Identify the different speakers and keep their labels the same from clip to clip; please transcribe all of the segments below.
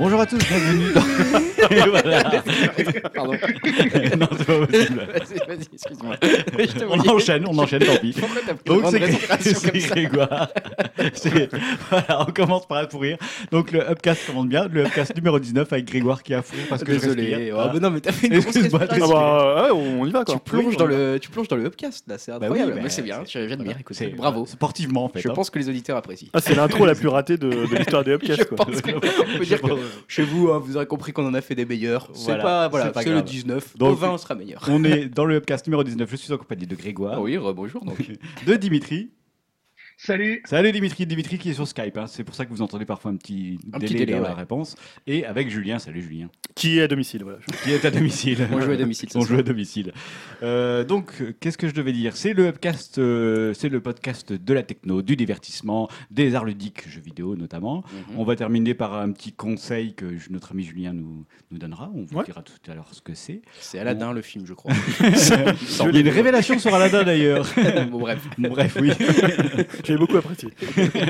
Speaker 1: Bonjour à tous, bienvenue dans... Et voilà.
Speaker 2: Pardon.
Speaker 1: non, c'est pas possible.
Speaker 2: Vas-y, vas-y, excuse-moi. Je te
Speaker 1: On enchaîne, on enchaîne, tant pis. Donc c'est Grégoire. Voilà, on commence par un fou rire. Donc le Upcast commence bien, le Upcast numéro 19 avec Grégoire qui a fou parce que
Speaker 2: Désolé. non, mais t'as fait une grosse
Speaker 1: Excuse-moi,
Speaker 3: Ah bah ouais, on y va quoi.
Speaker 2: Tu plonges,
Speaker 3: Oui,
Speaker 2: dans
Speaker 3: on
Speaker 2: le, tu plonges dans le upcast là, c'est
Speaker 1: Bah oui,
Speaker 2: incroyable.
Speaker 1: bah,
Speaker 2: mais c'est bien,
Speaker 1: c'est-
Speaker 2: j'admire.
Speaker 1: voilà.
Speaker 2: écoute,
Speaker 1: C'est-
Speaker 2: bravo.
Speaker 1: Sportivement en fait.
Speaker 2: Je
Speaker 1: hein.
Speaker 2: pense que les auditeurs apprécient.
Speaker 3: Ah, c'est l'intro la plus ratée de, de l'histoire des Upcast quoi.
Speaker 2: pense qu'on peut dire que chez vous, hein, vous aurez compris qu'on en a fait des meilleurs. C'est
Speaker 1: Voilà,
Speaker 2: pas, voilà,
Speaker 1: c'est
Speaker 2: le
Speaker 1: grave.
Speaker 2: 19.
Speaker 1: Donc-
Speaker 2: Au 20, on sera meilleur.
Speaker 1: On est dans le Upcast numéro 19. Je suis en compagnie de Grégoire,
Speaker 2: Oui, bonjour donc.
Speaker 1: de Dimitri.
Speaker 4: Salut.
Speaker 1: Salut Dimitri, Dimitri qui est sur Skype. hein. C'est pour ça que vous entendez parfois un petit
Speaker 2: Un
Speaker 1: délai,
Speaker 2: petit délai,
Speaker 1: dans la réponse. Et avec Julien. Salut Julien.
Speaker 3: Qui est à domicile, voilà.
Speaker 1: Qui est à domicile.
Speaker 2: On joue à domicile.
Speaker 1: On joue à domicile. Euh, donc, qu'est-ce que je devais dire? C'est le Upcast, euh, c'est le podcast de la techno, du divertissement, des arts ludiques, jeux vidéo notamment.
Speaker 2: Mhm.
Speaker 1: On va terminer par un petit conseil que notre ami Julien nous, nous donnera. On vous
Speaker 3: Ouais.
Speaker 1: dira tout à l'heure ce que c'est.
Speaker 2: C'est Aladdin le film, je crois.
Speaker 1: Il y a une révélation sur Aladdin d'ailleurs.
Speaker 2: bon, bref.
Speaker 1: Bref, oui.
Speaker 3: J'ai beaucoup apprécié.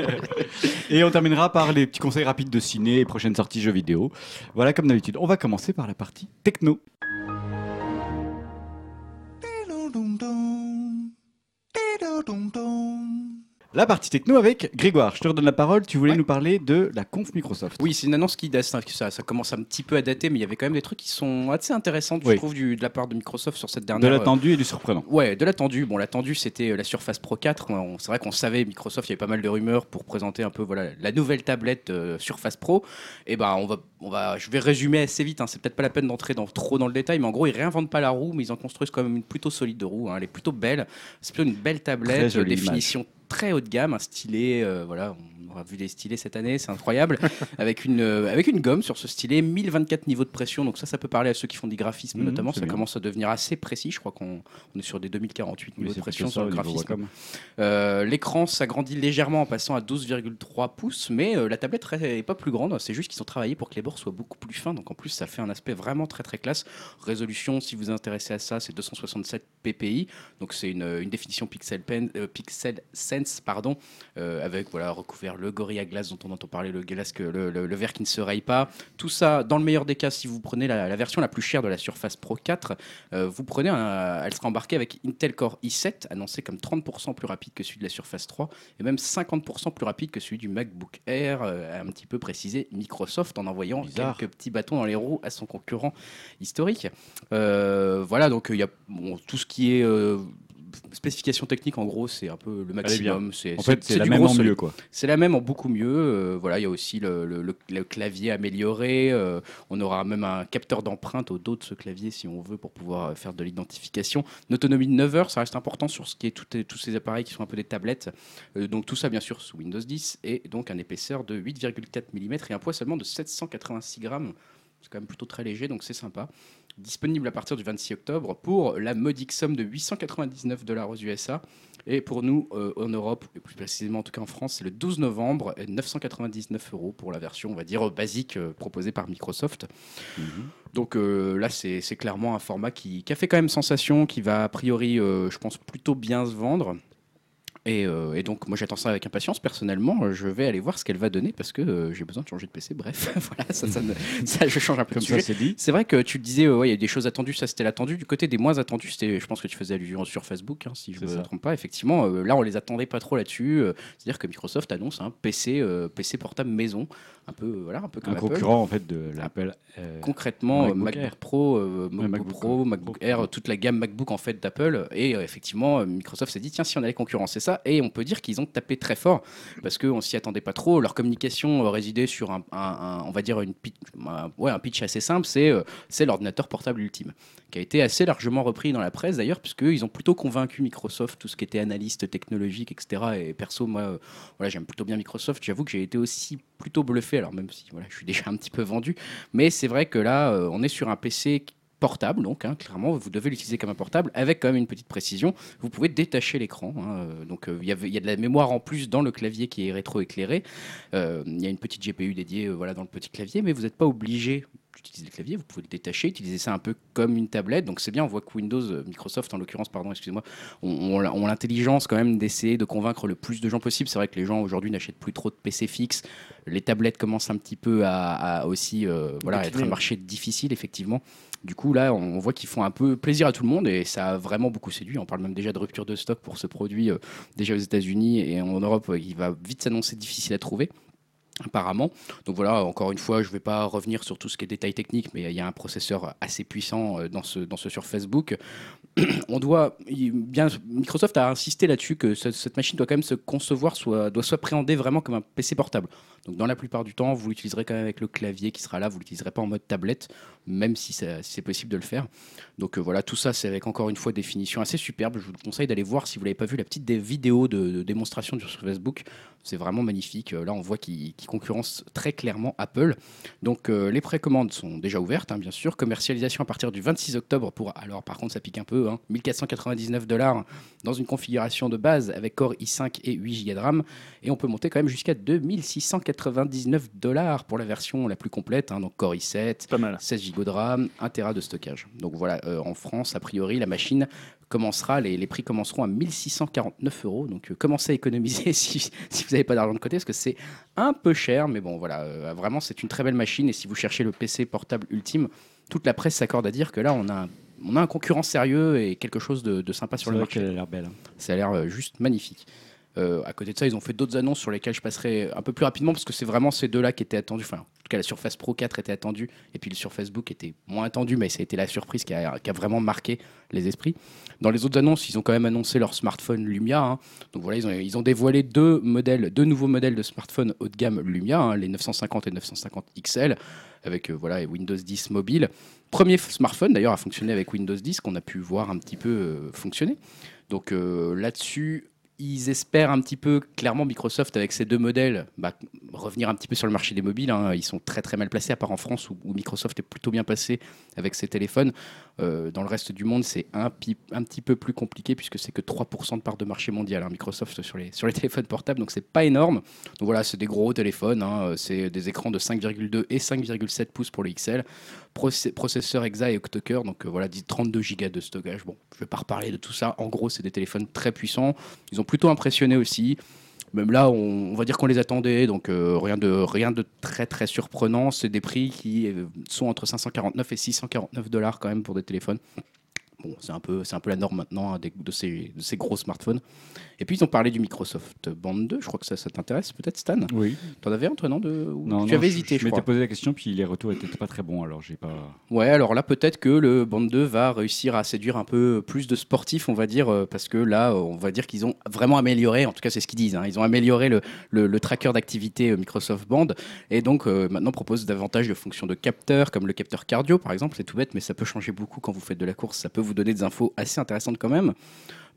Speaker 1: Et on terminera par les petits conseils rapides de ciné et prochaines sorties jeux vidéo. Voilà, comme d'habitude. On va commencer par la partie techno. La partie techno avec Grégoire. Je te redonne la parole. Tu voulais
Speaker 2: Ouais.
Speaker 1: nous parler de la conf Microsoft.
Speaker 2: Oui, c'est une annonce qui date, ça, ça commence un petit peu à dater, mais il y avait quand même des trucs qui sont assez intéressants,
Speaker 1: Oui.
Speaker 2: je trouve, du- de la part de Microsoft sur cette
Speaker 1: De
Speaker 2: dernière.
Speaker 1: l'attendu et du surprenant.
Speaker 2: Ouais, de l'attendu. Bon, l'attendu, c'était euh, la Surface Pro 4. On- C'est vrai qu'on savait, Microsoft, il y avait pas mal de rumeurs pour présenter un peu voilà, la nouvelle tablette euh, Surface Pro. Et ben, on va, on va, je vais résumer assez vite. hein. C'est peut-être pas la peine d'entrer dans, trop dans le détail, mais en gros, ils réinventent pas la roue, mais ils en construisent quand même une plutôt solide de roue. hein. Elle est plutôt belle. C'est plutôt une belle tablette, définition très haut de gamme, un stylet. euh, voilà, on aura vu les stylets cette année, c'est incroyable. avec une, euh, avec une gomme sur ce stylet, 1024 niveaux de pression. Donc ça, ça peut parler à ceux qui font des graphismes,
Speaker 1: Mhm,
Speaker 2: notamment. Ça
Speaker 1: bien.
Speaker 2: commence à devenir assez précis. Je crois qu'on on est sur des 2048
Speaker 1: Oui,
Speaker 2: niveaux de pression sur le graphisme. Euh, L'écran s'agrandit légèrement en passant à 12,3 pouces, mais la tablette n'est pas plus grande. C'est juste qu'ils ont travaillé pour que les bords soient beaucoup plus fins. Donc en plus, ça fait un aspect vraiment très très classe. Résolution, si vous vous intéressez à ça, c'est 267 ppi. Donc c'est une, une définition pixel, pen, pixel sense, pardon, euh, avec voilà recouvert le Gorilla Glass dont on entend parler, le, glace que- le, le- le verre qui ne se raye pas. Tout ça, dans le meilleur des cas, si vous prenez la, la version la plus chère de la Surface Pro 4, euh, vous prenez un- elle sera embarquée avec Intel Core i7, annoncé comme 30% plus rapide que celui de la Surface 3, et même 50% plus rapide que celui du MacBook Air, euh, un petit peu précisé Microsoft en envoyant
Speaker 1: Bizarre.
Speaker 2: quelques petits bâtons dans les roues à son concurrent historique. Voilà, donc il y a bon, tout ce qui est spécification technique, en gros, c'est un peu le maximum. C'est
Speaker 1: En fait, c'est la même en mieux, quoi.
Speaker 2: C'est la même en beaucoup mieux. euh, voilà, il y a aussi le, le- le- le clavier amélioré. euh, on aura même un capteur d'empreinte au dos de ce clavier si on veut pour pouvoir euh, faire de l'identification. Une autonomie de 9 heures, ça reste important sur ce qui est tout- tous ces appareils qui sont un peu des tablettes. Euh, donc tout ça bien sûr sous Windows 10 et donc un épaisseur de 8,4 mm et un poids seulement de 786 grammes. C'est quand même plutôt très léger, donc c'est sympa. Disponible à partir du 26 octobre pour la modique somme de 899 dollars aux USA. Et pour nous, euh, en Europe, et plus précisément en tout cas en France, c'est le 12 novembre, et 999 euros pour la version, on va dire, basique euh, proposée par Microsoft. Donc euh, là, c'est clairement un format qui, qui a fait quand même sensation, qui va a priori, je pense, plutôt bien se vendre. Et, euh, et donc, moi, j'attends ça avec impatience. Personnellement, euh, je vais aller voir ce qu'elle va donner parce que euh, j'ai besoin de changer de PC. Bref, voilà, ça, ça, me- ça, je change un peu
Speaker 1: Comme
Speaker 2: de sujet.
Speaker 1: c'est
Speaker 2: vrai que tu disais, euh, ouais, il y a des choses attendues, ça c'était l'attendu. Du côté des moins attendus, c'était, je pense que tu faisais allusion sur Facebook, hein, si je ne me
Speaker 1: ça.
Speaker 2: trompe pas. Effectivement, là on les attendait pas trop là-dessus. C'est-à-dire que Microsoft annonce un PC, PC portable maison, un peu, euh, voilà, un peu comme
Speaker 1: Un
Speaker 2: Apple.
Speaker 1: concurrent, en fait, de l'Apple. euh,
Speaker 2: Concrètement,
Speaker 1: MacBook
Speaker 2: euh, MacBook,
Speaker 1: Air.
Speaker 2: Pro, euh,
Speaker 1: Ouais,
Speaker 2: MacBook, Pro. MacBook. Air, toute la gamme MacBook en fait d'Apple. Et euh, effectivement, euh, Microsoft s'est dit tiens si on allait concurrencer ça. Et on peut dire qu'ils ont tapé très fort parce qu'on s'y attendait pas trop. Leur communication euh, résidait sur un, un- un- on va dire une pitch, un- ouais, un pitch assez simple. C'est euh, c'est l'ordinateur portable ultime qui a été assez largement repris dans la presse d'ailleurs, puisqu'ils ont plutôt convaincu Microsoft, tout ce qui était analyste technologique, etc. Et perso, moi, euh, voilà, j'aime plutôt bien Microsoft. J'avoue que j'ai été aussi plutôt bluffé, alors même si voilà, je suis déjà un petit peu vendu. Mais c'est vrai que là, euh, on est sur un PC portable, donc hein, clairement, vous devez l'utiliser comme un portable, avec quand même une petite précision. Vous pouvez détacher l'écran. hein, euh, donc euh, il y, a de la mémoire en plus dans le clavier qui est rétroéclairé. Il y a une petite GPU dédiée voilà, dans le petit clavier, mais vous n'êtes pas obligé utilisez le clavier, vous pouvez le détacher, utiliser ça un peu comme une tablette. Donc c'est bien, on voit que Windows, euh, Microsoft en l'occurrence, pardon, excusez-moi, ont, ont- ont l'intelligence quand même d'essayer de convaincre le plus de gens possible. C'est vrai que les gens aujourd'hui n'achètent plus trop de PC fixes. Les tablettes commencent un petit peu à, à aussi euh, voilà, être un marché difficile, effectivement. Du coup, là, on voit qu'ils font un peu plaisir à tout le monde et ça a vraiment beaucoup séduit. On parle même déjà de rupture de stock pour ce produit euh, déjà aux États-Unis et en Europe, il va vite s'annoncer difficile à trouver. Apparemment. Donc voilà, encore une fois, je ne vais pas revenir sur tout ce qui est détails techniques, mais il y a un processeur assez puissant euh, dans ce, dans ce sur Facebook. On doit bien, Microsoft a insisté là-dessus que ce- cette machine doit quand même se concevoir, doit s'appréhender vraiment comme un PC portable. Donc dans la plupart du temps, vous l'utiliserez quand même avec le clavier qui sera là, vous l'utiliserez pas en mode tablette, même si, c'est possible de le faire. Donc euh, voilà, tout ça, c'est avec encore une fois des finitions assez superbes. Je vous conseille d'aller voir si vous l'avez pas vu la petite dé- vidéo de, démonstration sur Facebook. C'est vraiment magnifique. Euh, Là, on voit qu'il qu'il concurrence très clairement Apple. Donc euh, les précommandes sont déjà ouvertes, hein, bien sûr. Commercialisation à partir du 26 octobre pour, alors par contre, ça pique un peu, hein, 1499 dollars dans une configuration de base avec Core i5 et 8 Go de RAM. Et on peut monter quand même jusqu'à 2699 dollars pour la version la plus complète, hein, donc Core i7,
Speaker 3: C'est pas mal.
Speaker 2: 16 Go de RAM, 1 Tera de stockage. Donc voilà, euh, en France, a priori, la machine commencera, les, les prix commenceront à 1649 euros. Donc euh, commencez à économiser si, si vous n'avez pas d'argent de côté, parce que c'est un peu cher, mais bon voilà, euh, vraiment c'est une très belle machine. Et si vous cherchez le PC portable ultime, toute la presse s'accorde à dire que là on a, un- on a un concurrent sérieux et quelque chose de, de sympa sur le marché.
Speaker 1: qu'elle a l'air belle. hein.
Speaker 2: Ça a l'air juste magnifique. Euh, à côté de ça, ils ont fait d'autres annonces sur lesquelles je passerai un peu plus rapidement parce que c'est vraiment ces deux-là qui étaient attendus. Enfin, en tout cas, la Surface Pro 4 était attendue et puis le Surface Book était moins attendu, mais ça a été la surprise qui a, vraiment marqué les esprits. Dans les autres annonces, ils ont quand même annoncé leur smartphone Lumia. hein. Donc voilà, ils ont, dévoilé deux modèles, deux nouveaux modèles de smartphones haut de gamme Lumia, hein, les 950 et 950 XL, avec euh, voilà Windows 10 mobile. Premier smartphone d'ailleurs à fonctionner avec Windows 10 qu'on a pu voir un petit peu euh, fonctionner. Donc là-dessus, ils espèrent un petit peu, clairement, Microsoft, avec ces deux modèles, bah, revenir un petit peu sur le marché des mobiles. hein. Ils sont très très mal placés, à part en France, où, où Microsoft est plutôt bien passé avec ses téléphones. Euh, dans le reste du monde, c'est un, petit peu plus compliqué, puisque c'est que 3% de part de marché mondial, hein, Microsoft, sur les, les téléphones portables. Donc c'est pas énorme. Donc voilà, c'est des gros téléphones. hein. C'est des écrans de 5,2 et 5,7 pouces pour le XL. Processeur Exa et octo-cœur, donc euh, voilà, dit 32 Go de stockage. Bon, je vais pas reparler de tout ça. En gros, c'est des téléphones très puissants. Ils ont plutôt impressionné aussi. Même là, on, va dire qu'on les attendait, donc euh, rien, de, très très surprenant. C'est des prix qui euh, sont entre 549 et 649 dollars quand même pour des téléphones. Bon, c'est un peu, un la norme maintenant hein, de ces gros smartphones. Et puis ils ont parlé du Microsoft Band 2. Je crois que ça, ça t'intéresse peut-être, Stan.
Speaker 1: Oui.
Speaker 2: T'en avais un toi non de...
Speaker 1: Non,
Speaker 2: Tu
Speaker 1: non,
Speaker 2: avais
Speaker 1: je-
Speaker 2: hésité,
Speaker 1: je,
Speaker 2: je,
Speaker 1: m'étais posé la question, puis les retours étaient pas très bons, alors j'ai pas.
Speaker 2: Ouais, alors là, peut-être que le Band 2 va réussir à séduire un peu plus de sportifs, on va dire, euh, parce que là, on va dire qu'ils ont vraiment amélioré, en tout cas, c'est ce qu'ils disent, hein, ils ont amélioré le, le- le tracker d'activité euh, Microsoft Band, et donc euh, maintenant proposent davantage de fonctions de capteurs, comme le capteur cardio, par exemple, c'est tout bête, mais ça peut changer beaucoup quand vous faites de la course, ça peut vous donner des infos assez intéressantes quand même.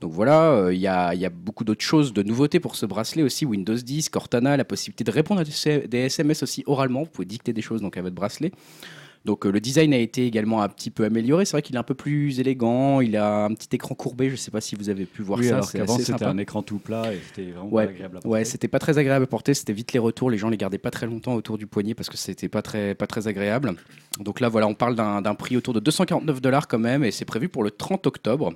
Speaker 2: Donc voilà, euh, il y, a, il y a beaucoup d'autres choses, de nouveautés pour ce bracelet aussi, Windows 10, Cortana, la possibilité de répondre à des, SMS aussi oralement, vous pouvez dicter des choses donc à votre bracelet. Donc euh, le design a été également un petit peu amélioré. C'est vrai qu'il est un peu plus élégant. Il a un petit écran courbé. Je ne sais pas si vous avez pu voir
Speaker 1: oui,
Speaker 2: ça.
Speaker 1: alors
Speaker 2: C'est
Speaker 1: qu'avant
Speaker 2: assez
Speaker 1: c'était un écran tout plat et c'était vraiment
Speaker 2: Ouais,
Speaker 1: pas agréable à
Speaker 2: Ouais,
Speaker 1: porter.
Speaker 2: c'était pas très agréable à porter. C'était vite les retours. Les gens les gardaient pas très longtemps autour du poignet parce que c'était pas très, pas très agréable. Donc là, voilà, on parle d'un d'un prix autour de 249 dollars quand même, et c'est prévu pour le 30 octobre.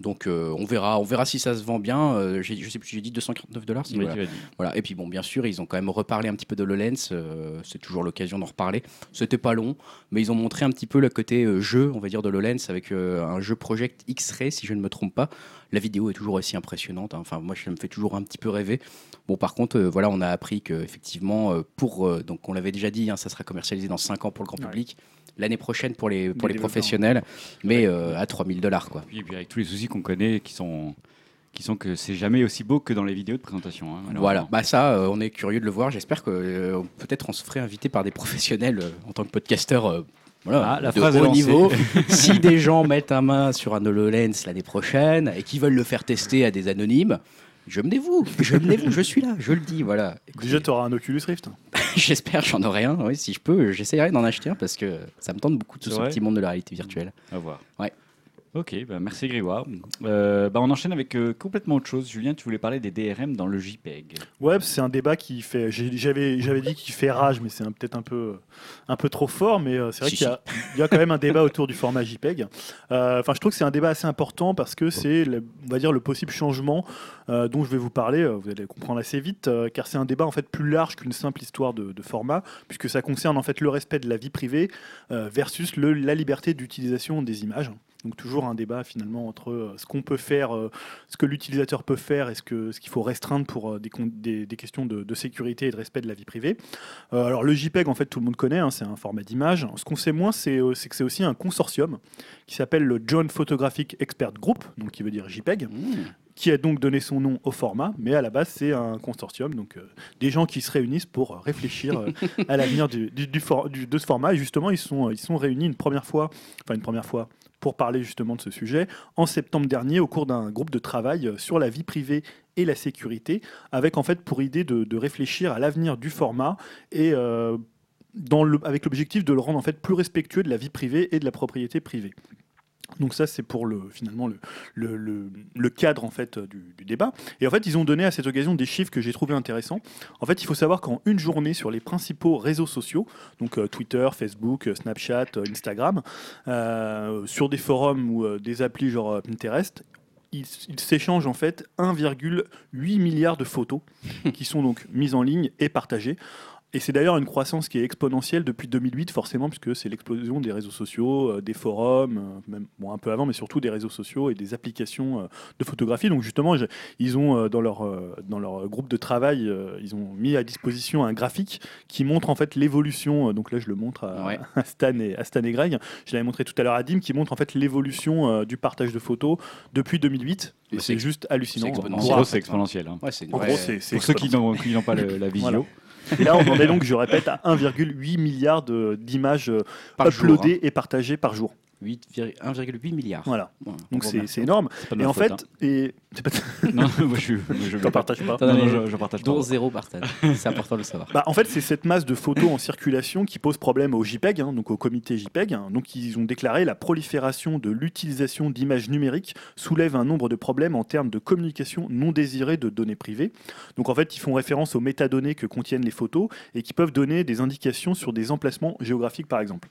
Speaker 2: Donc euh, on verra, on verra si ça se vend bien. Euh, je sais plus, j'ai dit 249 dollars.
Speaker 1: Oui, dit.
Speaker 2: Voilà. Et puis bon, bien sûr, ils ont quand même reparlé un petit peu de HoloLens. euh, c'est toujours l'occasion d'en reparler. C'était pas long, mais ils ont montré un petit peu le côté jeu, on va dire, de l'HoloLens avec un jeu Project X-Ray, si je ne me trompe pas. La vidéo est toujours aussi impressionnante. hein. Enfin, moi, ça me fait toujours un petit peu rêver. Bon, par contre, voilà, on a appris que effectivement, pour donc on l'avait déjà dit, hein, ça sera commercialisé dans 5 ans pour le grand
Speaker 3: Ouais.
Speaker 2: public. L'année prochaine pour les, pour
Speaker 3: Les
Speaker 2: professionnels, mais euh, à 3000 dollars quoi.
Speaker 1: Puis, puis avec tous les soucis qu'on connaît, qui sont, qui sont que c'est jamais aussi beau que dans les vidéos de présentation. hein.
Speaker 2: Voilà, bah ça, euh, on est curieux de le voir. J'espère que euh, peut-être on se ferait inviter par des professionnels euh, en tant que podcasteur. euh, voilà,
Speaker 1: Ah, la
Speaker 2: de
Speaker 1: phrase
Speaker 2: haut
Speaker 1: lancée.
Speaker 2: niveau. si des gens mettent un main sur un HoloLens l'année prochaine et qui veulent le faire tester à des anonymes, je me dévoue, je me dévoue, je suis là, je le dis, voilà. Écoutez,
Speaker 3: Déjà, tu auras un Oculus Rift.
Speaker 2: J'espère, j'en aurai un, oui, si je peux, j'essaierai d'en acheter un parce que ça me tente beaucoup tout ce
Speaker 1: vrai
Speaker 2: petit monde de la réalité virtuelle.
Speaker 1: À voir.
Speaker 2: Ouais.
Speaker 1: Ok, bah merci Grégoire. Euh, bah on enchaîne avec euh, complètement autre chose. Julien, tu voulais parler des DRM dans le JPEG.
Speaker 3: Ouais, c'est un débat qui fait. J'avais, j'avais dit qu'il fait rage, mais c'est peut-être un peu, un peu trop fort. Mais euh, c'est vrai qu'il y a, il y a quand même un débat autour du format JPEG. Euh, Enfin, je trouve que c'est un débat assez important parce que c'est, le- on va dire, le possible changement dont je vais vous parler. Vous allez comprendre assez vite, car c'est un débat en fait plus large qu'une simple histoire de, de format, puisque ça concerne en fait le respect de la vie privée versus le- la liberté d'utilisation des images. Donc toujours un débat finalement entre euh, ce qu'on peut faire, euh, ce que l'utilisateur peut faire et ce que- ce qu'il faut restreindre pour euh, des, con- des- des questions de, de sécurité et de respect de la vie privée. Euh, alors le JPEG, en fait, tout le monde connaît, hein, c'est un format d'image. Ce qu'on sait moins, c'est que c'est aussi un consortium qui s'appelle le Joint Photographic Expert Group, donc qui veut dire JPEG,
Speaker 2: Mmh.
Speaker 3: qui a donc donné son nom au format, mais à la base c'est un consortium, donc euh, des gens qui se réunissent pour réfléchir euh, à l'avenir du, du- du for- du- de ce format. Et justement, ils sont, ils sont réunis une première fois, enfin une première fois, pour parler justement de ce sujet, en septembre dernier, au cours d'un groupe de travail euh, sur la vie privée et la sécurité, avec en fait pour idée de, réfléchir à l'avenir du format et euh, avec l'objectif de le rendre en fait plus respectueux de la vie privée et de la propriété privée. Donc ça, c'est pour le, finalement le, cadre en fait du, débat. Et en fait, ils ont donné à cette occasion des chiffres que j'ai trouvé intéressants. En fait, il faut savoir qu'en une journée sur les principaux réseaux sociaux, donc euh, Twitter, Facebook, euh, Snapchat, euh, Instagram, sur des forums ou des applis genre Pinterest, ils s'échangent en fait 1,8 milliard de photos qui sont donc mises en ligne et partagées. Et c'est d'ailleurs une croissance qui est exponentielle depuis 2008, forcément, puisque c'est l'explosion des réseaux sociaux, euh, des forums, euh, même bon, un peu avant, mais surtout des réseaux sociaux et des applications euh, de photographie. Donc justement, je- ils ont euh, dans leur euh, dans leur groupe de travail, euh, ils ont mis à disposition un graphique qui montre en fait l'évolution. euh, donc là, je le montre à,
Speaker 2: Ouais.
Speaker 3: à Stan et à Stan et Greg. Je l'avais montré tout à l'heure à Dim, qui montre en fait l'évolution euh, du partage de photos depuis 2008.
Speaker 2: Et
Speaker 3: Et
Speaker 2: c'est
Speaker 3: juste hallucinant.
Speaker 2: c'est
Speaker 1: En gros, c'est exponentiel. hein.
Speaker 2: Ouais, c'est une
Speaker 3: En gros,
Speaker 1: Pour ceux qui n'ont qui n'ont pas le- la visio.
Speaker 3: Voilà. Et là, on en est donc, je répète, à 1,8 milliard d'images euh,
Speaker 2: jour,
Speaker 3: uploadées
Speaker 2: hein.
Speaker 3: et partagées par jour.
Speaker 2: 8, 1,8 milliard.
Speaker 3: Voilà. Donc c'est énorme.
Speaker 1: Pas
Speaker 3: Et en
Speaker 1: faute,
Speaker 3: fait,
Speaker 1: hein.
Speaker 3: et c'est pas-
Speaker 1: non, moi je. Je
Speaker 3: t'en partages pas.
Speaker 1: Non, non, je, je partage pas.
Speaker 2: Dont zéro partage. C'est important de le savoir.
Speaker 3: Bah, en fait, c'est cette masse de photos en circulation qui pose problème au JPEG, hein, donc au comité JPEG. hein. donc, ils ont déclaré la prolifération de l'utilisation d'images numériques soulève un nombre de problèmes en termes de communication non désirée de données privées. Donc, en fait, ils font référence aux métadonnées que contiennent les photos et qui peuvent donner des indications sur des emplacements géographiques, par exemple.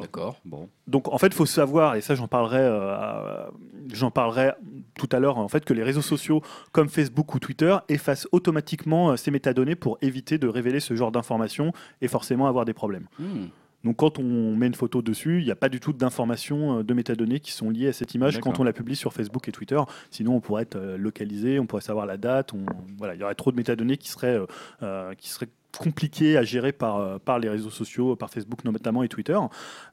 Speaker 2: D'accord.
Speaker 1: Bon.
Speaker 3: Donc en fait, il faut savoir, et ça j'en parlerai, euh, j'en parlerai tout à l'heure, en fait, que les réseaux sociaux comme Facebook ou Twitter effacent automatiquement euh, ces métadonnées pour éviter de révéler ce genre d'informations et forcément avoir des problèmes.
Speaker 2: Hmm.
Speaker 3: Donc quand on met une photo dessus, il n'y a pas du tout d'informations euh, de métadonnées qui sont liées à cette image quand on la publie sur Facebook et Twitter. Sinon, on pourrait être localisé, on pourrait savoir la date. On... Voilà, il y aurait trop de métadonnées qui seraient, euh, qui seraient compliquées à gérer par, euh, par les réseaux sociaux, par Facebook notamment et Twitter.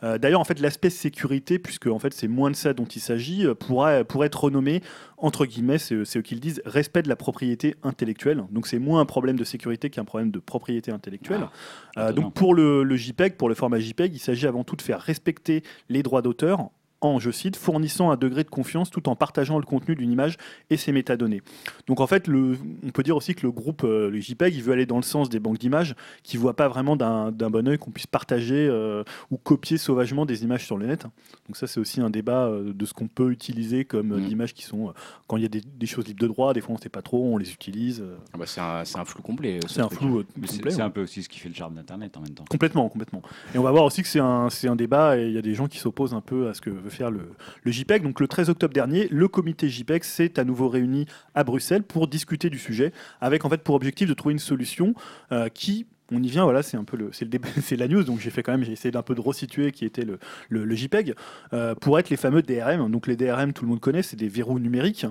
Speaker 3: Euh, D'ailleurs, en fait, l'aspect sécurité, puisque en fait c'est moins de ça dont il s'agit, euh, pourrait, pourrait être renommé entre guillemets, c'est eux qui le disent, respect de la propriété intellectuelle. Donc c'est moins un problème de sécurité qu'un problème de propriété intellectuelle.
Speaker 1: Ah,
Speaker 3: Euh, donc pour le, le JPEG, pour le format JPEG, il s'agit avant tout de faire respecter les droits d'auteur en, je cite, fournissant un degré de confiance tout en partageant le contenu d'une image et ses métadonnées. Donc en fait, le, on peut dire aussi que le groupe, euh, le JPEG, il veut aller dans le sens des banques d'images qui ne voient pas vraiment d'un bon oeil qu'on puisse partager euh, ou copier sauvagement des images sur le net. Donc ça, c'est aussi un débat euh, de ce qu'on peut utiliser comme euh,
Speaker 2: Mm.
Speaker 3: images qui sont, quand il y a des, des choses libres de droit, des fois on ne sait pas trop, on les utilise.
Speaker 2: Ah bah, c'est un, flou complet. ce
Speaker 3: c'est un flou complet.
Speaker 1: c'est
Speaker 3: ouais.
Speaker 1: un peu aussi ce qui fait le charme d'Internet en même temps.
Speaker 3: Complètement, complètement. Et on va voir aussi que c'est un, c'est un débat et il y a des gens qui s'opposent un peu à ce que veut faire le, JPEG. Donc le 13 octobre dernier, le comité JPEG s'est à nouveau réuni à Bruxelles pour discuter du sujet, avec en fait pour objectif de trouver une solution euh, qui on y vient, voilà, c'est un peu le, c'est le débat- c'est la news, donc j'ai fait quand même, j'ai essayé d'un peu de resituer qui était le, le, JPEG, euh, pour être les fameux DRM. Donc les DRM, tout le monde connaît, c'est des verrous numériques.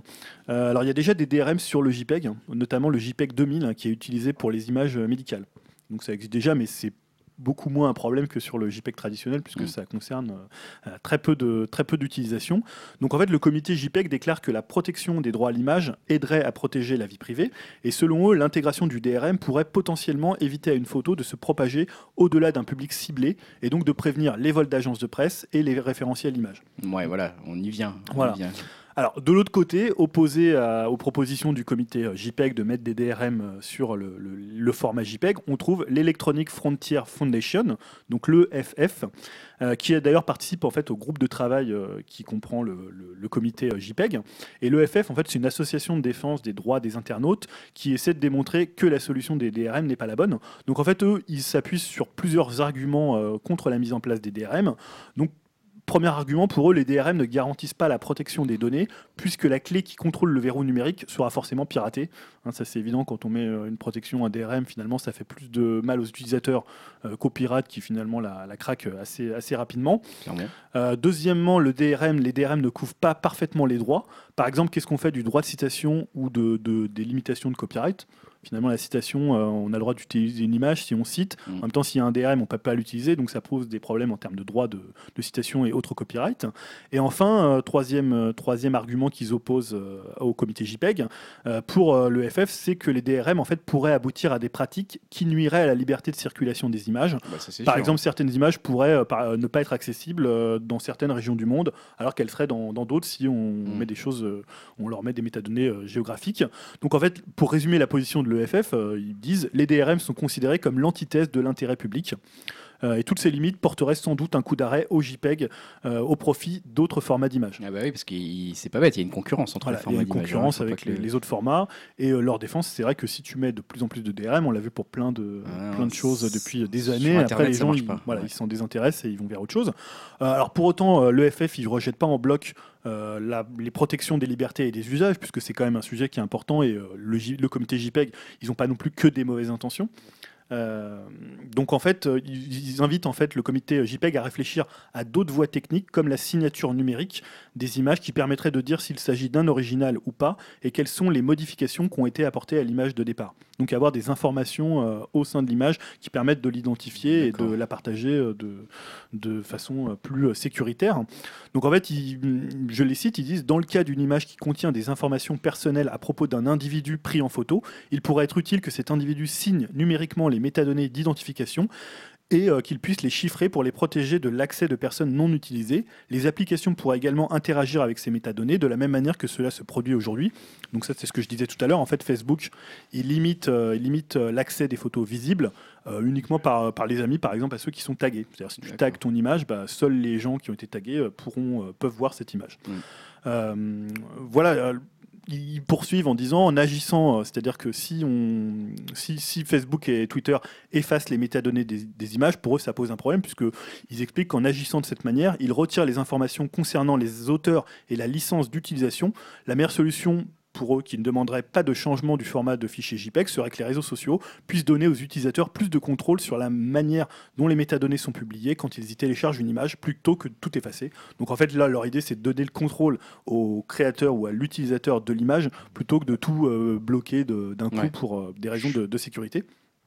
Speaker 3: Euh, alors il y a déjà des DRM sur le JPEG, notamment le JPEG 2000, hein, qui est utilisé pour les images médicales. Donc ça existe déjà, mais c'est beaucoup moins un problème que sur le JPEG traditionnel puisque
Speaker 2: Mm.
Speaker 3: ça concerne euh, euh, très peu d'utilisation. Donc en fait le comité JPEG déclare que la protection des droits à l'image aiderait à protéger la vie privée et selon eux l'intégration du DRM pourrait potentiellement éviter à une photo de se propager au-delà d'un public ciblé et donc de prévenir les vols d'agences de presse et les référentiels images.
Speaker 2: Ouais, voilà, on y vient. on y
Speaker 3: Voilà.
Speaker 2: vient.
Speaker 3: Alors, de l'autre côté, opposé aux propositions du comité euh, JPEG de mettre des DRM euh, sur le, format JPEG, on trouve l'Electronic Frontier Foundation, donc l'EFF, euh, qui d'ailleurs participe en fait au groupe de travail euh, qui comprend le, comité JPEG. Et l'EFF, en fait, c'est une association de défense des droits des internautes qui essaie de démontrer que la solution des DRM n'est pas la bonne. Donc, en fait, eux, ils s'appuient sur plusieurs arguments contre la mise en place des DRM. Donc, Premier argument, pour eux, les DRM ne garantissent pas la protection des données, puisque la clé qui contrôle le verrou numérique sera forcément piratée. Hein, ça, c'est évident, quand on met euh, une protection, un DRM, finalement, ça fait plus de mal aux utilisateurs euh, qu'aux pirates qui, finalement, la, la craquent assez, assez rapidement. Euh, deuxièmement, le DRM, les DRM ne couvrent pas parfaitement les droits. Par exemple, qu'est-ce qu'on fait du droit de citation ou de, de- des limitations de copyright? Finalement, la citation, euh, on a le droit d'utiliser une image si on cite.
Speaker 2: Mm.
Speaker 3: En même temps, s'il y a un DRM, on ne peut pas l'utiliser, donc ça pose des problèmes en termes de droit de, de citation et autres copyright. Et enfin, euh, troisième, euh, troisième argument qu'ils opposent au comité JPEG, pour le FF, c'est que les DRM en fait, pourraient aboutir à des pratiques qui nuiraient à la liberté de circulation des images.
Speaker 2: Bah, ça,
Speaker 3: Par
Speaker 2: sûr.
Speaker 3: exemple, certaines images pourraient par- ne pas être accessibles dans certaines régions du monde, alors qu'elles seraient dans d'autres si on
Speaker 2: Mm.
Speaker 3: met des choses, on leur met des métadonnées géographiques. Donc en fait, pour résumer la position de l'EFF, euh, ils disent les DRM sont considérés comme l'antithèse de l'intérêt public. Euh, et toutes ces limites porteraient sans doute un coup d'arrêt au JPEG euh, au profit d'autres formats d'images.
Speaker 2: Ah bah oui, parce que c'est pas bête, il y a une concurrence entre
Speaker 3: Voilà,
Speaker 2: les
Speaker 3: il y
Speaker 2: formats
Speaker 3: a une
Speaker 2: hein,
Speaker 3: concurrence avec les,
Speaker 2: le-
Speaker 3: les autres formats et euh, leur défense, c'est vrai que si tu mets de plus en plus de DRM, on l'a vu pour plein de,
Speaker 2: Ah,
Speaker 3: plein de choses depuis des années. Après, les gens, ils, voilà,
Speaker 2: ouais.
Speaker 3: ils s'en désintéressent et ils vont vers autre chose. Alors pour autant, l'EFF, il ne rejette pas en bloc euh, la- les protections des libertés et des usages, puisque c'est quand même un sujet qui est important et euh, le, le comité JPEG, ils n'ont pas non plus que des mauvaises intentions. Euh, donc en fait, euh, ils invitent en fait le comité JPEG à réfléchir à d'autres voies techniques comme la signature numérique des images qui permettraient de dire s'il s'agit d'un original ou pas et quelles sont les modifications qui ont été apportées à l'image de départ. Donc avoir des informations euh, au sein de l'image qui permettent de l'identifier et de la partager euh, de, de façon euh, plus euh, sécuritaire. Donc en fait, ils- je les cite, ils disent dans le cas d'une image qui contient des informations personnelles à propos d'un individu pris en photo, il pourrait être utile que cet individu signe numériquement les métadonnées d'identification et euh, qu'il puisse les chiffrer pour les protéger de l'accès de personnes non utilisées. Les applications pourraient également interagir avec ces métadonnées de la même manière que cela se produit aujourd'hui. Donc ça, c'est ce que je disais tout à l'heure. En fait, Facebook, il limite, euh, il limite euh, l'accès des photos visibles uniquement par, par les amis, par exemple, à ceux qui sont tagués. C'est-à-dire si tu tagues ton image, bah, seuls les gens qui ont été tagués pourront, peuvent voir cette image.
Speaker 2: Mm.
Speaker 3: Euh, voilà. Ils poursuivent en disant, en agissant, euh, c'est-à-dire que si, on, si, si Facebook et Twitter effacent les métadonnées des, des images, pour eux, ça pose un problème, puisqu'ils expliquent qu'en agissant de cette manière, ils retirent les informations concernant les auteurs et la licence d'utilisation. La meilleure solution pour eux qui ne demanderaient pas de changement du format de fichier JPEG serait que les réseaux sociaux puissent donner aux utilisateurs plus de contrôle sur la manière dont les métadonnées sont publiées quand ils y téléchargent une image plutôt que de tout effacer. Donc en fait là leur idée c'est de donner le contrôle au créateur ou à l'utilisateur de l'image plutôt que de tout euh, bloquer d'un coup
Speaker 2: Ouais.
Speaker 3: pour euh, des raisons de, de sécurité.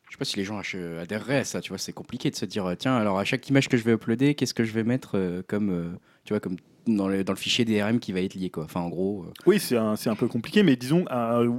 Speaker 2: Je sais pas si les gens adhéreraient à ça, tu vois, c'est compliqué de se dire, tiens, alors à chaque image que je vais uploader, qu'est-ce que je vais mettre euh, comme, euh, tu vois, comme dans le, dans le fichier DRM qui va être lié, quoi. Enfin, en gros, euh,
Speaker 3: Oui c'est un, un peu compliqué mais disons euh,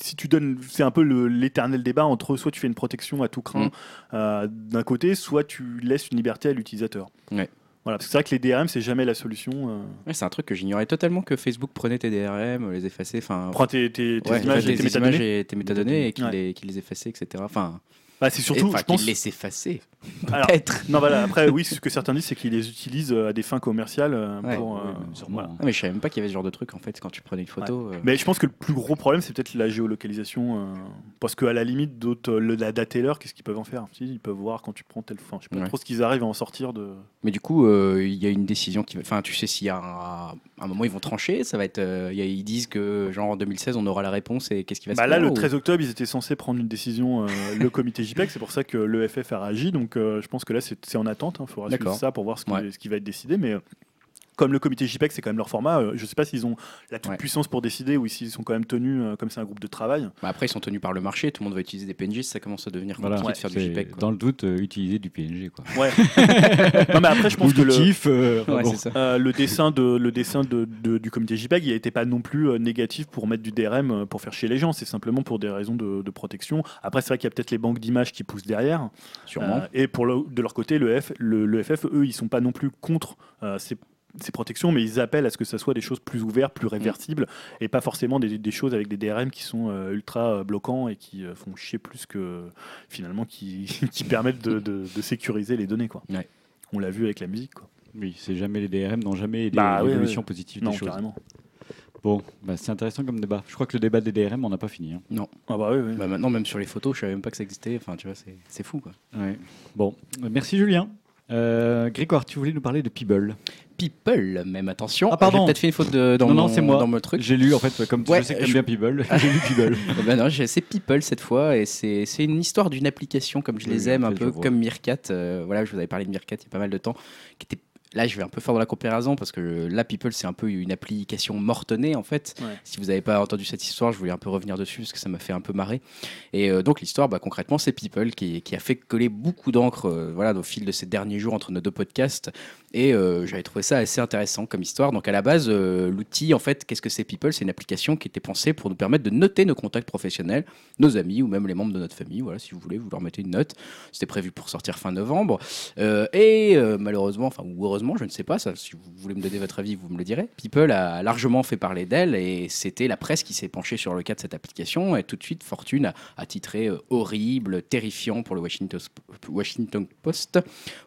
Speaker 3: si tu donnes, c'est un peu l'éternel débat entre soit tu fais une protection à tout craint
Speaker 2: Mm.
Speaker 3: euh, d'un côté, soit tu laisses une liberté à l'utilisateur.
Speaker 2: Ouais.
Speaker 3: Voilà, parce que c'est vrai que les DRM c'est jamais la solution. euh.
Speaker 2: ouais, c'est un truc que j'ignorais totalement que Facebook prenait tes DRM, les effaçait, enfin.
Speaker 3: Prends tes, tes- tes
Speaker 2: ouais,
Speaker 3: images
Speaker 2: tes
Speaker 3: et tes
Speaker 2: images
Speaker 3: métadonnées.
Speaker 2: et tes métadonnées et qu'il les, effaçait, etc. Enfin,
Speaker 3: Bah, c'est surtout,
Speaker 2: enfin,
Speaker 3: je pense.
Speaker 2: effaçait.
Speaker 3: Alors,
Speaker 2: Peut-être.
Speaker 3: non, voilà, après, oui, ce que certains disent, c'est qu'ils les utilisent euh, à des fins commerciales. euh,
Speaker 2: Ouais.
Speaker 3: pour, euh,
Speaker 1: Oui,
Speaker 3: voilà.
Speaker 2: Ah, mais je savais même pas qu'il y avait ce genre de truc en fait quand tu prenais une photo. euh.
Speaker 3: Mais je pense que le plus gros problème, c'est peut-être la géolocalisation. euh, parce qu'à la limite, d'autres, euh, le- la dataler, qu'est-ce qu'ils peuvent en faire? Ils peuvent voir quand tu prends tel. Enfin, je sais pas
Speaker 2: Ouais.
Speaker 3: trop ce qu'ils arrivent à en sortir de.
Speaker 2: Mais du coup, euh, il y a une décision qui va. Enfin, tu sais s'il y a un, un moment ils vont trancher, ça va être. euh, ils disent que genre en 2016 on aura la réponse et qu'est-ce qui va
Speaker 3: Bah
Speaker 2: se
Speaker 3: là,
Speaker 2: faire
Speaker 3: le
Speaker 2: ou-
Speaker 3: 13 octobre, ils étaient censés prendre une décision, euh, le comité JPEG, c'est pour ça que l'EFF a réagi. Donc euh, je pense que là, c'est en attente. Il faudra suivre ça pour voir ce qui, ce qui va être décidé. Mais comme le comité JPEG, c'est quand même leur format, euh, je sais pas s'ils ont la toute
Speaker 2: Ouais.
Speaker 3: puissance pour décider ou s'ils sont quand même tenus, euh, comme c'est un groupe de travail.
Speaker 2: Bah, après, ils sont tenus par le marché, tout le monde va utiliser des PNG, ça commence à devenir
Speaker 1: Voilà,
Speaker 2: compliqué de faire du JPEG. quoi.
Speaker 1: dans le doute, euh, utiliser du PNG. Quoi.
Speaker 3: Ouais. non, mais après, je pense
Speaker 1: Ou
Speaker 3: que le.
Speaker 1: Euh,
Speaker 2: Ouais,
Speaker 1: bon.
Speaker 3: Euh, le dessin, de, le dessin de, de- du comité JPEG, il n'était pas non plus euh, négatif pour mettre du DRM euh, pour faire chier les gens. C'est simplement pour des raisons de, de protection. Après, c'est vrai qu'il y a peut-être les banques d'images qui poussent derrière.
Speaker 2: Sûrement.
Speaker 3: Euh, et pour le- de leur côté, le, F, le, le FF, eux, ils sont pas non plus contre. euh, c'est ces protections, mais ils appellent à ce que ça soit des choses plus ouvertes, plus réversibles, et pas forcément des, des choses avec des DRM qui sont euh, ultra euh, bloquants et qui euh, font chier plus que finalement qui, qui permettent de, de- de sécuriser les données. Quoi.
Speaker 2: Ouais.
Speaker 3: On l'a vu avec la musique. Quoi.
Speaker 1: Oui, c'est jamais les DRM n'ont jamais aidé
Speaker 3: Bah, oui,
Speaker 1: l'évolution
Speaker 3: oui.
Speaker 1: positive
Speaker 3: Non,
Speaker 1: des choses.
Speaker 3: carrément.
Speaker 1: Bon, bah, c'est intéressant comme débat. Je crois que le débat des DRM, on n'a pas fini. hein.
Speaker 3: Ah bah oui, oui.
Speaker 2: Bah, maintenant, même sur les photos, je savais même pas que ça existait. Enfin, tu vois, c'est fou quoi.
Speaker 1: Ouais. Bon, merci Julien. Euh, Grégoire, tu voulais nous parler de Peeble.
Speaker 2: People, même attention.
Speaker 1: Ah, pardon.
Speaker 2: J'ai peut-être fait une faute de, dans,
Speaker 1: Non, non,
Speaker 2: mon,
Speaker 1: c'est moi.
Speaker 2: dans mon truc.
Speaker 1: J'ai lu en fait, comme
Speaker 2: Ouais,
Speaker 1: je sais que
Speaker 2: je-
Speaker 1: bien Peeble, j'ai lu Peeble.
Speaker 2: Eh ben non, c'est People cette fois et c'est une histoire d'une application comme je
Speaker 1: Oui,
Speaker 2: les aime, un
Speaker 1: fait,
Speaker 2: peu comme Meerkat. euh, voilà, je vous avais parlé de Meerkat il y a pas mal de temps, qui était Là, je vais un peu fort dans la comparaison parce que là, People, c'est un peu une application mortonnée en fait.
Speaker 3: Ouais.
Speaker 2: Si vous n'avez pas entendu cette histoire, je voulais un peu revenir dessus parce que ça m'a fait un peu marrer. Et euh, donc, l'histoire, bah, concrètement, c'est People qui, qui a fait coller beaucoup d'encre euh, voilà, au fil de ces derniers jours entre nos deux podcasts. Et euh, j'avais trouvé ça assez intéressant comme histoire. Donc, à la base, l'outil, en fait, qu'est-ce que c'est People? C'est une application qui était pensée pour nous permettre de noter nos contacts professionnels, nos amis ou même les membres de notre famille. Voilà, si vous voulez, vous leur mettez une note. C'était prévu pour sortir fin novembre. Et malheureusement, enfin, ou heureusement, je ne sais pas, ça, si vous voulez me donner votre avis, vous me le direz. People a largement fait parler d'elle et c'était la presse qui s'est penchée sur le cas de cette application. Et tout de suite, Fortune a, titré euh, horrible, terrifiant pour le Washington, Post,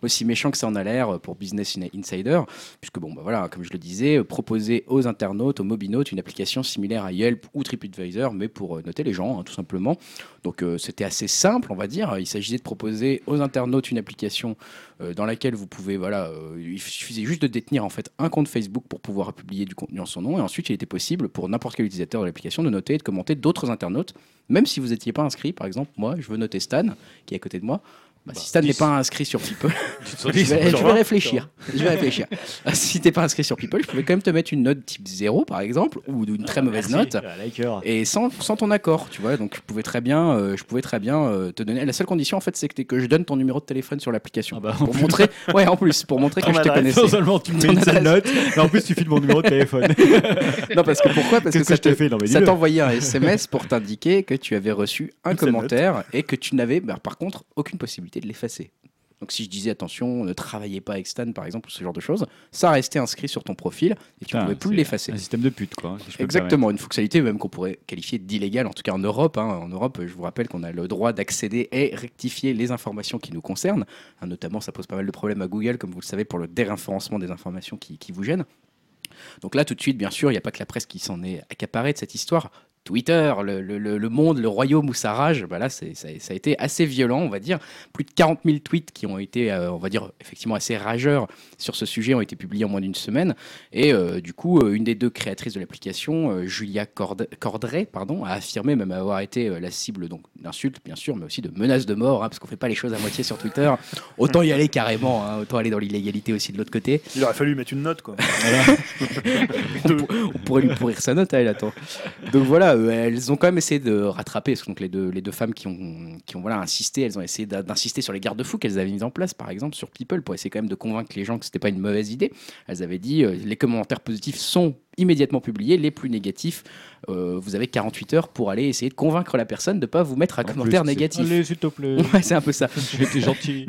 Speaker 2: aussi méchant que ça en a l'air pour Business Insider, puisque, bon, bah voilà, comme je le disais, euh, proposer aux internautes, aux mobinautes, une application similaire à Yelp ou TripAdvisor, mais pour euh, noter les gens, hein, tout simplement. Donc euh, c'était assez simple, on va dire. Il s'agissait de proposer aux internautes une application euh, dans laquelle vous pouvez, voilà, euh, il suffisait juste de détenir en fait un compte Facebook pour pouvoir publier du contenu en son nom. Et ensuite, il était possible pour n'importe quel utilisateur de l'application de noter et de commenter d'autres internautes, même si vous n'étiez pas inscrit. Par exemple, moi, je veux noter Stan, qui est à côté de moi. Bah, si Stan n'est pas inscrit sur People, je vais, je vais réfléchir. Je vais réfléchir. Ah, si t'es pas inscrit sur People, je pouvais quand même te mettre une note type 0 par exemple, ou une très mauvaise note et sans, sans ton accord, tu vois. Donc je pouvais très bien, euh, je pouvais très bien euh, te donner. La seule condition en fait, c'est que, je donne ton numéro de téléphone sur l'application
Speaker 1: Ah bah,
Speaker 2: pour montrer, ouais, en plus pour montrer que je te connaissais.
Speaker 1: Non seulement tu me mets une seule note, mais en plus tu files mon numéro de téléphone.
Speaker 2: Non parce que pourquoi Parce que, ça
Speaker 1: que fait Non
Speaker 2: ça t'envoyait un SMS pour t'indiquer que tu avais reçu un commentaire et que tu n'avais bah, par contre aucune possibilité de l'effacer. Donc si je disais attention, ne travaillez pas avec Stan par exemple, ou ce genre de choses, ça restait inscrit sur ton profil et tu
Speaker 1: Putain,
Speaker 2: pouvais plus l'effacer.
Speaker 1: Un système de pute quoi. si je peux me
Speaker 2: Exactement, une fonctionnalité même qu'on pourrait qualifier d'illégale, en tout cas en Europe. hein. En Europe, je vous rappelle qu'on a le droit d'accéder et rectifier les informations qui nous concernent. Hein, notamment, ça pose pas mal de problèmes à Google, comme vous le savez, pour le déréférencement des informations qui, qui vous gênent. Donc là, tout de suite, bien sûr, il n'y a pas que la presse qui s'en est accaparée de cette histoire. Twitter, le, le- le- le monde, le royaume où ça rage, bah là, ça, ça a été assez violent, on va dire. Plus de 40 000 tweets qui ont été, euh, on va dire, effectivement assez rageurs sur ce sujet ont été publiés en moins d'une semaine. Et euh, du coup, euh, une des deux créatrices de l'application, euh, Julia Cord- Cordray, pardon, a affirmé même avoir été la cible donc d'insultes, bien sûr, mais aussi de menaces de mort, hein, parce qu'on fait pas les choses à moitié sur Twitter. Autant y aller carrément, hein, autant aller dans l'illégalité aussi de l'autre côté.
Speaker 3: Il aurait fallu mettre une note, quoi.
Speaker 2: On pourrait lui pourrir sa note elle, attends. Donc voilà, euh, elles ont quand même essayé de rattraper, donc les deux, les deux femmes qui ont, qui ont voilà, insisté, elles ont essayé d'insister sur les garde-fous qu'elles avaient mis en place, par exemple, sur People, pour essayer quand même de convaincre les gens que c'était pas une mauvaise idée. Elles avaient dit, euh, les commentaires positifs sont immédiatement publiés, les plus négatifs, euh, vous avez 48 heures pour aller essayer de convaincre la personne de pas vous mettre un
Speaker 1: En
Speaker 2: commentaire
Speaker 1: c'est-
Speaker 2: négatif.
Speaker 1: Allez s'il te plaît.
Speaker 2: Ouais, c'est un peu ça.
Speaker 1: J'ai été gentil.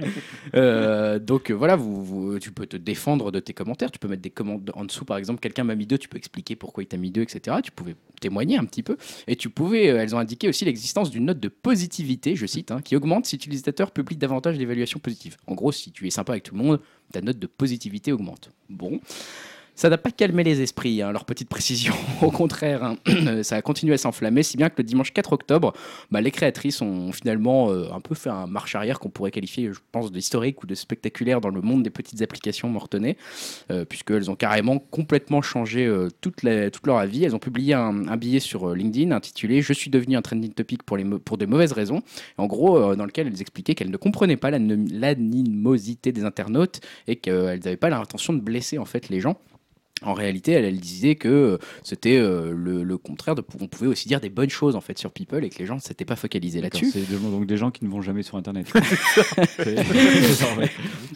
Speaker 2: Euh, donc euh, voilà, vous, vous- tu peux te défendre de tes commentaires. Tu peux mettre des commentaires en dessous, par exemple, quelqu'un m'a mis deux, tu peux expliquer pourquoi il t'a mis deux, etc. Tu pouvais témoigner un petit peu. Et tu pouvais, euh, elles ont indiqué aussi l'existence d'une note de positivité, je cite, hein, qui augmente si l'utilisateur publie davantage d'évaluations positives. En gros, si tu es sympa avec tout le monde, ta note de positivité augmente. Bon. Ça n'a pas calmé les esprits, hein, leur petite précision. Au contraire, hein, ça a continué à s'enflammer, si bien que le dimanche 4 octobre, bah, les créatrices ont finalement euh, un peu fait un marche arrière qu'on pourrait qualifier, je pense, d'historique ou de spectaculaire dans le monde des petites applications mortonnées, euh, puisqu'elles ont carrément complètement changé euh, toute, leur avis. Elles ont publié un, billet sur euh, LinkedIn intitulé Je suis devenu un trending topic pour, les, de mauvaises raisons, en gros, dans lequel elles expliquaient qu'elles ne comprenaient pas l'anim- l'animosité des internautes et qu'elles n'avaient pas l'intention de blesser en fait les gens. En réalité, elle, elle disait que euh, c'était euh, le, le contraire. De, on pouvait aussi dire des bonnes choses en fait sur People et que les gens ne s'étaient pas focalisés là-dessus.
Speaker 1: C'est donc des gens qui ne vont jamais sur Internet.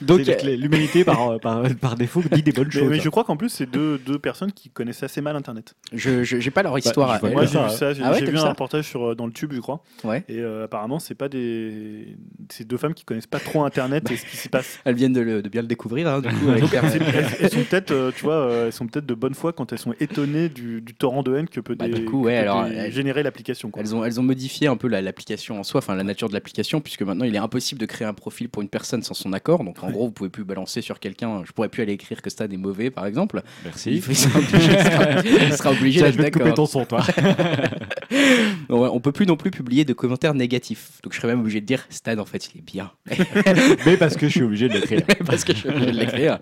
Speaker 2: Donc,
Speaker 1: que l'humanité par, par, par défaut dit des bonnes
Speaker 3: Mais,
Speaker 1: choses.
Speaker 3: mais je crois qu'en plus, c'est deux, deux personnes qui connaissent assez mal Internet.
Speaker 2: je j'ai pas leur histoire à
Speaker 1: vois
Speaker 2: elles.
Speaker 3: Moi, j'ai vu ça, j'ai
Speaker 2: Ah ouais,
Speaker 3: vu un
Speaker 2: ça
Speaker 3: reportage sur, euh, dans le tube, je crois.
Speaker 2: Ouais.
Speaker 3: Et euh, apparemment, c'est pas des. C'est deux femmes qui connaissent pas trop Internet et ce qui s'y passe.
Speaker 2: Elles viennent de, le- de bien le découvrir. hein, du coup, avec
Speaker 3: Donc,
Speaker 2: Père-
Speaker 3: elles, sont peut-être, euh, tu vois, euh, sont peut-être de bonne foi quand elles sont étonnées du, du torrent de haine que peut,
Speaker 2: Bah,
Speaker 3: que peut
Speaker 2: alors, elles-
Speaker 3: générer l'application.
Speaker 2: Elles ont, elles ont modifié un peu la- l'application en soi, enfin la nature de l'application, puisque maintenant il est impossible de créer un profil pour une personne sans son accord. Donc en gros, vous pouvez plus balancer sur quelqu'un. Je pourrais plus aller écrire que Stan est mauvais, par exemple.
Speaker 1: Merci.
Speaker 2: Il, faut- il sera obligé, il sera- il sera obligé
Speaker 1: Tiens,
Speaker 2: d'être
Speaker 1: je vais te couper
Speaker 2: d'accord.
Speaker 1: ton son, toi.
Speaker 2: Non, ouais, on peut plus non plus publier de commentaires négatifs. Donc je serais même obligé de dire Stan en fait il est bien
Speaker 1: Mais parce que je suis obligé de l'écrire.
Speaker 2: parce que je suis obligé de l'écrire.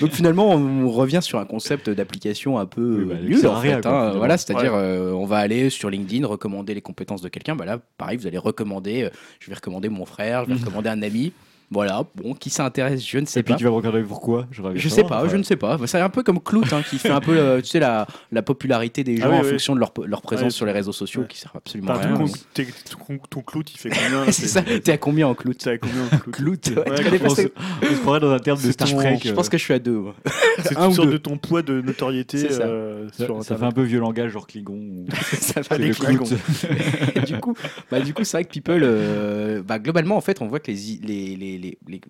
Speaker 2: Donc finalement on revient sur un concept d'application un peu
Speaker 1: Oui, bah,
Speaker 2: nul en fait, hein. Voilà, c'est-à-dire euh, on va aller sur LinkedIn recommander les compétences de quelqu'un. Bah là pareil vous allez recommander. euh, je vais recommander mon frère, je vais recommander un ami. Voilà, bon, qui ça intéresse, je ne sais
Speaker 1: Et puis
Speaker 2: pas.
Speaker 1: tu vas me regarder pourquoi Je,
Speaker 2: Je sais pas, je ne sais pas. C'est un peu comme Clout hein, qui fait un peu, euh, tu sais, la, la popularité des gens
Speaker 3: Ah oui,
Speaker 2: en
Speaker 3: oui.
Speaker 2: fonction de leur, leur présence
Speaker 3: Ouais,
Speaker 2: sur les réseaux sociaux
Speaker 3: ouais.
Speaker 2: qui sert absolument à rien.
Speaker 3: ton, t'es- ton, ton clout, il fait combien
Speaker 2: C'est ça, t'es à combien en Clout?
Speaker 3: T'es à combien en clout?
Speaker 2: Clout, ouais,
Speaker 3: Ouais,
Speaker 1: on, se, on se croirait dans un terme de
Speaker 3: C'est
Speaker 1: Star Trek.
Speaker 2: Je pense que je suis à deux.
Speaker 3: C'est
Speaker 2: un
Speaker 3: une sorte de ton poids de notoriété
Speaker 2: C'est ça.
Speaker 3: euh,
Speaker 1: ça,
Speaker 3: sur
Speaker 1: ça fait un peu vieux langage, genre Klingon.
Speaker 2: Ça
Speaker 3: Ah,
Speaker 1: C'est
Speaker 3: des Klingons.
Speaker 1: Clout.
Speaker 2: Et du coup, bah, du coup, c'est vrai que People, euh, bah, globalement, en fait, on voit que les,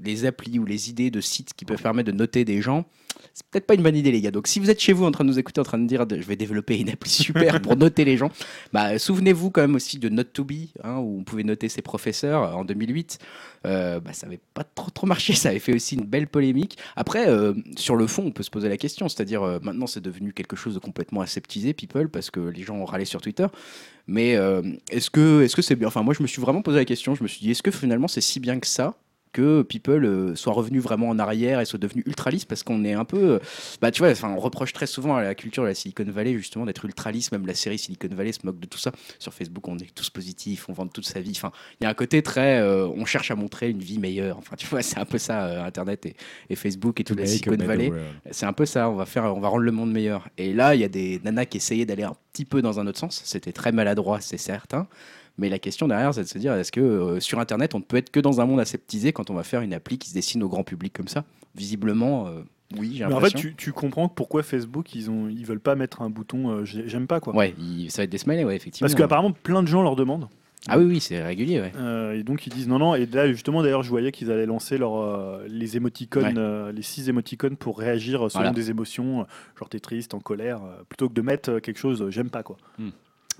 Speaker 2: les, applis ou les idées de sites qui peuvent permettre de noter des gens, c'est peut-être pas une bonne idée, les gars. Donc, si vous êtes chez vous en train de nous écouter, en train de dire, je vais développer une appli super pour noter les gens, bah, souvenez-vous quand même aussi de Not2Be, hein, où on pouvait noter ses professeurs euh, en 2008. Euh, bah, ça n'avait pas trop, trop marché, ça avait fait aussi une belle polémique. Après, euh, sur le fond, on peut se poser la question, c'est-à-dire euh, maintenant c'est devenu quelque chose de complètement aseptisé, People, parce que les gens ont râlé sur Twitter. Mais est-ce que est-ce que c'est bien? Enfin, moi, je me suis vraiment posé la question. Je me suis dit, est-ce que finalement c'est si bien que ça? Que People euh, soit revenu vraiment en arrière et soit devenu ultraliste parce qu'on est un peu, euh, bah tu vois, enfin on reproche très souvent à la culture de la Silicon Valley justement d'être ultraliste. Même la série Silicon Valley se moque de tout ça. Sur Facebook, on est tous positifs, on vend toute sa vie. Enfin, il y a un côté très, euh, on cherche à montrer une vie meilleure. Enfin, tu vois, c'est un peu ça euh, Internet et, et Facebook et toute la Silicon Valley. C'est un peu ça, on va faire, on va rendre le monde meilleur. Et là, il y a des nanas qui essayaient d'aller un petit peu dans un autre sens. C'était très maladroit, c'est certain. Mais la question derrière, c'est de se dire, est-ce que euh, sur Internet, on ne peut être que dans un monde aseptisé quand on va faire une appli qui se dessine au grand public comme ça? Visiblement, euh, oui, j'ai
Speaker 3: Mais en fait, tu, tu comprends pourquoi Facebook, ils, ont, ils veulent pas mettre un bouton euh, j'ai- j'aime pas, quoi.
Speaker 2: Ouais, il- ça va être des smileys, ouais, effectivement.
Speaker 3: Parce qu'apparemment, plein de gens leur demandent.
Speaker 2: Ah oui, oui, c'est régulier, ouais.
Speaker 3: Euh, et donc ils disent non, non. Et là, justement, d'ailleurs, je voyais qu'ils allaient lancer leur, euh, les émoticônes,
Speaker 2: Ouais.
Speaker 3: euh, les six émoticônes pour réagir selon
Speaker 2: Voilà.
Speaker 3: des émotions, euh, genre t'es triste, en colère, euh, plutôt que de mettre euh, quelque chose, euh, j'aime pas quoi.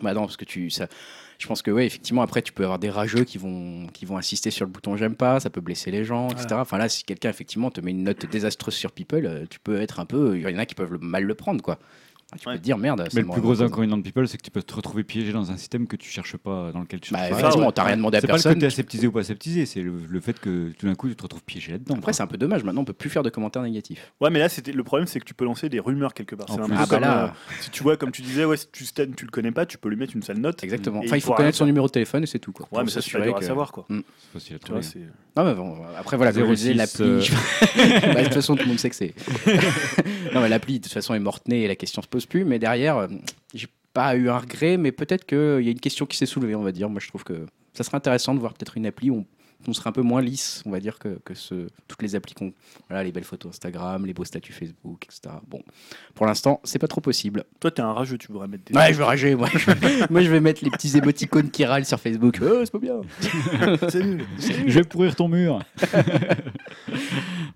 Speaker 2: Bah non, parce que tu, ça, je pense que ouais, effectivement, après, tu peux avoir des rageux qui vont, qui vont insister sur le bouton j'aime pas, ça peut blesser les gens, etc.
Speaker 3: Voilà.
Speaker 2: Enfin là, si quelqu'un effectivement te met une note désastreuse sur People, euh, tu peux être un peu, il y en a qui peuvent le- mal le prendre, quoi. Ah, Tu
Speaker 3: Ouais.
Speaker 2: peux te dire merde.
Speaker 1: Mais le plus gros inconvénient de People, c'est que tu peux te retrouver piégé dans un système que tu cherches pas, dans lequel tu
Speaker 2: Bah,
Speaker 1: cherches pas.
Speaker 2: effectivement, t'as rien demandé à
Speaker 1: C'est pas le
Speaker 2: personne.
Speaker 1: côté aseptisé ou pas aseptisé, c'est le, le fait que tout d'un coup tu te retrouves piégé là-dedans.
Speaker 2: Après, c'est un peu dommage. Maintenant, on peut plus faire de commentaires négatifs.
Speaker 3: Ouais, mais là, c'était le problème, c'est que tu peux lancer des rumeurs quelque part. C'est un
Speaker 2: Ah bah là.
Speaker 3: euh, si tu vois, comme tu disais, ouais, si tu Stan, tu le connais pas, tu peux lui mettre une sale note.
Speaker 2: Exactement. Enfin,
Speaker 3: il
Speaker 2: faut connaître son numéro de téléphone et c'est tout, quoi.
Speaker 3: Ouais, mais ça, c'est pas
Speaker 2: s'assurer
Speaker 3: dur à savoir quoi.
Speaker 1: C'est facile à
Speaker 2: après, voilà,
Speaker 1: 06,
Speaker 2: corriger l'appli.
Speaker 1: euh,
Speaker 2: Bah, de toute façon, tout le monde sait que c'est. non, mais l'appli, de toute façon, est morte-née et la question se plus. Mais derrière, euh, j'ai pas eu un regret, mais peut-être qu'il y a une question qui s'est soulevée, on va dire. Moi, je trouve que ça serait intéressant de voir peut-être une appli où on, on serait un peu moins lisse, on va dire, que, que ce, toutes les applis qu'on. Voilà, les belles photos Instagram, les beaux statuts Facebook, etc. Bon, pour l'instant, c'est pas trop possible.
Speaker 3: Toi, t'es un rageux, tu voudrais mettre des.
Speaker 2: Ouais, je vais rager, moi. moi, je vais mettre les petits émoticônes qui râlent sur Facebook. Oh, c'est pas bien.
Speaker 3: c'est nul.
Speaker 1: Je vais pourrir ton mur.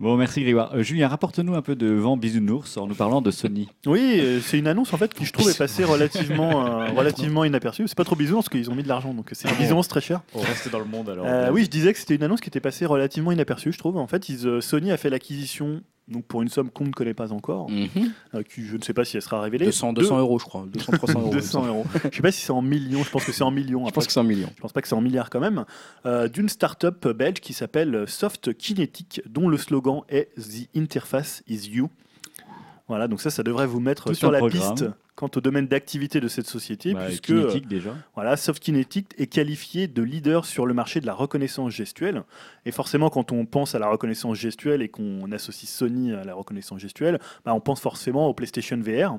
Speaker 1: bon, merci Grégoire. Euh, Julien, rapporte-nous un peu de vent bisounours en nous parlant de Sony.
Speaker 3: Oui, euh, c'est une annonce en fait qui je trouve est passée relativement, euh, relativement inaperçue. C'est pas trop bisou parce qu'ils ont mis de l'argent, donc c'est une bisounours très cher.
Speaker 1: On reste dans le monde alors.
Speaker 3: Euh, oui, je disais que c'était une annonce qui était passée relativement inaperçue, je trouve. En fait, ils, euh, Sony a fait l'acquisition. Donc pour une somme qu'on ne connaît pas encore,
Speaker 2: Mhm.
Speaker 3: euh, qui je ne sais pas si elle sera révélée.
Speaker 2: 200,
Speaker 3: de-
Speaker 2: 200 euros, je crois. 200, 300 euros.
Speaker 3: 200 euros. Je sais pas si c'est en millions, je pense que c'est en millions.
Speaker 2: Je pense que c'est un million.
Speaker 3: Je pense pas que c'est en milliards quand même, euh, d'une start-up belge qui s'appelle Soft Kinetic, dont le slogan est The Interface is You. Voilà, donc ça, ça devrait vous mettre
Speaker 1: Tout
Speaker 3: sur la
Speaker 1: programme.
Speaker 3: piste quant au domaine d'activité de cette société,
Speaker 1: Bah,
Speaker 3: puisque euh,
Speaker 1: Kinetic, déjà.
Speaker 3: voilà, SoftKinetic est qualifié de leader sur le marché de la reconnaissance gestuelle. Et forcément, quand on pense à la reconnaissance gestuelle et qu'on associe Sony à la reconnaissance gestuelle, bah, on pense forcément au PlayStation VR,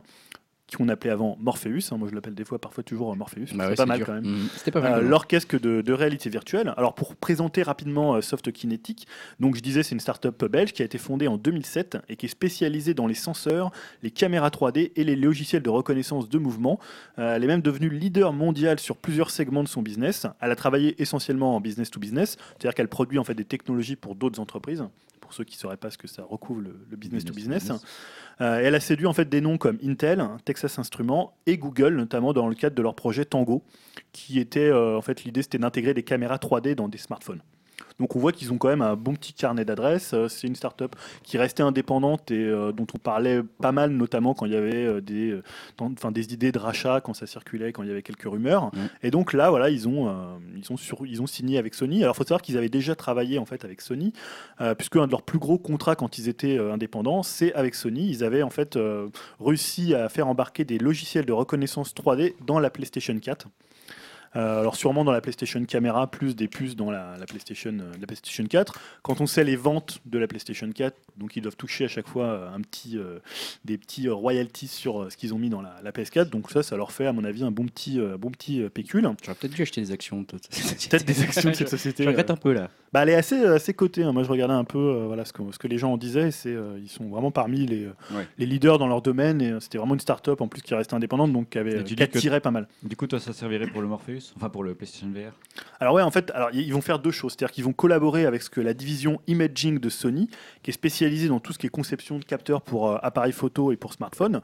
Speaker 3: qu'on appelait avant Morpheus. hein. moi, je l'appelle des fois, parfois toujours euh, Morpheus.
Speaker 2: Bah
Speaker 3: c'est
Speaker 2: ouais,
Speaker 3: pas mal
Speaker 2: dur.
Speaker 3: quand même.
Speaker 2: C'était pas
Speaker 3: Euh,
Speaker 2: mal.
Speaker 3: L'orchestre de, de réalité virtuelle. Alors pour présenter rapidement euh, Soft Kinetic, donc je disais c'est une start-up belge qui a été fondée en 2007 et qui est spécialisée dans les senseurs, les caméras 3D et les logiciels de reconnaissance de mouvement. Euh, elle est même devenue leader mondial sur plusieurs segments de son business. Elle a travaillé essentiellement en business to business, c'est-à-dire qu'elle produit en fait des technologies pour d'autres entreprises. Pour ceux qui ne sauraient pas ce que ça recouvre le, le business, to business. Euh, elle a séduit en fait des noms comme Intel, Texas Instruments et Google, notamment dans le cadre de leur projet Tango, qui était euh, en fait l'idée c'était d'intégrer des caméras 3D dans des smartphones. Donc on voit qu'ils ont quand même un bon petit carnet d'adresses. Euh, C'est une start-up qui restait indépendante et euh, dont on parlait pas mal, notamment quand il y avait euh, des, dans- enfin, des idées de rachat, quand ça circulait, quand il y avait quelques rumeurs.
Speaker 2: Mm.
Speaker 3: Et donc là, voilà, ils ont, ils ont, sur- ils ont signé avec Sony. Alors il faut savoir qu'ils avaient déjà travaillé en fait avec Sony, puisque un de leurs plus gros contrats quand ils étaient indépendants, c'est avec Sony. Ils avaient en fait réussi à faire embarquer des logiciels de reconnaissance 3D dans la PlayStation 4. Euh, alors sûrement dans la PlayStation Camera, plus des puces dans la, la PlayStation, euh, la PlayStation 4. Quand on sait les ventes de la PlayStation 4, donc ils doivent toucher à chaque fois euh, un petit, euh, des petits euh, royalties sur euh, ce qu'ils ont mis dans la, la PS4. Donc ça, ça leur fait à mon avis un bon petit, euh, bon petit euh, pécule.
Speaker 2: J'aurais peut-être dû acheter des actions. de cette société.
Speaker 3: Peut-être des actions de cette
Speaker 2: Je
Speaker 3: société.
Speaker 2: regrette
Speaker 3: euh,
Speaker 2: un peu là.
Speaker 3: bah, elle est assez, assez cotée. hein. Moi, je regardais un peu euh, voilà, ce, que, ce que les gens en disaient. C'est, euh, ils sont vraiment parmi les, euh,
Speaker 1: Ouais.
Speaker 3: les leaders dans leur domaine. Et euh, c'était vraiment une start-up en plus qui restait indépendante, donc qui, avait, qui attirait pas mal.
Speaker 1: Du coup, toi, ça servirait pour le Morpheus Enfin, pour le PlayStation VR
Speaker 3: Alors ouais, en fait, alors ils vont faire deux choses, c'est-à-dire qu'ils vont collaborer avec ce que la division imaging de Sony, qui est spécialisée dans tout ce qui est conception de capteurs pour euh, appareils photo et pour smartphones,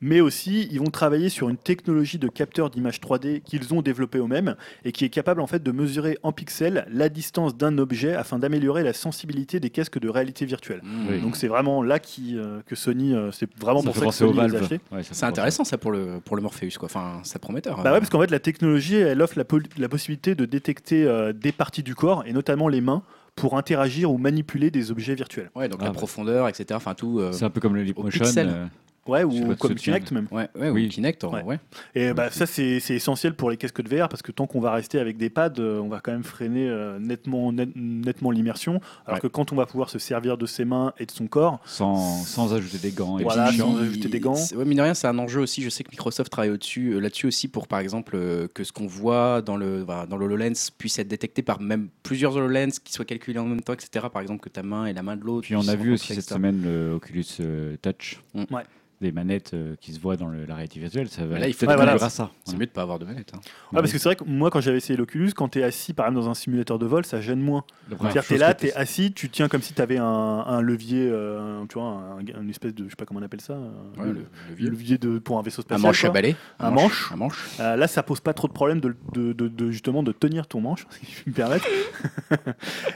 Speaker 3: mais aussi ils vont travailler sur une technologie de capteur d'image 3D qu'ils ont développée eux-mêmes et qui est capable en fait de mesurer en pixels la distance d'un objet afin d'améliorer la sensibilité des casques de réalité virtuelle.
Speaker 1: Oui.
Speaker 3: Donc c'est vraiment là qui, euh, que Sony, euh, c'est vraiment
Speaker 1: Ça
Speaker 3: pour ça que Sony les a achetés.
Speaker 1: Ouais,
Speaker 2: C'est intéressant ça pour le, pour le Morpheus quoi. Enfin, c'est prometteur.
Speaker 3: Bah ouais, parce qu'en fait, la technologie, elle offre la, possibilité de détecter euh, des parties du corps, et notamment les mains, pour interagir ou manipuler des objets virtuels.
Speaker 2: Ouais, donc
Speaker 1: Ah,
Speaker 2: la
Speaker 1: bah.
Speaker 2: profondeur, etc. Enfin tout. euh,
Speaker 1: C'est un peu comme le Leapmotion.
Speaker 2: pixel.
Speaker 1: euh,
Speaker 3: Ouais, ou comme. Kinect même.
Speaker 2: Ouais, ouais,
Speaker 1: Oui.
Speaker 2: ou Kinect,
Speaker 3: Ouais.
Speaker 2: ouais.
Speaker 3: Et bah, ça, c'est c'est essentiel pour les casques de VR, parce que tant qu'on va rester avec des pads, euh, on va quand même freiner euh, nettement, net- nettement l'immersion, alors
Speaker 2: Ouais.
Speaker 3: que quand on va pouvoir se servir de ses mains et de son corps,
Speaker 1: sans, sans ajouter des gants. et
Speaker 3: Voilà,
Speaker 1: puis-
Speaker 3: sans ajouter des gants.
Speaker 2: Ouais, mine de rien, c'est un enjeu aussi. Je sais que Microsoft travaille au-dessus, euh, là-dessus aussi pour, par exemple, euh, que ce qu'on voit dans le voilà, dans le HoloLens puisse être détecté par même plusieurs HoloLens qui soient calculés en même temps, etc. Par exemple, que ta main et la main de l'autre.
Speaker 1: Puis on a vu aussi cette semaine le Oculus euh, Touch.
Speaker 2: Mm.
Speaker 3: Ouais.
Speaker 1: Des manettes euh, qui se voient dans le- la réalité virtuelle. Ça va
Speaker 2: Là, il faut
Speaker 3: Ouais, voilà.
Speaker 1: ça.
Speaker 2: C'est
Speaker 1: Ouais.
Speaker 2: mieux de pas avoir de manette. hein.
Speaker 3: Ouais, parce que c'est vrai que moi, quand j'avais essayé l'Oculus, quand tu es assis, par exemple, dans un simulateur de vol, ça gêne moins. C'est-à-dire que tu es là, tu es assis, tu tiens comme si tu avais un, un levier, euh, un- tu vois, un, une espèce de, je sais pas comment on appelle ça, un-
Speaker 2: Ouais, le,
Speaker 3: levier de, pour un vaisseau
Speaker 2: Un
Speaker 3: spatial.
Speaker 2: manche à balai.
Speaker 3: Un manche.
Speaker 2: Un manche.
Speaker 3: Euh, là, ça pose pas trop de problème de, de- de- de- justement de tenir ton manche, si je puis me permettre.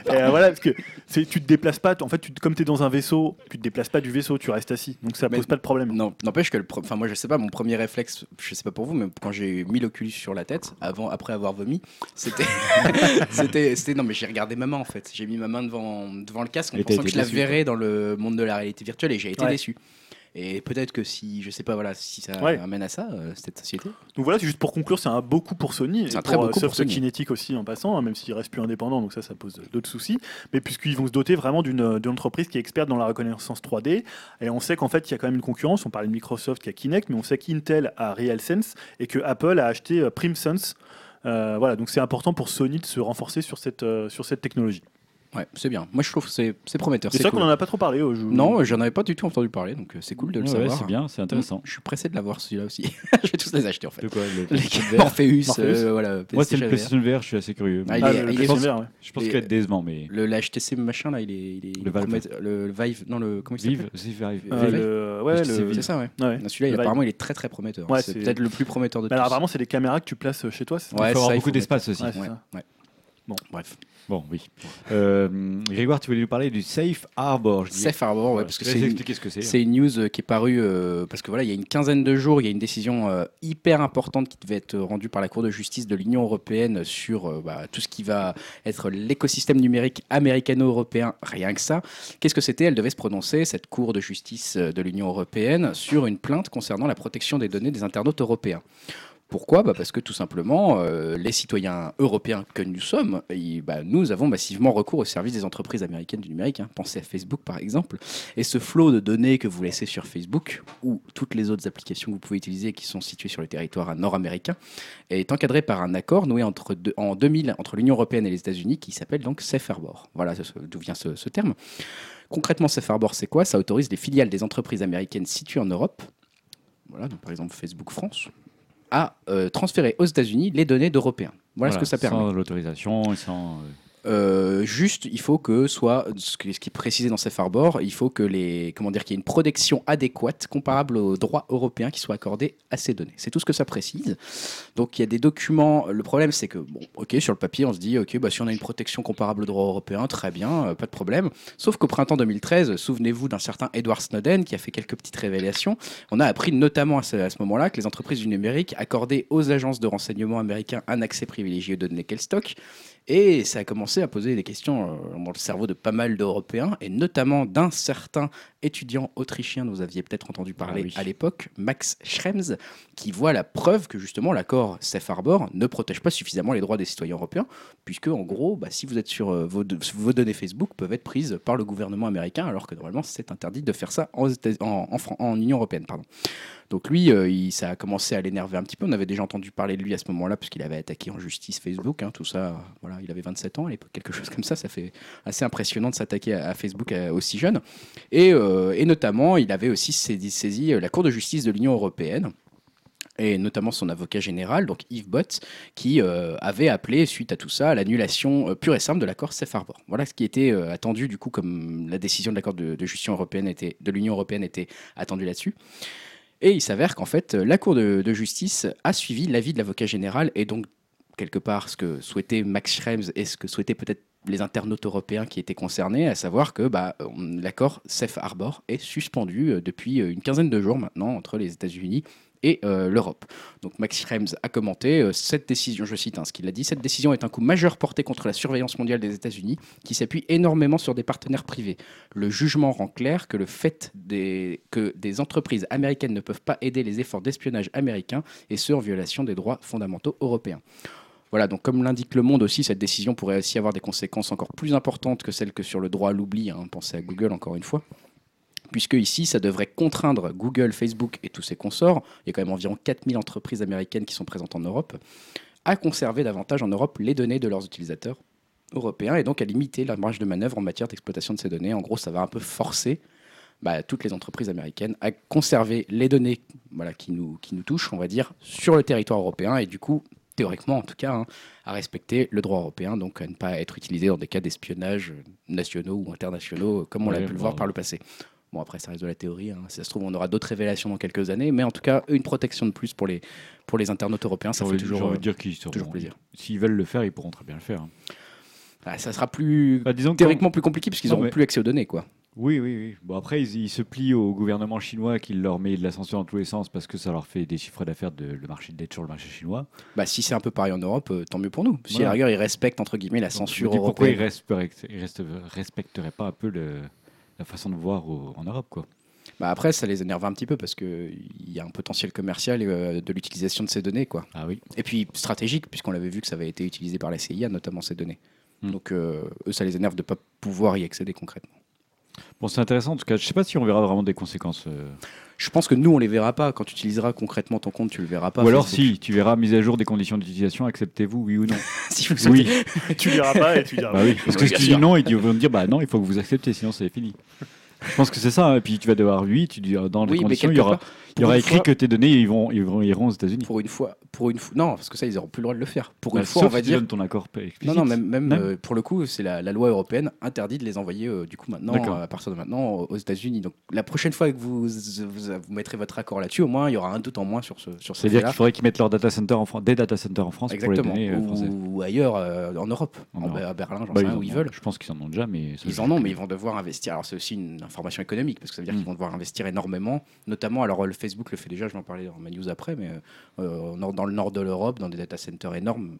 Speaker 3: Et, euh, voilà, parce que tu te déplaces pas. En fait, tu, comme tu es dans un vaisseau, tu te déplaces pas du vaisseau, tu restes assis. Donc ça
Speaker 2: Mais-
Speaker 3: pose pas de problème.
Speaker 2: N'empêche que le, enfin moi je sais pas, mon premier réflexe, je sais pas pour vous, mais quand j'ai mis l'Oculus sur la tête, avant, après avoir vomi, c'était, c'était, c'était, non mais j'ai regardé ma main en fait, j'ai mis ma main devant, devant le casque en
Speaker 1: Et
Speaker 2: pensant que je la verrais dans le monde de la réalité virtuelle et j'ai été
Speaker 3: Ouais.
Speaker 2: déçu. Et peut-être que si, je sais pas, voilà, si ça
Speaker 3: Ouais.
Speaker 2: amène à ça, euh, cette société.
Speaker 3: Donc voilà, c'est juste pour conclure, c'est un beau coup pour Sony.
Speaker 2: C'est un très
Speaker 3: pour, euh,
Speaker 2: coup pour Sony.
Speaker 3: Kinetic aussi en passant, hein, même s'il reste plus indépendant, donc ça, ça pose d'autres soucis. Mais puisqu'ils vont se doter vraiment d'une d'une entreprise qui est experte dans la reconnaissance 3D. Et on sait qu'en fait, il y a quand même une concurrence. On parlait de Microsoft qui a Kinect, mais on sait qu'Intel a RealSense et que Apple a acheté euh, PrimSense. Euh, voilà, donc c'est important pour Sony de se renforcer sur cette, euh, sur cette technologie.
Speaker 2: Ouais, c'est bien. Moi je trouve que c'est, c'est prometteur.
Speaker 3: C'est
Speaker 2: C'est
Speaker 3: ça
Speaker 2: cool.
Speaker 3: qu'on en a pas trop parlé. euh, je-
Speaker 2: Non, j'en avais pas du tout entendu parler, donc euh, c'est cool de le
Speaker 1: Ouais, ouais,
Speaker 2: savoir.
Speaker 1: c'est bien, c'est intéressant.
Speaker 2: Mm, Je suis pressé de l'avoir celui-là aussi. je vais tous les acheter en fait.
Speaker 1: De quoi le
Speaker 2: Les Morpheus,
Speaker 3: Morpheus.
Speaker 2: euh, voilà.
Speaker 1: Moi, c'est le. PlayStation VR, je suis assez curieux.
Speaker 2: Ah, il
Speaker 3: Ah,
Speaker 2: est-
Speaker 3: le
Speaker 2: il est-
Speaker 1: pense-
Speaker 3: VR, ouais.
Speaker 1: Je pense qu'il va être décevant, mais.
Speaker 2: Le l'HTC machin là, il est, il est, il
Speaker 1: Le Valve.
Speaker 2: le, Vive, non le comment il s'appelle
Speaker 1: Vive, Vive, Vive.
Speaker 3: Euh, ouais,
Speaker 1: HTC.
Speaker 2: C'est ça, ouais.
Speaker 3: ouais.
Speaker 2: Non, Celui-là, apparemment, il est très très prometteur.
Speaker 3: Ouais,
Speaker 2: c'est peut-être le plus prometteur de
Speaker 3: Mais alors,
Speaker 2: tous.
Speaker 3: apparemment, c'est des caméras que tu places chez toi. c'est ça
Speaker 1: Il
Speaker 2: Ouais,
Speaker 1: faut avoir
Speaker 2: ça,
Speaker 1: beaucoup d'espace aussi.
Speaker 3: Ouais,
Speaker 2: Ouais, ouais. Bref.
Speaker 1: Bon, oui. Euh, Grégoire, tu voulais nous parler du Safe Harbor. je.
Speaker 2: Safe Harbor, ouais, parce que
Speaker 1: te
Speaker 2: c'est une,
Speaker 1: ce
Speaker 2: une news euh, qui est parue euh, parce que voilà, il y a une quinzaine de jours, il y a une décision euh, hyper importante qui devait être rendue par la Cour de justice de l'Union européenne sur bah, tout ce qui va être l'écosystème numérique américano-européen, rien que ça. Qu'est-ce que c'était? Elle devait se prononcer, cette Cour de justice de l'Union européenne, sur une plainte concernant la protection des données des internautes européens. Pourquoi bah Parce que tout simplement, euh, les citoyens européens que nous sommes, bah, nous avons massivement recours au service des entreprises américaines du numérique. hein. Pensez à Facebook par exemple. Et ce flot de données que vous laissez sur Facebook ou toutes les autres applications que vous pouvez utiliser qui sont situées sur le territoire nord-américain est encadré par un accord noué en 2000 entre l'Union européenne et les États-Unis qui s'appelle donc Safe Harbor. Voilà d'où vient ce, ce terme. Concrètement, Safe Harbor, c'est quoi? Ça autorise les filiales des entreprises américaines situées en Europe, voilà, donc par exemple Facebook France, à euh, transférer aux États-Unis les données d'Européens. Voilà, ce que ça permet.
Speaker 1: Sans l'autorisation et sans. Euh,
Speaker 2: juste, il faut que soit ce qui est précisé dans Safe Harbor, il faut que les comment dire qu'il y ait une protection adéquate comparable aux droits européens qui soit accordés à ces données. C'est tout ce que ça précise. Donc il y a des documents. Le problème c'est que bon, ok, sur le papier on se dit ok, bah si on a une protection comparable aux droits européens, très bien, euh, pas de problème. Sauf qu'au printemps 2013, souvenez-vous d'un certain Edward Snowden qui a fait quelques petites révélations. On a appris notamment à ce, ce moment-là que les entreprises du numérique accordaient aux agences de renseignement américains un accès privilégié aux données qu'elles stockent. Et ça a commencé à poser des questions euh, dans le cerveau de pas mal d'Européens, et notamment d'un certain étudiant autrichien dont vous aviez peut-être entendu parler
Speaker 1: Ah oui.
Speaker 2: à l'époque, Max Schrems, qui voit la preuve que justement l'accord Safe Harbor ne protège pas suffisamment les droits des citoyens européens, puisque en gros, bah, si vous êtes sur euh, vos, vos données Facebook, peuvent être prises par le gouvernement américain, alors que normalement c'est interdit de faire ça en, États- en, en Fran- en Union européenne. Pardon. Donc lui, euh, il- ça a commencé à l'énerver un petit peu. On avait déjà entendu parler de lui à ce moment-là, puisqu'il avait attaqué en justice Facebook. hein, tout ça, euh, voilà, il avait 27 ans à l'époque, quelque chose comme ça. Ça fait assez impressionnant de s'attaquer à, à Facebook euh, aussi jeune. Et, euh, et notamment, il avait aussi saisi, euh, la Cour de justice de l'Union européenne. Et notamment son avocat général, donc Yves Bott, qui euh, avait appelé, suite à tout ça, à l'annulation euh, pure et simple de l'accord Safe Harbor. Voilà ce qui était euh, attendu, du coup, comme la décision de l'accord de, de justice européenne de l'Union européenne était attendue là-dessus. Et il s'avère qu'en fait, la Cour de, de justice a suivi l'avis de l'avocat général et donc, quelque part, ce que souhaitait Max Schrems et ce que souhaitaient peut-être les internautes européens qui étaient concernés, à savoir que bah, l'accord Safe Harbor est suspendu euh, depuis euh, une quinzaine de jours maintenant entre les États-Unis et euh, l'Europe. Donc Max Schrems a commenté cette décision, je cite hein, ce qu'il a dit, cette décision est un coup majeur porté contre la surveillance mondiale des États-Unis qui s'appuie énormément sur des partenaires privés. Le jugement rend clair que le fait que des entreprises américaines ne peuvent pas aider les efforts d'espionnage américains et ce en violation des droits fondamentaux européens. Voilà, donc comme l'indique Le Monde aussi, cette décision pourrait aussi avoir des conséquences encore plus importantes que celles que sur le droit à l'oubli. hein. Pensez à Google encore une fois. Puisque ici, ça devrait contraindre Google, Facebook et tous ses consorts, il y a quand même environ 4000 entreprises américaines qui sont présentes en Europe, à conserver davantage en Europe les données de leurs utilisateurs européens et donc à limiter la marge de manœuvre en matière d'exploitation de ces données. En gros, ça va un peu forcer bah, toutes les entreprises américaines à conserver les données voilà, qui, nous, qui nous touchent, on va dire, sur le territoire européen et du coup, théoriquement en tout cas, hein, à respecter le droit européen, donc à ne pas être utilisé dans des cas d'espionnage euh, nationaux ou internationaux, comme on l'a pu le voir par le passé. Bon, après, ça reste de la théorie. hein. Si ça se trouve, on aura d'autres révélations dans quelques années. Mais en tout cas, une protection de plus pour les, pour les internautes européens, ça fait toujours, euh,
Speaker 1: dire qu'ils seront-
Speaker 2: toujours plaisir.
Speaker 1: S'ils veulent le faire, ils pourront très bien le faire. hein.
Speaker 2: ah, ça sera plus
Speaker 1: Bah, que-
Speaker 2: théoriquement plus compliqué parce qu'ils n'auront
Speaker 1: mais-
Speaker 2: plus accès aux données. quoi.
Speaker 1: Oui, oui, oui. Bon, après, ils, ils se plient au gouvernement chinois qui leur met de la censure dans tous les sens parce que ça leur fait des chiffres d'affaires de le marché d'être sur le marché chinois.
Speaker 2: Bah, si c'est un peu pareil en Europe, euh, tant mieux pour nous. Si à
Speaker 1: Voilà.
Speaker 2: la rigueur, ils respectent entre guillemets la
Speaker 1: Donc,
Speaker 2: censure
Speaker 1: dis pourquoi ils,
Speaker 2: européenne.
Speaker 1: respecteraient, pas un peu le- la façon de voir au- en Europe, quoi.
Speaker 2: Bah, après, ça les énerve un petit peu parce qu'il y a un potentiel commercial euh, de l'utilisation de ces données. quoi.
Speaker 1: Ah oui.
Speaker 2: Et puis stratégique, puisqu'on l'avait vu que ça avait été utilisé par la CIA, notamment ces données.
Speaker 1: Hmm.
Speaker 2: Donc euh, eux, ça les énerve de ne pas pouvoir y accéder concrètement.
Speaker 1: Bon, c'est intéressant. En tout cas, je sais pas si on verra vraiment des conséquences. euh.
Speaker 2: Je pense que nous, on les verra pas. Quand tu utiliseras concrètement ton compte, tu le verras pas.
Speaker 1: Ou alors,
Speaker 2: Facebook.
Speaker 1: si tu verras mise à jour des conditions d'utilisation, acceptez-vous, oui ou non
Speaker 2: si vous
Speaker 1: Oui.
Speaker 3: tu liras pas et tu diras.
Speaker 1: Bah oui, parce que si
Speaker 2: bien
Speaker 1: tu dis non, ils vont te dire bah non, il faut que vous acceptiez, sinon c'est fini. Je pense que c'est ça. hein. Et puis tu vas devoir oui, tu dis euh, dans les
Speaker 2: Oui, mais
Speaker 1: conditions, il y
Speaker 2: quelque
Speaker 1: aura,
Speaker 2: part-
Speaker 1: Il y aura écrit
Speaker 2: fois-
Speaker 1: que tes données ils vont, ils vont, iront aux États-Unis.
Speaker 2: Pour une fois, pour une fois, non, parce que ça, ils auront plus le droit de le faire. Pour
Speaker 1: Bah,
Speaker 2: une fois, on va dire.
Speaker 1: donnes ton accord explicite.
Speaker 2: Non, non, même, même
Speaker 1: Même
Speaker 2: euh, pour le coup, c'est la, la loi européenne interdit de les envoyer euh, du coup maintenant, à partir de maintenant, aux États-Unis. Donc la prochaine fois que vous, vous, vous mettrez votre accord là-dessus, au moins il y aura un doute en moins sur ce sur ce
Speaker 1: C'est-à-dire qu'il faudrait qu'ils mettent leur data center en France, des data centers en France
Speaker 2: Exactement.
Speaker 1: pour les données euh, françaises.
Speaker 2: ou ailleurs euh, en Europe,
Speaker 1: En
Speaker 2: en,
Speaker 1: Europe.
Speaker 2: à Berlin, j'en
Speaker 1: Bah,
Speaker 2: sais
Speaker 1: en
Speaker 2: où ils veulent.
Speaker 1: Je pense qu'ils en ont déjà, mais
Speaker 2: Ils en ont, mais ils vont devoir investir. Alors c'est aussi une information économique parce que ça veut dire
Speaker 1: Mm.
Speaker 2: qu'ils vont devoir investir énormément, notamment. Alors le Facebook le fait déjà, je vais en parler dans ma news après, mais euh, dans le nord de l'Europe, dans des data centers énormes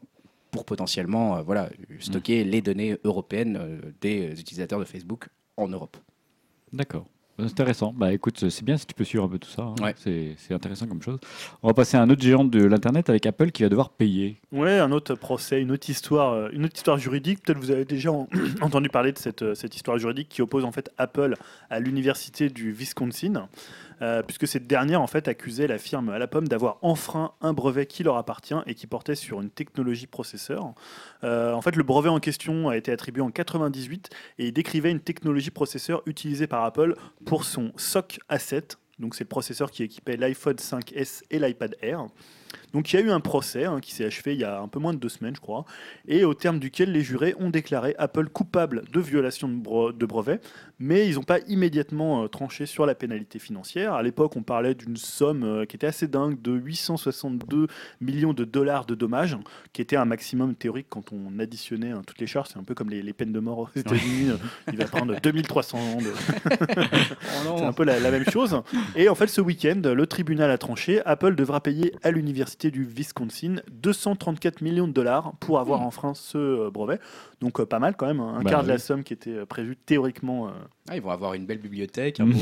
Speaker 2: pour potentiellement euh, voilà stocker les données européennes euh, des utilisateurs de Facebook en Europe.
Speaker 1: D'accord. C'est intéressant. Bah écoute, c'est bien si tu peux suivre un peu tout ça. hein.
Speaker 2: Ouais.
Speaker 1: C'est c'est intéressant comme chose. On va passer à un autre géant de l'internet avec Apple qui va devoir payer.
Speaker 3: Ouais, un autre procès, une autre histoire, une autre histoire juridique. Peut-être vous avez déjà en- entendu parler de cette, cette histoire juridique qui oppose en fait Apple à l'université du Wisconsin, euh, puisque cette dernière en fait accusait la firme à la pomme d'avoir enfreint un brevet qui leur appartient et qui portait sur une technologie processeur. Euh, en fait, le brevet en question a été attribué en 98 et il décrivait une technologie processeur utilisée par Apple pour son SOC A7. Donc c'est le processeur qui équipait l'iPhone 5S et l'iPad Air. Donc il y a eu un procès hein, qui s'est achevé il y a un peu moins de deux semaines, je crois, et au terme duquel les jurés ont déclaré Apple coupable de violation de, bre- de brevet, mais ils n'ont pas immédiatement euh, tranché sur la pénalité financière. À l'époque, on parlait d'une somme euh, qui était assez dingue de 862 millions de dollars de dommages, qui était un maximum théorique quand on additionnait hein, toutes les charges. C'est un peu comme les, les peines de mort aux États-Unis. euh, il va prendre 2300 ans de, c'est un peu la, la même chose. Et en fait, ce week-end, le tribunal a tranché. Apple devra payer à l'université du Wisconsin 234 millions de dollars pour avoir enfreint ce euh, brevet. Donc euh, pas mal quand même, hein. un
Speaker 1: Bah
Speaker 3: quart de la somme qui était euh, prévue théoriquement.
Speaker 2: Ah, ils vont avoir une belle bibliothèque, un
Speaker 1: Mm.
Speaker 2: beau.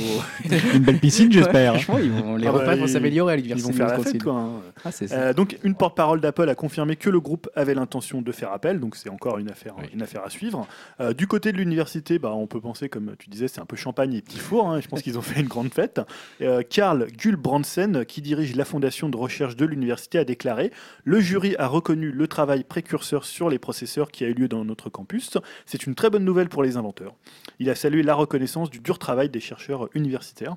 Speaker 1: Une belle piscine, j'espère.
Speaker 2: Franchement, ils vont, les
Speaker 3: Ah
Speaker 2: repas vont
Speaker 3: ils-
Speaker 2: s'améliorer à
Speaker 3: Ils
Speaker 2: l'université
Speaker 3: vont
Speaker 2: de
Speaker 3: faire la fête quoi. hein.
Speaker 2: Ah, c'est ça.
Speaker 3: Euh, donc une porte-parole d'Apple a confirmé que le groupe avait l'intention de faire appel, donc c'est encore une affaire,
Speaker 1: Oui.
Speaker 3: une affaire à suivre. Euh, du côté de l'université, bah, on peut penser, comme tu disais, c'est un peu champagne et petit four, hein, je pense qu'ils ont fait une grande fête. Euh, Karl Gulbrandsen, qui dirige la fondation de recherche de l'université, a déclaré « Le jury a reconnu le travail précurseur sur les processeurs qui a eu lieu dans notre campus. C'est une très bonne nouvelle pour les inventeurs. » Il a salué la reconnaissance du dur travail des chercheurs universitaires.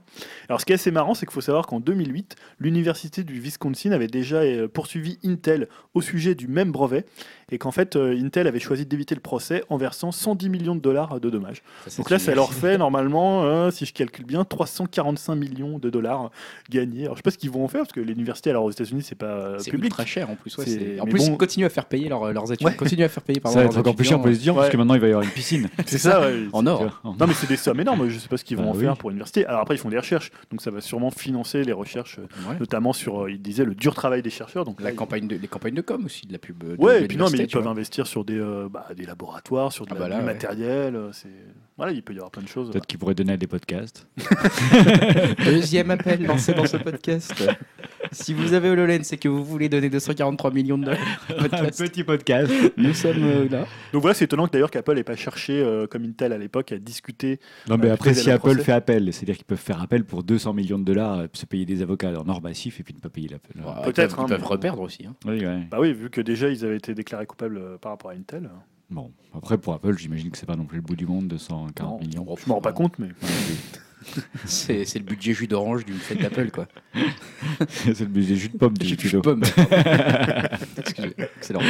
Speaker 3: Alors ce qui est assez marrant, c'est qu'il faut savoir qu'en 2008, l'université du Wisconsin avait déjà euh, poursuivi Intel au sujet du même brevet et qu'en fait euh, Intel avait choisi d'éviter le procès en versant 110 millions de dollars de dommages.
Speaker 2: Ça, c'est
Speaker 3: Donc là, ça leur fait normalement, euh, si je calcule bien, 345 millions de dollars gagnés. Alors je sais pas ce qu'ils vont en faire parce que l'université alors aux États-Unis c'est pas euh,
Speaker 2: C'est
Speaker 3: public.
Speaker 2: ultra cher en plus. ouais,
Speaker 3: C'est-
Speaker 2: c'est- En
Speaker 3: mais
Speaker 2: plus,
Speaker 3: bon-
Speaker 2: ils continuent à faire payer leurs- leurs études.
Speaker 3: Ouais.
Speaker 2: Continuent à faire payer pardon,
Speaker 1: Ça va être encore plus cher pour les étudiants parce
Speaker 3: Ouais.
Speaker 1: que maintenant il va y avoir une piscine.
Speaker 3: C'est ça. ouais.
Speaker 2: En or.
Speaker 3: Non mais c'est des sommes énormes. Je sais pas ce qu'ils vont
Speaker 1: Bah
Speaker 3: en
Speaker 1: oui.
Speaker 3: faire pour l'université. Alors après ils font des recherches, donc ça va sûrement financer les recherches, euh,
Speaker 2: Ouais.
Speaker 3: notamment sur, euh, ils disaient le dur travail des chercheurs. Donc
Speaker 2: La campagne de, les campagnes de com aussi, de la pub. de
Speaker 3: Ouais, et puis non, mais ils peuvent investir sur des, euh, bah, des laboratoires, sur de
Speaker 2: Ah bah
Speaker 3: du matériel. C'est voilà, il peut y avoir plein de choses.
Speaker 1: Peut-être qu'ils pourraient donner à des podcasts.
Speaker 2: Deuxième appel lancé dans ce podcast. Si vous avez HoloLens et que vous voulez donner 243 millions de dollars
Speaker 1: Un petit podcast.
Speaker 2: nous sommes euh, là.
Speaker 3: Donc voilà, c'est étonnant que d'ailleurs qu'Apple n'ait pas cherché, euh, comme Intel à l'époque, à discuter.
Speaker 1: Non, mais
Speaker 3: Ouais,
Speaker 1: après, si
Speaker 3: le
Speaker 1: Apple
Speaker 3: procès.
Speaker 1: fait appel, c'est-à-dire qu'ils peuvent faire appel pour 200 millions de dollars, euh, se payer des avocats en or massif et puis ne pas payer l'appel.
Speaker 2: Ouais,
Speaker 3: Peut-être,
Speaker 2: Ils peuvent,
Speaker 3: hein,
Speaker 2: peuvent
Speaker 3: mais-
Speaker 2: reperdre aussi. hein.
Speaker 1: Oui, ouais.
Speaker 3: Bah oui, vu que déjà ils avaient été déclarés coupables euh, par rapport à Intel. euh,
Speaker 1: Bon, après, pour Apple, j'imagine que c'est pas non plus le bout du monde, 240
Speaker 3: non,
Speaker 1: millions.
Speaker 3: Je m'en rends pas compte, mais.
Speaker 2: C'est c'est le budget jus d'orange d'une fête d'Apple, quoi.
Speaker 1: c'est le budget jus de pomme du
Speaker 2: Jus de pomme. Excusez. Excellent.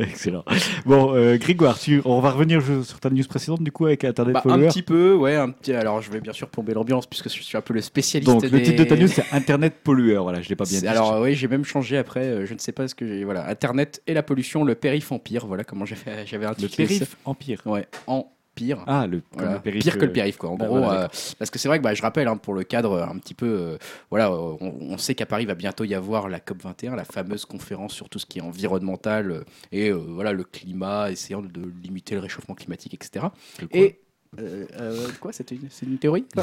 Speaker 1: Excellent. Bon, euh, Grégoire, tu- on va revenir sur ta news précédente du coup avec Internet
Speaker 2: Bah, un
Speaker 1: Follower.
Speaker 2: petit peu, ouais. Un petit... Alors, je vais bien sûr plomber l'ambiance puisque je suis un peu le spécialiste.
Speaker 1: Donc, le titre de ta news, c'est Internet Pollueur. Voilà, je l'ai pas bien dit.
Speaker 2: Alors oui, j'ai même changé après. euh, je ne sais pas ce que j'ai. Voilà, Internet et la pollution, le périph empire. Voilà comment j'ai fait- j'avais
Speaker 1: le
Speaker 2: intitulé ça.
Speaker 1: périph Empire.
Speaker 2: Ouais, empire.
Speaker 1: Ah, le, comme
Speaker 2: Voilà,
Speaker 1: le périph,
Speaker 2: pire que le
Speaker 1: euh,
Speaker 2: périph quoi en
Speaker 1: bah,
Speaker 2: gros
Speaker 1: voilà,
Speaker 2: euh, parce que c'est vrai que bah, je rappelle hein, pour le cadre euh, un petit peu voilà on, on sait qu'à Paris va bientôt y avoir la COP 21 la fameuse conférence sur tout ce qui est environnemental et voilà le climat essayant de limiter le réchauffement climatique etc et euh, euh, quoi c'est une, une théorie? Non,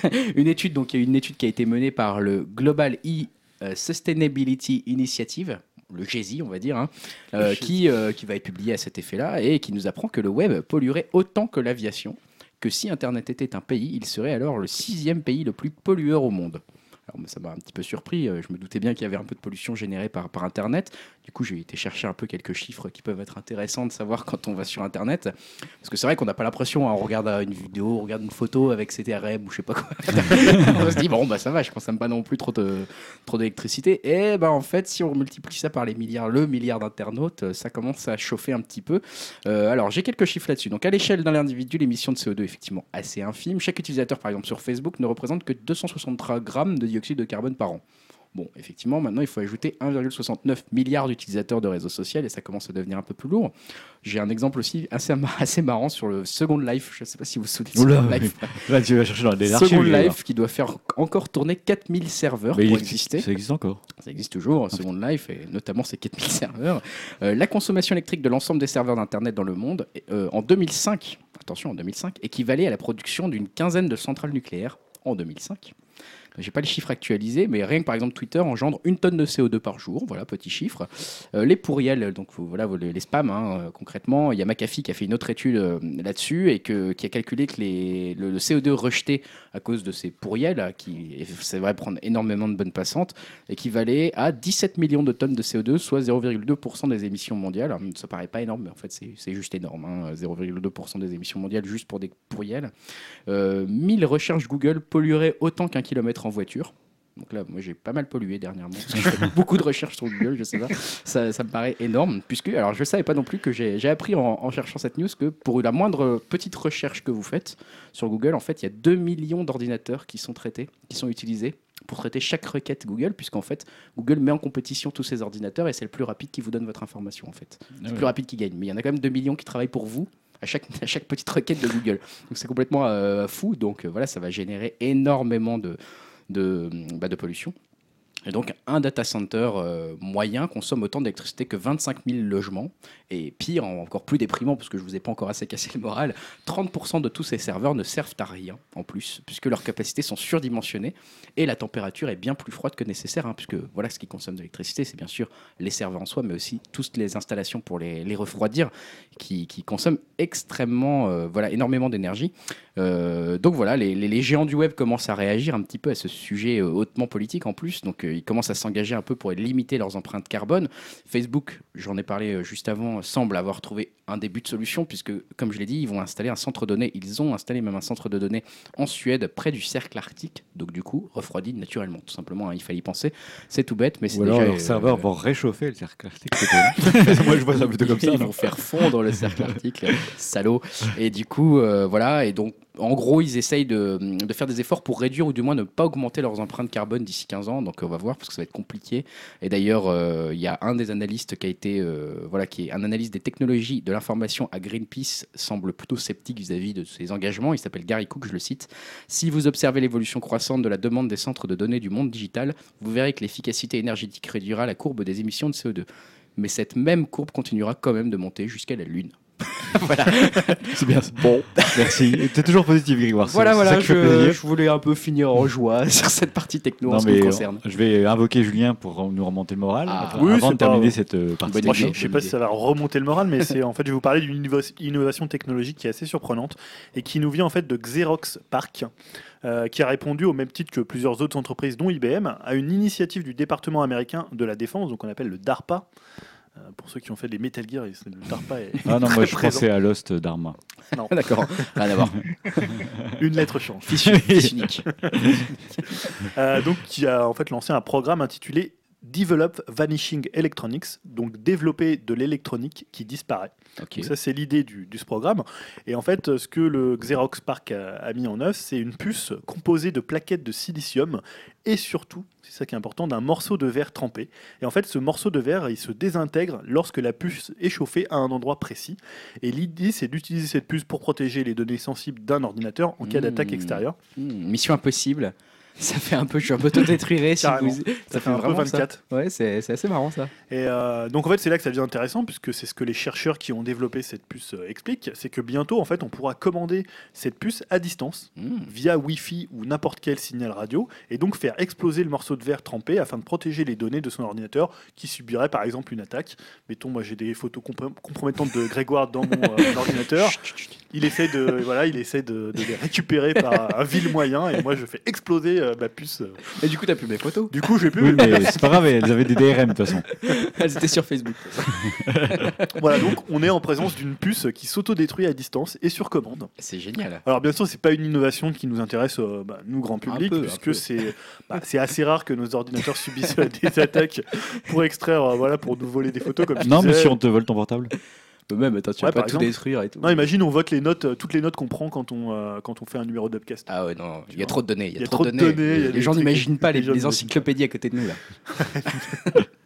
Speaker 2: une étude donc il y a une étude qui a été menée par le Global E Sustainability Initiative le GESI, on va dire, hein, euh, qui, euh, qui va être publié à cet effet-là et qui nous apprend que le web polluerait autant que l'aviation, que si Internet était un pays, il serait alors le sixième pays le plus pollueur au monde. Alors, ça m'a un petit peu surpris. euh, Je me doutais bien qu'il y avait un peu de pollution générée par, par Internet. Du coup, j'ai été chercher un peu quelques chiffres qui peuvent être intéressants de savoir quand on va sur Internet. Parce que c'est vrai qu'on n'a pas l'impression, hein, on regarde une vidéo, on regarde une photo avec CTRM ou je sais pas quoi. on se dit, bon, bah ça va, je consomme pas non plus trop de trop d'électricité. Et ben en fait, si on multiplie ça par les milliards, le milliard d'internautes, ça commence à chauffer un petit peu. Euh, alors, j'ai quelques chiffres là-dessus. Donc, à l'échelle d'un individu, l'émission de CO2 est effectivement assez infime. Chaque utilisateur, par exemple, sur Facebook, ne représente que 263 grammes de dioxyde de carbone par an. Bon, effectivement, maintenant, il faut ajouter 1,69 milliard d'utilisateurs de réseaux sociaux et ça commence à devenir un peu plus lourd. J'ai un exemple aussi assez, assez marrant sur le Second Life. Je ne sais pas si vous vous souvenez de
Speaker 1: Oula,
Speaker 2: Second Life.
Speaker 1: Là, tu vas chercher dans les.
Speaker 2: Second Life qui doit faire encore tourner 4000 serveurs.
Speaker 1: Mais
Speaker 2: pour
Speaker 1: il-
Speaker 2: exister.
Speaker 1: Ça existe encore.
Speaker 2: Ça existe toujours, Second Life, et notamment ces 4000 serveurs. Euh, la consommation électrique de l'ensemble des serveurs d'Internet dans le monde, euh, en 2005, attention, en 2005, équivalait à la production d'une quinzaine de centrales nucléaires en 2005. J'ai pas les chiffres actualisés, mais rien que par exemple Twitter engendre une tonne de CO2 par jour, voilà petit chiffre. Euh, les pourriels, donc voilà les, les spams hein, euh, concrètement, il y a McAfee qui a fait une autre étude euh, là-dessus et que, qui a calculé que les, le, le CO2 rejeté à cause de ces pourriels, qui c'est vrai prendre énormément de bonnes passantes, équivalait à 17 millions de tonnes de CO2, soit 0,2% des émissions mondiales. Alors, ça paraît pas énorme, mais en fait, c'est juste énorme. hein, 0,2% des émissions mondiales juste pour des pourriels. Euh, 1000 recherches Google pollueraient autant qu'un kilomètre en voiture. Donc là, moi j'ai pas mal pollué dernièrement parce que je fais beaucoup de recherches sur Google, je sais pas. Ça, ça me paraît énorme. Puisque, alors je savais pas non plus que j'ai appris en, en cherchant cette news que pour la moindre petite recherche que vous faites sur Google, en fait, il y a 2 millions d'ordinateurs qui sont traités, qui sont utilisés pour traiter chaque requête Google, puisqu'en fait, Google met en compétition tous ces ordinateurs et c'est le plus rapide qui vous donne votre information en fait. C'est le plus rapide qui gagne. Mais il y en a quand même 2 millions qui travaillent pour vous à chaque, à chaque petite requête de Google. Donc c'est complètement euh, fou. Donc euh, voilà, ça va générer énormément de, de, bah, de pollution. Et donc, un data center euh, moyen consomme autant d'électricité que 25 000 logements. Et pire, encore plus déprimant, parce que je vous ai pas encore assez cassé le moral, 30% de tous ces serveurs ne servent à rien en plus, puisque leurs capacités sont surdimensionnées et la température est bien plus froide que nécessaire, hein, puisque voilà ce qui consomme de l'électricité, c'est bien sûr les serveurs en soi, mais aussi toutes les installations pour les, refroidir, qui, consomment extrêmement, euh, voilà, énormément d'énergie. Euh, donc voilà, les, les- géants du web commencent à réagir un petit peu à ce sujet hautement politique en plus. Donc euh, ils commencent à s'engager un peu pour limiter leurs empreintes carbone. Facebook, j'en ai parlé euh, juste avant, semble avoir trouvé un début de solution puisque, comme je l'ai dit, ils vont installer un centre de données. Ils ont installé même un centre de données en Suède, près du cercle arctique. Donc du coup, refroidi naturellement, tout simplement. hein, il fallait y penser. C'est tout bête, mais c'est déjà.
Speaker 1: leurs
Speaker 2: euh,
Speaker 1: serveurs vont réchauffer le cercle arctique. Moi, je vois ça plutôt comme ça.
Speaker 2: Ils vont faire fondre le cercle arctique, salaud. Et du coup, euh, voilà. Et donc, en gros, ils essayent de, faire des efforts pour réduire ou du moins ne pas augmenter leurs empreintes carbone d'ici 15 ans. Donc, on va voir parce que ça va être compliqué. Et d'ailleurs, euh, il y a un des analystes qui a été, euh, voilà, qui est un analyste des technologies de l'information à Greenpeace, semble plutôt sceptique vis-à-vis de ses engagements. Il s'appelle Gary Cook, je le cite. Si vous observez l'évolution croissante de la demande des centres de données du monde digital, vous verrez que l'efficacité énergétique réduira la courbe des émissions de CO2 mais cette même courbe continuera quand même de monter jusqu'à la Lune. voilà,
Speaker 1: C'est bien. Bon, merci. T'es toujours positif, Grégoire.
Speaker 2: voilà,
Speaker 1: ça
Speaker 2: voilà
Speaker 1: fait
Speaker 2: je, voulais un peu finir en joie sur cette partie techno en ce qui me concerne.
Speaker 1: je vais invoquer Julien pour nous remonter le moral
Speaker 2: Ah.
Speaker 1: avant
Speaker 3: Oui,
Speaker 1: avant de terminer
Speaker 3: pas-
Speaker 1: cette euh, partie.
Speaker 3: Moi, je ne sais pas si ça va remonter le moral, mais c'est en fait, je vais vous parler d'une innovation technologique qui est assez surprenante et qui nous vient en fait de Xerox Park, euh, qui a répondu au même titre que plusieurs autres entreprises, dont IBM, à une initiative du département américain de la défense, donc on appelle le DARPA. Euh, pour ceux qui ont fait des Metal Gear, le DARPA est
Speaker 1: Ah non, moi je
Speaker 3: présent.
Speaker 1: pensais à Lost d'Arma.
Speaker 2: D'accord, rien à voir.
Speaker 3: une lettre change.
Speaker 2: Fiche, fiche unique.
Speaker 3: Euh, donc qui a en fait lancé un programme intitulé Develop Vanishing Electronics, donc développer de l'électronique qui disparaît. Donc ça, c'est l'idée du, du ce programme. Et en fait, ce que le Xerox Park a, a mis en œuvre, c'est une puce composée de plaquettes de silicium et surtout, c'est ça qui est important, d'un morceau de verre trempé. Et en fait, ce morceau de verre, il se désintègre lorsque la puce est chauffée à un endroit précis. Et l'idée, c'est d'utiliser cette puce pour protéger les données sensibles d'un ordinateur en cas
Speaker 2: Mmh.
Speaker 3: d'attaque extérieure.
Speaker 2: Hmm, mission impossible. Ça fait un peu, je suis un peu tout détruiré. si vous-
Speaker 3: Ça fait un peu
Speaker 2: vraiment
Speaker 3: 24.
Speaker 2: Ça. Ouais, c'est assez marrant ça.
Speaker 3: Et euh, donc en fait c'est là que ça devient intéressant puisque c'est ce que les chercheurs qui ont développé cette puce euh, expliquent, c'est que bientôt en fait on pourra commander cette puce à distance
Speaker 2: Hmm.
Speaker 3: via Wi-Fi ou n'importe quel signal radio et donc faire exploser le morceau de verre trempé afin de protéger les données de son ordinateur qui subirait par exemple une attaque. Mettons moi j'ai des photos comprom- compromettantes de Grégoire dans mon euh, ordinateur. Il essaie de voilà il essaie de, de les récupérer par un vil moyen et moi je fais exploser ma puce. euh.
Speaker 2: Et du coup, t'as plus mes photos.
Speaker 3: Du coup, j'ai plus.
Speaker 1: Oui, mais c'est pas grave, elles avaient des DRM de toute façon.
Speaker 2: Elles étaient sur Facebook.
Speaker 3: Voilà, donc on est en présence d'une puce qui s'autodétruit à distance et sur commande.
Speaker 2: C'est génial.
Speaker 3: Alors bien sûr, c'est pas une innovation qui nous intéresse, euh, bah, nous grand public,
Speaker 2: peu,
Speaker 3: puisque c'est bah, c'est assez rare que nos ordinateurs subissent euh, des attaques pour extraire, euh, voilà, pour nous voler des photos comme
Speaker 1: Non, mais si on te vole ton portable.
Speaker 2: Même, attends, tu
Speaker 3: Ouais,
Speaker 2: vas pas tout détruire et tout.
Speaker 3: Non, imagine, on vote les notes, euh, toutes les notes qu'on prend quand on euh, quand on fait un numéro d'upcast.
Speaker 2: Ah ouais, non, il y a trop de données. Il y a, trop de données. les gens n'imaginent pas les, encyclopédies à côté de nous là.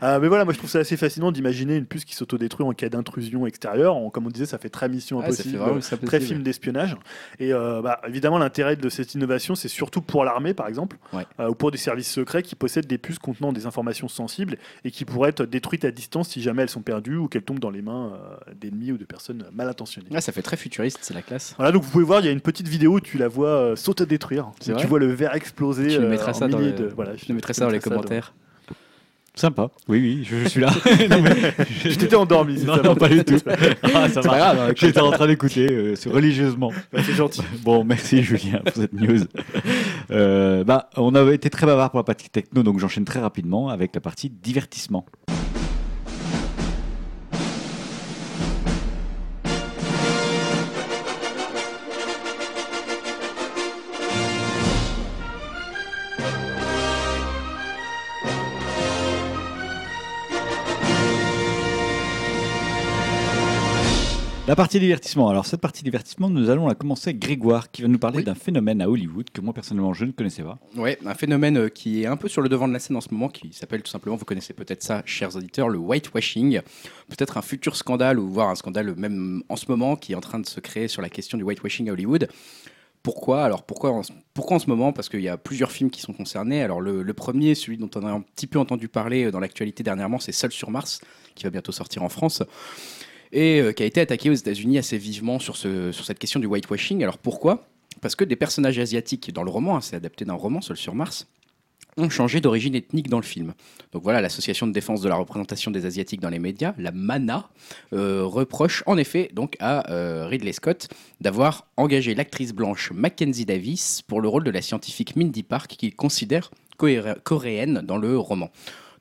Speaker 3: Ah, mais voilà, moi je trouve ça assez fascinant d'imaginer une puce qui s'autodétruit en cas d'intrusion extérieure. En- comme on disait, ça fait très mission
Speaker 2: ça
Speaker 3: impossible.
Speaker 2: fait vraiment ça
Speaker 3: très film d'espionnage. Et euh, bah, évidemment, l'intérêt de cette innovation, c'est surtout pour l'armée, par exemple,
Speaker 2: Ouais.
Speaker 3: euh, ou pour des services secrets qui possèdent des puces contenant des informations sensibles et qui pourraient être détruites à distance si jamais elles sont perdues ou qu'elles tombent dans les mains euh, d'ennemis ou de personnes mal intentionnées.
Speaker 2: Ah, ça fait très futuriste, c'est la classe.
Speaker 3: Voilà, donc vous pouvez voir, il y a une petite vidéo où tu la vois euh, s'autodétruire. Tu vois le verre exploser.
Speaker 2: Tu me
Speaker 3: euh,
Speaker 2: mettras ça dans
Speaker 3: milliers
Speaker 2: le-
Speaker 3: de- voilà,
Speaker 2: Je te mettrai ça dans les commentaires.
Speaker 1: Sympa. Oui, oui, je, je suis là. non, mais...
Speaker 3: Je t'étais endormi,
Speaker 1: Non,
Speaker 3: ça,
Speaker 1: non, pas du tout. Ah, ça va.
Speaker 2: grave. hein,
Speaker 1: J'étais en train d'écouter euh, religieusement.
Speaker 3: C'est gentil.
Speaker 1: Bon, merci Julien pour cette news. Euh, bah, on avait été très bavard pour la partie techno, donc j'enchaîne très rapidement avec la partie divertissement. La partie divertissement. Alors cette partie divertissement, nous allons la commencer avec Grégoire qui va nous parler
Speaker 2: Oui.
Speaker 1: d'un phénomène à Hollywood que moi personnellement je ne connaissais pas.
Speaker 2: Ouais, un phénomène euh, qui est un peu sur le devant de la scène en ce moment, qui s'appelle tout simplement, vous connaissez peut-être ça, chers auditeurs, le whitewashing. Peut-être un futur scandale, ou voire un scandale même en ce moment, qui est en train de se créer sur la question du whitewashing à Hollywood. Pourquoi? Alors pourquoi en, ce- pourquoi en ce moment? Parce qu'il y a plusieurs films qui sont concernés. Alors le, le premier, celui dont on a un petit peu entendu parler euh, dans l'actualité dernièrement, c'est Seul sur Mars, qui va bientôt sortir en France et euh, qui a été attaqué aux États-Unis assez vivement sur, ce, sur cette question du whitewashing. Alors pourquoi? Parce que des personnages asiatiques dans le roman, hein, c'est adapté d'un roman, Seul sur Mars, ont changé d'origine ethnique dans le film. Donc voilà, l'association de défense de la représentation des asiatiques dans les médias, la MANA, euh, reproche en effet donc à euh, Ridley Scott d'avoir engagé l'actrice blanche Mackenzie Davis pour le rôle de la scientifique Mindy Park qu'il considère coréenne dans le roman.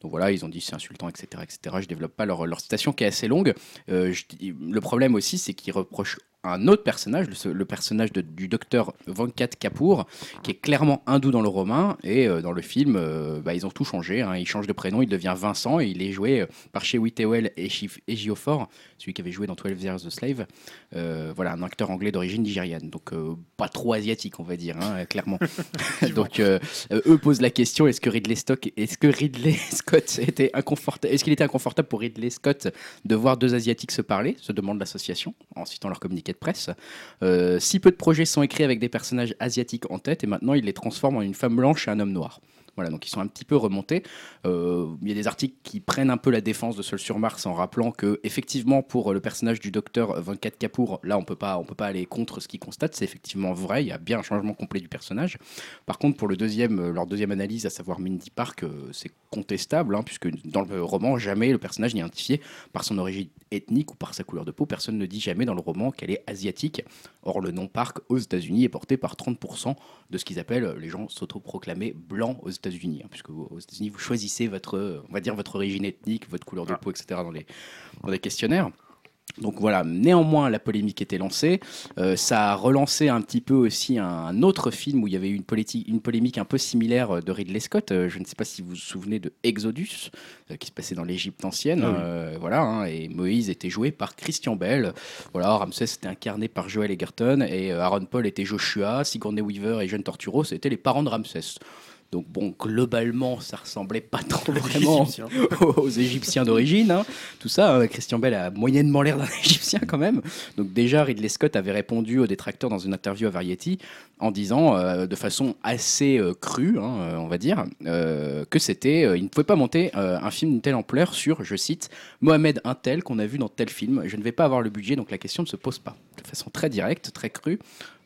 Speaker 2: Voilà, ils ont dit c'est insultant, etc., etc. Je développe pas leur, citation qui est assez longue. Euh, le problème aussi, c'est qu'ils reprochent un autre personnage, le, le personnage de- du docteur Venkat Kapoor, qui est clairement hindou dans le romain, et euh, dans le film, euh, bah, ils ont tout changé. hein. Il change de prénom, il devient Vincent, et il est joué euh, par chez Whitewell et Ejiofor, celui qui avait joué dans 12 Years a Slave. Voilà, un acteur anglais d'origine nigériane, donc pas trop asiatique, on va dire, hein, clairement. donc eux posent la question est-ce que Ridley Stock, est-ce que Ridley Scott était inconfortable, est-ce qu'il était inconfortable pour Ridley Scott de voir deux asiatiques se parler se demande l'association en citant leur communiqué presse. Euh, si peu de projets sont écrits avec des personnages asiatiques en tête, et maintenant ils les transforment en une femme blanche et un homme noir. Voilà, donc ils sont un petit peu remontés. Euh, il y a des articles qui prennent un peu la défense de Seul sur Mars en rappelant que effectivement pour le personnage du docteur Venkat Kapoor, là on peut pas on peut pas aller contre ce qu'il constate, c'est effectivement vrai, il y a bien un changement complet du personnage. Par contre pour le deuxième euh, leur deuxième analyse, à savoir Mindy Park, euh, c'est contestable hein, puisque dans le roman jamais le personnage n'est identifié par son origine ethnique ou par sa couleur de peau. Personne ne dit jamais dans le roman qu'elle est asiatique. Or le nom Park aux États-Unis est porté par 30% de ce qu'ils appellent les gens s'autoproclamer blancs aux États-Unis, hein, puisque aux États-Unis vous choisissez votre, on va dire votre origine ethnique, votre couleur de
Speaker 3: Ah.
Speaker 2: peau, etc. dans les, dans les questionnaires. Donc voilà, néanmoins la polémique était lancée. Euh, ça a relancé un petit peu aussi un autre film où il y avait eu une, une polémique un peu similaire de Ridley Scott. Euh, je ne sais pas si vous vous souvenez de Exodus, euh, qui se passait dans l'Égypte ancienne.
Speaker 3: Ah oui.
Speaker 2: Voilà, hein, et Moïse était joué par Christian Bell. Voilà, Ramsès était incarné par Joel Egerton et Aaron Paul était Joshua, Sigourney Weaver et Jeanne Torturo, c'était les parents de Ramsès. Donc bon, globalement, ça ressemblait pas trop vraiment
Speaker 3: Égyptien.
Speaker 2: aux Égyptiens d'origine. hein. Tout ça, hein, Christian Bell a moyennement l'air d'un Égyptien quand même. Donc déjà, Ridley Scott avait répondu aux détracteurs dans une interview à Variety en disant euh, de façon assez euh, crue, hein, euh, on va dire, euh, que c'était, il ne pouvait pas monter un film d'une telle ampleur sur, je cite, Mohamed un tel qu'on a vu dans tel film. Je ne vais pas avoir le budget, donc la question ne se pose pas. De façon très directe, très crue.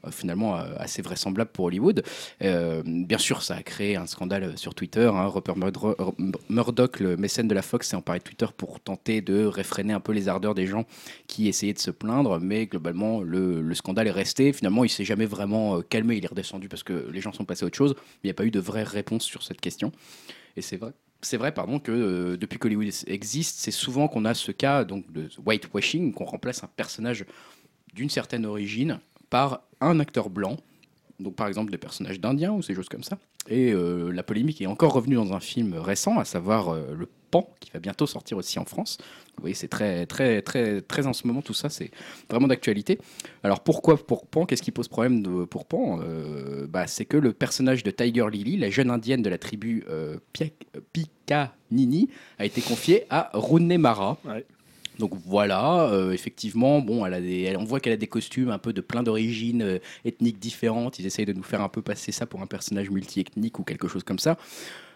Speaker 2: Euh, finalement euh, assez vraisemblable pour Hollywood. Euh, bien sûr, ça a créé un scandale sur Twitter. Hein. Rupert Murdo- Murdoch, le mécène de la Fox, s'est emparé de Twitter pour tenter de réfréner un peu les ardeurs des gens qui essayaient de se plaindre. Mais globalement, le, le scandale est resté. Finalement, il s'est jamais vraiment calmé. Il est redescendu parce que les gens sont passés à autre chose. Il n'y a pas eu de vraie réponse sur cette question. Et c'est vrai. C'est vrai, pardon, que depuis qu'Hollywood existe, c'est souvent qu'on a ce cas donc de whitewashing, qu'on remplace un personnage d'une certaine origine par un acteur blanc, donc par exemple des personnages d'indiens ou ces choses comme ça. Et euh, la polémique est encore revenue dans un film récent, à savoir euh, Le Pan, qui va bientôt sortir aussi en France. Vous voyez, c'est très, très, très, très en ce moment, tout ça, c'est vraiment d'actualité. Alors pourquoi pour Pan? Qu'est-ce qui pose problème de- pour Pan? Euh, bah, C'est que le personnage de Tiger Lily, la jeune indienne de la tribu Pikanini, a été confié à Rooney Mara. Donc voilà, euh, effectivement, bon, elle a des, on voit qu'elle a des costumes un peu de plein d'origines euh, ethniques différentes. Ils essayent de nous faire un peu passer ça pour un personnage multi-ethnique ou quelque chose comme ça.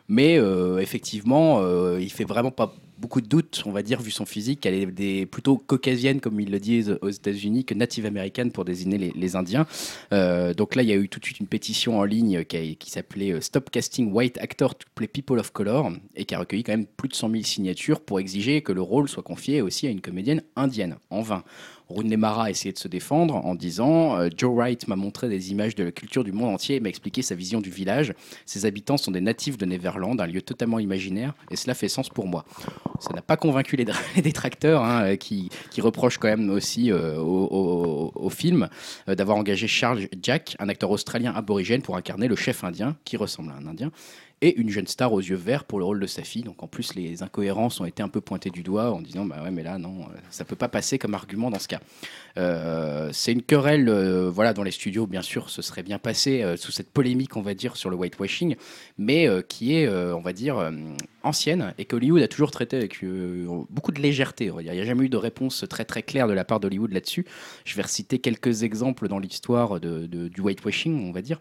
Speaker 2: Mais euh, effectivement, il fait vraiment pas beaucoup de doutes, on va dire, vu son physique. Elle est des, plutôt caucasienne, comme ils le disent aux États-Unis, que native américaine pour désigner les, Indiens. Euh, donc là, il y a eu tout de suite une pétition en ligne qui, qui s'appelait euh, Stop Casting White Actors to Play People of Color et qui a recueilli quand même plus de 100 000 signatures pour exiger que le rôle soit confié aussi à une comédienne indienne. En vain. Rooney Mara a essayé de se défendre en disant euh, Joe Wright m'a montré des images de la culture du monde entier et m'a expliqué sa vision du village. Ses habitants sont des natifs de Neverland, un lieu totalement imaginaire, et cela fait sens pour moi. Ça n'a pas convaincu les, détracteurs hein, euh, qui, reprochent quand même aussi euh, au, film d'avoir engagé Charles Jack, un acteur australien aborigène, pour incarner le chef indien qui ressemble à un indien et une jeune star aux yeux verts pour le rôle de sa fille. Donc en plus, les incohérences ont été un peu pointées du doigt en disant bah ouais, mais là non, euh, ça peut pas passer comme argument dans ce cas. Euh, c'est une querelle, euh, voilà, dans les studios, bien sûr, ce serait bien passé euh, sous cette polémique, on va dire, sur le whitewashing, mais qui est, on va dire, ancienne et qu'Hollywood a toujours traité avec beaucoup de légèreté. Il n'y a jamais eu de réponse très très claire de la part d'Hollywood là-dessus. Je vais reciter quelques exemples dans l'histoire du whitewashing, on va dire.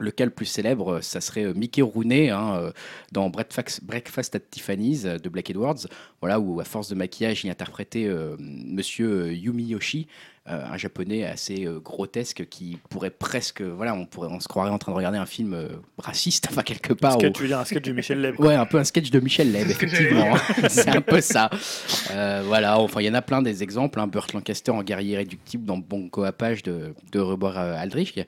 Speaker 2: Le cas le plus célèbre, ça serait euh, Mickey Rooney hein, euh, dans Breakfast, at Tiffany's euh, de Black Edwards, voilà, où à force de maquillage, il interprétait euh, Monsieur euh, Yumiyoshi, euh, un japonais assez euh, grotesque qui pourrait presque, voilà, on, pourrait, on se croirait en train de regarder un film euh, raciste, enfin quelque
Speaker 3: Un
Speaker 2: part.
Speaker 3: sketch,
Speaker 2: où-
Speaker 3: tu veux dire un sketch de Michel Leb.
Speaker 2: Ouais, un peu un sketch de Michel Leb, effectivement. c'est un peu ça. Euh, voilà, enfin, il y en a plein des exemples. Hein. Burt Lancaster en guerrier irréductible dans Bon Coapage de, de Robert euh, Aldrich.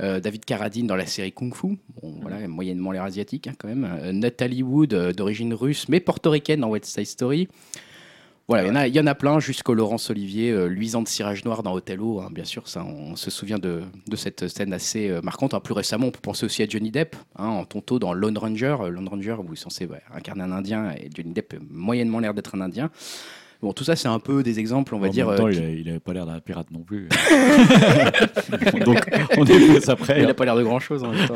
Speaker 2: Euh, David Carradine dans la série Kung Fu. Bon, voilà, moyennement l'air asiatique, hein, quand même. Euh, Nathalie Wood, euh, d'origine russe, mais portoricaine dans West Side Story. Voilà, il y en a- il y, en a plein, jusqu'au Laurence Olivier, luisant de cirage noir dans Othello, hein, bien sûr, ça, on se souvient de, de cette scène assez marquante. hein. Plus récemment, on peut penser aussi à Johnny Depp, en tonto dans Lone Ranger, Lone Ranger où il est censé ouais, incarner un Indien, et Johnny Depp a moyennement l'air d'être un Indien. Bon, tout ça, c'est un peu des exemples, on va
Speaker 1: en
Speaker 2: dire.
Speaker 1: même temps,
Speaker 2: euh,
Speaker 1: il,
Speaker 2: qui-
Speaker 1: a- il avait pas l'air d'un pirate non plus. Donc, on est après.
Speaker 2: Il n'a
Speaker 1: hein.
Speaker 2: pas l'air de grand chose en même temps.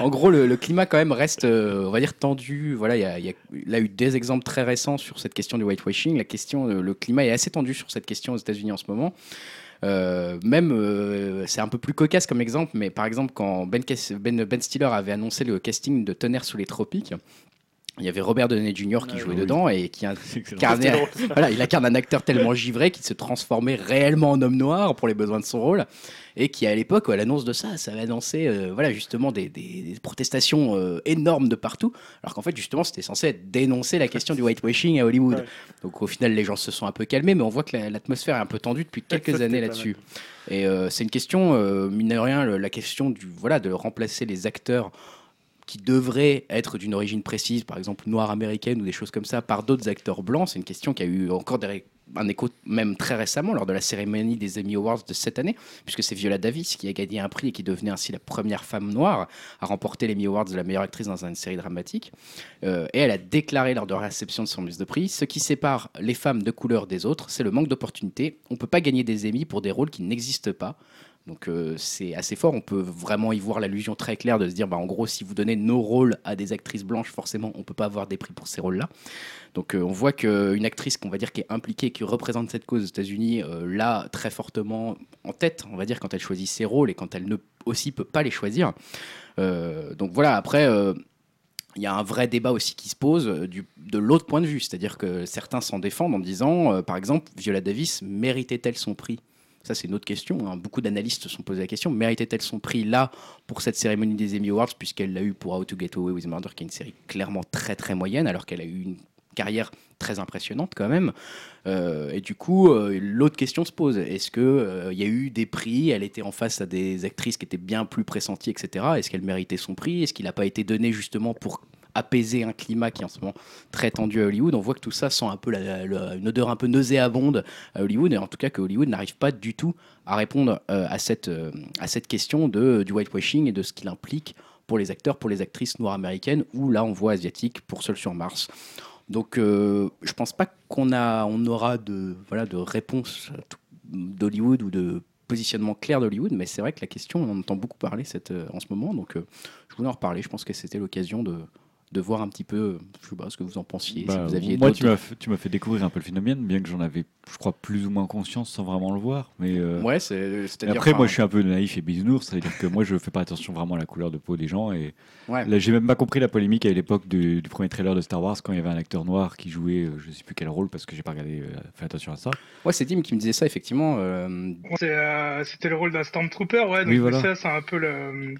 Speaker 2: en gros, le, le climat quand même reste, euh, on va dire, tendu. Voilà, il y a, y a là eu des exemples très récents sur cette question du whitewashing. La question, euh, le climat est assez tendu sur cette question aux États-Unis en ce moment. Euh, même, euh, c'est un peu plus cocasse comme exemple, mais par exemple, quand Ben, ben, ben Stiller avait annoncé le casting de Tonnerre sous les tropiques, il y avait Robert Downey Jr. qui
Speaker 3: Ah
Speaker 2: jouait
Speaker 1: oui.
Speaker 2: dedans et qui incarnait- voilà, il incarne un acteur tellement givré qu'il se transformait réellement en homme noir pour les besoins de son rôle et qui à l'époque à l'annonce de ça ça avait annoncé euh, voilà justement des, des- des protestations euh, énormes de partout alors qu'en fait justement c'était censé dénoncer la question du whitewashing à Hollywood
Speaker 3: Ouais.
Speaker 2: donc au final les gens se sont un peu calmés mais on voit que la- l'atmosphère est un peu tendue depuis quelques années là-dessus et euh, c'est une question mine de rien le- la question du voilà de remplacer les acteurs qui devraient être d'une origine précise, par exemple noire américaine ou des choses comme ça, par d'autres acteurs blancs. C'est une question qui a eu encore un écho même très récemment lors de la cérémonie des Emmy Awards de cette année, puisque c'est Viola Davis qui a gagné un prix et qui devenait ainsi la première femme noire à remporter l'Emmy Awards de la meilleure actrice dans une série dramatique. Euh, et elle a déclaré lors de la réception de son mise de prix ce qui sépare les femmes de couleur des autres, c'est le manque d'opportunités. On ne peut pas gagner des Emmy pour des rôles qui n'existent pas. Donc euh, c'est assez fort, on peut vraiment y voir l'allusion très claire de se dire, bah, en gros, si vous donnez nos rôles à des actrices blanches, forcément, on peut pas avoir des prix pour ces rôles-là. Donc euh, on voit qu'une actrice qu'on va dire qui est impliquée, qui représente cette cause aux États-Unis, euh, là, très fortement en tête, on va dire, quand elle choisit ses rôles et quand elle ne aussi peut pas les choisir. Euh, donc voilà, après... il y a un vrai débat aussi qui se pose de l'autre point de vue, c'est-à-dire que certains s'en défendent en disant, par exemple, Viola Davis méritait-elle son prix? Ça, c'est une autre question. hein. Beaucoup d'analystes se sont posé la question. Méritait-elle son prix là pour cette cérémonie des Emmy Awards, puisqu'elle l'a eu pour How to Get Away with Murder, qui est une série clairement très très moyenne, alors qu'elle a eu une carrière très impressionnante quand même. Euh, et du coup, euh, l'autre question se pose est-ce que euh, y a eu des prix? Elle était en face à des actrices qui étaient bien plus pressenties, etc. Est-ce qu'elle méritait son prix? Est-ce qu'il n'a pas été donné justement pour apaiser un climat qui est en ce moment très tendu à Hollywood. On voit que tout ça sent un peu une odeur un peu nauséabonde à Hollywood, et en tout cas que Hollywood n'arrive pas du tout à répondre euh, à, cette, euh, à cette question de, du whitewashing et de ce qu'il implique pour les acteurs, pour les actrices noires américaines, ou là on voit asiatiques pour Seul sur Mars. Donc euh, je pense pas qu'on a, on aura de, voilà, de réponse d'Hollywood ou de positionnement clair d'Hollywood, mais c'est vrai que la question, on en entend beaucoup parler cette, euh, en ce moment, donc je voulais en reparler, je pense que c'était l'occasion de, de voir un petit peu, je sais pas ce que vous en pensiez,
Speaker 1: Bah,
Speaker 2: si vous aviez
Speaker 1: moi, tu m'as fait, tu m'as fait découvrir un peu le phénomène, bien que j'en avais, je crois, plus ou moins conscience sans vraiment le voir. Mais euh,
Speaker 2: Ouais, c'est,
Speaker 1: après, moi, je suis un peu naïf et bisounours, c'est-à-dire que moi, je fais pas attention vraiment à la couleur de peau des gens. Et
Speaker 2: ouais.
Speaker 1: là, j'ai même pas compris la polémique à l'époque du, du premier trailer de Star Wars quand il y avait un acteur noir qui jouait, euh, je sais plus quel rôle, parce que j'ai pas regardé, euh, fait attention à ça.
Speaker 2: Ouais, c'est Dim qui me disait ça, effectivement. euh,
Speaker 4: C'est, euh, C'était le rôle d'un Stormtrooper, ouais. Donc
Speaker 1: Oui, voilà.
Speaker 4: ça, c'est un peu le,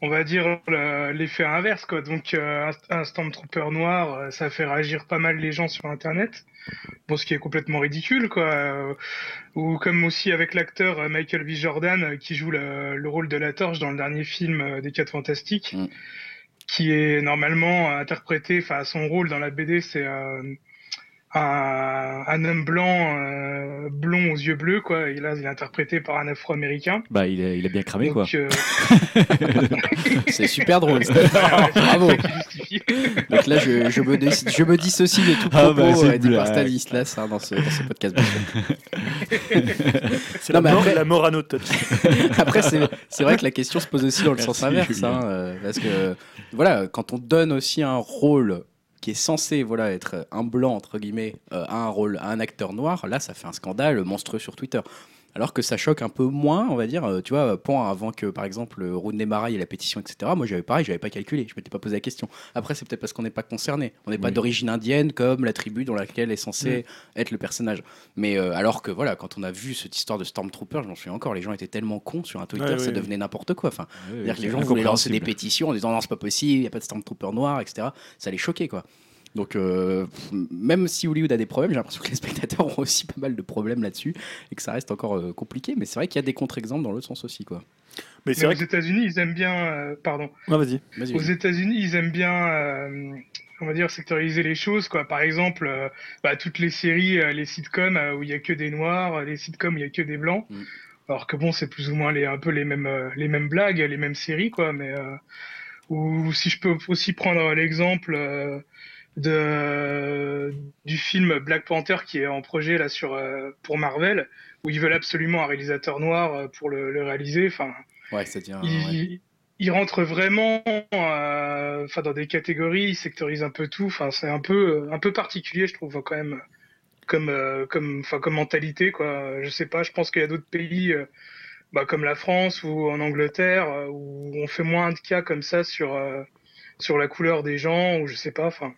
Speaker 4: on va dire le- l'effet inverse, quoi. Donc euh, un, Stormtrooper noir, euh, ça fait réagir pas mal les gens sur Internet. Bon, ce qui est complètement ridicule, quoi. Euh, Ou comme aussi avec l'acteur euh, Michael B. Jordan qui joue le, le rôle de la Torche dans le dernier film des Quatre Fantastiques,
Speaker 2: Mm.
Speaker 4: qui est normalement interprété, enfin son rôle dans la BD, c'est euh, un, un homme blanc, euh, blond aux yeux bleus, quoi. Et là, il est interprété par un Afro-américain.
Speaker 1: Bah, il a, il a bien cramé, quoi.
Speaker 4: Donc, euh,
Speaker 2: c'est super drôle. Bravo. Donc là, je, je, me, je me dissocie de tout
Speaker 1: Ah,
Speaker 2: propos
Speaker 1: bah, c'est
Speaker 2: euh, dit par. Stanislas hein, dans, ce, dans ce podcast.
Speaker 3: C'est la,
Speaker 2: après-
Speaker 3: la Morano Touch.
Speaker 2: Après, c'est c'est vrai que la question se pose aussi dans le sens
Speaker 1: Merci,
Speaker 2: inverse.
Speaker 1: Julien.
Speaker 2: hein, euh, parce que, voilà, quand on donne aussi un rôle qui est censé voilà, être un blanc, entre guillemets, euh, un rôle, à un acteur noir, là, ça fait un scandale monstrueux sur Twitter. Alors que ça choque un peu moins, on va dire, euh, tu vois, point avant que, par exemple, Rooney Mara et la pétition, etc. Moi, j'avais pareil, j'avais pas calculé, je m'étais pas posé la question. Après, c'est peut-être parce qu'on n'est pas concerné. On n'est pas d'origine indienne comme la tribu dans laquelle est censé être le personnage. Mais euh, alors que, voilà, quand on a vu cette histoire de Stormtrooper, je m'en souviens encore, les gens étaient tellement cons sur un Twitter, ça devenait n'importe quoi. Enfin, que les gens voulaient lancer des pétitions en disant non, c'est pas possible, il n'y a pas de Stormtrooper noir, etc. Ça les choquait, quoi. Donc, euh, même si Hollywood a des problèmes, j'ai l'impression que les spectateurs ont aussi pas mal de problèmes là-dessus et que ça reste encore euh, compliqué. Mais c'est vrai qu'il y a des contre-exemples dans l'autre sens aussi, quoi.
Speaker 3: Mais c'est
Speaker 4: aux. États-Unis, ils aiment bien, euh, pardon.
Speaker 3: Ah, vas-y.
Speaker 2: Vas-y.
Speaker 4: Aux États-Unis, ils aiment bien, euh, on va dire, sectoriser les choses, quoi. Par exemple, euh, bah, toutes les séries, euh, les sitcoms euh, où il y a que des noirs, les sitcoms où il y a que des blancs.
Speaker 2: Mm.
Speaker 4: Alors que bon, c'est plus ou moins les, un peu les mêmes, euh, les mêmes blagues, les mêmes séries, quoi. Mais euh, ou si je peux aussi prendre l'exemple euh, de du film Black Panther qui est en projet là sur euh, pour Marvel, où ils veulent absolument un réalisateur noir euh, pour le, le réaliser. Enfin,
Speaker 2: Ouais, devient.
Speaker 4: il,
Speaker 2: ouais.
Speaker 4: il- il rentre vraiment euh, enfin dans des catégories, il sectorise un peu tout. Enfin, c'est un peu un peu particulier, je trouve quand même comme euh, comme enfin comme mentalité quoi. Je sais pas, je pense qu'il y a d'autres pays bah, comme la France ou en Angleterre où on fait moins de cas comme ça sur sur la couleur des gens ou je sais pas. Enfin,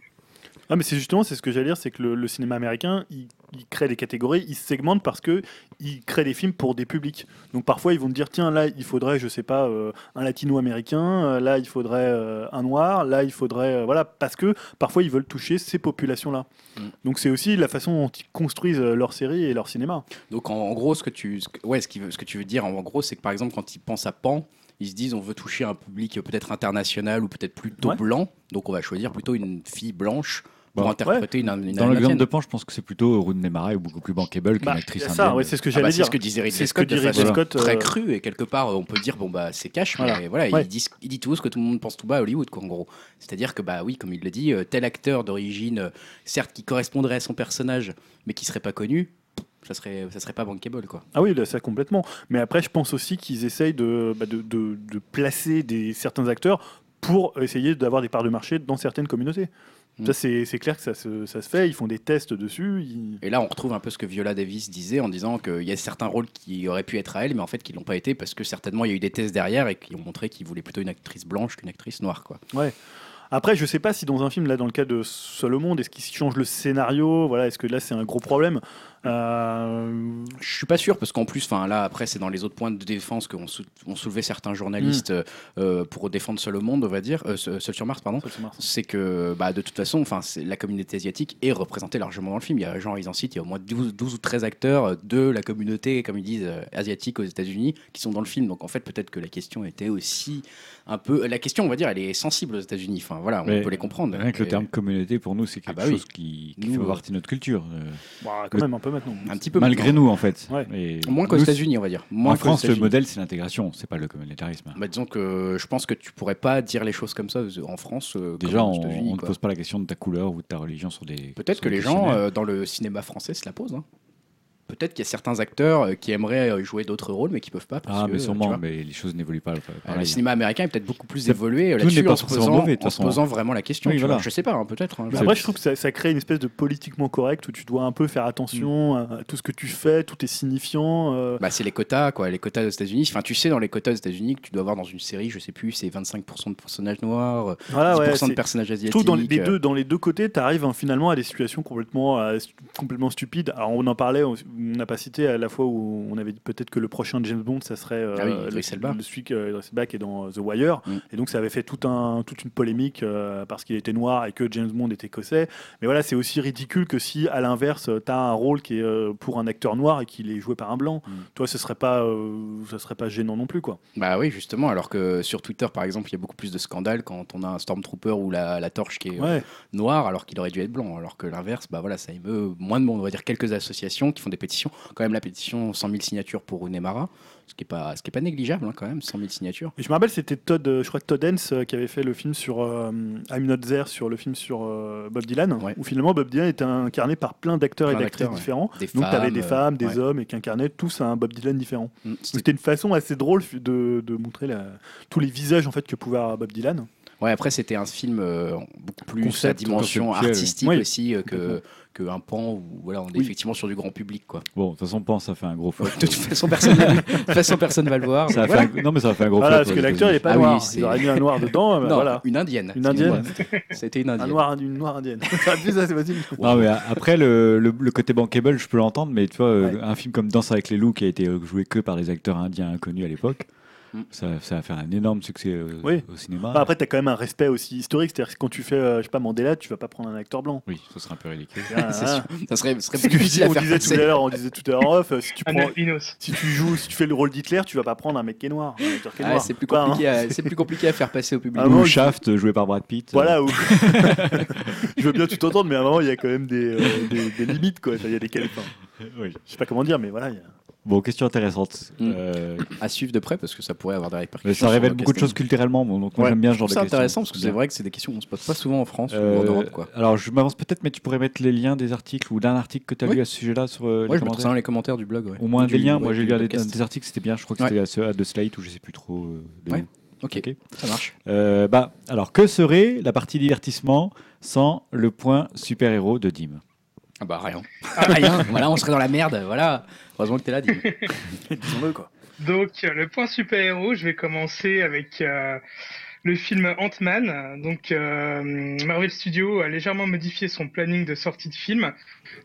Speaker 3: Ah, mais c'est justement, c'est ce que j'allais dire, c'est que le, le cinéma américain, il, il crée des catégories, il se segmente parce que il crée des films pour des publics. Donc parfois, ils vont te dire, tiens, là, il faudrait, je sais pas, euh, un latino-américain, euh, là, il faudrait euh, un noir, là, il faudrait, euh, voilà, parce que parfois, ils veulent toucher ces populations-là.
Speaker 2: Mm.
Speaker 3: Donc c'est aussi la façon dont ils construisent leurs séries et leur cinéma.
Speaker 2: Donc en, en gros, ce que tu, ce que- ouais, ce, qui ce que tu veux dire, en, en gros, c'est que par exemple, quand ils pensent à Pan, ils se disent on veut toucher un public peut-être international ou peut-être plutôt
Speaker 3: Ouais.
Speaker 2: blanc, donc on va choisir plutôt une fille blanche pour
Speaker 1: Bah,
Speaker 2: interpréter une, une
Speaker 1: Dans l'exemple de Pan, je pense que c'est plutôt Rooney Mara est beaucoup plus bankable qu'une
Speaker 3: Bah,
Speaker 1: actrice
Speaker 3: il y a
Speaker 1: indienne.
Speaker 3: ça, ouais, c'est ce que
Speaker 2: Ah bah,
Speaker 3: j'allais
Speaker 2: c'est
Speaker 3: dire.
Speaker 2: ce que disait Ridley
Speaker 3: C'est ce que
Speaker 2: Scott de
Speaker 3: dit Ridley Scott,
Speaker 2: très
Speaker 3: euh,
Speaker 2: crue et quelque part on peut dire bon bah c'est cash
Speaker 3: Voilà.
Speaker 2: mais voilà
Speaker 3: Ouais.
Speaker 2: il, dit, il dit tout ce que tout le monde pense tout bas à Hollywood quoi en gros c'est-à-dire que bah oui comme il le dit euh, tel acteur d'origine euh, certes qui correspondrait à son personnage mais qui serait pas connu ça serait ça serait pas bankable quoi
Speaker 3: Ah oui, là, ça complètement. Mais après, je pense aussi qu'ils essayent de, bah, de, de- de placer des, certains acteurs pour essayer d'avoir des parts de marché dans certaines communautés.
Speaker 2: Mm.
Speaker 3: Ça, c'est clair que ça se, ça se fait. Ils font des tests dessus. ils-
Speaker 2: Et là, on retrouve un peu ce que Viola Davis disait en disant qu'il y a certains rôles qui auraient pu être à elle, mais en fait qui l'ont pas été parce que certainement il y a eu des tests derrière et qui ont montré qu'il voulait plutôt une actrice blanche qu'une actrice noire. Quoi.
Speaker 3: Après, je sais pas si dans un film, là, dans le cas de Seul au monde, est-ce qu'ils changent le scénario Voilà, est-ce que là, c'est un gros problème? Euh,
Speaker 2: Je suis pas sûr parce qu'en plus, enfin là après c'est dans les autres points de défense qu'ont sou- ont soulevé certains journalistes euh, pour défendre seul au monde, on va dire, euh, seul sur Mars, pardon.
Speaker 3: c'est
Speaker 2: que bah, de toute façon, enfin la communauté asiatique est représentée largement dans le film. Il y a genre ils en citent, il y a au moins 12, 12 ou 13 acteurs euh, de la communauté, comme ils disent, euh, asiatique aux États-Unis qui sont dans le film. Donc en fait peut-être que la question était aussi un peu la question, on va dire, elle est sensible aux États-Unis. Enfin voilà, on
Speaker 1: Mais
Speaker 2: peut les comprendre.
Speaker 1: Rien que le terme communauté, pour nous, c'est quelque
Speaker 2: Ah bah oui.
Speaker 1: chose qui, qui
Speaker 2: Nous,
Speaker 1: fait
Speaker 2: euh,
Speaker 1: partie de notre culture. euh,
Speaker 3: Bah, quand même un peu maintenant.
Speaker 2: un petit peu
Speaker 1: malgré nous, en fait.
Speaker 3: Ouais.
Speaker 1: Et
Speaker 2: Moins qu'aux
Speaker 1: nous,
Speaker 2: États-Unis, on va dire. Moins
Speaker 1: En France, le modèle, c'est l'intégration, c'est pas le communautarisme.
Speaker 2: Bah, disons que je pense que tu pourrais pas dire les choses comme ça en France. euh,
Speaker 1: Déjà, on ne pose pas la question de ta couleur ou de ta religion sur des.
Speaker 2: Peut-être que
Speaker 1: des
Speaker 2: les gens euh, dans le cinéma français se la posent. hein. Peut-être qu'il y a certains acteurs euh, qui aimeraient euh, jouer d'autres rôles, mais qui peuvent pas. Parce
Speaker 1: Ah,
Speaker 2: que,
Speaker 1: mais
Speaker 2: euh,
Speaker 1: sûrement, mais les choses n'évoluent pas. pareil.
Speaker 2: le cinéma américain est peut-être beaucoup plus évolué
Speaker 1: tout n'est
Speaker 2: là-dessus
Speaker 1: pas
Speaker 2: en se posant,
Speaker 1: mauvais,
Speaker 2: en se
Speaker 1: façon.
Speaker 2: posant vraiment la question.
Speaker 1: Oui, voilà.
Speaker 2: Je sais pas, hein, peut-être. hein,
Speaker 3: après, je trouve que ça, ça crée une espèce de politiquement correct où tu dois un peu faire attention à tout ce que tu fais, tout est signifiant. euh,
Speaker 2: Bah, c'est les quotas, quoi, les quotas aux États-Unis. Enfin, tu sais, dans les quotas aux États-Unis, que tu dois avoir dans une série, je sais plus, c'est 25% de personnages noirs,
Speaker 3: voilà,
Speaker 2: 10%
Speaker 3: ouais,
Speaker 2: de personnages asiatiques.
Speaker 3: trouve dans les, les deux, dans les deux côtés, tu arrives finalement à des situations complètement, euh, complètement stupides. Alors on en parlait, on n'a pas cité à la fois où on avait dit peut-être que le prochain James Bond, ça serait euh,
Speaker 2: Ah oui,
Speaker 3: le, le- celui que qui est dans euh, The Wire.
Speaker 2: Mm.
Speaker 3: Et donc ça avait fait tout un, toute une polémique euh, parce qu'il était noir et que James Bond était écossais. Mais voilà, c'est aussi ridicule que si à l'inverse, tu as un rôle qui est euh, pour un acteur noir et qu'il est joué par un blanc.
Speaker 2: Mm.
Speaker 3: Toi, ce serait pas, euh, ça serait pas gênant non plus, quoi.
Speaker 2: Bah oui, justement, alors que sur Twitter, par exemple, il y a beaucoup plus de scandales quand on a un Stormtrooper ou la, la torche qui est euh,
Speaker 3: Ouais.
Speaker 2: noir alors qu'il aurait dû être blanc. Alors que l'inverse, bah voilà, ça émeut moins de monde. On va dire quelques associations qui font des pétitions. Quand même, la pétition 100 000 signatures pour Unemara, ce qui est pas, ce qui est pas négligeable hein, quand même, 100 000 signatures.
Speaker 3: Et je me rappelle, c'était Todd, euh, je crois que Todd Hens euh, qui avait fait le film sur euh, I'm Not There, sur le film sur euh, Bob Dylan,
Speaker 2: Ouais.
Speaker 3: où finalement Bob Dylan était incarné par plein d'acteurs et d'actrices
Speaker 2: ouais.
Speaker 3: différents.
Speaker 2: Des
Speaker 3: Donc tu avais des femmes, des
Speaker 2: ouais.
Speaker 3: hommes, et qui incarnaient tous un Bob Dylan différent.
Speaker 2: Mm, c'était-
Speaker 3: une façon assez drôle de, de montrer la- tous les visages en fait que pouvait avoir Bob Dylan.
Speaker 2: Ouais, après, c'était un film euh, beaucoup plus
Speaker 1: Concept,
Speaker 2: à dimension artistique
Speaker 3: Oui,
Speaker 2: aussi euh, que,
Speaker 3: complètement.
Speaker 2: que un pan où voilà, on est
Speaker 3: Oui.
Speaker 2: effectivement sur du grand public. Quoi.
Speaker 1: Bon, de toute façon, pense, ça fait un gros flop.
Speaker 2: De toute façon, personne ne de toute façon, personne va le voir.
Speaker 1: Ça
Speaker 2: voilà.
Speaker 1: un- Non, mais ça a fait un gros
Speaker 3: Voilà,
Speaker 1: flop.
Speaker 3: parce que l'acteur il est pas
Speaker 2: Ah oui,
Speaker 3: noir.
Speaker 2: c'est-
Speaker 3: Il aurait mis un noir dedans,
Speaker 2: Non,
Speaker 3: voilà.
Speaker 2: une indienne.
Speaker 3: Une indienne.
Speaker 2: C'était une
Speaker 3: Un
Speaker 2: indienne.
Speaker 3: noir, une noire indienne.
Speaker 1: Non, mais après, le, le, le côté bankable, je peux l'entendre, mais tu vois, euh,
Speaker 3: Ouais.
Speaker 1: un film comme Danse avec les loups qui a été joué que par des acteurs indiens inconnus à l'époque,
Speaker 2: Mm.
Speaker 1: ça, ça va faire un énorme succès euh,
Speaker 3: Oui.
Speaker 1: au cinéma.
Speaker 3: Bah, après, tu as quand même un respect aussi historique. C'est-à-dire que quand tu fais, euh, je sais pas, Mandela, tu vas pas prendre un acteur blanc.
Speaker 1: Oui, ce serait un peu ridicule.
Speaker 3: Ah, ah.
Speaker 2: Ça serait, serait plus difficile à
Speaker 3: on
Speaker 2: faire
Speaker 3: disait tout à l'heure, on disait tout à l'heure off, euh, si tu prends, si tu joues, si tu fais le rôle d'Hitler, tu vas pas prendre un mec qui est noir.
Speaker 2: Ah, c'est plus
Speaker 3: Quoi, hein.
Speaker 2: compliqué, à, c'est plus compliqué à faire passer au public.
Speaker 3: Ah
Speaker 1: Ou Shaft, joué par Brad Pitt. euh,
Speaker 3: Voilà, où... je veux bien tout entendre, mais à un moment, il y a quand même des, euh, des, des limites. Quoi. Il y a des
Speaker 1: oui.
Speaker 3: je sais pas comment dire, mais voilà. y a-
Speaker 1: Bon, question intéressante.
Speaker 2: Mm.
Speaker 1: Euh,
Speaker 2: À suivre de près parce que ça pourrait avoir des répercussions.
Speaker 1: mais ça révèle
Speaker 2: le
Speaker 1: beaucoup de choses culturellement, bon, donc moi
Speaker 3: Ouais.
Speaker 1: j'aime bien ce genre
Speaker 2: Je
Speaker 1: de questions.
Speaker 2: intéressant parce que c'est vrai que c'est des questions qu'on se pose pas souvent en France ou
Speaker 1: Euh,
Speaker 2: en Europe. Quoi.
Speaker 1: Alors, je m'avance peut-être, mais tu pourrais mettre les liens des articles ou d'un article que tu as
Speaker 2: Oui.
Speaker 1: lu à ce sujet-là sur euh, les
Speaker 2: Ouais, je mettrai
Speaker 1: commentaires.
Speaker 2: ça dans les commentaires du blog. ouais.
Speaker 1: Au moins
Speaker 2: Du-
Speaker 1: des liens. Moi, j'ai lu un des, articles, c'était bien. Je crois que c'était à de Slate ou je sais plus trop. euh, de.
Speaker 2: Ok, ça marche.
Speaker 1: Euh, bah, alors, que serait la partie divertissement sans le point super-héros de Dim?
Speaker 2: Bah rien. rien. Voilà, on serait dans la merde. Voilà. Heureusement que t'es là, Dim.
Speaker 3: Disons-le, quoi.
Speaker 4: Donc, euh, le point super-héros, je vais commencer avec euh, le film Ant-Man. Donc, euh, Marvel Studios a légèrement modifié son planning de sortie de film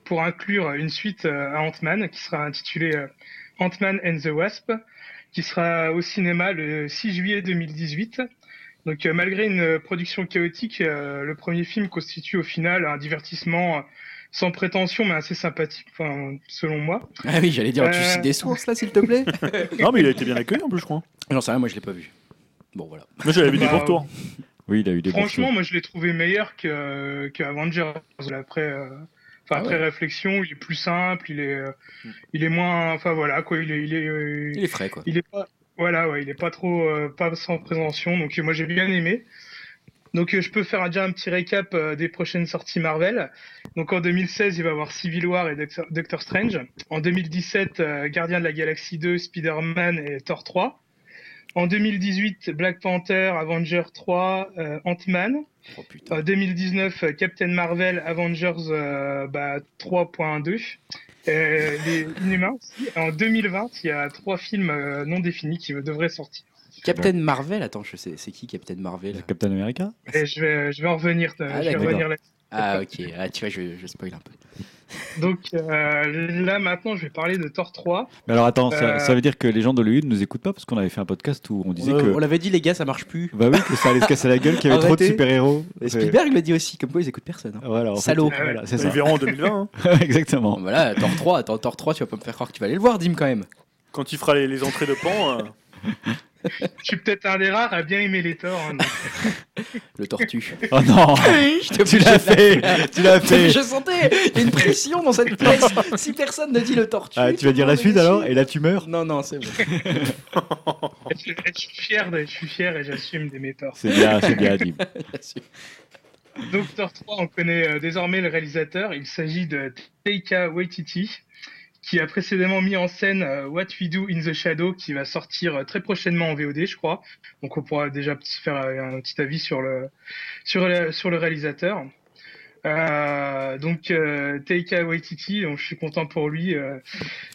Speaker 4: pour inclure une suite euh, à Ant-Man qui sera intitulée euh, Ant-Man and the Wasp, qui sera au cinéma le 6 juillet 2018. Donc, euh, malgré une production chaotique, euh, le premier film constitue au final un divertissement euh, sans prétention, mais assez sympathique, enfin, selon moi.
Speaker 2: Ah oui, j'allais dire, tu
Speaker 4: Euh.
Speaker 2: cites des sources là, s'il te plaît?
Speaker 3: Non, mais il a été bien accueilli en plus, je crois.
Speaker 2: J'en sais rien, moi je l'ai pas vu. Bon, voilà.
Speaker 3: Moi, j'avais vu des
Speaker 4: Bah,
Speaker 3: bons retours.
Speaker 1: Oui, il a eu des
Speaker 4: Franchement, moi je l'ai trouvé meilleur que, que Avengers. Après, euh, enfin,
Speaker 2: Ah
Speaker 4: après
Speaker 2: ouais.
Speaker 4: réflexion, il est plus simple, il est, euh,
Speaker 3: Mm.
Speaker 4: il est moins, enfin voilà quoi, il est, il est, euh,
Speaker 2: Il est frais quoi.
Speaker 4: il est pas, voilà, ouais, il est pas trop, euh, pas sans prétention. Donc moi j'ai bien aimé. Donc euh, je peux faire déjà un petit récap euh, des prochaines sorties Marvel. Donc en 2016, il va y avoir Civil War et Doctor, Doctor Strange. En 2017, euh, Gardien de la Galaxie 2, Spider-Man et Thor 3. En 2018, Black Panther, Avenger 3, euh, Ant-Man.
Speaker 2: Oh.
Speaker 4: Euh, 2019, euh, Captain Marvel, Avengers euh, bah, 3.2. Euh, les Inhumains aussi. En 2020, il y a trois films non définis qui devraient sortir.
Speaker 2: Captain Marvel, attends, je sais, c'est qui Captain Marvel
Speaker 1: Captain America
Speaker 4: Et je vais, je vais en revenir.
Speaker 2: Ah,
Speaker 4: je vais revenir là.
Speaker 2: Ah, ok. Ah, tu vois, je, je spoil un peu.
Speaker 4: Donc euh, là maintenant, je vais parler de Thor 3.
Speaker 1: Mais alors attends, ça,
Speaker 4: Euh.
Speaker 1: ça veut dire que les gens de l'Hollywood nous écoutent pas parce qu'on avait fait un podcast où on disait que.
Speaker 2: On l'avait dit, les gars, ça marche plus.
Speaker 1: Bah oui, que ça allait se casser la gueule, qu'il y avait trop de super-héros.
Speaker 2: Spielberg le dit aussi, comme quoi ils écoutent personne. hein.
Speaker 1: Voilà, en fait,
Speaker 2: Salaud.
Speaker 1: voilà, c'est
Speaker 3: Ils
Speaker 1: ça.
Speaker 3: verront en 2020. hein.
Speaker 1: Exactement.
Speaker 2: Voilà, Thor 3, attends, Thor 3, tu vas pas me faire croire que tu vas aller le voir, Dim, quand même.
Speaker 3: Quand il fera les, les entrées de pan, euh,
Speaker 4: Je suis peut-être un des rares à bien aimer les Thor. hein.
Speaker 2: Le tortue.
Speaker 1: Oh non Tu l'as fait Tu l'as fait
Speaker 2: Je sentais Il y a une pression dans cette pièce. Si personne ne dit le tortue.
Speaker 1: Ah, Tu vas dire la suite alors Et là tu meurs
Speaker 2: Non, non, c'est bon.
Speaker 4: je, suis- je suis fier, de- je suis fier et j'assume d'aimer Thor.
Speaker 1: C'est bien, c'est bien, Dim.
Speaker 4: Donc Thor 3, on connaît euh, désormais le réalisateur. Il s'agit de Taika Waititi, qui a précédemment mis en scène euh, What We Do in the Shadow, qui va sortir euh, très prochainement en VOD, je crois. Donc on pourra déjà faire euh, un petit avis sur le sur le, sur le réalisateur. Euh, donc euh, Taika Waititi, donc je suis content pour lui. Euh,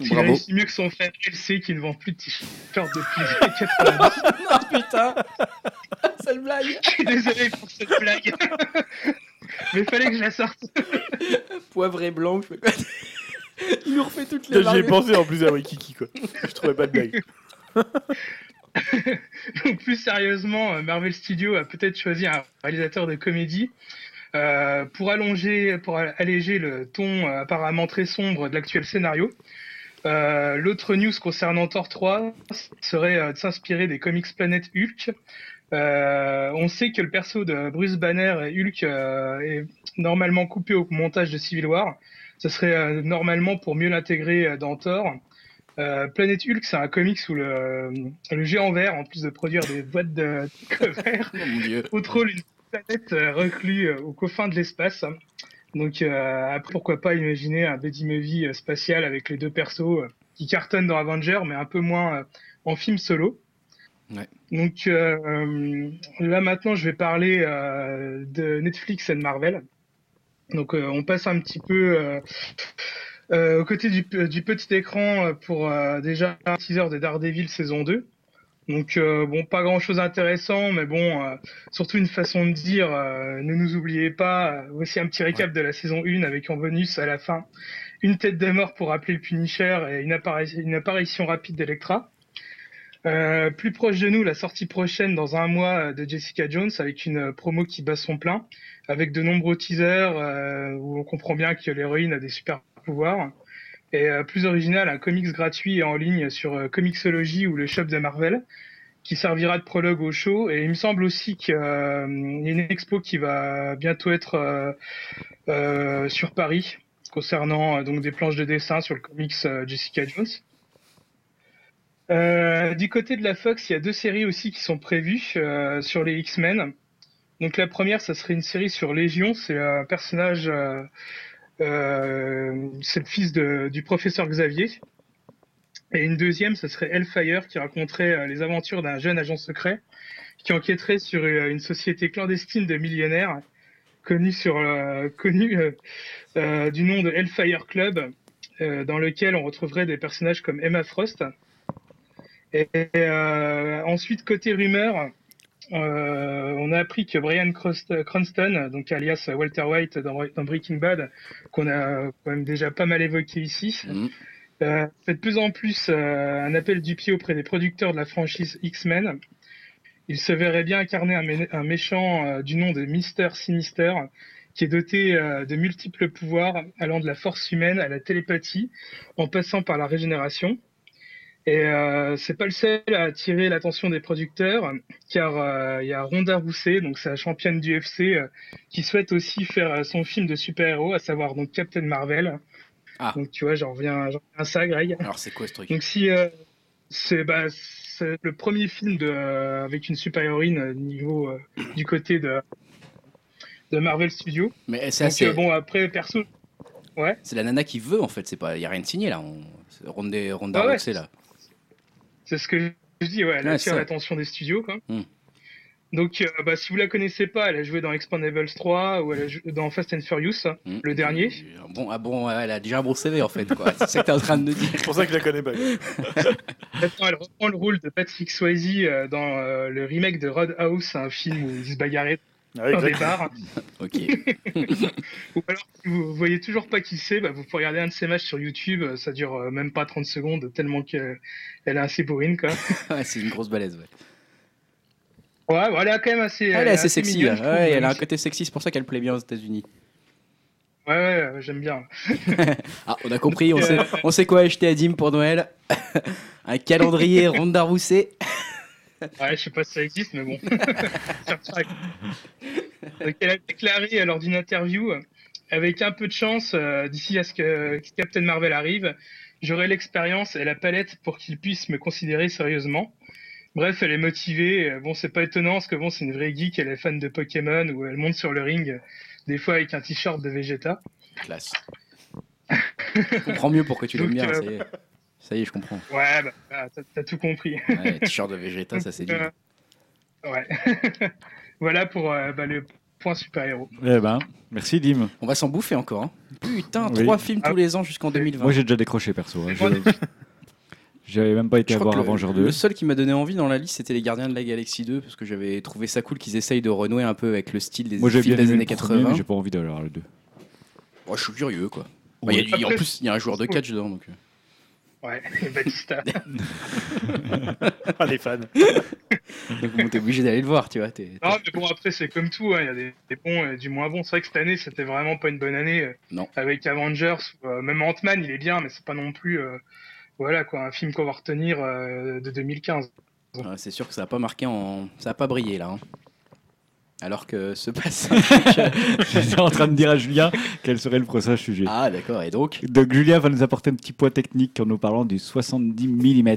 Speaker 4: il
Speaker 2: Bravo.
Speaker 4: réussit mieux que son frère LC qui ne vend plus de t-shirts depuis les années 90.
Speaker 2: non, putain Sale blague
Speaker 4: Je suis désolé pour cette blague. Mais fallait que je la sorte.
Speaker 2: Poivre et blanc, je Il nous refait toutes les
Speaker 3: j'y ai pensé en plus à Waikiki quoi. Je trouvais pas de blague.
Speaker 4: Donc plus sérieusement, euh, Marvel Studios a peut-être choisi un réalisateur de comédie euh, pour allonger, pour alléger le ton euh, apparemment très sombre de l'actuel scénario. Euh, L'autre news concernant Thor 3 serait euh, de s'inspirer des comics Planet Hulk. Euh, on sait que le perso de Bruce Banner et Hulk euh, est normalement coupé au montage de Civil War. Ce serait euh, normalement pour mieux l'intégrer euh, dans Thor. Euh, Planet Hulk, c'est un comics où le, le géant vert, en plus de produire des boîtes de couverts,
Speaker 2: Oh
Speaker 4: contrôle une planète euh, reclue euh, aux confins de l'espace. Donc, euh, après, pourquoi pas imaginer un buddy movie euh, spatial avec les deux persos euh, qui cartonnent dans Avenger, mais un peu moins euh, en film solo.
Speaker 2: Ouais.
Speaker 4: Donc euh, euh, là maintenant, je vais parler euh, de Netflix et de Marvel. Donc euh, on passe un petit peu euh, euh, aux côtés du, du petit écran pour déjà un teaser de Daredevil saison 2. Donc euh, bon, pas grand chose d'intéressant, mais bon, euh, surtout une façon de dire, euh, ne nous oubliez pas. Voici un petit récap de la saison 1 avec en bonus à la fin une tête de mort pour rappeler le Punisher et une, appari- une apparition rapide d'Electra. Plus proche de nous, la sortie prochaine dans un mois de Jessica Jones avec une promo qui bat son plein, avec de nombreux teasers euh, où on comprend bien que l'héroïne a des super pouvoirs. Et euh, plus original, un comics gratuit en ligne sur euh, Comixology ou le shop de Marvel, qui servira de prologue au show. Et il me semble aussi qu'il y a une expo qui va bientôt être sur Paris concernant donc des planches de dessin sur le comics Jessica Jones. Du côté de la Fox, il y a deux séries aussi qui sont prévues sur les X-Men. Donc la première, ça serait une série sur Légion. C'est un personnage, euh, euh, c'est le fils du professeur Xavier. Et une deuxième, ça serait Hellfire, qui raconterait euh, les aventures d'un jeune agent secret qui enquêterait sur une société clandestine de millionnaires connue connue du nom de Hellfire Club, dans lequel on retrouverait des personnages comme Emma Frost. Et ensuite, côté rumeur, euh, on a appris que Brian Cranston, donc alias Walter White dans, dans Breaking Bad, qu'on a quand même déjà pas mal évoqué ici,
Speaker 2: Mhm.
Speaker 4: euh, fait de plus en plus euh, un appel du pied auprès des producteurs de la franchise X-Men. Il se verrait bien incarner un, mé- un méchant du nom de Mister Sinister, qui est doté de multiples pouvoirs allant de la force humaine à la télépathie, en passant par la régénération. Et euh, c'est pas le seul à attirer l'attention des producteurs, car euh, il y a Ronda Rousset, donc sa championne du UFC, euh, qui souhaite aussi faire euh, son film de super-héros, à savoir donc Captain Marvel.
Speaker 2: Ah.
Speaker 4: Donc tu vois, j'en reviens, à ça, Greg.
Speaker 2: Alors, c'est quoi ce truc?
Speaker 4: Donc si euh, c'est bah, le premier film de, euh, avec une super-héroïne euh, niveau euh, du côté de, de Marvel Studios.
Speaker 2: Mais c'est assez-
Speaker 4: euh, bon après perso,
Speaker 2: c'est la nana qui veut en fait, c'est pas, y a rien de signé là. On... Ronda, Ronda
Speaker 4: Ah ouais.
Speaker 2: Rousey, là.
Speaker 4: C'est ce que je dis, ouais, elle
Speaker 2: Ouais,
Speaker 4: attire l'attention des studios quoi.
Speaker 2: Hmm.
Speaker 4: Donc euh, bah, si vous la connaissez pas, elle a joué dans Expandables 3 ou elle a joué dans Fast and Furious,
Speaker 2: Hmm.
Speaker 4: le dernier.
Speaker 2: Ah Bon, ah bon, elle a déjà un bon CV en fait, quoi. c'est ça que t'es en train de nous dire.
Speaker 3: C'est pour ça que je la connais pas.
Speaker 4: Maintenant, elle reprend le rôle de Patrick Swayze euh, dans euh, le remake de Roadhouse, un film où il se bagarrait
Speaker 3: Ah ouais,
Speaker 4: dans des
Speaker 3: exact.
Speaker 4: bars.
Speaker 2: Ok.
Speaker 4: Ou alors, si vous voyez toujours pas qui c'est, bah, vous pouvez regarder un de ses matchs sur YouTube. euh, Ça dure euh, même pas 30 secondes, tellement qu'elle elle est assez bourrine, quoi.
Speaker 2: Ouais, c'est une grosse balèze. Ouais.
Speaker 4: Ouais, elle est quand même assez.
Speaker 2: Elle est assez sexy.
Speaker 4: mignonne,
Speaker 2: ouais.
Speaker 4: je trouve,
Speaker 2: Ouais, elle a un côté sexy, c'est pour ça qu'elle plaît bien aux États-Unis.
Speaker 4: Ouais, ouais, ouais, j'aime bien.
Speaker 2: Ah, on a compris, on sait, on sait quoi acheter à Dim pour Noël. un calendrier Ronda Rousset.
Speaker 4: Ouais, je sais pas si ça existe, mais bon. Donc, elle a déclaré euh, lors d'une interview, euh, avec un peu de chance, euh, d'ici à ce que Captain Marvel arrive, j'aurai l'expérience et la palette pour qu'il puisse me considérer sérieusement. Bref, elle est motivée. Bon, c'est pas étonnant parce que bon, c'est une vraie geek. Elle est fan de Pokémon où elle monte sur le ring, des fois avec un t-shirt de Vegeta.
Speaker 2: Classe. Je comprends mieux pourquoi tu l'aimes bien.
Speaker 4: euh,
Speaker 2: Ça y, est. je comprends.
Speaker 4: Ouais, bah, bah, t'as- tout compris.
Speaker 2: Ouais, T-shirt de Vegeta, ça c'est dit.
Speaker 4: Euh, ouais. voilà pour euh, bah, le point super-héros.
Speaker 1: Eh ben, merci Dim.
Speaker 2: On va s'en bouffer encore. hein. Putain,
Speaker 1: Oui.
Speaker 2: trois films
Speaker 4: Ah.
Speaker 2: tous les ans jusqu'en 2020.
Speaker 1: Moi j'ai déjà décroché perso. hein.
Speaker 4: Moi,
Speaker 1: Je- J'avais même pas été
Speaker 2: Je
Speaker 1: à voir
Speaker 2: que le-
Speaker 1: Avenger
Speaker 2: Le
Speaker 1: 2.
Speaker 2: seul qui m'a donné envie dans la liste, c'était les Gardiens de la Galaxie 2, parce que j'avais trouvé ça cool qu'ils essayent de renouer un peu avec le style des
Speaker 1: Moi
Speaker 2: films
Speaker 1: bien
Speaker 2: des années
Speaker 1: le premier,
Speaker 2: 80.
Speaker 1: mais j'ai pas envie d'aller voir le 2.
Speaker 2: Moi, je suis curieux, quoi. Bah, y a en plus, il y a un joueur de catch dedans. Donc...
Speaker 4: Ouais, et Batista.
Speaker 3: Ah, les fans.
Speaker 2: Donc bon, t'es obligé d'aller le voir, tu vois. t'es-
Speaker 4: Non, mais bon, après, c'est comme tout, hein, il y a des, des bons et du moins bons. C'est vrai que cette année, c'était vraiment pas une bonne année. euh,
Speaker 2: Non.
Speaker 4: Avec Avengers, euh, même Ant-Man, il est bien, mais c'est pas non plus, euh, voilà, quoi, un film qu'on va retenir euh, de 2015.
Speaker 2: Ouais, c'est sûr que ça a pas marqué en. Ça a pas brillé là. hein. Alors que ce passage.
Speaker 1: J'étais en train de dire à Julien quel serait le prochain sujet.
Speaker 2: ah, d'accord, et donc?
Speaker 1: Donc Julien va nous apporter un petit point technique en nous parlant du 70 mm.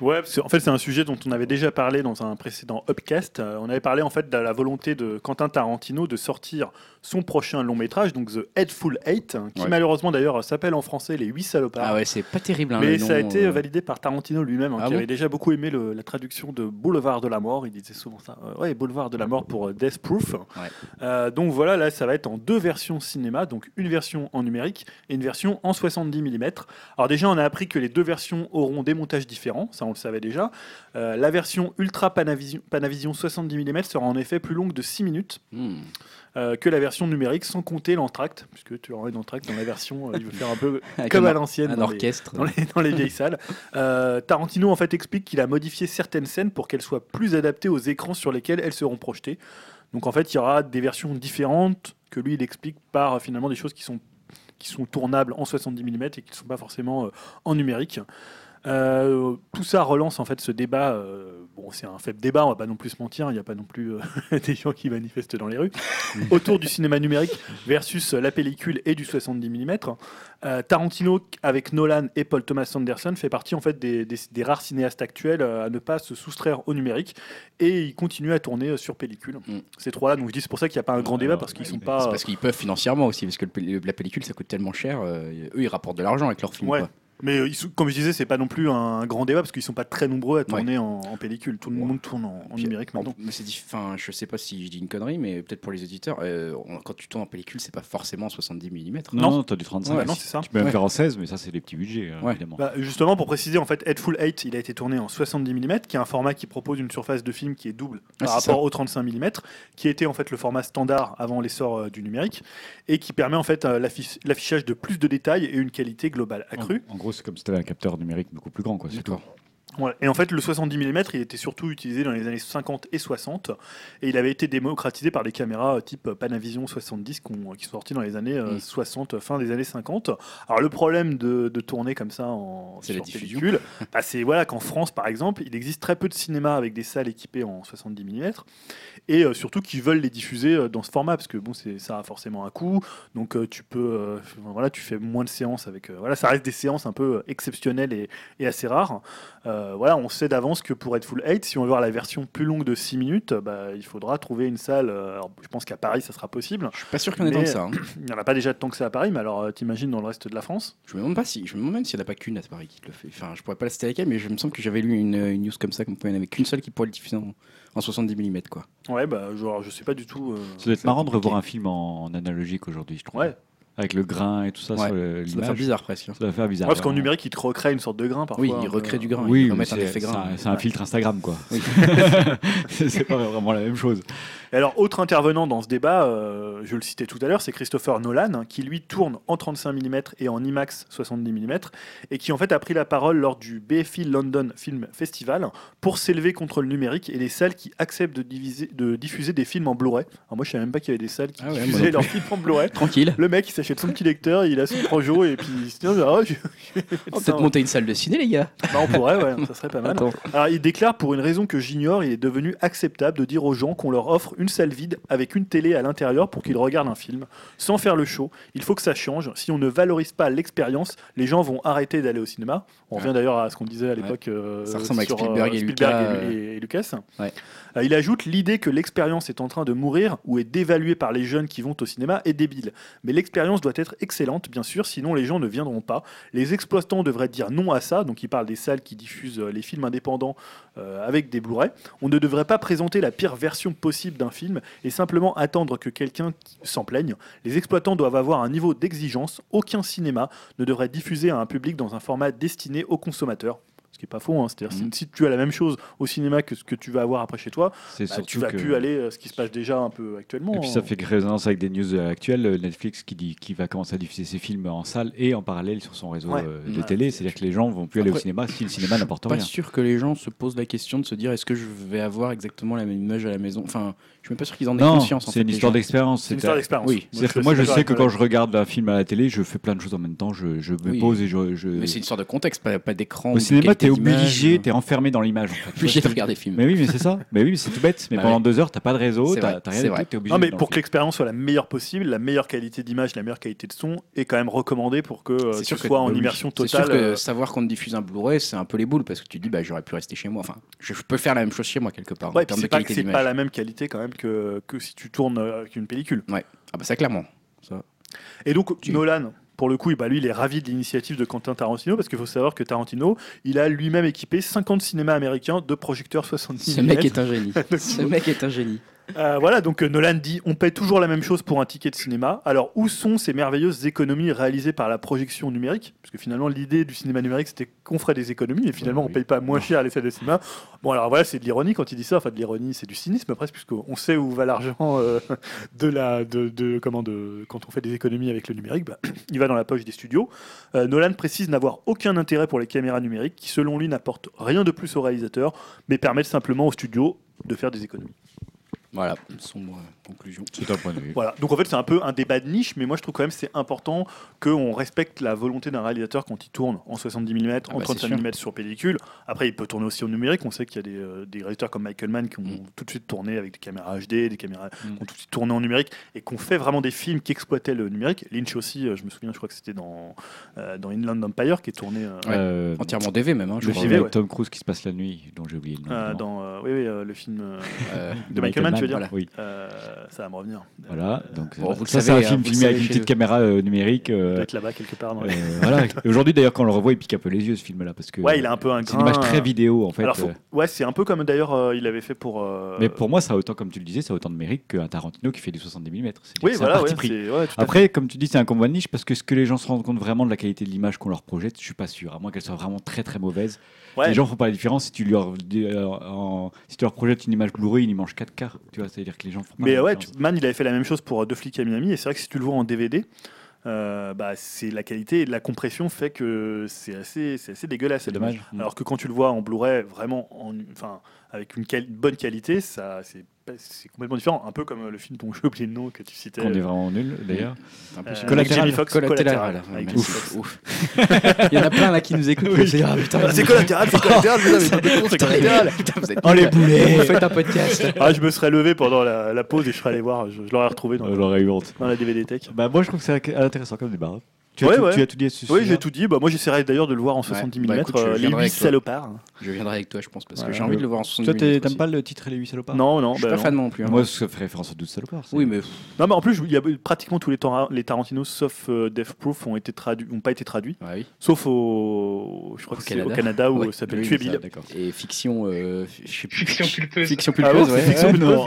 Speaker 3: Ouais, parce que, en fait, c'est un sujet dont on avait déjà parlé dans un précédent Upcast. Euh, on avait parlé en fait de la volonté de Quentin Tarantino de sortir son prochain long métrage, donc The Headful Eight, hein, qui
Speaker 2: Ouais.
Speaker 3: malheureusement d'ailleurs s'appelle en français Les Huit Salopards.
Speaker 2: Ah ouais, c'est pas terrible. hein,
Speaker 3: Mais ça a
Speaker 2: nom,
Speaker 3: été
Speaker 2: euh.
Speaker 3: validé par Tarantino lui-même, hein,
Speaker 2: Ah
Speaker 3: qui
Speaker 2: bon
Speaker 3: avait déjà beaucoup aimé le- la traduction de Boulevard de la Mort. Il disait souvent ça. Euh, ouais, Boulevard de la Mort pour euh, Death Proof. Euh, donc voilà, là, ça va être en deux versions cinéma, donc une version en numérique et une version en 70 mm. Alors déjà, on a appris que les deux versions auront des montages différents, ça on le savait déjà. Euh, la version Ultra Panavision, Panavision 70 mm sera en effet plus longue de 6 minutes
Speaker 2: Hmm.
Speaker 3: euh, que la version numérique, sans compter l'entracte, puisque tu auras une entracte dans la version, euh, il veut faire un peu comme à l'ancienne.
Speaker 2: un
Speaker 3: dans les-
Speaker 2: orchestre.
Speaker 3: dans les, dans les vieilles salles. Euh, Tarantino en fait explique qu'il a modifié certaines scènes pour qu'elles soient plus adaptées aux écrans sur lesquels elles seront projetées. Donc en fait, il y aura des versions différentes que lui il explique par finalement des choses qui sont qui sont tournables en 70 mm et qui ne sont pas forcément en numérique. Euh, tout ça relance en fait ce débat. euh, bon, c'est un faible débat, on va pas non plus se mentir. Il n'y a pas non plus euh, des gens qui manifestent dans les rues autour du cinéma numérique versus la pellicule et du 70 mm. Tarantino, avec Nolan et Paul Thomas Anderson, fait partie en fait des, des- des rares cinéastes actuels à ne pas se soustraire au numérique et il continue à tourner sur pellicule.
Speaker 2: Mm.
Speaker 3: Ces trois-là, donc je dis c'est pour ça qu'il n'y a pas un grand débat parce qu'ils sont pas.
Speaker 2: Parce qu'ils peuvent financièrement aussi, parce que le la pellicule ça coûte tellement cher. eux ils rapportent de l'argent avec leurs films.
Speaker 3: Ouais.
Speaker 2: quoi.
Speaker 3: Mais euh, ils sont- comme je disais, c'est pas non plus un grand débat parce qu'ils sont pas très nombreux à tourner en, en pellicule. Tout le
Speaker 2: Ouais.
Speaker 3: monde tourne en, en
Speaker 2: Puis,
Speaker 3: numérique
Speaker 2: en-
Speaker 3: maintenant.
Speaker 2: mais c'est diff- enfin, je sais pas si je dis une connerie, mais peut-être pour les auditeurs, euh, on- quand tu tournes en pellicule, c'est pas forcément 70 mm.
Speaker 1: Non,
Speaker 3: Non.
Speaker 1: non, t'as du 35.
Speaker 3: Ouais, non, c'est ça.
Speaker 1: Tu peux même
Speaker 2: Ouais.
Speaker 1: faire en 16, mais ça, c'est des petits budgets, euh,
Speaker 2: Ouais.
Speaker 1: évidemment.
Speaker 3: Bah, justement, pour préciser, en fait, Headful 8, il a été tourné en 70 mm, qui est un format qui propose une surface de film qui est double
Speaker 2: Ah,
Speaker 3: par
Speaker 2: c'est
Speaker 3: rapport au 35 mm, qui était en fait le format standard avant l'essor euh, du numérique, et qui permet en fait euh, l'affiche- l'affichage de plus de détails et une qualité globale accrue.
Speaker 1: En, en gros, c'est comme si tu avais un capteur numérique beaucoup plus grand. Quoi, c'est tout.
Speaker 3: Voilà. Et en fait, le 70 mm, il était surtout utilisé dans les années 50 et 60, et il avait été démocratisé par des caméras euh, type Panavision 70 qu'on- qui sont sorties dans les années euh,
Speaker 2: Mm.
Speaker 3: 60, fin des années 50. Alors le problème de, de tourner comme ça en sur pellicule, bah, c'est voilà qu'en France, par exemple, il existe très peu de cinémas avec des salles équipées en 70 mm, et euh, surtout qui veulent les diffuser euh, dans ce format, parce que bon, ça a forcément un coût, donc euh, tu peux, euh, voilà, tu fais moins de séances avec, euh, voilà, ça reste des séances un peu euh, exceptionnelles et, et assez rares. Euh, voilà, on sait d'avance que pour être full 8, si on veut voir la version plus longue de 6 minutes, bah, il faudra trouver une salle. euh, alors, je pense qu'à Paris, ça sera possible.
Speaker 2: Je suis pas sûr qu'il y en ait tant que ça. hein.
Speaker 3: Il n'y en a pas déjà tant que ça à Paris, mais alors euh, t'imagines dans le reste de la France?
Speaker 2: Je me demande pas si, je me demande même s'il n'y en a pas qu'une à Paris qui le fait. Enfin, je pourrais pas la citer laquelle, mais je me semble que j'avais lu une, une news comme ça, comme quoi il n'y en avait qu'une seule qui pourrait le diffuser en, en 70 mm quoi.
Speaker 3: Ouais, bah, genre, je sais pas du tout. euh,
Speaker 1: Ça doit être marrant de revoir un film en, en analogique aujourd'hui, je trouve.
Speaker 3: Ouais.
Speaker 1: Avec le grain et tout ça
Speaker 2: Ouais,
Speaker 1: sur le-
Speaker 2: Ça doit faire bizarre presque. hein.
Speaker 1: Ça doit faire bizarre.
Speaker 3: Ouais, parce qu'en numérique, il te recrée une sorte de grain parfois.
Speaker 2: Oui,
Speaker 3: un
Speaker 2: il recrée du grain.
Speaker 1: Oui, c'est
Speaker 2: effet
Speaker 1: c'est
Speaker 2: grain.
Speaker 1: un, c'est un
Speaker 3: Ouais.
Speaker 1: filtre Instagram, quoi. c'est pas vraiment la même chose.
Speaker 3: Et alors, autre intervenant dans ce débat, euh, je le citais tout à l'heure, c'est Christopher Nolan, hein, qui lui tourne en 35 mm et en IMAX 70 mm, et qui en fait a pris la parole lors du BFI London Film Festival pour s'élever contre le numérique et les salles qui acceptent de, diviser- de diffuser des films en Blu-ray. Alors moi, je savais même pas qu'il y avait des salles qui
Speaker 2: Ah ouais,
Speaker 3: diffusaient leurs films en Blu-ray.
Speaker 2: Tranquille.
Speaker 3: Le mec, il s'achète son petit lecteur, il a son projo, et puis il se dit, ah, je-
Speaker 2: On peut-être monter une salle de ciné, les gars.
Speaker 3: Bah, on pourrait, ouais, ça serait pas mal.
Speaker 2: Attends.
Speaker 3: Alors, il déclare pour une raison que j'ignore, il est devenu acceptable de dire aux gens qu'on leur offre une salle vide avec une télé à l'intérieur pour qu'ils regardent un film, sans faire le show. Il faut que ça change. Si on ne valorise pas l'expérience, les gens vont arrêter d'aller au cinéma. On revient d'ailleurs à ce qu'on disait à l'époque euh, sur,
Speaker 2: Spielberg et
Speaker 3: Spielberg
Speaker 2: Lucas,
Speaker 3: et, et Lucas. Euh, il ajoute l'idée que l'expérience est en train de mourir ou est dévaluée par les jeunes qui vont au cinéma est débile. Mais l'expérience doit être excellente, bien sûr, sinon les gens ne viendront pas. Les exploitants devraient dire non à ça, donc il parle des salles qui diffusent euh, les films indépendants euh, avec des Blu-ray. On ne devrait pas présenter la pire version possible d'un film et simplement attendre que quelqu'un s'en plaigne. Les exploitants doivent avoir un niveau d'exigence. Aucun cinéma ne devrait diffuser à un public dans un format destiné aux consommateurs. Ce qui n'est pas faux, hein. c'est-à-dire
Speaker 2: Mhm.
Speaker 3: si- tu as la même chose au cinéma que ce que tu vas avoir après chez toi, bah, tu vas
Speaker 1: que-
Speaker 3: plus aller euh, ce qui se passe déjà un peu actuellement.
Speaker 1: Et puis ça fait résonance avec des news actuelles. euh, Netflix qui, dit, qui va commencer à diffuser ses films en salle et en parallèle sur son réseau
Speaker 3: Ouais.
Speaker 1: euh, de
Speaker 3: Ouais.
Speaker 1: télé. C'est-à-dire que les gens vont plus aller au cinéma si le cinéma n'apporte
Speaker 2: Pas
Speaker 1: rien.
Speaker 2: sûr que les gens se posent la question de se dire est-ce que je vais avoir exactement la même image à la maison? Enfin, je suis même pas sûr qu'ils en aient
Speaker 1: Non,
Speaker 2: conscience. en
Speaker 1: c'est
Speaker 2: fait,
Speaker 1: une histoire d'expérience.
Speaker 3: C'est une
Speaker 1: C'est-
Speaker 3: histoire d'expérience.
Speaker 2: oui.
Speaker 1: C'est-à-dire que moi, je sais que quand je regarde un film à la télé, je fais plein de choses en même temps. Je, je me
Speaker 2: Oui.
Speaker 1: pose et je. je-
Speaker 2: Mais c'est une histoire de contexte, pas, pas d'écran.
Speaker 1: Au cinéma, t'es obligé, t'es enfermé dans l'image. En fait. Tu
Speaker 2: obligé de
Speaker 1: je-
Speaker 2: regarder des films.
Speaker 1: Mais oui, mais c'est ça. Mais oui, mais c'est tout bête. Mais
Speaker 2: Bah
Speaker 1: pendant deux heures, t'as pas de réseau,
Speaker 2: C'est
Speaker 1: t'as rien
Speaker 2: c'est
Speaker 1: t'es obligé.
Speaker 3: Non, mais pour que l'expérience soit la meilleure possible, la meilleure qualité d'image, la meilleure qualité de son est quand même recommandée pour que euh,
Speaker 2: C'est que-
Speaker 3: soit en immersion
Speaker 2: C'est
Speaker 3: totale.
Speaker 2: sûr que
Speaker 3: euh,
Speaker 2: savoir qu'on te diffuse un Blu-ray, c'est un peu les boules parce que tu dis bah j'aurais pu rester chez moi. Enfin, je, je peux faire la même chose chez moi quelque part.
Speaker 3: c'est c'est pas la même qualité quand même que, que si tu tournes euh, avec une pellicule.
Speaker 2: Ah bah ça clairement. Ça.
Speaker 3: Et donc
Speaker 2: Tu-
Speaker 3: Nolan, pour le coup, bah, lui, il est ravi de l'initiative de Quentin Tarantino parce qu'il faut savoir que Tarantino, il a lui-même équipé 50 cinémas américains de projecteurs 70
Speaker 2: Ce
Speaker 3: mm.
Speaker 2: mec est un génie. Ce mec est un génie.
Speaker 3: Euh, voilà, donc euh, Nolan dit on paie toujours la même chose pour un ticket de cinéma. Alors où sont ces merveilleuses économies réalisées par la projection numérique? Parce que finalement l'idée du cinéma numérique c'était qu'on ferait des économies et finalement on
Speaker 1: oui.
Speaker 3: paye pas moins cher les salles de cinéma. Bon alors voilà c'est de l'ironie quand il dit ça, enfin de l'ironie c'est du cynisme presque puisqu'on sait où va l'argent euh, de la de, de- comment de quand on fait des économies avec le numérique, bah, il va dans la poche des studios. Nolan précise n'avoir aucun intérêt pour les caméras numériques qui selon lui n'apportent rien de plus au réalisateur mais permettent simplement aux studios de faire des économies.
Speaker 2: Voilà, sombre conclusion.
Speaker 1: C'est un point de vue.
Speaker 3: Voilà. Donc en fait, c'est un peu un débat de niche, mais moi je trouve quand même c'est important qu'on respecte la volonté d'un réalisateur quand il tourne en 70 mm,
Speaker 2: Ah
Speaker 3: en
Speaker 2: bah,
Speaker 3: 35
Speaker 2: c'est
Speaker 3: mm sur pellicule. Après, il peut tourner aussi au numérique. On sait qu'il y a des, euh, des réalisateurs comme Michael Mann qui ont
Speaker 2: Mm.
Speaker 3: tout de suite tourné avec des caméras HD, des caméras
Speaker 2: Mm.
Speaker 3: qui ont tout de suite tourné en numérique et qu'on fait vraiment des films qui exploitaient le numérique. Lynch aussi, euh, je me souviens, je crois que c'était dans, euh, dans Inland Empire qui est tourné. euh,
Speaker 2: Ouais.
Speaker 1: Euh,
Speaker 2: Entièrement DV même. Hein, je
Speaker 1: le
Speaker 2: crois.
Speaker 1: avec
Speaker 3: ouais.
Speaker 1: Tom Cruise qui se passe la nuit, dont j'ai oublié le nom.
Speaker 3: euh, dans euh, oui, oui, euh, le film de Michael Mann, tu veux dire
Speaker 2: voilà.
Speaker 1: Oui.
Speaker 3: Euh, Ça va me revenir.
Speaker 1: Voilà. Donc,
Speaker 2: bon, vous le
Speaker 1: ça, c'est un
Speaker 2: hein,
Speaker 1: film
Speaker 2: vous
Speaker 1: filmé avec une petite caméra euh, numérique.
Speaker 3: il
Speaker 1: euh,
Speaker 3: doit être là-bas quelque part. Dans les-
Speaker 1: euh, voilà. Aujourd'hui, d'ailleurs, quand on le revoit, il pique un peu les yeux, ce film-là. Parce que
Speaker 3: Ouais, il a un peu un
Speaker 1: c'est une image très
Speaker 3: euh,
Speaker 1: vidéo, en fait.
Speaker 3: Alors, faut- ouais, c'est un peu comme d'ailleurs il avait fait pour.
Speaker 1: Mais pour moi, ça a autant, comme tu le disais, ça a autant de mérite qu'un Tarantino qui fait du 70 mm.
Speaker 3: Oui,
Speaker 1: c'est
Speaker 3: voilà,
Speaker 1: un parti
Speaker 3: ouais, à
Speaker 1: Après, comme tu dis, c'est un combat de niche parce que ce que les gens se rendent compte vraiment de la qualité de l'image qu'on leur projette, je suis pas sûr. À moins qu'elle soit vraiment très très mauvaise.
Speaker 3: Ouais.
Speaker 1: Les gens font pas la différence si tu leur, si tu leur projettes une image Blu-ray, ils y mangent 4K. Tu vois, c'est-à-dire que les gens font pas
Speaker 3: Mais
Speaker 1: la
Speaker 3: ouais, tu- Man, il avait fait la même chose pour euh, Deux flics à Miami, et c'est vrai que si tu le vois en DVD, euh, bah, c'est la qualité et la compression fait que c'est assez, c'est assez dégueulasse.
Speaker 1: C'est dommage.
Speaker 3: image. Alors que quand tu le vois en Blu-ray, vraiment, en, enfin, avec une quali- bonne qualité, ça, c'est, c'est complètement différent. Un peu comme euh, le film dont j'ai oublié le nom que tu citais.
Speaker 1: Qu'on est vraiment nul, d'ailleurs.
Speaker 3: Euh,
Speaker 1: Collatéral.
Speaker 3: Foxx,
Speaker 2: Collatéral. Ouf, ouf. Il y en a plein là qui nous écoutent.
Speaker 1: Oui.
Speaker 2: C'est ah,
Speaker 3: Ah, c'est collatéral, c'est collatéral, putain, mais c'est collatéral.
Speaker 1: Oh, les boulets.
Speaker 2: Vous faites un podcast.
Speaker 3: Ah, je me serais levé pendant la, la pause et je serais allé voir, je, je l'aurais retrouvé dans,
Speaker 1: Euh, J'aurais eu honte.
Speaker 3: dans la DVD Tech.
Speaker 1: Bah, moi, je trouve que c'est intéressant comme débat. Tu, as
Speaker 3: Ouais,
Speaker 1: tout,
Speaker 3: ouais.
Speaker 1: tu as tout dit à ce
Speaker 3: Oui,
Speaker 1: sujet
Speaker 3: j'ai tout dit. Bah, moi, j'essaierai d'ailleurs de le voir en 70 mm.
Speaker 2: Bah, écoute, je
Speaker 3: les
Speaker 2: viendrai
Speaker 3: 8
Speaker 2: avec toi.
Speaker 3: salopards.
Speaker 2: Je viendrai avec toi, je pense, parce que
Speaker 1: Voilà.
Speaker 2: j'ai envie de le voir en 70
Speaker 1: Toi, t'es-
Speaker 2: minutes
Speaker 1: t'aimes pas le titre les 8 salopards?
Speaker 3: Non, non.
Speaker 2: Je suis
Speaker 3: bah,
Speaker 2: pas
Speaker 3: non.
Speaker 2: fan non plus. hein.
Speaker 1: Moi, ça fait référence aux 12 salopards.
Speaker 2: Oui, mais
Speaker 3: Non, mais en plus, il y a pratiquement tous les, Tar- les Tarantino, sauf euh, Death Proof, ont été traduits, ont pas été traduits,
Speaker 2: Ouais, oui.
Speaker 3: sauf au, je crois
Speaker 2: Au
Speaker 3: que c'est au
Speaker 2: Canada.
Speaker 3: Où
Speaker 2: Ouais.
Speaker 3: ça s'appelle
Speaker 1: Oui,
Speaker 3: Tuer Bill.
Speaker 2: Et fiction, euh, je sais plus.
Speaker 4: Fiction pulpeuse.
Speaker 2: Fiction
Speaker 3: Ah
Speaker 2: pulpeuse, ouais.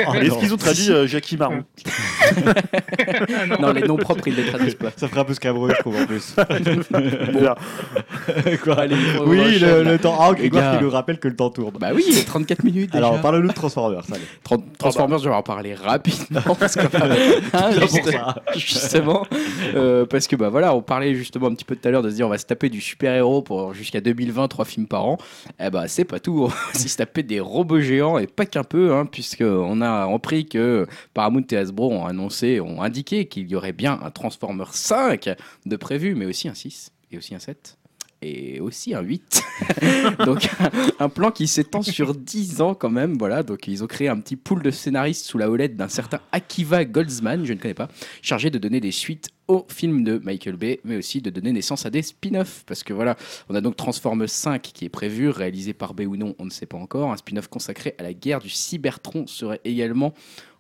Speaker 1: ah,
Speaker 3: Est-ce qu'ils ont traduit euh, Jackie Marron
Speaker 4: Ah, non.
Speaker 2: Non, les noms propres, ils les traduisent pas.
Speaker 1: Ça ferait un peu scabreux, je trouve, en plus. Quoi
Speaker 2: Allez,
Speaker 1: Oui, le, le temps. Ah, Grégoire
Speaker 2: gars.
Speaker 1: qui nous rappelle que le temps tourne.
Speaker 2: Bah oui, il est 34 minutes déjà.
Speaker 1: Alors, parle-nous de Transformers. Allez.
Speaker 2: Tran- Transformers, je vais en parler rapidement parce que hein,
Speaker 1: Là, pour
Speaker 2: juste-
Speaker 1: ça.
Speaker 2: justement euh, parce que bah voilà, on parlait justement un petit peu tout à l'heure de se dire on va se taper du super-héros pour jusqu'à 2020 trois films par an. Eh bah c'est pas tout, on va aussi se taper des robots géants et pas qu'un peu hein, puisque on a appris que Paramount et Hasbro ont annoncé, ont indiqué qu'il y aurait bien un Transformers 5 de prévu mais aussi un 6 et aussi un 7 et aussi un 8. donc un, plan qui s'étend sur 10 ans quand même. Voilà, donc ils ont créé un petit pool de scénaristes sous la houlette d'un certain Akiva Goldsman, je ne connais pas, chargé de donner des suites aux films de Michael Bay, mais aussi de donner naissance à des spin-offs. Parce que voilà, on a donc Transformers 5 qui est prévu, réalisé par Bay ou non, on ne sait pas encore. Un spin-off consacré à la guerre du Cybertron serait également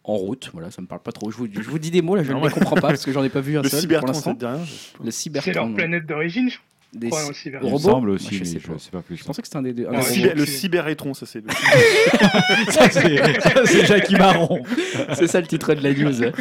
Speaker 2: en route. Voilà, ça me parle pas trop. Je vous, je vous dis des mots là, je
Speaker 3: Non,
Speaker 2: ne les
Speaker 3: ouais.
Speaker 2: comprends pas parce que j'en ai pas vu un
Speaker 3: Le
Speaker 2: seul pour l'instant. Le
Speaker 4: C'est
Speaker 2: Cybertron.
Speaker 4: leur
Speaker 2: non.
Speaker 4: planète d'origine, je
Speaker 2: Des
Speaker 4: crois,
Speaker 2: cy-
Speaker 4: aussi.
Speaker 1: Il me
Speaker 2: Robots
Speaker 1: semble
Speaker 2: Moi,
Speaker 1: aussi,
Speaker 2: je sais
Speaker 1: je
Speaker 2: pas.
Speaker 1: sais pas plus.
Speaker 2: Je pensais que c'était un des deux.
Speaker 4: Ouais,
Speaker 2: robots.
Speaker 3: cyber, le
Speaker 4: c'est-
Speaker 3: cyberétron, ça c'est. le-
Speaker 1: Ça, c'est ça, c'est Jackie Marron.
Speaker 2: C'est ça le titre de la news.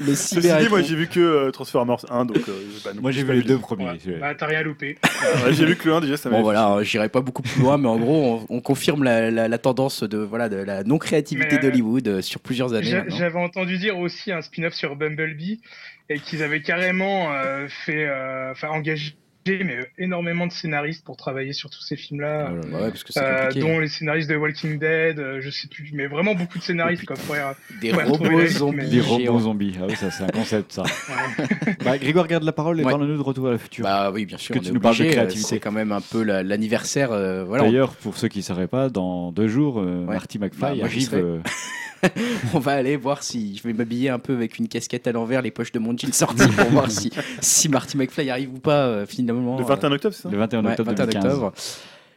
Speaker 2: Le
Speaker 3: Ceci dit,
Speaker 2: cyber.
Speaker 3: moi j'ai vu que euh, Transformers 1, donc euh, pas non
Speaker 1: Moi,
Speaker 3: plus
Speaker 1: j'ai vu les
Speaker 3: eu
Speaker 1: deux premiers.
Speaker 4: Ouais. Bah, t'as rien loupé.
Speaker 3: Ouais, j'ai vu que le 1 déjà, ça.
Speaker 2: Bon voilà, j'irai pas beaucoup plus loin, mais en gros, on, on confirme la, la- la tendance de voilà de la non créativité
Speaker 4: euh,
Speaker 2: d'Hollywood euh, sur plusieurs années.
Speaker 4: J'avais entendu dire aussi un spin-off sur Bumblebee et qu'ils avaient carrément euh, fait, euh, enfin engagé mais énormément de scénaristes pour travailler sur tous ces films-là.
Speaker 2: Voilà, bah ouais, parce que c'est
Speaker 4: euh, dont les scénaristes de Walking Dead, euh, je sais plus, mais vraiment beaucoup de scénaristes quoi. pour, euh,
Speaker 2: Des robots zombies.
Speaker 4: mais-
Speaker 1: Des robots zombies. Ah oui, ça, c'est un concept, ça.
Speaker 4: ouais.
Speaker 1: Bah, Grégoire, garde la parole et
Speaker 2: Ouais.
Speaker 1: parle-nous de Retour à la future.
Speaker 2: Bah oui, bien sûr.
Speaker 1: Que
Speaker 2: on
Speaker 1: tu
Speaker 2: est
Speaker 1: nous parles de
Speaker 2: euh,
Speaker 1: créativité.
Speaker 2: C'est quand même un peu la- l'anniversaire. euh, voilà, on-
Speaker 1: D'ailleurs, pour ceux qui ne sauraient pas, dans deux jours, euh,
Speaker 2: Ouais.
Speaker 1: Marty
Speaker 2: Bah,
Speaker 1: McFly arrive. euh,
Speaker 2: on va aller voir si je vais m'habiller un peu avec une casquette à l'envers, les poches de mon jean sorties pour voir si, si Marty McFly arrive ou pas euh, finalement.
Speaker 3: Le
Speaker 2: euh,
Speaker 3: 21 octobre, c'est ça?
Speaker 1: Le 21
Speaker 2: Ouais,
Speaker 1: octobre
Speaker 2: 21
Speaker 1: 2015.
Speaker 2: octobre.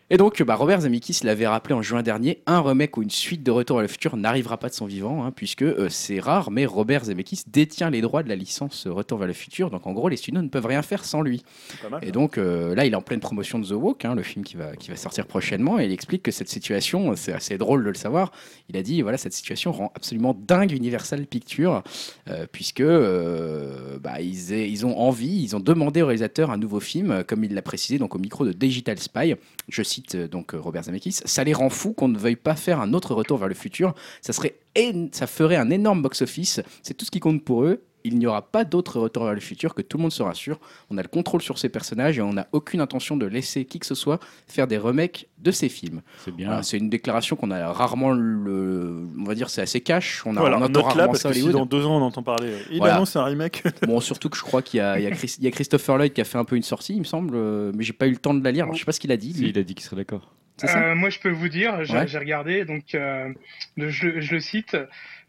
Speaker 2: Et donc, bah, Robert Zemeckis l'avait rappelé en juin dernier, un remake ou une suite de Retour à le futur n'arrivera pas de son vivant, hein, puisque euh, c'est rare, mais Robert Zemeckis détient les droits de la licence Retour vers le futur, donc en gros, les studios ne peuvent rien faire sans lui.
Speaker 3: Mal.
Speaker 2: Et donc euh, là, il est en pleine promotion de The Walk, hein, le film qui va, qui va sortir prochainement, et il explique que cette situation, c'est assez drôle de le savoir, il a dit, voilà, cette situation rend absolument dingue Universal Pictures, euh, puisque euh, bah, ils, aient- ils ont envie, ils ont demandé au réalisateur un nouveau film, euh, comme il l'a précisé donc au micro de Digital Spy, je euh, donc euh, Robert Zemeckis, ça les rend fous qu'on ne veuille pas faire un autre retour vers le futur, ça, serait ça ferait un énorme box-office, c'est tout ce qui compte pour eux, il n'y aura pas d'autre retour vers le futur que tout le monde se rassure. On a le contrôle sur ces personnages et on n'a aucune intention de laisser qui que ce soit faire des remakes de ces films.
Speaker 1: C'est bien.
Speaker 2: Voilà, c'est une déclaration qu'on a rarement, le, on va dire, c'est assez cash. On, a,
Speaker 3: Voilà,
Speaker 2: on
Speaker 3: là
Speaker 2: rarement
Speaker 3: parce
Speaker 2: ça
Speaker 3: que si dans deux ans on entend parler, euh, il
Speaker 2: Voilà.
Speaker 3: annonce un remake.
Speaker 2: Bon, surtout que je crois qu'il y a, il y, a Chris- il y a Christopher Lloyd qui a fait un peu une sortie, il me semble, euh, mais j'ai pas eu le temps de la lire. Alors, je sais pas ce qu'il a dit.
Speaker 1: Si, il a dit qu'il serait d'accord.
Speaker 4: Euh, moi, je peux vous dire, j'ai
Speaker 2: Ouais.
Speaker 4: regardé, donc euh, je le cite.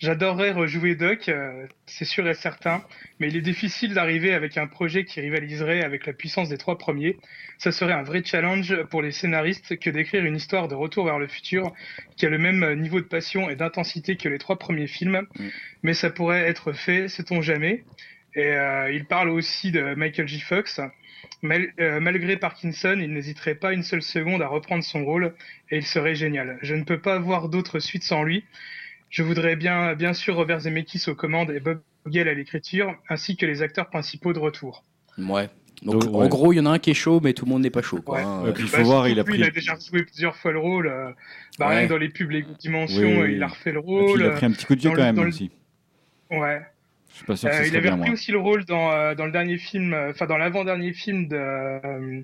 Speaker 4: J'adorerais rejouer Doc, euh, c'est sûr et certain, mais il est difficile d'arriver avec un projet qui rivaliserait avec la puissance des trois premiers. Ça serait un vrai challenge pour les scénaristes que d'écrire une histoire de retour vers le futur qui a le même niveau de passion et d'intensité que les trois premiers films.
Speaker 2: Mm.
Speaker 4: Mais ça pourrait être fait, sait-on jamais. Et euh, il parle aussi de Michael J. Fox. Mal- euh, malgré Parkinson, il n'hésiterait pas une seule seconde à reprendre son rôle et il serait génial. Je ne peux pas voir d'autres suites sans lui. Je voudrais bien, bien sûr Robert Zemeckis aux commandes et Bob Gale à l'écriture, ainsi que les acteurs principaux de retour.
Speaker 2: Ouais. Donc,
Speaker 1: Donc,
Speaker 2: en
Speaker 1: ouais.
Speaker 2: gros, il y en a un qui est chaud, mais tout le monde n'est pas chaud. Quoi,
Speaker 4: Ouais.
Speaker 2: hein.
Speaker 1: Et puis il faut
Speaker 4: Bah,
Speaker 1: voir, il a pris.
Speaker 4: il a déjà joué plusieurs fois le rôle. euh, bah,
Speaker 2: Ouais.
Speaker 4: rien que dans les pubs Lego Dimension,
Speaker 1: Oui, oui,
Speaker 4: euh, il a refait le
Speaker 1: Et puis
Speaker 4: rôle.
Speaker 1: il a pris un petit coup de vieux
Speaker 4: dans
Speaker 1: quand
Speaker 4: le-
Speaker 1: même
Speaker 4: le-
Speaker 1: aussi.
Speaker 4: Ouais.
Speaker 1: Je suis pas sûr que
Speaker 4: Euh,
Speaker 1: ce
Speaker 4: il avait
Speaker 1: bien,
Speaker 4: repris
Speaker 1: moi.
Speaker 4: aussi le rôle dans, euh, dans le dernier film, euh, enfin dans l'avant-dernier film de, euh,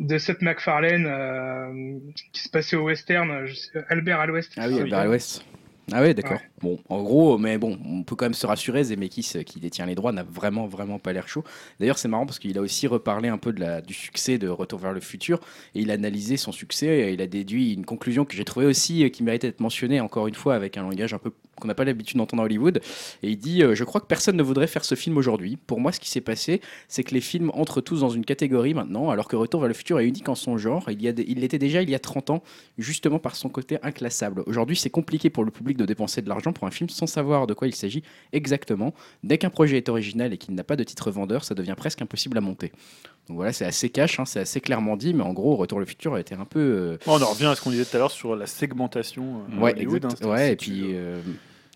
Speaker 4: de Seth MacFarlane euh, qui se passait au western, je sais- Albert à l'ouest.
Speaker 2: Ah oui,
Speaker 3: Ah oui.
Speaker 2: Albert à l'Ouest. Ah ouais, d'accord.
Speaker 4: Ouais.
Speaker 2: Bon, en gros, mais bon, on peut quand même se rassurer, Zemeckis, euh, qui détient les droits, n'a vraiment, vraiment pas l'air chaud. D'ailleurs, c'est marrant parce qu'il a aussi reparlé un peu de la, du succès de Retour vers le futur et il a analysé son succès et il a déduit une conclusion que j'ai trouvée aussi euh, qui méritait d'être mentionnée, encore une fois, avec un langage un peu qu'on n'a pas l'habitude d'entendre à Hollywood. Et il dit euh, Je crois que personne ne voudrait faire ce film aujourd'hui. Pour moi, ce qui s'est passé, c'est que les films entrent tous dans une catégorie maintenant, alors que Retour vers le futur est unique en son genre. Il, y a des- il l'était déjà il y a 30 ans, justement par son côté inclassable. Aujourd'hui, c'est compliqué pour le public de dépenser de l'argent pour un film sans savoir de quoi il s'agit exactement. Dès qu'un projet est original et qu'il n'a pas de titre vendeur, ça devient presque impossible à monter. Donc voilà, c'est assez cash, hein, c'est assez clairement dit, mais en gros, Retour vers le futur a été un peu. euh,
Speaker 3: On en revient à ce qu'on disait tout à l'heure sur la segmentation. euh,
Speaker 2: ouais,
Speaker 3: Hollywood,
Speaker 2: exact-
Speaker 3: hein.
Speaker 2: ouais, et puis.
Speaker 3: euh,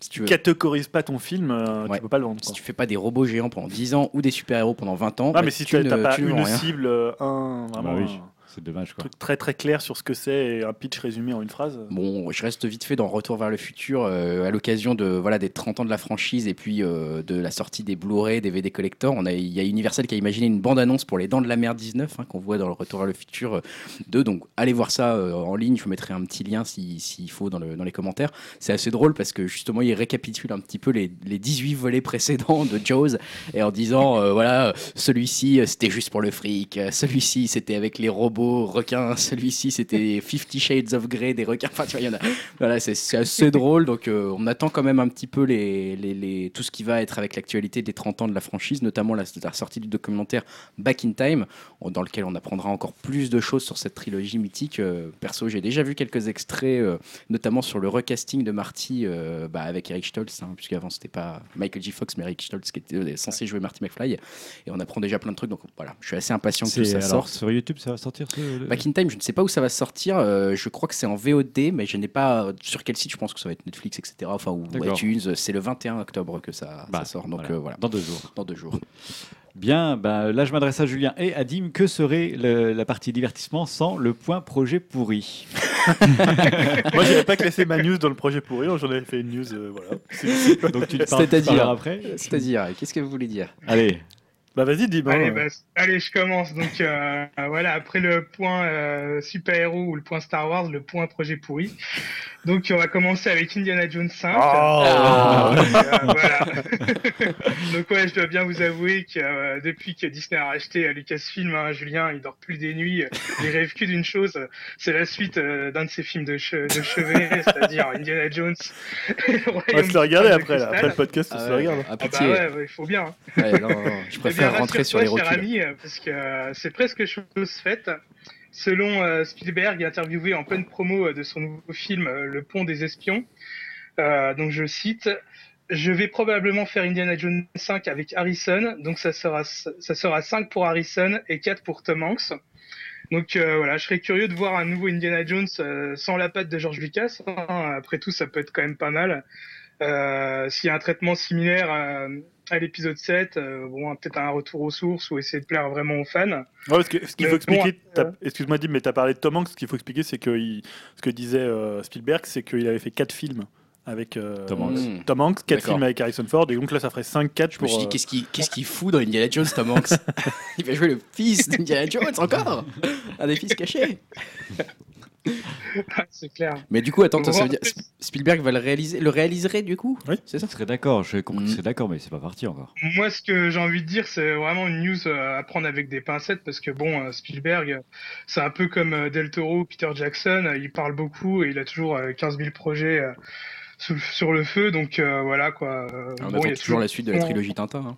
Speaker 2: si tu veux,
Speaker 3: catégorises pas ton film, euh,
Speaker 2: Ouais.
Speaker 3: tu peux pas le vendre.
Speaker 2: si tu fais pas des robots géants pendant 10 ans ou des super-héros pendant 20 ans,
Speaker 3: Ah,
Speaker 2: bah,
Speaker 3: mais si
Speaker 2: tu
Speaker 3: n'as
Speaker 2: ne-
Speaker 3: pas
Speaker 2: tu ne
Speaker 3: une
Speaker 2: rien.
Speaker 3: cible, euh, un, vraiment,
Speaker 1: Bah oui.
Speaker 3: un
Speaker 1: C'est dommage quoi.
Speaker 3: truc très très clair sur ce que c'est et un pitch résumé en une phrase.
Speaker 2: Bon, je reste vite fait dans Retour vers le futur euh, à l'occasion de voilà des 30 ans de la franchise et puis euh, de la sortie des Blu-ray, des VD collector. On a il y a Universal qui a imaginé une bande annonce pour les Dents de la Mer 19 hein, qu'on voit dans le Retour vers le futur euh, 2. Donc allez voir ça euh, en ligne. Je vous mettrai un petit lien si- s'il faut dans, le- dans les commentaires. C'est assez drôle parce que justement il récapitule un petit peu les, les 18 volets précédents de Jaws et en disant euh, voilà euh, celui-ci euh, c'était juste pour le fric, euh, celui-ci c'était avec les robots requins, celui-ci c'était Fifty Shades of Grey des requins. Enfin tu vois il y en a voilà, c'est assez drôle. Donc, euh, on attend quand même un petit peu les, les- les- tout ce qui va être avec l'actualité des 30 ans de la franchise, notamment la, la sortie du documentaire Back in Time, dans lequel on apprendra encore plus de choses sur cette trilogie mythique. Euh, perso, j'ai déjà vu quelques extraits, euh, notamment sur le recasting de Marty bah, avec Eric Stoltz, hein, puisqu'avant c'était pas Michael J. Fox, mais Eric Stoltz qui était censé jouer Marty McFly. Et on apprend déjà plein de trucs. Donc voilà, je suis assez impatient que ça
Speaker 1: alors,
Speaker 2: sorte.
Speaker 1: sur YouTube, ça va sortir ce- le-
Speaker 2: Back in Time, je ne sais pas où ça va sortir. euh, je crois que c'est en VOD, mais je n'ai pas euh, sur quel site. Je pense que ça va être Netflix, etc. Enfin, ou iTunes. C'est le 21 octobre que ça,
Speaker 1: Bah,
Speaker 2: ça sort. Donc
Speaker 1: voilà.
Speaker 2: euh, voilà,
Speaker 1: Dans deux jours.
Speaker 2: dans deux jours.
Speaker 1: Bien, bah, là je m'adresse à Julien et à Dim. Que serait le- la partie divertissement sans le point projet pourri?
Speaker 3: Moi, j'avais pas classé ma news dans le projet pourri, j'en avais fait une news, euh, voilà. C'est-
Speaker 1: Donc tu te parles-
Speaker 2: C'est-à-dire
Speaker 1: après?
Speaker 2: C'est-à-dire, qu'est-ce que vous voulez dire?
Speaker 1: Allez,
Speaker 3: Bah vas-y, dis
Speaker 4: Allez,
Speaker 3: hein.
Speaker 4: bah, allez, je commence. Donc euh, voilà, après le point euh, super-héros ou le point Star Wars, le point projet pourri. Donc on va commencer avec Indiana Jones 5.
Speaker 3: Ah.
Speaker 4: Donc, euh, voilà. Donc ouais, je dois bien vous avouer que euh, depuis que Disney a racheté euh, Lucasfilm, hein, Julien, il dort plus des nuits. Il rêve que d'une chose, c'est la suite euh, d'un de ses films de, che- de chevet, c'est-à-dire Indiana Jones.
Speaker 3: On va se le regarder après, là. après le podcast, on se le regarde.
Speaker 2: à
Speaker 4: Ah bah ouais, ouais, il faut bien. hein.
Speaker 2: Ouais, non, non, non, je
Speaker 4: Eh
Speaker 2: préfère
Speaker 4: bien,
Speaker 2: rentrer sur les
Speaker 4: ami, euh, parce que euh, c'est presque chose faite. Selon euh, Spielberg, interviewé en pleine promo euh, de son nouveau film Le Pont des Espions, euh, donc je cite. Je vais probablement faire Indiana Jones 5 avec Harrison, donc ça sera ça sera 5 pour Harrison et 4 pour Tom Hanks. Donc euh, voilà, je serais curieux de voir un nouveau Indiana Jones euh, sans la patte de George Lucas. hein. Après tout, ça peut être quand même pas mal. S'il y a un traitement similaire à l'épisode 7, euh, bon, peut-être un retour aux sources ou essayer de plaire vraiment aux fans.
Speaker 3: Ouais, parce que ce qu'il faut expliquer,
Speaker 4: bon, euh,
Speaker 3: excuse-moi Dim, mais tu as parlé de Tom Hanks, ce qu'il faut expliquer, c'est que il- ce que disait euh, Spielberg, c'est qu'il avait fait 4 films avec euh,
Speaker 1: Tom Hanks.
Speaker 2: Mmh.
Speaker 3: Tom Hanks, 4
Speaker 2: D'accord.
Speaker 3: films avec Harrison Ford, et donc là ça ferait 5-4
Speaker 2: Je me
Speaker 3: pour.
Speaker 2: suis dit, qu'est-ce qu'il qu'est-ce qu'il fout dans Indiana Jones, Tom Hanks? Il va jouer le fils d'Indiana Jones encore? Un des fils cachés
Speaker 4: c'est clair.
Speaker 2: Mais du coup, attends, ça, veut dire Sp- Spielberg va le réaliser, le réaliserait du coup
Speaker 3: Oui.
Speaker 2: C'est ça
Speaker 1: je serais d'accord, je compris que
Speaker 2: Mm.
Speaker 1: serais d'accord, mais c'est pas parti encore.
Speaker 4: Moi, ce que j'ai envie de dire, c'est vraiment une news euh, à prendre avec des pincettes parce que bon, euh, Spielberg, c'est un peu comme euh, Del Toro, Peter Jackson, il parle beaucoup et il a toujours euh, 15 000 projets sur le feu, donc euh, voilà quoi.
Speaker 2: On
Speaker 4: bon,
Speaker 2: attend
Speaker 4: il y a
Speaker 2: toujours la suite de la trilogie Tintin. hein.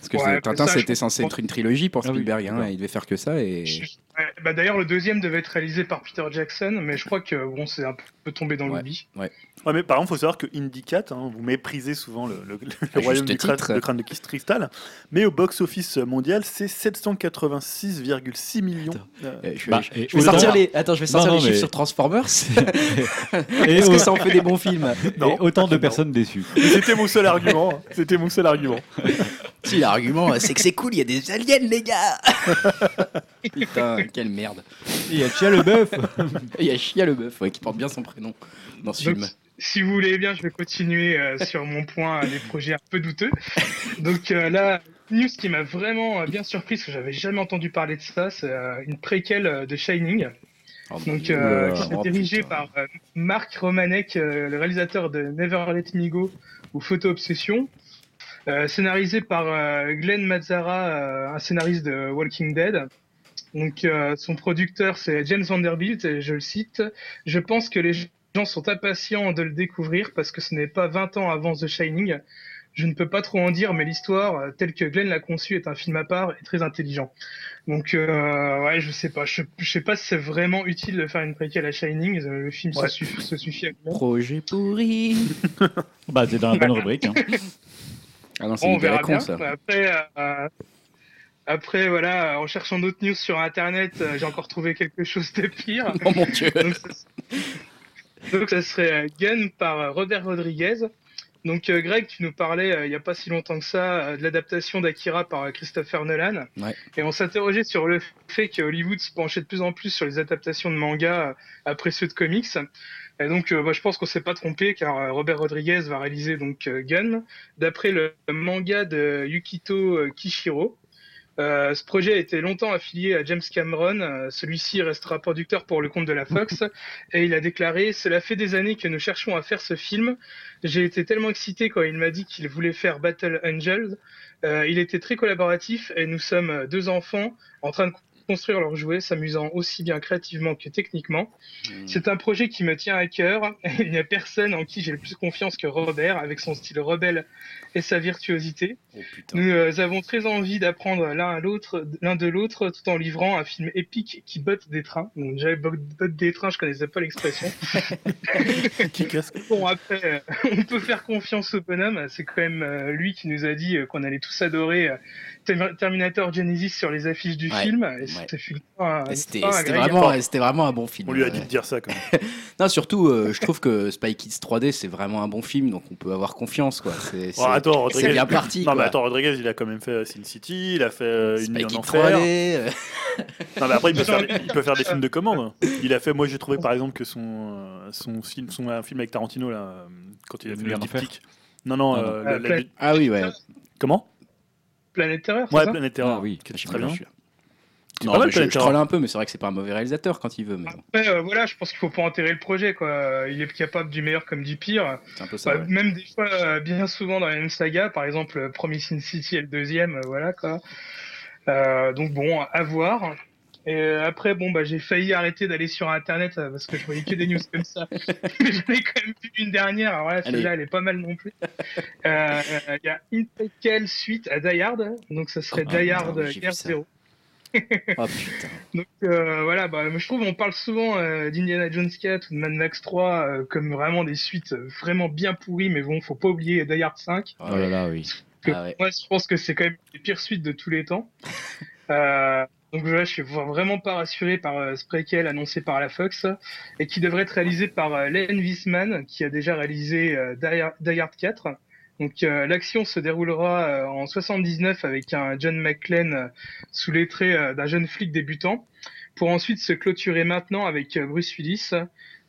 Speaker 2: Parce que
Speaker 4: Ouais,
Speaker 2: Tintin, c'était censé être une trilogie pour
Speaker 1: Ah oui,
Speaker 2: Spielberg. hein, il devait faire que ça. Et...
Speaker 4: Je- ouais, bah, D'ailleurs, le deuxième devait être réalisé par Peter Jackson, mais je crois que bon, c'est un peu tombé dans
Speaker 2: Ouais.
Speaker 4: l'oubli.
Speaker 3: Ouais, mais par exemple, il faut savoir que Indy 4, hein, vous méprisez souvent le, le- le
Speaker 2: À
Speaker 3: royaume du crâne, le crâne de cristal, mais au box-office mondial, c'est 786,6 millions. Euh,
Speaker 2: Euh, je vais,
Speaker 1: Bah,
Speaker 2: je-
Speaker 1: et
Speaker 2: je vais
Speaker 1: autant-
Speaker 2: sortir les. Attends, je vais sortir
Speaker 1: Non, non,
Speaker 2: les chiffres
Speaker 1: mais-
Speaker 2: sur Transformers.
Speaker 1: Et,
Speaker 2: Est-ce que ça en fait des bons films
Speaker 3: Non.
Speaker 1: et autant de
Speaker 3: Non.
Speaker 1: personnes déçues.
Speaker 3: C'était mon seul argument. hein. C'était mon seul argument.
Speaker 2: Si l'argument, c'est que c'est cool, il y a des aliens, les gars. Putain, quelle merde.
Speaker 1: Il y a Chia le bœuf
Speaker 2: Il y a Chia le bœuf ouais, qui porte bien son prénom dans ce
Speaker 4: Donc,
Speaker 2: film.
Speaker 4: Si vous voulez bien, je vais continuer euh, sur mon point euh, des projets un peu douteux. Donc euh, là, news qui m'a vraiment euh, bien surprise, parce que j'avais jamais entendu parler de ça, c'est euh, une préquelle euh, de Shining. Donc,
Speaker 2: Oh
Speaker 4: euh,
Speaker 2: là
Speaker 4: qui
Speaker 2: oh
Speaker 4: dirigé
Speaker 2: putain.
Speaker 4: par euh, Marc Romanek, euh, le réalisateur de Never Let Me Go ou Photo Obsession. Euh, scénarisé par euh, Glenn Mazzara, euh, un scénariste de Walking Dead. Donc, euh, son producteur, c'est James Vanderbilt, et je le cite. Je pense que les gens sont impatients de le découvrir parce que ce n'est pas 20 ans avant The Shining. Je ne peux pas trop en dire, mais l'histoire, euh, telle que Glenn l'a conçue, est un film à part et très intelligent. Donc, euh, ouais, je sais pas. Je, je sais pas si c'est vraiment utile de faire une préquelle à Shining. Le film
Speaker 3: Ouais.
Speaker 4: se, suffit, se suffit à.
Speaker 2: Projet pourri.
Speaker 1: Bah, t'es dans la bonne rubrique. hein.
Speaker 2: Ah non, c'est
Speaker 4: Bon,
Speaker 2: une
Speaker 4: on verra
Speaker 2: con
Speaker 4: bien.
Speaker 2: ça.
Speaker 4: Après, euh, après, voilà, en cherchant d'autres news sur Internet, euh, j'ai encore trouvé quelque chose de pire.
Speaker 2: Oh mon dieu.
Speaker 4: Donc, ça, donc, ça serait euh, Gun par euh, Robert Rodriguez. Donc, euh, Greg, tu nous parlais euh, il n'y a pas si longtemps que ça euh, de l'adaptation d'Akira par Christopher Nolan.
Speaker 2: Ouais.
Speaker 4: Et on s'interrogeait sur le fait que Hollywood se penchait de plus en plus sur les adaptations de mangas après ceux de comics. Et donc, bah, je pense qu'on s'est pas trompé car Robert Rodriguez va réaliser donc Gun d'après le manga de Yukito Kishiro. Euh, ce projet a été longtemps affilié à James Cameron. Euh, Celui-ci restera producteur pour le compte de la Fox. et il a déclaré Cela fait des années que nous cherchons à faire ce film. J'ai été tellement excité quand il m'a dit qu'il voulait faire Battle Angels. Euh, il était très collaboratif et nous sommes deux enfants en train de construire leurs jouets, s'amusant aussi bien créativement que techniquement. C'est un projet qui me tient à cœur. Il n'y a personne en qui j'ai le plus confiance que Robert, avec son style rebelle et sa virtuosité.
Speaker 2: Oh.
Speaker 4: Nous euh, avons très envie d'apprendre l'un à l'autre, l'un de l'autre, tout en livrant un film épique qui botte des trains. Donc, déjà, botte des trains, je connaissais pas l'expression. Bon, après, euh, on peut faire confiance au bonhomme. C'est quand même euh, lui qui nous a dit euh, qu'on allait tous adorer euh, Term- Terminator Genesis sur les affiches du
Speaker 2: Ouais,
Speaker 4: film. Et
Speaker 2: ouais.
Speaker 4: C'était
Speaker 2: vraiment, c'était vraiment un bon film.
Speaker 3: On lui a dit de dire ça quand même.
Speaker 2: Non, surtout, euh, je trouve que Spy Kids 3D, c'est vraiment un bon film, donc on peut avoir confiance, quoi. C'est
Speaker 3: Oh, attends, Rodriguez.
Speaker 2: bien parti,
Speaker 3: Non, mais attends, Rodriguez, il a quand même fait euh, Sin City, il a fait euh, Une
Speaker 2: Spy
Speaker 3: nuit en
Speaker 2: Kids
Speaker 3: enfer.
Speaker 2: 3D. euh,
Speaker 3: Non, mais après, il peut, faire, il peut faire des films de commande. Il a fait, moi, j'ai trouvé par exemple que son, euh, son film, son un film avec Tarantino, là, euh, quand il a fait le diptyque. Non, non,
Speaker 1: Ah,
Speaker 3: euh, la-
Speaker 4: Euh,
Speaker 3: la-
Speaker 2: Ah oui, ouais.
Speaker 3: comment?
Speaker 4: Planète Terreur,
Speaker 3: Ouais, Planète Terror.
Speaker 1: Ah oui,
Speaker 3: très bien. C'est
Speaker 2: Non,
Speaker 3: pas mal,
Speaker 2: je, je troll un peu, mais c'est vrai que c'est pas un mauvais réalisateur quand il veut, mais bon,
Speaker 4: Après, euh, voilà, je pense qu'il faut pas enterrer le projet, quoi. Il est capable du meilleur comme du pire.
Speaker 2: c'est un peu ça.
Speaker 4: Bah,
Speaker 2: ouais.
Speaker 4: Même des fois, euh, bien souvent dans la même saga, par exemple, le premier Sin City et le deuxième, euh, voilà quoi. Euh, donc bon, à voir. Et euh, après, bon, bah, j'ai failli arrêter d'aller sur Internet euh, parce que je voyais que des news comme ça. Mais j'en ai quand même vu une dernière. Alors là, celle-là, elle est pas mal non plus. Euh, Il y a une préquelle suite à Die Hard, donc ça serait
Speaker 2: Ah,
Speaker 4: Die Hard
Speaker 2: vu
Speaker 4: Guerre. Zero.
Speaker 2: Oh putain.
Speaker 4: Donc euh, voilà, bah, je trouve on parle souvent euh, d'Indiana Jones 4 ou de Mad Max 3 euh, comme vraiment des suites vraiment bien pourries, mais bon, faut pas oublier Die Hard 5.
Speaker 2: Oh
Speaker 1: là là, oui.
Speaker 2: Ah ouais.
Speaker 4: Moi, je pense que c'est quand même les pires suites de tous les temps. Donc voilà, je suis vraiment pas rassuré par ce préquel annoncé par la Fox et qui devrait être réalisé par Len Wiseman qui a déjà réalisé Die Hard 4. Donc euh, l'action se déroulera euh, en 79 avec un John McClane euh, sous les traits euh, d'un jeune flic débutant pour ensuite se clôturer maintenant avec euh, Bruce Willis.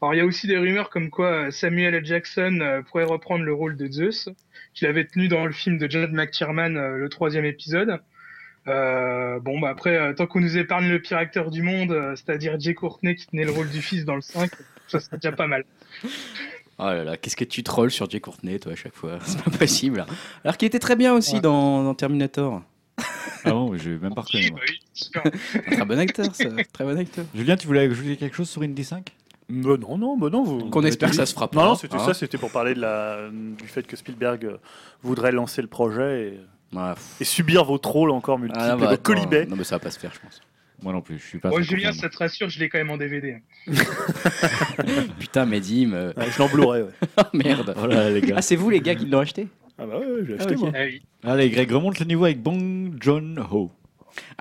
Speaker 4: Alors il y a aussi des rumeurs comme quoi euh, Samuel L. Jackson pourrait reprendre le rôle de Zeus qu'il avait tenu dans le film de John McTiernan, le troisième épisode. Bon, bah après, tant qu'on nous épargne le pire acteur du monde, c'est-à-dire Jay Courtney qui tenait le rôle du fils dans le 5, ça serait déjà pas mal.
Speaker 2: Oh là là, qu'est-ce que tu trolls sur Jay Courtney, toi, à chaque fois? C'est pas possible. Alors qu'il était très bien aussi
Speaker 4: Ouais.
Speaker 2: dans, dans Terminator.
Speaker 1: Ah bon, je vais même pas reconnu.
Speaker 4: Bah
Speaker 2: très bon acteur, ça. Très bon acteur.
Speaker 1: Julien, tu voulais ajouter quelque chose sur Indy 5
Speaker 3: Bah non, non, bah non. Vous,
Speaker 2: Qu'on
Speaker 3: vous
Speaker 2: espère que ça se fera pas.
Speaker 3: Non, non, c'était
Speaker 2: hein.
Speaker 3: ça, c'était pour parler de la, du fait que Spielberg euh, voudrait lancer le projet et,
Speaker 2: Ouais,
Speaker 3: et subir vos trolls encore multiples,
Speaker 2: Ah,
Speaker 3: et
Speaker 2: bah,
Speaker 3: vos colibets.
Speaker 2: Non, mais ça va pas se faire, je pense.
Speaker 1: Moi non plus, je suis pas.
Speaker 4: Bon,
Speaker 1: très
Speaker 4: Julien, ça te rassure, je l'ai quand même en DVD.
Speaker 2: Putain, Medim. euh,
Speaker 3: Ouais, je l'en Blu-ray, ouais.
Speaker 2: Oh merde.
Speaker 1: Oh là là, les gars.
Speaker 2: Ah, c'est vous, les gars, qui l'ont acheté?
Speaker 3: Ah bah ouais, j'ai
Speaker 2: Ah,
Speaker 3: acheté
Speaker 2: ok.
Speaker 3: moi.
Speaker 4: Ah oui.
Speaker 1: Allez, Greg, remonte le niveau avec Bong John Ho.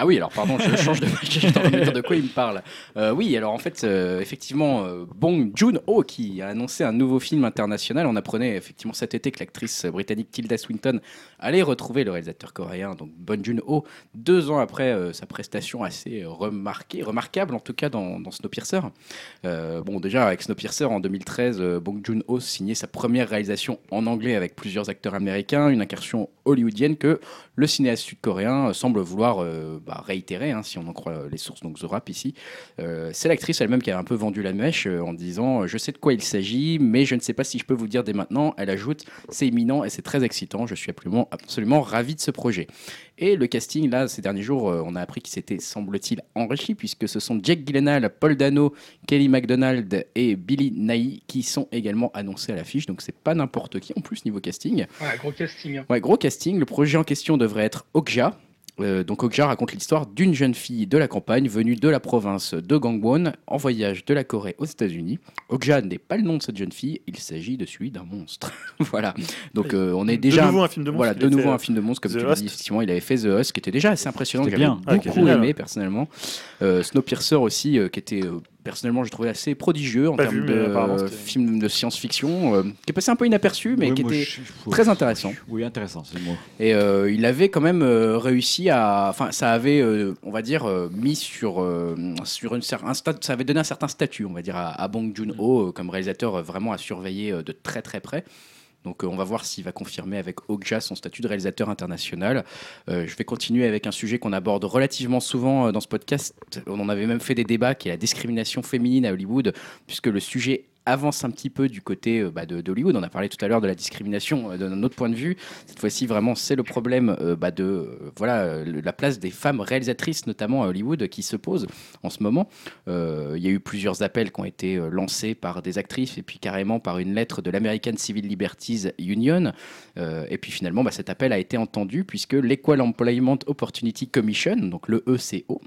Speaker 2: Ah oui, alors pardon, je change de je en dire de quoi il me parle. Euh, oui, alors en fait, euh, effectivement, euh, Bong Joon-ho qui a annoncé un nouveau film international. On apprenait effectivement cet été que l'actrice britannique Tilda Swinton allait retrouver le réalisateur coréen, donc Bong Joon-ho, deux ans après sa prestation assez remarquée, remarquable en tout cas dans, dans Snowpiercer. Bon, déjà avec Snowpiercer en 2013, euh, Bong Joon-ho signait sa première réalisation en anglais avec plusieurs acteurs américains, une incursion hollywoodienne que le cinéaste sud-coréen semble vouloir bah, réitérer, hein, si on en croit les sources, donc The Rap ici. Euh, c'est l'actrice elle-même qui a un peu vendu la mèche euh, en disant Je sais de quoi il s'agit, mais je ne sais pas si je peux vous dire dès maintenant. Elle ajoute C'est imminent et c'est très excitant. Je suis absolument, absolument ravi de ce projet. Et le casting, là, ces derniers jours, on a appris qu'il s'était, semble-t-il, enrichi, puisque ce sont Jack Gyllenhaal, Paul Dano, Kelly MacDonald et Billy Nighy qui sont également annoncés à l'affiche. Donc c'est pas n'importe qui en plus niveau casting.
Speaker 4: Ouais, gros casting. hein.
Speaker 2: Ouais, gros casting. Le projet en question devrait être Okja. Euh, donc Okja raconte l'histoire d'une jeune fille de la campagne venue de la province de Gangwon en voyage de la Corée aux États-Unis. Okja n'est pas le nom de cette jeune fille, il s'agit de celui d'un monstre. voilà. Donc euh, on est déjà
Speaker 3: de nouveau un film de monstre.
Speaker 2: voilà,
Speaker 3: il
Speaker 2: de nouveau un film de monstre comme
Speaker 3: The
Speaker 2: tu le
Speaker 3: Host.
Speaker 2: dis. Effectivement, il avait fait The Host qui était déjà assez impressionnant, que
Speaker 1: C'était
Speaker 2: j'avais
Speaker 1: bien.
Speaker 3: Ah,
Speaker 2: beaucoup aimé personnellement. Euh, Snowpiercer aussi euh, qui était euh, personnellement j'ai trouvé assez prodigieux en
Speaker 3: Pas
Speaker 2: termes
Speaker 3: vu,
Speaker 2: de film de science-fiction euh, qui est passé un peu inaperçu mais
Speaker 1: Oui,
Speaker 2: qui
Speaker 1: moi,
Speaker 2: était
Speaker 1: je-
Speaker 2: très intéressant.
Speaker 1: Oui, intéressant, c'est le mot.
Speaker 2: Et euh, il avait quand même euh, réussi à. Enfin, ça avait, euh, on va dire, euh, mis sur, euh, sur une, cer- un stade. Ça avait donné un certain statut, on va dire, à, à Bong Joon-ho euh, comme réalisateur euh, vraiment à surveiller euh, de très très près. Donc euh, on va voir s'il va confirmer avec Okja son statut de réalisateur international. Euh, je vais continuer avec un sujet qu'on aborde relativement souvent euh, dans ce podcast. On en avait même fait des débats, qui est la discrimination féminine à Hollywood, puisque le sujet avance un petit peu du côté euh, bah, d'Hollywood. On a parlé tout à l'heure de la discrimination euh, d'un autre point de vue. Cette fois-ci, vraiment, c'est le problème euh, bah, de voilà, la place des femmes réalisatrices, notamment à Hollywood, qui se pose en ce moment. Il y a eu plusieurs appels qui ont été lancés par des actrices et puis carrément par une lettre de l'American Civil Liberties Union. Et puis finalement, bah, cet appel a été entendu puisque l'Equal Employment Opportunity Commission, donc le ECO,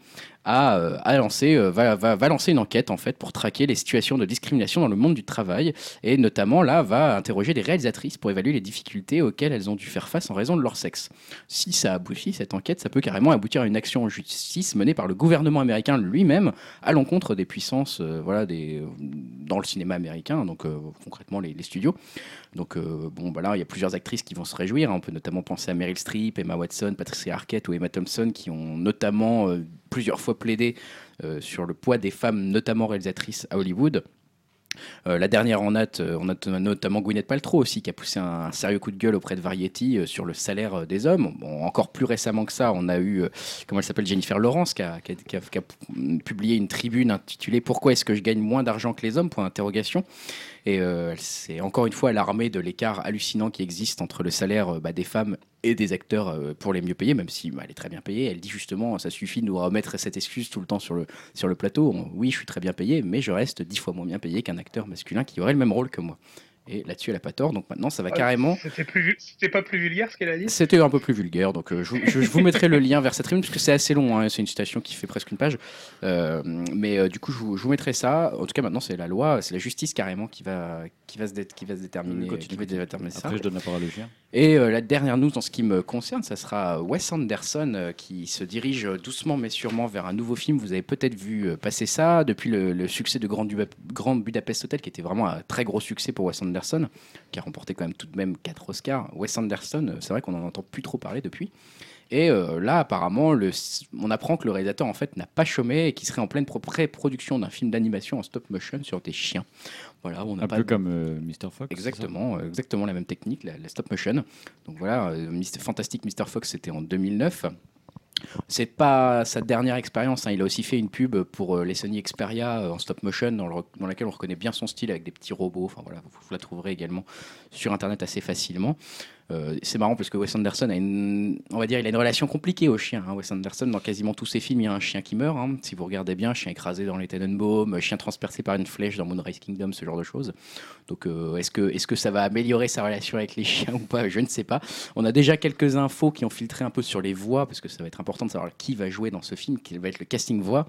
Speaker 2: euh, a lancé, euh, va, va- va lancer une enquête en fait pour traquer les situations de discrimination dans le monde du travail et notamment là va interroger les réalisatrices pour évaluer les difficultés auxquelles elles ont dû faire face en raison de leur sexe. Si ça aboutit, cette enquête, ça peut carrément aboutir à une action en justice menée par le gouvernement américain lui-même à l'encontre des puissances euh, voilà, des, dans le cinéma américain, donc concrètement les studios. Donc euh, bon, bah il y a plusieurs actrices qui vont se réjouir. hein. On peut notamment penser à Meryl Streep, Emma Watson, Patricia Arquette ou Emma Thompson, qui ont notamment euh, plusieurs fois plaidé euh, sur le poids des femmes, notamment réalisatrices à Hollywood. La dernière en date, on a notamment Gwyneth Paltrow aussi, qui a poussé un, sérieux coup de gueule auprès de Variety sur le salaire des hommes. Encore plus récemment que ça, on a eu, comment elle s'appelle, Jennifer Lawrence, qui a, publié une tribune intitulée Pourquoi est-ce que je gagne moins d'argent que les hommes? Point d'interrogation. Et euh, elle s'est encore une fois alarmée de l'écart hallucinant qui existe entre le salaire euh, bah, des femmes et des acteurs euh, pour les mieux payés, même si bah, elle est très bien payée. Elle dit justement, ça suffit de nous remettre cette excuse tout le temps sur le, plateau. Oui, je suis très bien payé, mais je reste dix fois moins bien payé qu'un acteur masculin qui aurait le même rôle que moi. Et là-dessus, elle a pas tort. Donc maintenant, ça va
Speaker 4: Ouais,
Speaker 2: carrément.
Speaker 4: C'était plus, vu- c'était pas plus vulgaire ce qu'elle a dit?
Speaker 2: C'était un peu plus vulgaire, donc euh, je, vous- je- je vous mettrai le lien vers cette tribune, parce que c'est assez long, hein, c'est une citation qui fait presque une page. Euh, mais euh, du coup, je vous, je vous mettrai ça. En tout cas, maintenant, c'est la loi, c'est la justice carrément qui va, qui va, se, dé- qui va se déterminer,
Speaker 1: Continue,
Speaker 2: qui va déterminer ça.
Speaker 1: Après, je donne la parole au chien.
Speaker 2: Et euh, la dernière news en ce qui me concerne, ça sera Wes Anderson euh, qui se dirige doucement mais sûrement vers un nouveau film. Vous avez peut-être vu euh, passer ça depuis le, le succès de Grand Budapest Hotel, qui était vraiment un très gros succès pour Wes Anderson, qui a remporté quand même tout de même 4 Oscars. Wes Anderson, euh, c'est vrai qu'on n'en entend plus trop parler depuis. Et euh, là, apparemment, le, on apprend que le réalisateur en fait n'a pas chômé et qu'il serait en pleine pro- pré-production d'un film d'animation en stop motion sur des chiens. Voilà, on n'a
Speaker 1: Un
Speaker 2: pas
Speaker 1: peu
Speaker 2: de-
Speaker 1: comme euh, Mr. Fox.
Speaker 2: Exactement, euh, exactement la même technique, la, la stop motion. Donc voilà, Mr. Fantastic Mr. Fox, c'était en 2009. C'est pas sa dernière expérience. hein. Il a aussi fait une pub pour euh, les Sony Xperia euh, en stop motion, dans, le- dans laquelle on reconnaît bien son style avec des petits robots. Vous la trouverez également sur Internet assez facilement. Euh, c'est marrant parce que Wes Anderson a une, on va dire, il a une relation compliquée au chien. hein. Wes Anderson, dans quasiment tous ses films, il y a un chien qui meurt. hein. Si vous regardez bien, chien écrasé dans les Tenenbaum, chien transpercé par une flèche dans Moonrise Kingdom, ce genre de choses. Donc, euh, est-ce que, est-ce que ça va améliorer sa relation avec les chiens ou pas? Je ne sais pas. On a déjà quelques infos qui ont filtré un peu sur les voix, parce que ça va être important de savoir qui va jouer dans ce film, quel va être le casting voix.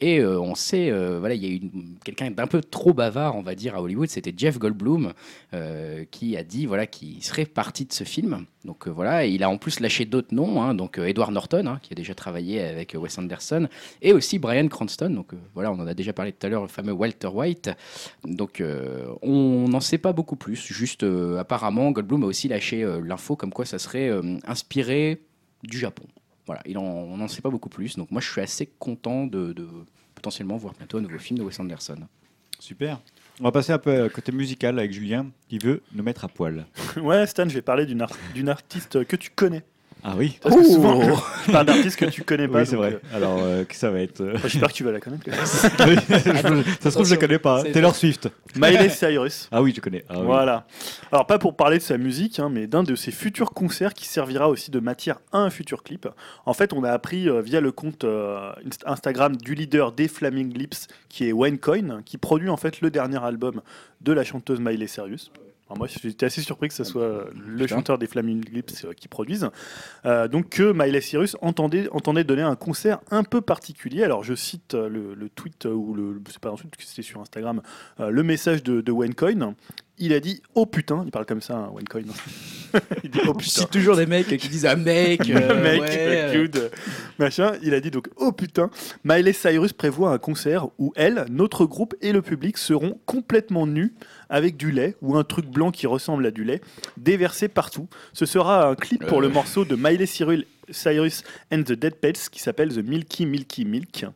Speaker 2: Et euh, on sait, euh, voilà, il y a eu quelqu'un d'un peu trop bavard, on va dire, à Hollywood. C'était Jeff Goldblum euh, qui a dit, voilà, qu'il serait parti de ce film. Donc euh, voilà, il a en plus lâché d'autres noms, hein, donc euh, Edward Norton, hein, qui a déjà travaillé avec euh, Wes Anderson, et aussi Brian Cranston. Donc voilà, on en a déjà parlé tout à l'heure, le fameux Walter White. Donc on n'en sait pas beaucoup plus. Juste apparemment, Goldblum a aussi lâché l'info comme quoi ça serait inspiré du Japon. Voilà, il en, on n'en sait pas beaucoup plus. Donc moi, je suis assez content de, de potentiellement voir bientôt un nouveau film de Wes Anderson.
Speaker 1: Super. On va passer un peu côté musical avec Julien qui veut nous mettre à poil.
Speaker 3: Ouais, Stan, je vais parler d'une artiste que tu connais.
Speaker 1: Ah oui
Speaker 3: Parce que souvent, je parle d'artistes que tu connais pas.
Speaker 1: Oui, c'est vrai. Alors, euh, que ça va être. euh,
Speaker 3: euh, J'espère que tu vas la connaître.
Speaker 1: ça se trouve, je la connais pas. Taylor Swift.
Speaker 3: Miley Cyrus.
Speaker 1: Ah oui, je connais. Ah oui.
Speaker 3: Voilà. Alors pas pour parler de sa musique, hein, mais d'un de ses futurs concerts qui servira aussi de matière à un futur clip. En fait, on a appris euh, via le compte euh, Inst- Instagram du leader des Flaming Lips, qui est Winecoin, qui produit en fait le dernier album de la chanteuse Miley Cyrus. Alors moi, j'étais assez surpris que ce soit euh, le
Speaker 2: Putain.
Speaker 3: chanteur des Flaming Lips euh, qui produise. Euh, donc que Miley Cyrus entendait, entendait donner un concert un peu particulier. Alors je cite le, le tweet, ou le, c'est pas un tweet, c'était sur Instagram, euh, le message de, de Winecoin. Il a dit « Oh putain !» Il parle comme ça, hein, Winecoin. il dit « Oh putain !»
Speaker 2: cite toujours des mecs qui disent ah mec, euh,
Speaker 3: mec,
Speaker 2: ouais,
Speaker 3: euh, machin. Il a dit donc oh putain, Miley Cyrus prévoit un concert où elle, notre groupe et le public seront complètement nus avec du lait ou un truc blanc qui ressemble à du lait déversé partout. Ce sera un clip pour
Speaker 2: Euh.
Speaker 3: le morceau de Miley Cyrus, Cyrus and the Dead Pets qui s'appelle The Milky Milky Milk.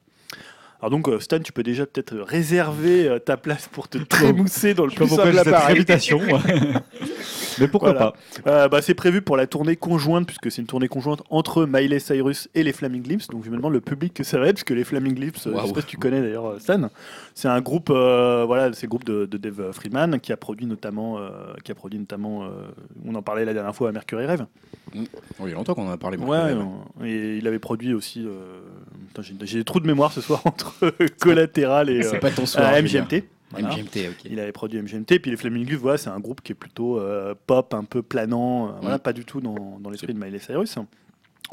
Speaker 3: Alors donc euh, Stan, tu peux déjà peut-être réserver euh, ta place pour te trémousser dans le plus
Speaker 1: pourquoi
Speaker 3: appareil.
Speaker 1: invitation. Mais pourquoi
Speaker 3: Voilà.
Speaker 1: pas
Speaker 3: Euh, bah, c'est prévu pour la tournée conjointe, puisque c'est une tournée conjointe entre Miley Cyrus et les Flaming Lips. Donc je me demande le public que ça va être, puisque les Flaming Lips, euh, je sais pas si tu connais d'ailleurs Stan, c'est un groupe, euh, voilà, c'est groupe de, de Dave Freeman qui a produit notamment, euh, qui a produit notamment, on en parlait la dernière fois à Mercury Rêve.
Speaker 2: Oh, il y a longtemps qu'on en a parlé. moi.
Speaker 3: Ouais, et il avait produit aussi. J'ai des trous de mémoire ce soir entre Collatéral et euh,
Speaker 2: pas ton soir.
Speaker 3: euh,
Speaker 2: Julien.
Speaker 3: MGMT. Voilà.
Speaker 2: MGMT, ok.
Speaker 3: Il avait produit MGMT, puis les Flaming Lips, voilà, c'est un groupe qui est plutôt euh, pop, un peu planant, euh, voilà,
Speaker 2: Mm.
Speaker 3: pas du tout dans, dans l'esprit de Miley Cyrus.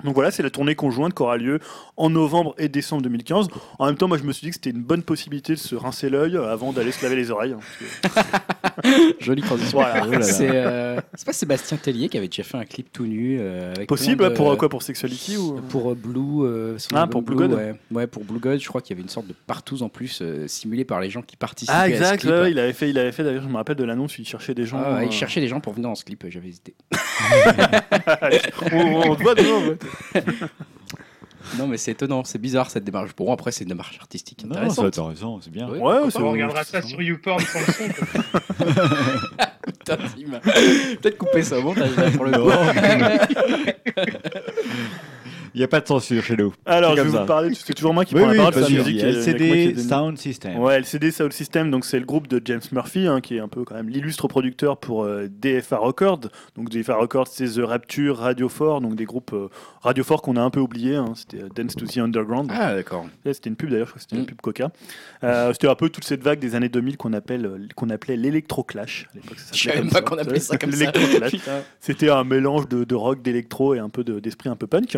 Speaker 3: Donc voilà, c'est la tournée conjointe qui aura lieu en novembre et décembre 2015. En même temps, moi je me suis dit que c'était une bonne possibilité de se rincer l'œil avant d'aller se laver les oreilles. hein, parce
Speaker 2: Jolie transition.
Speaker 3: Voilà.
Speaker 1: Oh là là.
Speaker 2: C'est euh, c'est pas Sébastien Tellier qui avait déjà fait un clip tout nu euh, avec
Speaker 3: Possible
Speaker 2: plein de-
Speaker 3: pour euh, quoi Pour Sexuality ou
Speaker 2: Pour euh, Blue, euh, son
Speaker 3: Ah,
Speaker 2: album
Speaker 3: pour Blue God
Speaker 2: ouais. ouais, pour Blue God, je crois qu'il y avait une sorte de partouze en plus euh, simulée par les gens qui participaient
Speaker 3: Ah
Speaker 2: à ce
Speaker 3: exact,
Speaker 2: clip.
Speaker 3: ouais, ouais, il avait fait, il avait fait d'ailleurs, je me rappelle de l'annonce, il cherchait des gens.
Speaker 2: Ah, ouais,
Speaker 3: euh,
Speaker 2: il cherchait des gens pour venir dans ce clip, j'avais hésité.
Speaker 3: on, on te voit dedans, ouais.
Speaker 2: Non, mais c'est étonnant, c'est bizarre cette démarche. Pour moi, après, c'est une démarche artistique
Speaker 1: Non,
Speaker 2: intéressante.
Speaker 1: c'est intéressant, c'est bien.
Speaker 2: Oui.
Speaker 3: Ouais,
Speaker 2: pourquoi
Speaker 3: c'est
Speaker 2: pas,
Speaker 4: On
Speaker 3: bon.
Speaker 4: regardera ça sur YouPorn sans le son. quoi.
Speaker 2: Putain, Tim. Peut-être couper ça au montage là, pour le coup.
Speaker 1: Il n'y a pas de censure chez nous.
Speaker 3: Alors, je vais vous parler, c'est toujours moi qui
Speaker 1: Oui,
Speaker 3: prends
Speaker 1: oui,
Speaker 3: la parole, musique
Speaker 1: LCD. Sound System.
Speaker 3: Ouais, LCD Sound System, donc c'est le groupe de James Murphy, hein, qui est un peu quand même l'illustre producteur pour euh, DFA Records. Donc DFA Records, c'est The Rapture, Radio 4, donc des groupes euh, Radio 4 qu'on a un peu oublié. hein, c'était euh, Dance to the Underground.
Speaker 2: Ah, d'accord.
Speaker 3: C'était une pub d'ailleurs, je crois que c'était une
Speaker 2: Mm.
Speaker 3: pub Coca. Euh, c'était un peu toute cette vague des années 2000 qu'on appelle qu'on appelait l'électroclash.
Speaker 2: Je savais même pas qu'on appelait ça comme ça.
Speaker 3: C'était un mélange de, de rock, d'électro et un peu de- d'esprit un peu punk.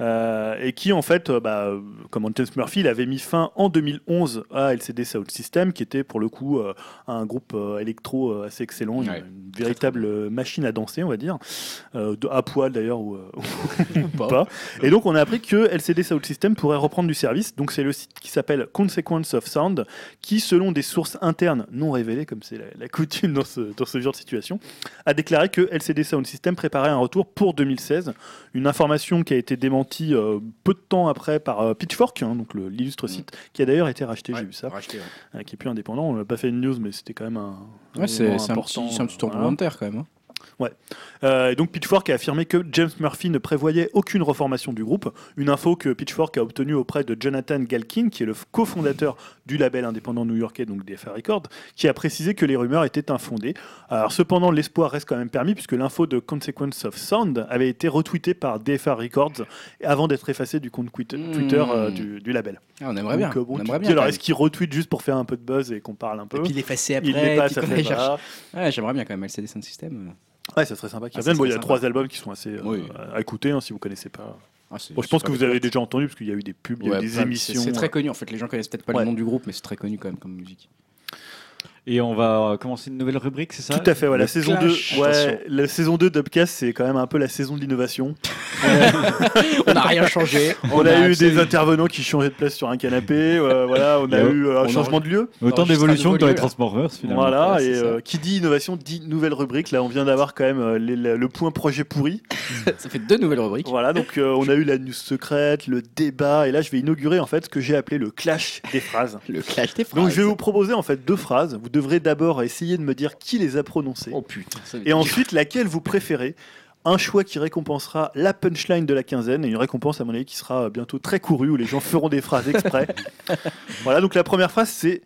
Speaker 3: Euh, et qui, en fait, euh, bah, comme James Murphy, il avait mis fin en 2011 à LCD Sound System, qui était pour le coup euh, un groupe électro assez excellent, une,
Speaker 2: Ouais.
Speaker 3: une véritable machine à danser, on va dire, euh, de, à poil d'ailleurs ou, ou
Speaker 2: Pas.
Speaker 3: pas. Et donc, on a appris que LCD Sound System pourrait reprendre du service. Donc, c'est le site qui s'appelle Consequence of Sound, qui, selon des sources internes non révélées, comme c'est la, la coutume dans ce, dans ce genre de situation, a déclaré que LCD Sound System préparait un retour pour 2016. Une information qui a été démentie euh, peu de temps après par euh, Pitchfork, hein, donc le- l'illustre site, qui a d'ailleurs été racheté,
Speaker 2: Ouais,
Speaker 3: j'ai vu ça,
Speaker 2: racheté, ouais.
Speaker 3: euh, qui est plus indépendant. On n'a pas fait une news, mais c'était quand même un.
Speaker 2: Ouais, c'est un
Speaker 3: important,
Speaker 2: petit, c'est un petit
Speaker 3: euh,
Speaker 2: tournoi
Speaker 3: voilà.
Speaker 2: de terre quand même. hein.
Speaker 3: Euh, et donc Pitchfork a affirmé que James Murphy ne prévoyait aucune reformation du groupe, une info que Pitchfork a obtenue auprès de Jonathan Galkin, qui est le cofondateur du label indépendant new-yorkais, donc DFA Records, qui a précisé que les rumeurs étaient infondées. Alors cependant, l'espoir reste quand même permis, puisque l'info de Consequence of Sound avait été retweetée par DFA Records avant d'être effacée du compte
Speaker 2: Hmm.
Speaker 3: Twitter euh, du, du label.
Speaker 2: Ah, on aimerait bien.
Speaker 3: Donc, euh, bon,
Speaker 2: on
Speaker 3: tu
Speaker 2: aimerait
Speaker 3: te dis,
Speaker 2: bien.
Speaker 3: alors est-ce qu'il retweet juste pour faire un peu de buzz et qu'on parle un peu.
Speaker 2: Et puis l'effacer après.
Speaker 3: Il.
Speaker 2: Ouais, j'aimerais bien quand même LCD Sound System.
Speaker 3: Ouais, ça serait sympa qu'ils
Speaker 2: Ah.
Speaker 3: Bon, il y a trois
Speaker 2: sympa.
Speaker 3: albums qui sont assez euh,
Speaker 2: Oui.
Speaker 3: à écouter hein, si vous connaissez pas.
Speaker 2: Ah,
Speaker 3: Bon, je pense que vous avez déjà entendu parce qu'il y a eu des pubs, il y a
Speaker 2: Ouais,
Speaker 3: eu des
Speaker 2: de-
Speaker 3: émissions.
Speaker 2: C'est très
Speaker 3: euh,
Speaker 2: connu en fait. Les gens connaissent peut-être pas
Speaker 3: Ouais.
Speaker 2: le nom du groupe, mais c'est très connu quand même comme musique.
Speaker 1: Et on va commencer une nouvelle rubrique, c'est ça
Speaker 3: Tout à fait, ouais, la saison
Speaker 1: clash.
Speaker 3: 2. Ouais, la saison 2 d'Upcast, c'est quand même un peu la saison de l'innovation.
Speaker 2: on n'a rien changé.
Speaker 3: On, a, eu des intervenants qui changeaient de place sur un canapé, euh, voilà, on a
Speaker 1: Et
Speaker 3: eu euh, un changement de lieu.
Speaker 1: Autant d'évolution que dans les. Transformers, finalement.
Speaker 3: Voilà,
Speaker 2: Ouais,
Speaker 3: et euh, qui dit innovation dit nouvelle rubrique. Là, on vient d'avoir quand même euh, les- le, le point projet pourri.
Speaker 2: Ça fait deux nouvelles rubriques.
Speaker 3: Voilà, donc euh, on a eu la news secrète, le débat, et là, je vais inaugurer en fait ce que j'ai appelé le clash des phrases.
Speaker 2: Le clash des phrases.
Speaker 3: Donc je vais vous proposer en fait deux phrases. Vous devrez d'abord essayer de me dire qui les a prononcés.
Speaker 2: Oh putain. ça
Speaker 3: Et ensuite, laquelle vous préférez? Un choix qui récompensera la punchline de la quinzaine et une récompense à mon avis qui sera bientôt très courue où les gens feront des phrases exprès. voilà, donc la première phrase c'est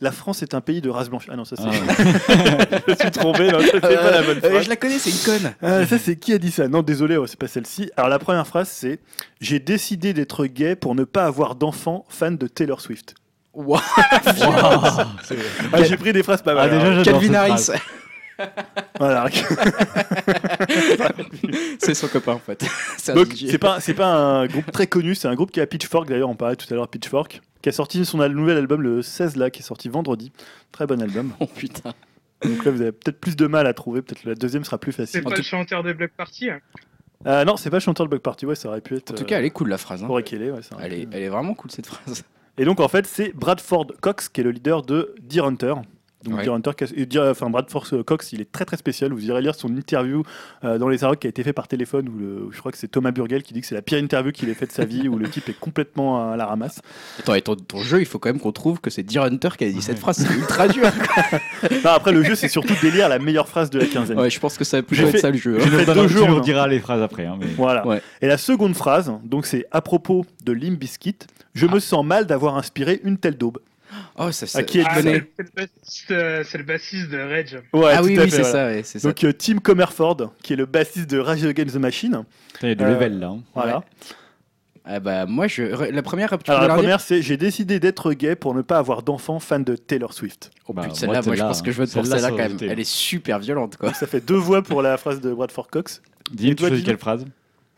Speaker 3: la France est un pays de race blanche. Ah non, ça c'est.
Speaker 1: Ah.
Speaker 3: je suis trompé, non, c'est pas la bonne
Speaker 2: Euh,
Speaker 3: phrase.
Speaker 2: je la connais, c'est une conne.
Speaker 3: Ah, ça c'est qui a dit ça? Non, désolé, ouais, c'est pas celle-ci. Alors la première phrase c'est j'ai décidé d'être gay pour ne pas avoir d'enfants fans de Taylor Swift.
Speaker 2: Wow.
Speaker 3: Ah, j'ai pris des phrases pas mal.
Speaker 1: Ah, déjà, j'adore
Speaker 2: Calvin Harris.
Speaker 3: Voilà.
Speaker 2: c'est son copain en fait. C'est
Speaker 3: c'est pas c'est pas un groupe très connu, c'est un groupe qui a Pitchfork d'ailleurs, on parlait tout à l'heure Pitchfork, qui a sorti son al- nouvel album le 16 là, qui est sorti vendredi. Très bon album.
Speaker 2: Oh putain.
Speaker 3: Donc là vous avez peut-être plus de mal à trouver, peut-être la deuxième sera plus
Speaker 4: C'est
Speaker 3: facile.
Speaker 4: pas le chanteur de Black Party hein
Speaker 3: Euh, non, c'est pas le chanteur de Bug Party, ouais, ça aurait pu être.
Speaker 2: En tout cas, elle est cool la phrase. hein.
Speaker 3: Pour Kelly, ouais,
Speaker 2: Elle est, elle est vraiment cool cette phrase.
Speaker 3: Et donc en fait, c'est Bradford Cox qui est le leader de Deer Hunter. Donc
Speaker 2: Ouais.
Speaker 3: Hunter, enfin Bradford Cox, il est très très spécial. Vous irez lire son interview euh, dans les Arocs qui a été fait par téléphone, où, le- où je crois que c'est Thomas Burgel qui dit que c'est la pire interview qu'il ait faite de sa vie, où le type est complètement à la ramasse.
Speaker 2: Attends, et ton, ton jeu, il faut quand même qu'on trouve que c'est Deer Hunter qui a dit cette phrase. C'est ultra dur.
Speaker 3: Non, après le jeu, c'est surtout délire la meilleure phrase de la quinzaine.
Speaker 2: Ouais, je pense que ça va plutôt
Speaker 3: J'ai
Speaker 2: être
Speaker 3: fait-
Speaker 2: ça le jeu. hein.
Speaker 1: Tu
Speaker 3: fait deux jours, non.
Speaker 1: diras les phrases après. hein, mais...
Speaker 3: Voilà.
Speaker 2: Ouais.
Speaker 3: Et la seconde phrase, donc c'est à propos de Limp Bizkit. Je me sens mal d'avoir inspiré une telle daube.
Speaker 2: Oh, ça, ça
Speaker 3: À qui est
Speaker 2: je
Speaker 4: Ah,
Speaker 2: connais.
Speaker 4: c'est le bassiste, euh, c'est le bassiste de Rage.
Speaker 3: Ouais,
Speaker 2: Ah oui, oui, c'est
Speaker 3: voilà.
Speaker 2: ça. ouais, c'est ça.
Speaker 3: Donc euh, Tim Comerford, qui est le bassiste de Rage Against the Machine.
Speaker 1: Il y a du
Speaker 3: Euh,
Speaker 1: level là. hein.
Speaker 3: Voilà.
Speaker 2: Ah bah, moi, je... la première,
Speaker 3: Alors la première, c'est j'ai décidé d'être gay pour ne pas avoir d'enfants fans de Taylor Swift.
Speaker 2: Oh,
Speaker 1: Bah,
Speaker 2: putain,
Speaker 1: moi,
Speaker 2: celle-là, moi, je pense que je vote pour
Speaker 1: celle-là,
Speaker 2: quand même.
Speaker 1: été.
Speaker 2: Elle est super violente, quoi.
Speaker 3: Ça fait deux voix pour la phrase de Bradford Cox. Dino
Speaker 1: quelle phrase?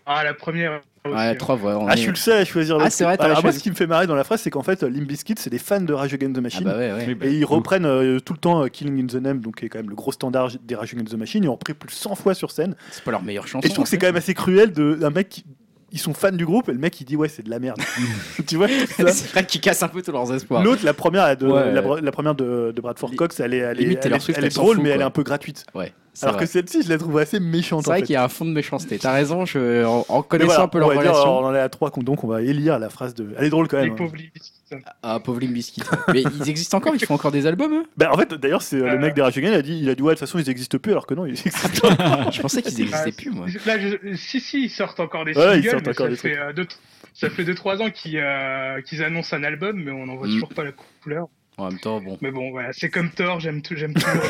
Speaker 4: Ah, la première.
Speaker 2: Ouais, trois voix.
Speaker 3: Ah,
Speaker 2: est-
Speaker 3: je suis le seul à choisir le
Speaker 2: Ah, c'est vrai, t'as
Speaker 3: Alors moi, ce qui me fait marrer dans la phrase, c'est qu'en fait, Limp Bizkit, c'est des fans de Rage Against the
Speaker 2: Ah
Speaker 3: Machine.
Speaker 2: bah ouais, ouais.
Speaker 1: Oui, bah,
Speaker 3: Et ils reprennent euh, tout le temps euh, Killing in the Name, donc qui est quand même le gros standard des Rage Against the Machine. Ils ont repris plus de 100 fois sur scène.
Speaker 2: C'est pas leur meilleure chanson.
Speaker 3: Et je trouve que c'est quand même assez cruel de- d'un mec qui. Ils sont fans du groupe et le mec il dit ouais c'est de la merde. tu vois
Speaker 2: C'est vrai qu'ils cassent un peu tous leurs espoirs.
Speaker 3: L'autre, la première, de,
Speaker 2: Ouais.
Speaker 3: la, la première de, de Bradford Cox, elle est, elle est, elle est- elle drôle,
Speaker 2: fout,
Speaker 3: mais elle est un peu gratuite.
Speaker 2: Ouais,
Speaker 3: Alors
Speaker 2: vrai.
Speaker 3: que celle-ci, je la trouve assez méchante.
Speaker 2: C'est vrai qu'il y a un fond de méchanceté. T'as raison, je... en, connaissant
Speaker 3: voilà,
Speaker 2: un peu
Speaker 3: on
Speaker 2: leur
Speaker 3: dire,
Speaker 2: relation.
Speaker 3: on en est à trois, donc on va élire la phrase de. Elle est drôle quand
Speaker 4: Les
Speaker 3: même. hein.
Speaker 4: pauvres Libistes.
Speaker 2: Ah, pauvre Limp Bizkit. Mais ils existent encore, ils font encore des albums, eux?
Speaker 3: Bah, en fait, d'ailleurs, c'est euh, le
Speaker 4: Euh.
Speaker 3: mec des Against, il a dit, il a dit ouais, de toute façon, ils existent plus, alors que non, ils existent.
Speaker 2: Je pensais qu'ils
Speaker 4: Ah,
Speaker 2: existaient plus, moi.
Speaker 4: Là, je- si, si, ils sortent encore des
Speaker 3: Ouais, ils
Speaker 4: singles,
Speaker 3: sortent
Speaker 4: mais
Speaker 3: encore
Speaker 4: ça,
Speaker 3: des
Speaker 4: fait, euh, deux, ça fait 2-3 ans qu'ils euh, qu'ils annoncent un album, mais on n'en voit
Speaker 2: Mm.
Speaker 4: toujours pas la couleur.
Speaker 2: En même temps, bon,
Speaker 4: Mais bon, voilà, c'est comme Thor, j'aime tout, j'aime toujours.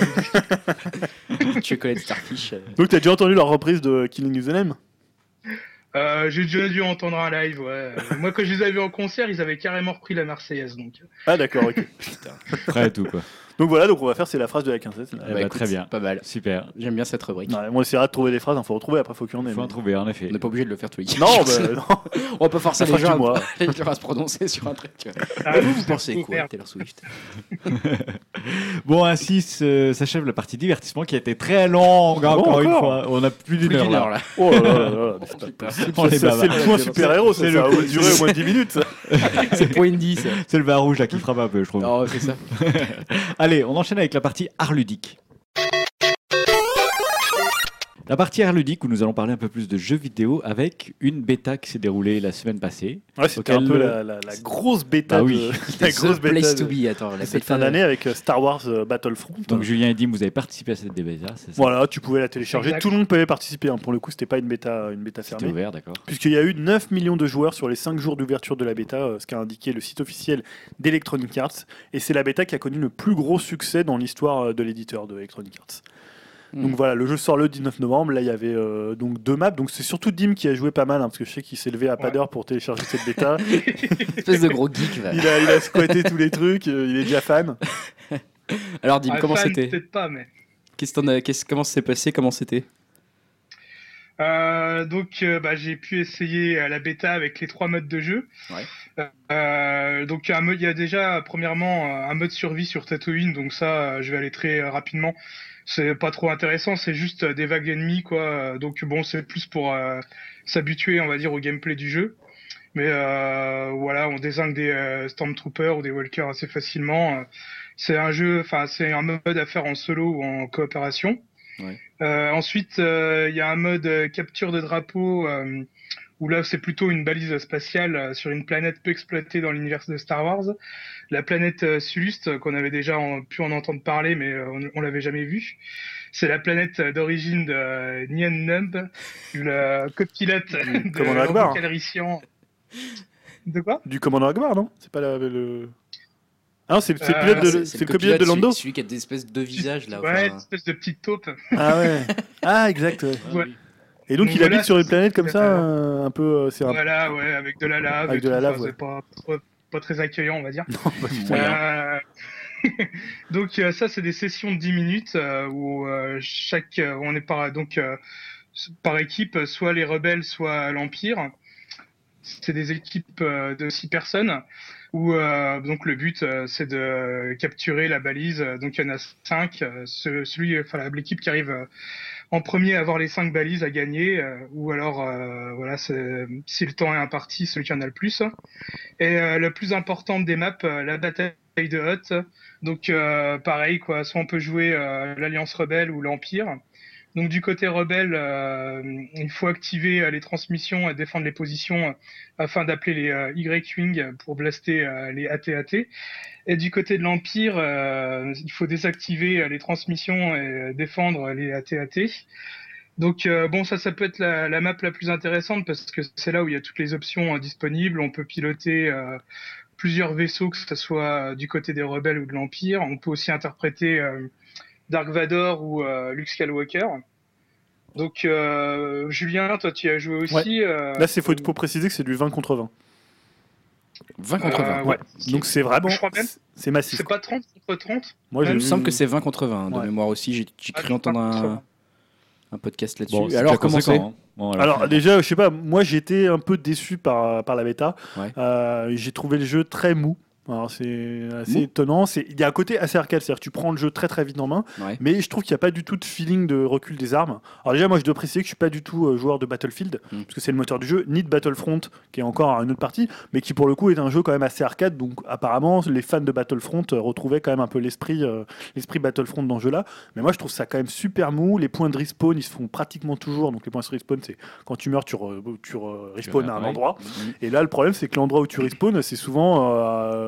Speaker 2: tu connais Starfish. euh,
Speaker 3: donc, t'as déjà entendu leur reprise de Killing the Name?
Speaker 4: Euh, J'ai déjà dû entendre un live, ouais. Moi, quand je les avais vus en concert, ils avaient carrément repris la Marseillaise, donc.
Speaker 3: Ah, d'accord, ok.
Speaker 1: Prêt et tout quoi.
Speaker 3: Donc voilà, donc on va faire, c'est la phrase de la quinzaine.
Speaker 1: Eh
Speaker 2: bah, écoute,
Speaker 1: très bien.
Speaker 2: Pas mal.
Speaker 1: Super.
Speaker 2: J'aime bien cette rubrique.
Speaker 3: Ouais, on essaiera de trouver des phrases, il faut retrouver, après, faut qu'il y en ait.
Speaker 1: Il faut en
Speaker 3: mais-
Speaker 1: trouver en effet.
Speaker 2: On n'est pas obligé de le faire tous les
Speaker 3: Non, bah, non.
Speaker 2: On va pas forcer
Speaker 3: La
Speaker 2: les gens,
Speaker 3: du mois.
Speaker 2: à, les gens à se prononcer sur un truc.
Speaker 4: Ah,
Speaker 2: vous, vous pensez quoi. Taylor Swift?
Speaker 1: Bon, ainsi se- s'achève la partie divertissement qui a été très longue, hein,
Speaker 3: Bon,
Speaker 1: encore, une
Speaker 3: encore
Speaker 1: fois. On a plus d'une
Speaker 2: Plus
Speaker 1: heure
Speaker 2: d'une
Speaker 1: là.
Speaker 2: heure, là.
Speaker 3: Oh là là là là, mais c'est pas
Speaker 2: Putain.
Speaker 3: possible.
Speaker 1: On
Speaker 3: Ça,
Speaker 1: est
Speaker 3: ça, c'est
Speaker 1: bavard.
Speaker 3: le point super-héros, ça,
Speaker 1: C'est
Speaker 3: ça
Speaker 1: le-
Speaker 3: va durer au moins 10 minutes. ça.
Speaker 2: C'est le point indie, ça.
Speaker 1: C'est le vin rouge là qui frappe un peu, je trouve.
Speaker 2: Non, c'est ça.
Speaker 1: Allez, on enchaîne avec la partie art ludique. La partie art ludique où nous allons parler un peu plus de jeux vidéo avec une bêta qui s'est déroulée la semaine passée.
Speaker 3: Ouais, c'était un peu
Speaker 1: le-
Speaker 3: la, la- la grosse bêta
Speaker 1: Bah oui.
Speaker 3: de, la
Speaker 2: The
Speaker 3: grosse bêta
Speaker 2: place
Speaker 3: de-
Speaker 2: to be. Attends, la
Speaker 3: cette fin d'année avec euh, Star Wars euh, Battlefront.
Speaker 1: Donc Julien et Dim, vous avez participé à cette bêta, c'est ça
Speaker 3: Voilà, tu pouvais la télécharger.
Speaker 4: Exact.
Speaker 3: Tout le monde pouvait participer. hein. Pour le coup, c'était pas une bêta, une bêta
Speaker 1: C'était
Speaker 3: fermée.
Speaker 1: ouvert, d'accord.
Speaker 3: Puisqu'il y a eu 9 millions de joueurs sur les 5 jours d'ouverture de la bêta, euh, ce qu'a indiqué le site officiel d'Electronic Arts. Et c'est la bêta qui a connu le plus gros succès dans l'histoire de l'éditeur de Electronic Arts.
Speaker 2: Hmm.
Speaker 3: Donc voilà, le jeu sort le 19 novembre. Là, il y avait euh, donc deux maps. Donc c'est surtout Dim qui a joué pas mal, hein, parce que je sais qu'il s'est levé à pas d'heure pour télécharger cette bêta.
Speaker 2: Espèce de gros geek. va.
Speaker 3: il, a, il a squatté tous les trucs, euh, il est déjà fan.
Speaker 2: Alors, dis
Speaker 4: Ah,
Speaker 2: comment c'était
Speaker 4: Peut-être pas, mais.
Speaker 2: Qu'est-ce que t'en as- qu'est-ce- Comment ça s'est passé Comment c'était
Speaker 4: Euh, donc, euh, bah, j'ai pu essayer euh, la bêta avec les trois modes de jeu.
Speaker 2: Ouais.
Speaker 4: Euh, donc, un mode- il y a déjà, premièrement, un mode survie sur Tatooine. Donc, ça, euh, je vais aller très euh, rapidement. C'est pas trop intéressant, c'est juste euh, des vagues ennemies, quoi. Donc, bon, c'est plus pour euh, s'habituer, on va dire, au gameplay du jeu. Mais euh, voilà, on désingue des euh, Stormtroopers ou des Walkers assez facilement. C'est un jeu, enfin, c'est un mode à faire en solo ou en coopération.
Speaker 2: Ouais.
Speaker 4: Euh, ensuite, euh, il y a un mode capture de drapeau euh, où là c'est plutôt une balise spatiale sur une planète peu exploitée dans l'univers de Star Wars, la planète euh, Sulust qu'on avait déjà en- pu en entendre parler mais euh, on, on l'avait jamais vue. C'est la planète d'origine de Nien Numb, le copilote de
Speaker 3: commandant Akbar.
Speaker 4: De quoi?
Speaker 3: Du commandant Akbar, non? C'est pas la- le. Ah non, c'est le
Speaker 4: Euh,
Speaker 3: pilote de, le copilote de
Speaker 2: celui-
Speaker 3: Lando?
Speaker 2: Celui qui a des espèces de visages là.
Speaker 4: Ouais,
Speaker 2: enfin,
Speaker 4: une espèce de petite taupe.
Speaker 3: Ah ouais. Ah, exact. ouais.
Speaker 4: Ouais.
Speaker 3: Et donc,
Speaker 4: Donc
Speaker 3: il
Speaker 4: voilà,
Speaker 3: habite sur une planète comme ça, euh, un peu. euh, C'est un.
Speaker 4: Voilà, ouais, avec de la lave.
Speaker 3: Avec de la lave,
Speaker 4: Enfin,
Speaker 3: ouais.
Speaker 4: C'est pas, pas, pas très accueillant, on va dire. Euh, donc euh, ça, c'est des sessions de 10 minutes euh, où euh, chaque, euh, on est par donc euh, par équipe, soit les rebelles, soit l'empire. C'est des équipes euh, de 6 personnes où euh, donc le but euh, c'est de capturer la balise. Donc il y en a 5. Ce, celui, enfin l'équipe qui arrive euh, en premier avoir les 5 balises à gagner, euh, ou alors euh, voilà, si le temps est imparti, celui qui en a le plus. Et euh, la plus importante des maps, euh, la bataille de Hoth. Donc pareil, quoi, soit on peut jouer l'Alliance Rebelle ou l'Empire. Donc du côté rebelle, euh, il faut activer euh, les transmissions et défendre les positions euh, afin d'appeler les Y-Wing pour blaster les AT-AT. Et du côté de l'Empire, il faut désactiver les transmissions et défendre les AT-AT. Donc bon, ça, ça peut être la, la map la plus intéressante parce que c'est là où il y a toutes les options euh, disponibles. On peut piloter plusieurs vaisseaux, que ce soit du côté des rebelles ou de l'Empire. On peut aussi interpréter Dark Vador ou euh, Luke Skywalker. Donc euh, Julien, toi tu y as joué aussi. euh,
Speaker 3: Là, c'est faut, faut préciser que c'est du 20 contre 20.
Speaker 2: 20 contre 20.
Speaker 4: euh, ouais.
Speaker 3: Donc, c'est vraiment.
Speaker 4: Je crois même-
Speaker 3: C'est massif.
Speaker 4: C'est pas 30 contre 30
Speaker 3: Moi, j'ai
Speaker 2: Il me semble que c'est 20 contre 20 de
Speaker 3: Ouais.
Speaker 2: mémoire aussi. J'ai
Speaker 4: Ah,
Speaker 2: cru entendre
Speaker 4: 20 contre
Speaker 2: un,
Speaker 4: 20.
Speaker 2: un podcast là-dessus.
Speaker 1: Bon,
Speaker 2: Alors,
Speaker 1: déjà
Speaker 2: comment c'est
Speaker 1: hein. Bon.
Speaker 3: Alors déjà, je sais pas, moi j'étais un peu déçu par, par la bêta.
Speaker 2: Ouais.
Speaker 3: Euh, j'ai trouvé le jeu très mou. Alors c'est assez
Speaker 2: Mou
Speaker 3: étonnant. C'est- Il y a un côté assez arcade, c'est-à-dire que tu prends le jeu très très vite en main,
Speaker 2: Ouais.
Speaker 3: mais je trouve qu'il n'y a pas du tout de feeling de recul des armes. Alors déjà, moi je dois préciser que je suis pas du tout euh, joueur de Battlefield,
Speaker 2: Mm.
Speaker 3: parce que c'est le moteur du jeu, ni de Battlefront, qui est encore une autre partie, mais qui pour le coup est un jeu quand même assez arcade. Donc apparemment, les fans de Battlefront euh, retrouvaient quand même un peu l'esprit euh, l'esprit Battlefront dans ce jeu-là. Mais moi je trouve ça quand même super mou. Les points de respawn, ils se font pratiquement toujours. Donc les points de respawn, c'est quand tu meurs, tu, re- tu re- respawns à un endroit.
Speaker 2: Mhm.
Speaker 3: Et là, le problème, c'est que l'endroit où tu respawns, c'est souvent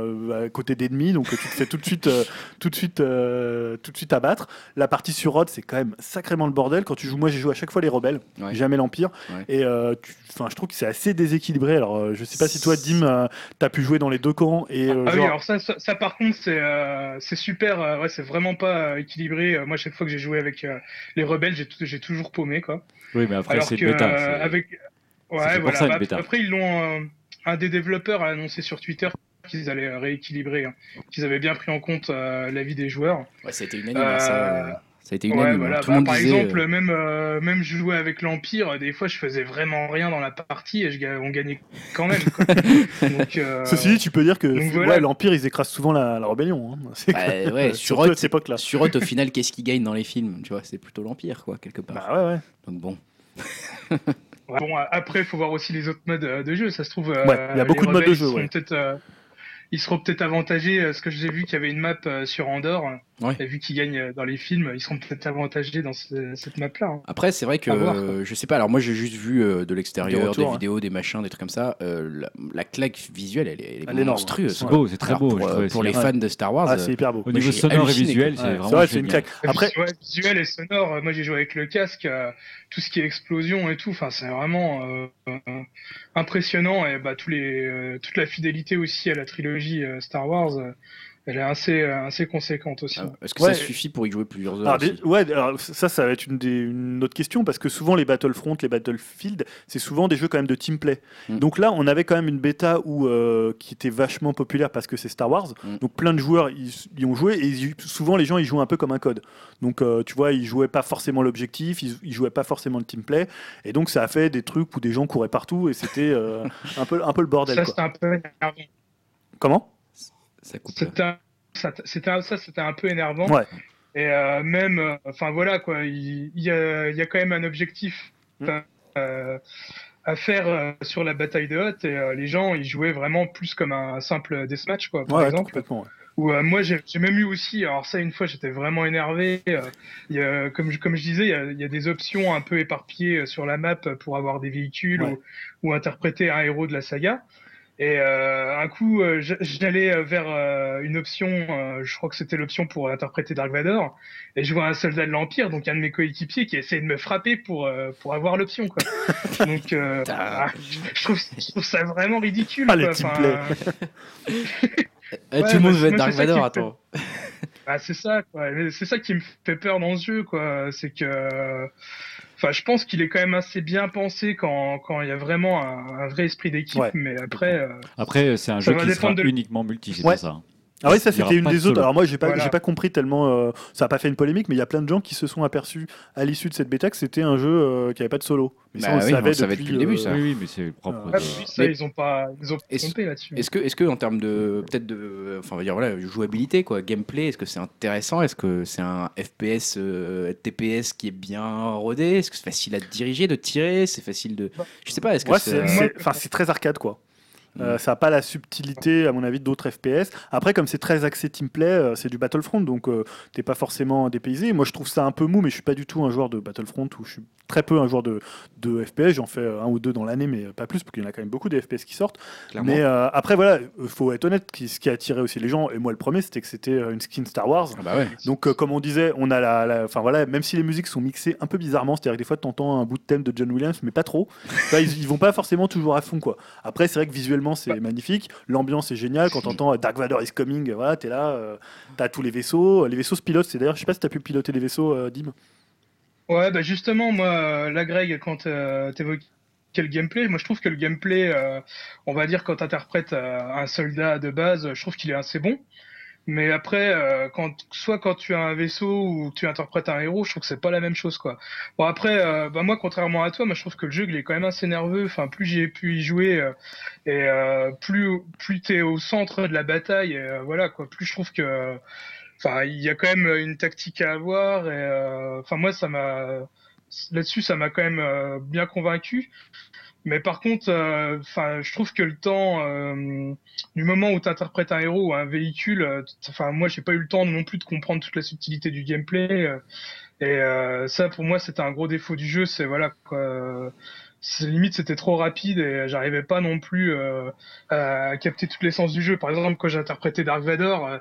Speaker 3: euh, à côté d'ennemis, donc tu te fais tout de suite, euh, tout de suite, euh, tout de suite abattre. La partie sur Rod, c'est quand même sacrément le bordel. Quand tu joues, moi, j'ai joué à chaque fois les rebelles,
Speaker 2: Ouais.
Speaker 3: jamais l'empire,
Speaker 2: Ouais.
Speaker 3: et euh, enfin, je trouve que c'est assez déséquilibré. Alors, euh, je sais pas si toi, Dim, euh, t'as pu jouer dans les deux camps et euh,
Speaker 4: Ah oui, alors ça, ça, ça, par contre, c'est euh, c'est super. euh, ouais, c'est vraiment pas euh, équilibré. Euh, moi, chaque fois que j'ai joué avec euh, les rebelles, j'ai toujours paumé, quoi.
Speaker 1: Oui, mais après, c'est bêta.
Speaker 4: euh, avec ouais voilà.
Speaker 1: ça,
Speaker 4: Bah, après ils l'ont euh, un des développeurs a annoncé sur Twitter qu'ils allaient euh, rééquilibrer, hein, qu'ils avaient bien pris en compte euh, l'avis des joueurs.
Speaker 2: Ouais, ça a été unanime. ça,
Speaker 4: Euh,
Speaker 2: euh, ça a été
Speaker 4: Ouais,
Speaker 2: unanime.
Speaker 4: voilà.
Speaker 2: Tout
Speaker 4: Bah,
Speaker 2: le monde
Speaker 4: par
Speaker 2: disait,
Speaker 4: exemple,
Speaker 2: euh,
Speaker 4: même euh, même je jouais avec l'Empire, des fois je faisais vraiment rien dans la partie et je, on gagnait quand même. quoi. Donc, euh,
Speaker 3: Ceci dit, tu peux dire que
Speaker 4: voilà.
Speaker 3: l'Empire, ils écécrasent souvent la, la rébellion. hein. C'est
Speaker 2: Bah,
Speaker 3: que-
Speaker 2: ouais, sur
Speaker 3: cette époque-là.
Speaker 2: Sur au final, qu'est-ce qui gagne dans les films Tu vois, c'est plutôt l'Empire, quoi, quelque part.
Speaker 3: Bah ouais, ouais.
Speaker 2: Donc bon.
Speaker 4: Bon, euh, après, il faut voir aussi les autres modes euh, de jeu. Ça se trouve. euh,
Speaker 3: Ouais, il y a beaucoup de modes de jeu,
Speaker 4: seront
Speaker 3: ouais.
Speaker 4: peut-être, euh, ils seront peut-être avantagés. euh, Ce que j'ai vu qu'il y avait une map euh, sur Andorre.
Speaker 2: Ouais.
Speaker 4: Et vu qu'ils gagnent euh, dans les films, ils seront peut-être avantagés dans ce- cette map-là. hein.
Speaker 2: Après, c'est vrai que euh, je sais pas. Alors moi, j'ai juste vu euh, de l'extérieur, des,
Speaker 3: hein.
Speaker 2: vidéos, des machins, des trucs comme ça. Euh, la, la claque visuelle, elle est, elle est
Speaker 3: Elle est énorme.
Speaker 2: monstrueuse.
Speaker 1: C'est beau, c'est très
Speaker 2: Alors,
Speaker 1: beau.
Speaker 2: Pour,
Speaker 1: je
Speaker 2: euh, les fans de Star Wars,
Speaker 3: Ah,
Speaker 2: euh,
Speaker 3: c'est hyper beau.
Speaker 1: Au niveau sonore et visuel, c'est
Speaker 2: Ouais.
Speaker 1: vraiment
Speaker 3: C'est vrai, c'est une
Speaker 1: génial.
Speaker 3: claque. Après,
Speaker 4: Ouais, visuel et sonore. euh, Moi, j'ai joué avec le casque. Tout ce qui est explosion et tout. Enfin, c'est vraiment euh, impressionnant. Et bah, tous les, euh, toute la fidélité aussi à la trilogie euh, Star Wars. Elle est assez, euh, assez conséquente aussi.
Speaker 2: Ah, Est-ce que
Speaker 3: Ouais.
Speaker 2: ça suffit pour y jouer plusieurs heures
Speaker 3: Alors,
Speaker 2: aussi
Speaker 3: des- ouais, alors ça, ça va être une, des- une autre question parce que souvent les Battlefront, les Battlefield, c'est souvent des jeux quand même de team play.
Speaker 2: Mm.
Speaker 3: Donc là, on avait quand même une bêta où, euh, qui était vachement populaire parce que c'est Star Wars.
Speaker 2: Mm.
Speaker 3: Donc plein de joueurs y, y ont joué et ils- souvent les gens ils jouent un peu comme un code. Donc euh, tu vois, ils jouaient pas forcément l'objectif, ils, ils jouaient pas forcément le team play et donc ça a fait des trucs où des gens couraient partout et c'était euh, un peu un peu le bordel.
Speaker 4: Ça, c'était un peu énervant.
Speaker 3: Comment?
Speaker 2: Ça coupe.
Speaker 4: C'était un- ça, c'était peu énervant.
Speaker 3: Ouais.
Speaker 4: Et euh, même, euh, enfin voilà quoi, il, il y, a, il y a quand même un objectif
Speaker 3: Mm.
Speaker 4: euh, à faire euh, sur la bataille de Hoth et les gens ils jouaient vraiment plus comme un simple deathmatch quoi, par
Speaker 3: Ouais,
Speaker 4: exemple.
Speaker 3: complètement. ouais.
Speaker 4: Ou moi j'ai même eu aussi, alors ça une fois j'étais vraiment énervé. il y a, comme, je, comme je disais, il y, a, il y a des options un peu éparpillées sur la map pour avoir des véhicules
Speaker 3: Ouais.
Speaker 4: ou, ou interpréter un héros de la saga. Et euh, un coup, euh, j'allais euh, vers euh, une option, euh, je crois que c'était l'option pour interpréter Dark Vador, et je vois un soldat de l'Empire, donc un de mes coéquipiers, qui essaie de me frapper pour euh, pour avoir l'option, quoi. donc, euh, ah, je, trouve, je trouve ça vraiment ridicule.
Speaker 3: Ah,
Speaker 4: quoi.
Speaker 3: teamplays.
Speaker 2: Eh,
Speaker 4: Ouais,
Speaker 2: tout le monde
Speaker 4: bah,
Speaker 2: veut être Dark Vador, attends.
Speaker 4: Ah, c'est ça, quoi. C'est ça qui me fait peur dans ce jeu, quoi. C'est que, enfin, je pense qu'il est quand même assez bien pensé quand quand il y a vraiment un, un vrai esprit d'équipe.
Speaker 3: Ouais.
Speaker 4: Mais après, euh,
Speaker 1: Après, c'est un jeu qui sera
Speaker 4: de-
Speaker 1: uniquement multi, c'est
Speaker 3: Ouais.
Speaker 1: ça.
Speaker 3: Ah oui, ça c'était une
Speaker 1: de
Speaker 3: des autres. Alors moi, j'ai pas,
Speaker 4: Voilà.
Speaker 3: pas compris tellement. euh, ça a pas fait une polémique, mais il y a plein de gens qui se sont aperçus à l'issue de cette bêta que c'était un jeu euh, qui avait pas de solo. Mais
Speaker 2: Bah oui, on le savait depuis le début, ça.
Speaker 1: Oui, oui, mais c'est propre.
Speaker 3: Ah,
Speaker 1: de-
Speaker 4: oui, ça,
Speaker 2: Mais-
Speaker 4: ils ont pas, ils ont trompé là-dessus.
Speaker 2: Est-ce que, est-ce que en termes de peut-être de, enfin on va dire voilà, jouabilité quoi, gameplay, est-ce que c'est intéressant, est-ce que c'est un FPS euh, TPS qui est bien rodé, est-ce que c'est facile à diriger, de tirer, c'est facile de, je sais pas, est-ce que
Speaker 3: Ouais,
Speaker 2: c'est,
Speaker 3: c'est, c'est- enfin, c'est très arcade quoi. Euh, ça n'a pas la subtilité, à mon avis, d'autres FPS. Après, comme c'est très axé teamplay, euh, c'est du Battlefront, donc euh, t'es pas forcément dépaysé. Moi, je trouve ça un peu mou, mais je suis pas du tout un joueur de Battlefront, ou je suis très peu un joueur de, de FPS. J'en fais un ou deux dans l'année, mais pas plus, parce qu'il y en a quand même beaucoup des FPS qui sortent.
Speaker 2: clairement.
Speaker 3: Mais euh, après, voilà, il faut être honnête, ce qui a attiré aussi les gens, et moi le premier, c'était que c'était euh, une skin Star Wars.
Speaker 2: Ah bah ouais.
Speaker 3: Donc, euh, comme on disait, on a la, enfin voilà, même si les musiques sont mixées un peu bizarrement, c'est-à-dire que des fois, tu entends un bout de thème de John Williams, mais pas trop. Là, ils, ils vont pas forcément toujours à fond, quoi. Après, c'est vrai que visuellement, c'est magnifique, l'ambiance est géniale. Quand t'entends euh, Dark Vador is coming, euh, voilà, t'es là, euh, t'as tous les vaisseaux, les vaisseaux se pilotent. C'est d'ailleurs, je sais pas si t'as pu piloter les vaisseaux, euh, Dim.
Speaker 4: Ouais, bah justement, moi, euh, la Greg, quand euh, t'évoquais le gameplay, moi je trouve que le gameplay, euh, on va dire quand t'interprètes euh, un soldat de base, je trouve qu'il est assez bon. Mais après, euh, quand, soit quand tu as un vaisseau ou tu interprètes un héros, je trouve que c'est pas la même chose, quoi. Bon après, euh, bah moi, contrairement à toi, moi je trouve que le jeu il est quand même assez nerveux. Enfin, plus j'ai pu y jouer et plus plus t'es au centre de la bataille, et, voilà quoi. Plus je trouve que, enfin, il y a quand même une tactique à avoir. Et euh, enfin moi, ça m'a là-dessus, ça m'a quand même euh, bien convaincu. Mais par contre, euh, enfin, je trouve que le temps euh, du moment où tu interprètes un héros ou un véhicule, euh, enfin, moi, j'ai pas eu le temps non plus de comprendre toute la subtilité du gameplay. euh, et euh, ça, pour moi, c'était un gros défaut du jeu. C'est voilà, quoi. euh, limite, c'était trop rapide et j'arrivais pas non plus euh, à capter toute l'essence du jeu. Par exemple, quand j'interprétais Dark Vador.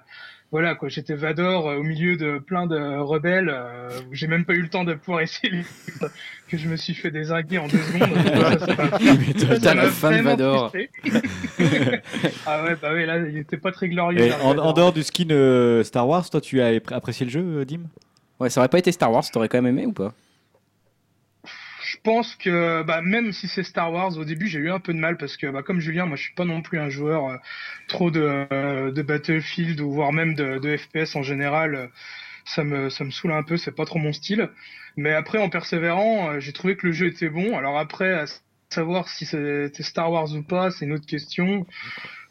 Speaker 4: Voilà quoi, j'étais Vador euh, au milieu de plein de rebelles. euh, où j'ai même pas eu le temps de pouvoir essayer que je me suis fait désinguer en deux secondes. Ça
Speaker 2: la fin de Vador.
Speaker 4: ah ouais, bah ouais, là, il était pas très glorieux.
Speaker 1: En, dehors du skin euh, Star Wars, toi, tu as apprécié le jeu, Dim?
Speaker 2: Ouais, ça aurait pas été Star Wars, t'aurais quand même aimé ou pas?
Speaker 4: Pense que bah, même si c'est Star Wars, au début j'ai eu un peu de mal parce que bah, comme Julien, moi je suis pas non plus un joueur euh, trop de, euh, de Battlefield ou voire même de, de FPS en général. euh, ça me, ça me saoule un peu, c'est pas trop mon style. Mais après en persévérant, euh, j'ai trouvé que le jeu était bon. Alors après, à savoir si c'était Star Wars ou pas, c'est une autre question.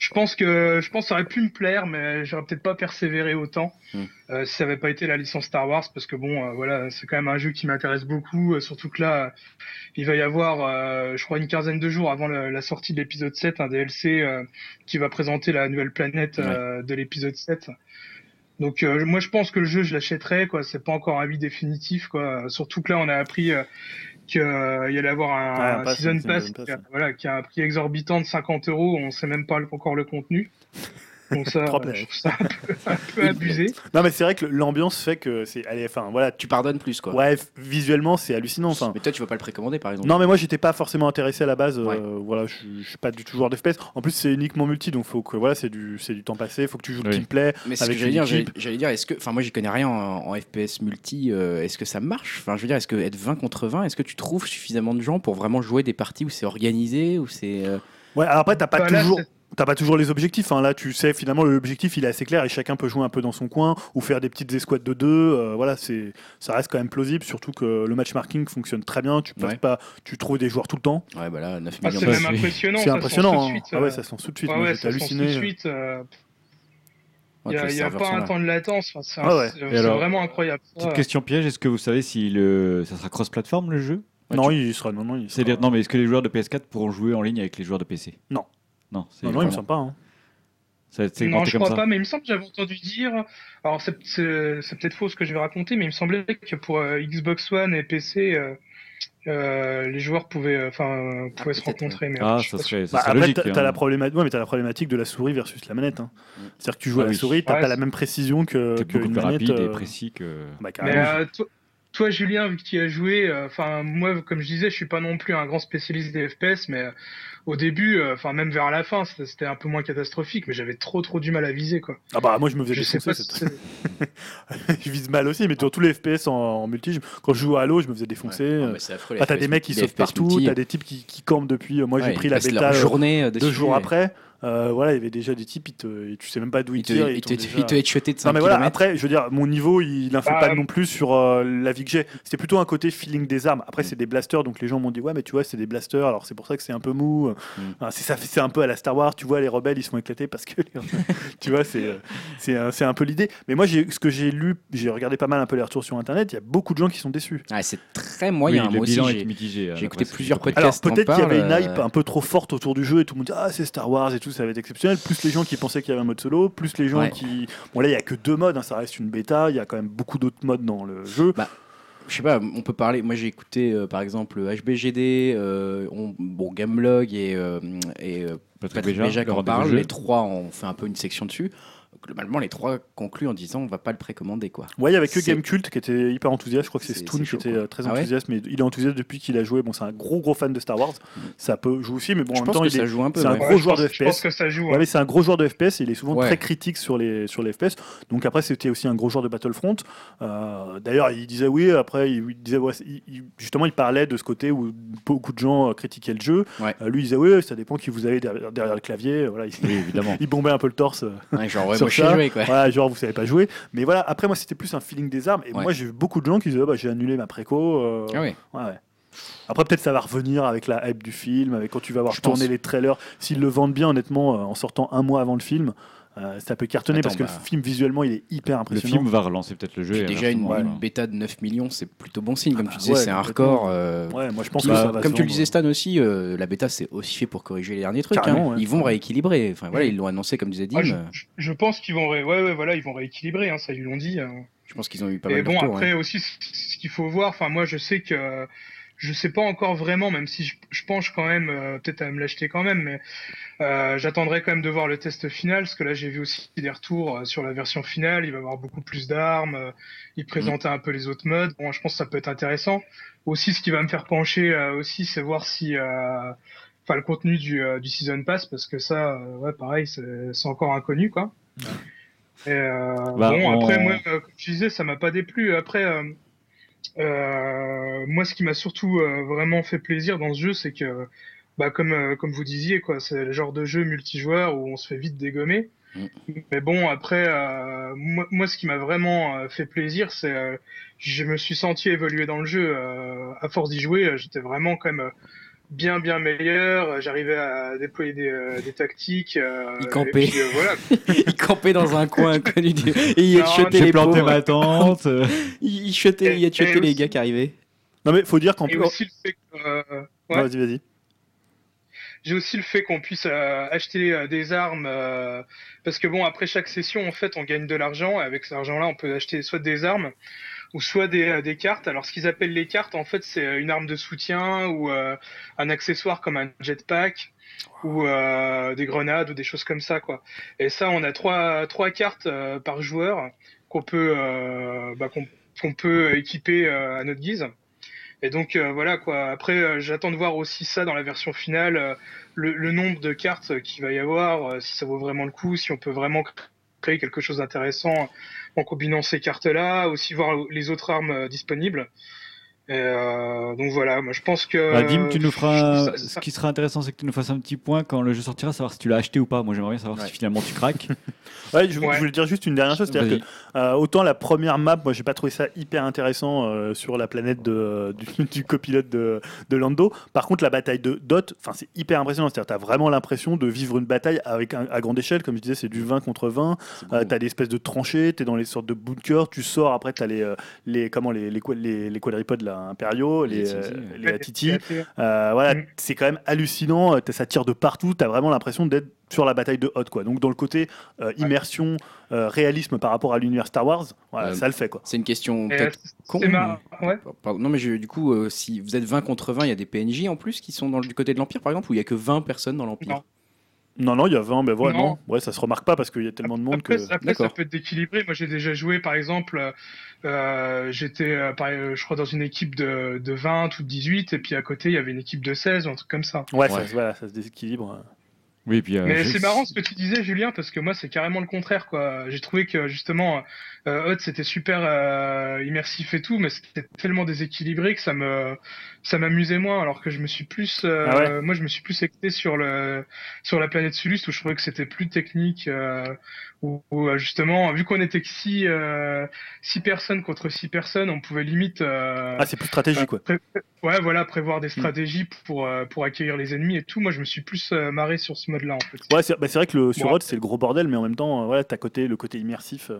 Speaker 4: Je pense que je pense que ça aurait pu me plaire, mais j'aurais peut-être pas persévéré autant
Speaker 2: Hmm.
Speaker 4: euh, si ça avait pas été la licence Star Wars, parce que bon, euh, voilà, c'est quand même un jeu qui m'intéresse beaucoup, euh, surtout que là, il va y avoir, euh, je crois, une quinzaine de jours avant la sortie de l'épisode 7, un DLC euh, qui va présenter la nouvelle planète euh, de l'épisode 7. Donc euh, moi je pense que le jeu je l'achèterai quoi, c'est pas encore un avis définitif quoi. Surtout que là on a appris euh, qu'il y allait avoir un,
Speaker 3: Ouais, un
Speaker 4: un
Speaker 3: pass,
Speaker 4: season pass,
Speaker 3: season pass,
Speaker 4: qui a-
Speaker 3: ouais.
Speaker 4: voilà, qui a un prix exorbitant de 50 euros, on sait même pas encore le contenu. Ça,
Speaker 3: Trop
Speaker 4: euh, ça un peu, un peu abusé.
Speaker 3: Non, mais c'est vrai que l'ambiance fait que c'est. Allez, enfin, voilà.
Speaker 2: Tu pardonnes plus quoi.
Speaker 3: Ouais, visuellement, c'est hallucinant. Enfin,
Speaker 2: Mais toi, tu vas pas le précommander par exemple.
Speaker 3: Non, mais moi j'étais pas forcément intéressé à la base. euh,
Speaker 2: Ouais.
Speaker 3: voilà, je, suis pas du tout joueur d'FPS. En plus, c'est uniquement multi, donc faut que voilà, c'est du, c'est du temps passé. Faut que tu joues le
Speaker 1: Oui.
Speaker 3: teamplay.
Speaker 2: Mais c'est ce que j'allais dire, j'allais dire, est-ce que, enfin moi j'y connais rien en, en FPS multi, euh, est-ce que ça marche? Enfin je veux dire, est-ce que être 20 contre 20, est-ce que tu trouves suffisamment de gens pour vraiment jouer des parties où c'est organisé, où c'est euh,
Speaker 3: Ouais, alors après, t'as pas toujours. T'as pas toujours les objectifs. hein. Là, tu sais, finalement, l'objectif, il est assez clair et chacun peut jouer un peu dans son coin ou faire des petites escouades de deux. euh, voilà, c'est, ça reste quand même plausible, surtout que le matchmarking fonctionne très bien. Tu passes
Speaker 2: Ouais.
Speaker 3: pas, tu trouves des joueurs tout le temps.
Speaker 2: ouais bah là 9
Speaker 4: Ah,
Speaker 2: millions.
Speaker 4: c'est même
Speaker 1: c'est-
Speaker 4: impressionnant.
Speaker 3: c'est
Speaker 4: ça se
Speaker 3: impressionnant. hein.
Speaker 4: de suite,
Speaker 3: Ah ouais,
Speaker 4: euh,
Speaker 3: ça se lance tout de suite.
Speaker 4: ouais,
Speaker 3: Moi,
Speaker 4: ouais, ça lance tout de
Speaker 3: halluciné.
Speaker 4: suite. euh,
Speaker 2: Ouais,
Speaker 4: Il
Speaker 2: que
Speaker 4: n'y a, pas un
Speaker 2: là.
Speaker 4: temps de latence. enfin, c'est
Speaker 3: Ah ouais.
Speaker 4: vraiment incroyable.
Speaker 1: Petite
Speaker 4: Ouais.
Speaker 1: question piège, est-ce que vous savez si le... ça sera cross-platform le jeu?
Speaker 2: Ouais,
Speaker 3: non,
Speaker 2: tu-
Speaker 3: il sera. Non, non, il sera-
Speaker 1: C'est-à-dire, non, mais est-ce que les joueurs de PS4 pourront jouer en ligne avec les joueurs de PC
Speaker 3: Non.
Speaker 1: Non, c'est
Speaker 3: Non, non, il me semble pas. hein.
Speaker 1: Ça
Speaker 4: Non, je crois
Speaker 1: ça
Speaker 4: pas, mais il me semble que j'avais entendu dire. Alors, c'est c'est- c'est peut-être faux ce que je vais raconter, mais il me semblait que pour euh, Xbox One et PC, euh, euh, les joueurs pouvaient, euh, enfin, euh, pouvaient se rencontrer. Mais
Speaker 1: Ah, ça serait, ça
Speaker 3: Bah,
Speaker 1: serait
Speaker 3: après,
Speaker 1: logique.
Speaker 3: t'as t'as
Speaker 1: hein.
Speaker 3: la problématique, ouais, mais t'as la problématique de la souris versus la manette. hein.
Speaker 2: Mm.
Speaker 3: C'est-à-dire que tu joues
Speaker 1: Ah
Speaker 3: à la
Speaker 1: oui.
Speaker 3: souris, t'as
Speaker 4: Ouais,
Speaker 3: pas la même précision que
Speaker 1: T'es beaucoup
Speaker 3: qu'une
Speaker 1: plus
Speaker 3: manette.
Speaker 1: rapide et précis que.
Speaker 3: bah,
Speaker 4: Mais
Speaker 3: carrément.
Speaker 4: euh, toi, toi, Julien, vu que tu y as joué, euh, enfin, moi, comme je disais, je suis pas non plus un grand spécialiste des FPS, mais euh, au début, euh, enfin, même vers la fin, c'était un peu moins catastrophique, mais j'avais trop, trop du mal à viser, quoi.
Speaker 3: Ah bah moi je me faisais
Speaker 4: Je sais
Speaker 3: défoncer.
Speaker 4: pas. si
Speaker 3: je vise mal aussi, mais dans tous les FPS en, en multi, je- quand je joue à Halo, je me faisais défoncer.
Speaker 2: Ouais. Ah,
Speaker 3: euh,
Speaker 2: mais c'est affreux, les
Speaker 3: bah, t'as des mecs qui
Speaker 2: FPS
Speaker 3: partout, t'as des types qui, qui campent depuis. euh, Moi j'ai pris la bêta
Speaker 2: journée euh,
Speaker 3: deux jours
Speaker 2: et
Speaker 3: après. Euh, voilà, il y avait déjà des types, ils te, et tu sais même pas d'où ils, tirent.
Speaker 2: ils
Speaker 3: ils
Speaker 2: te,
Speaker 3: déjà-
Speaker 2: ils te headshotaient de 5
Speaker 3: Non mais voilà,
Speaker 2: km.
Speaker 3: après, je veux dire, mon niveau, il
Speaker 4: Bah,
Speaker 3: pas non plus sur euh, la vie que j'ai. C'était plutôt un côté feeling des armes.
Speaker 2: Mm.
Speaker 3: Après, c'est des blasters, donc les gens m'ont dit, ouais, mais tu vois, c'est des blasters, alors c'est pour ça que c'est un peu mou.
Speaker 2: Mm.
Speaker 3: Enfin, c'est un peu à la Star Wars, tu vois, les rebelles, ils sont éclatés parce que, tu vois, c'est, euh, c'est, un- c'est un peu l'idée. Mais moi, ce que j'ai lu, j'ai regardé pas mal un peu les retours sur Internet, il y a beaucoup de gens qui sont déçus.
Speaker 2: Ah, c'est très moyen.
Speaker 1: oui, le
Speaker 2: moi j'ai
Speaker 1: est mitigé.
Speaker 2: j'ai
Speaker 1: après,
Speaker 2: écouté plusieurs podcasts.
Speaker 3: Alors peut-être qu'il y avait une hype un peu trop forte autour du jeu et tout le monde dit ah c'est Star Wars et tout ça va être exceptionnel. Plus les gens qui pensaient qu'il y avait un mode solo, plus les gens
Speaker 2: Ouais.
Speaker 3: qui bon là il y a que deux modes, hein, ça reste une bêta, il y a quand même beaucoup d'autres modes dans le jeu.
Speaker 2: Je sais pas, on peut parler. Moi, j'ai écouté euh, par exemple HBGD, euh, on- bon Gamelog et, euh, et euh,
Speaker 1: Patrick
Speaker 2: Patrick
Speaker 1: Béja,
Speaker 2: Béja qui
Speaker 1: le
Speaker 2: en
Speaker 1: rendez-vous
Speaker 2: parle.
Speaker 1: jeu.
Speaker 2: Les trois ont fait un peu une section dessus. Globalement, les trois concluent en disant on va pas le précommander quoi.
Speaker 3: Ouais, il y avait que
Speaker 2: C'est-
Speaker 3: Gamecult qui était hyper enthousiaste. Je crois que c'est Stoon qui était
Speaker 2: quoi.
Speaker 3: euh, très
Speaker 2: Ah ouais
Speaker 3: enthousiaste, mais il est enthousiaste depuis qu'il a joué. Bon, c'est un gros gros fan de Star Wars. Ça peut jouer aussi, mais bon,
Speaker 2: je
Speaker 3: en même temps,
Speaker 2: que
Speaker 3: il
Speaker 2: ça
Speaker 3: est.
Speaker 2: joue un peu.
Speaker 3: c'est un gros
Speaker 4: Ouais, je
Speaker 3: joueur
Speaker 4: pense-
Speaker 3: de
Speaker 4: Je pense
Speaker 3: FPS.
Speaker 4: que ça joue.
Speaker 3: Ouais,
Speaker 4: hein.
Speaker 3: mais c'est un gros joueur de FPS et il est souvent
Speaker 2: Ouais.
Speaker 3: très critique sur les, sur les FPS. Donc après, c'était aussi un gros joueur de Battlefront. Euh, D'ailleurs, il disait oui, après, il, disait, il- justement, il parlait de ce côté où beaucoup de gens euh, critiquaient le jeu.
Speaker 2: Ouais.
Speaker 3: Euh, lui, il disait oui, ça dépend qui vous avez derrière, derrière le clavier. Voilà, il,
Speaker 1: Oui, évidemment.
Speaker 3: il bombait un peu le torse.
Speaker 2: Ouais, genre, ouais,
Speaker 3: sur
Speaker 2: moi, sais
Speaker 3: ça.
Speaker 2: jouer quoi.
Speaker 3: Voilà, genre, vous savez pas jouer. Mais voilà, après, moi, c'était plus un feeling des armes. Et
Speaker 2: Ouais.
Speaker 3: moi, j'ai vu beaucoup de gens qui disaient, Ah bah, j'ai annulé ma préco. euh,
Speaker 2: Ah ouais.
Speaker 3: ouais, ouais. Après, peut-être ça va revenir avec la hype du film, avec quand tu vas voir
Speaker 2: Je
Speaker 3: tourner
Speaker 2: pense.
Speaker 3: les trailers. S'ils le vendent bien, honnêtement, euh, en sortant un mois avant le film, euh, ça peut cartonner
Speaker 2: Attends,
Speaker 3: parce que
Speaker 2: bah.
Speaker 3: le film, visuellement, il est hyper
Speaker 1: Le
Speaker 3: impressionnant.
Speaker 1: film va relancer peut-être le jeu. Et
Speaker 2: déjà une, bêta de 9 millions, c'est plutôt bon signe. Comme
Speaker 3: Ah
Speaker 2: tu
Speaker 3: bah
Speaker 2: disais,
Speaker 3: ouais,
Speaker 2: c'est un record. euh,
Speaker 3: Ouais, moi, je pense
Speaker 2: Puis,
Speaker 3: que
Speaker 2: bah,
Speaker 3: ça va
Speaker 2: comme tu le disais Stan aussi, euh, la bêta c'est aussi fait pour corriger les derniers trucs. Hein. Ils vont rééquilibrer. Enfin voilà, ils l'ont annoncé comme disait Dim.
Speaker 4: Ah, je,
Speaker 2: euh,
Speaker 4: je- pense qu'ils vont, ré- ouais, ouais, voilà, ils vont rééquilibrer, hein, ça ils l'ont dit. hein.
Speaker 2: Je pense qu'ils ont eu pas
Speaker 4: Et
Speaker 2: mal de
Speaker 4: bon, après
Speaker 2: ouais.
Speaker 4: aussi, ce ce qu'il faut voir, enfin moi je sais que je sais pas encore vraiment, même si je, je penche quand même euh, peut-être à me l'acheter quand même, mais euh, j'attendrai quand même de voir le test final, parce que là j'ai vu aussi des retours euh, sur la version finale, il va y avoir beaucoup plus d'armes, euh, il présentait un peu les autres modes, bon je pense que ça peut être intéressant. Aussi ce qui va me faire pencher euh, aussi, c'est voir si... euh, Enfin, le contenu du, euh, du Season Pass, parce que ça, euh, ouais, pareil, c'est c'est encore inconnu, quoi. Et, euh,
Speaker 1: Bah,
Speaker 4: bon,
Speaker 1: on-
Speaker 4: après, moi, euh, comme je disais, ça m'a pas déplu. Après, euh, moi, ce qui m'a surtout euh, vraiment fait plaisir dans ce jeu, c'est que, bah, comme, euh, comme vous disiez, quoi, c'est le genre de jeu multijoueur où on se fait vite dégommer.
Speaker 2: Mm.
Speaker 4: Mais bon, après, euh, moi, moi, ce qui m'a vraiment euh, fait plaisir, c'est euh, je me suis senti évoluer dans le jeu. Euh, à force d'y jouer, euh, j'étais vraiment quand même euh, bien, bien meilleur. J'arrivais à déployer des, euh, des tactiques. Euh,
Speaker 2: Il campait.
Speaker 4: puis, euh, voilà.
Speaker 2: il campait dans un coin inconnu du- et il
Speaker 1: J'ai
Speaker 2: les
Speaker 1: planté ma tente. euh,
Speaker 2: Il il headshotait, il
Speaker 4: et
Speaker 2: les
Speaker 4: aussi-
Speaker 2: gars qui arrivaient.
Speaker 3: Non, mais faut dire qu'en plus.
Speaker 4: aussi le fait que, euh, ouais.
Speaker 3: Vas-y, vas-y.
Speaker 4: J'ai aussi le fait qu'on puisse euh, acheter euh, des armes euh, parce que bon après chaque session en fait on gagne de l'argent et avec cet argent-là on peut acheter soit des armes ou soit des, euh, des cartes. Alors ce qu'ils appellent les cartes en fait c'est une arme de soutien ou euh, un accessoire comme un jetpack ou euh, des grenades ou des choses comme ça quoi. Et ça on a trois trois cartes euh, par joueur qu'on peut euh, bah, qu'on qu'on peut équiper euh, à notre guise. Et donc euh, voilà quoi. Après, euh, j'attends de voir aussi ça dans la version finale, euh, le, le nombre de cartes qu'il va y avoir, euh, si ça vaut vraiment le coup, si on peut vraiment créer quelque chose d'intéressant en combinant ces cartes-là, aussi voir les autres armes euh, disponibles. Et, euh, donc voilà, moi je pense que.
Speaker 1: Bah, Dim, tu nous feras.
Speaker 4: ça-
Speaker 1: Ce qui sera intéressant, c'est que tu nous fasses un petit point quand le jeu sortira, savoir si tu l'as acheté ou pas. Moi, j'aimerais bien savoir
Speaker 2: Ouais.
Speaker 1: si finalement tu craques.
Speaker 3: Ouais, je,
Speaker 4: Ouais.
Speaker 3: je voulais dire juste une dernière chose, c'est-à-dire que euh, autant la première map, moi j'ai pas trouvé ça hyper intéressant euh, sur la planète de, du, du copilote de, de Lando. Par contre, la bataille de Dot, enfin c'est hyper impressionnant, c'est-à-dire t'as vraiment l'impression de vivre une bataille avec un- à grande échelle, comme je disais, c'est du 20 contre 20.
Speaker 2: C'est beau.
Speaker 3: Euh, t'as des espèces de tranchées, t'es dans les sortes de bunkers, tu sors, après t'as les, euh, les comment les les, les, les quadripodes là, impériaux, les,
Speaker 2: Les
Speaker 3: euh,
Speaker 2: Atiti,
Speaker 3: les
Speaker 4: assez-
Speaker 3: Euh, voilà,
Speaker 4: Mm.
Speaker 3: c'est quand même hallucinant. euh, Ça tire de partout. Tu as vraiment l'impression d'être sur la bataille de Hoth. Quoi. Donc, dans le côté euh, immersion, euh, réalisme par rapport à l'univers Star Wars, voilà,
Speaker 2: Euh,
Speaker 3: ça le fait. Quoi.
Speaker 2: C'est une question peut-être
Speaker 4: euh,
Speaker 2: con.
Speaker 4: c'est marrant. Ouais.
Speaker 2: Pardon. Non, mais je- du coup, euh, si vous êtes 20 contre 20, il y a des PNJ en plus qui sont dans le, du côté de l'Empire, par exemple, ou il y a que 20 personnes dans l'Empire?
Speaker 4: Non.
Speaker 3: Non, il y a 20, mais voilà,
Speaker 4: Non.
Speaker 3: non. Ouais, ça se remarque pas parce qu'il y a tellement de monde
Speaker 4: Après,
Speaker 3: que.
Speaker 4: après, ça peut être déséquilibré. Moi, j'ai déjà joué, par exemple, euh, j'étais, euh, par- euh, je crois, dans une équipe de, de 20 ou de 18, et puis à côté, il y avait une équipe de 16 ou un truc comme ça.
Speaker 3: Ouais, Ça,
Speaker 2: Ouais.
Speaker 3: voilà, ça se déséquilibre.
Speaker 1: Oui, puis. euh,
Speaker 4: Mais c'est marrant ce que tu disais, Julien, parce que moi, c'est carrément le contraire, quoi. J'ai trouvé que, justement, euh, Hot, c'était super euh, immersif et tout, mais c'était tellement déséquilibré que ça me, ça m'amusait moins, alors que je me suis plus, euh,
Speaker 3: Ah ouais
Speaker 4: moi, je me suis plus excité sur le, sur la planète Sulus, où je trouvais que c'était plus technique, euh, où, où, euh, justement, vu qu'on était que six, euh, six personnes contre six personnes, on pouvait limite, euh,
Speaker 3: Ah, c'est plus stratégique, quoi.
Speaker 4: ouais, voilà, prévoir des stratégies pour, euh, pour accueillir les ennemis et tout. Moi, je me suis plus marré sur ce mode-là, en fait.
Speaker 3: Ouais, c'est bah, c'est vrai que le, sur. Hoth, c'est le gros bordel, mais en même temps, voilà, t'as côté, le côté immersif euh,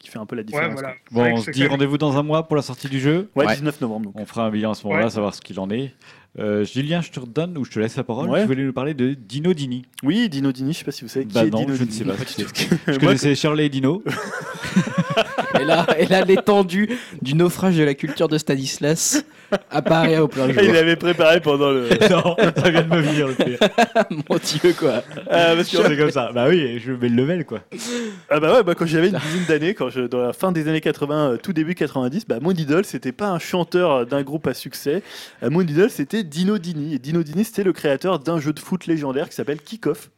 Speaker 3: qui fait un peu la différence.
Speaker 4: Ouais, voilà. C'est
Speaker 1: Bon, on se dit rendez-vous dans un mois pour la sortie du jeu.
Speaker 3: Ouais,
Speaker 2: Ouais.
Speaker 3: 19 novembre. Donc.
Speaker 1: On fera un bilan à ce moment-là,
Speaker 4: Ouais.
Speaker 1: savoir ce qu'il en est. Euh, Julien, je te redonne ou je te laisse la parole.
Speaker 3: Ouais.
Speaker 1: Tu voulais nous parler de Dino Dini.
Speaker 3: Oui, Dino Dini, je sais pas si vous savez qui
Speaker 1: Bah
Speaker 3: est
Speaker 1: non,
Speaker 3: Dino
Speaker 1: je ne sais pas. Je connaissais Shirley et Dino.
Speaker 2: Et là, et là l'étendue du naufrage de la culture de Stanislas apparaît au plein jour.
Speaker 3: Il avait préparé pendant le.
Speaker 1: non, ça vient de me venir le pire.
Speaker 2: Mon Dieu, quoi.
Speaker 3: Ah, parce que-
Speaker 1: C'est comme ça. Bah oui, je mets le level quoi.
Speaker 3: Ah bah ouais, bah quand j'avais une dizaine d'années, quand je, dans la fin des années 80, euh, tout début 90, bah mon idole c'était pas un chanteur euh, d'un groupe à succès, Euh, mon idole c'était Dino Dini. Et Dino Dini c'était le créateur d'un jeu de foot légendaire qui s'appelle Kickoff.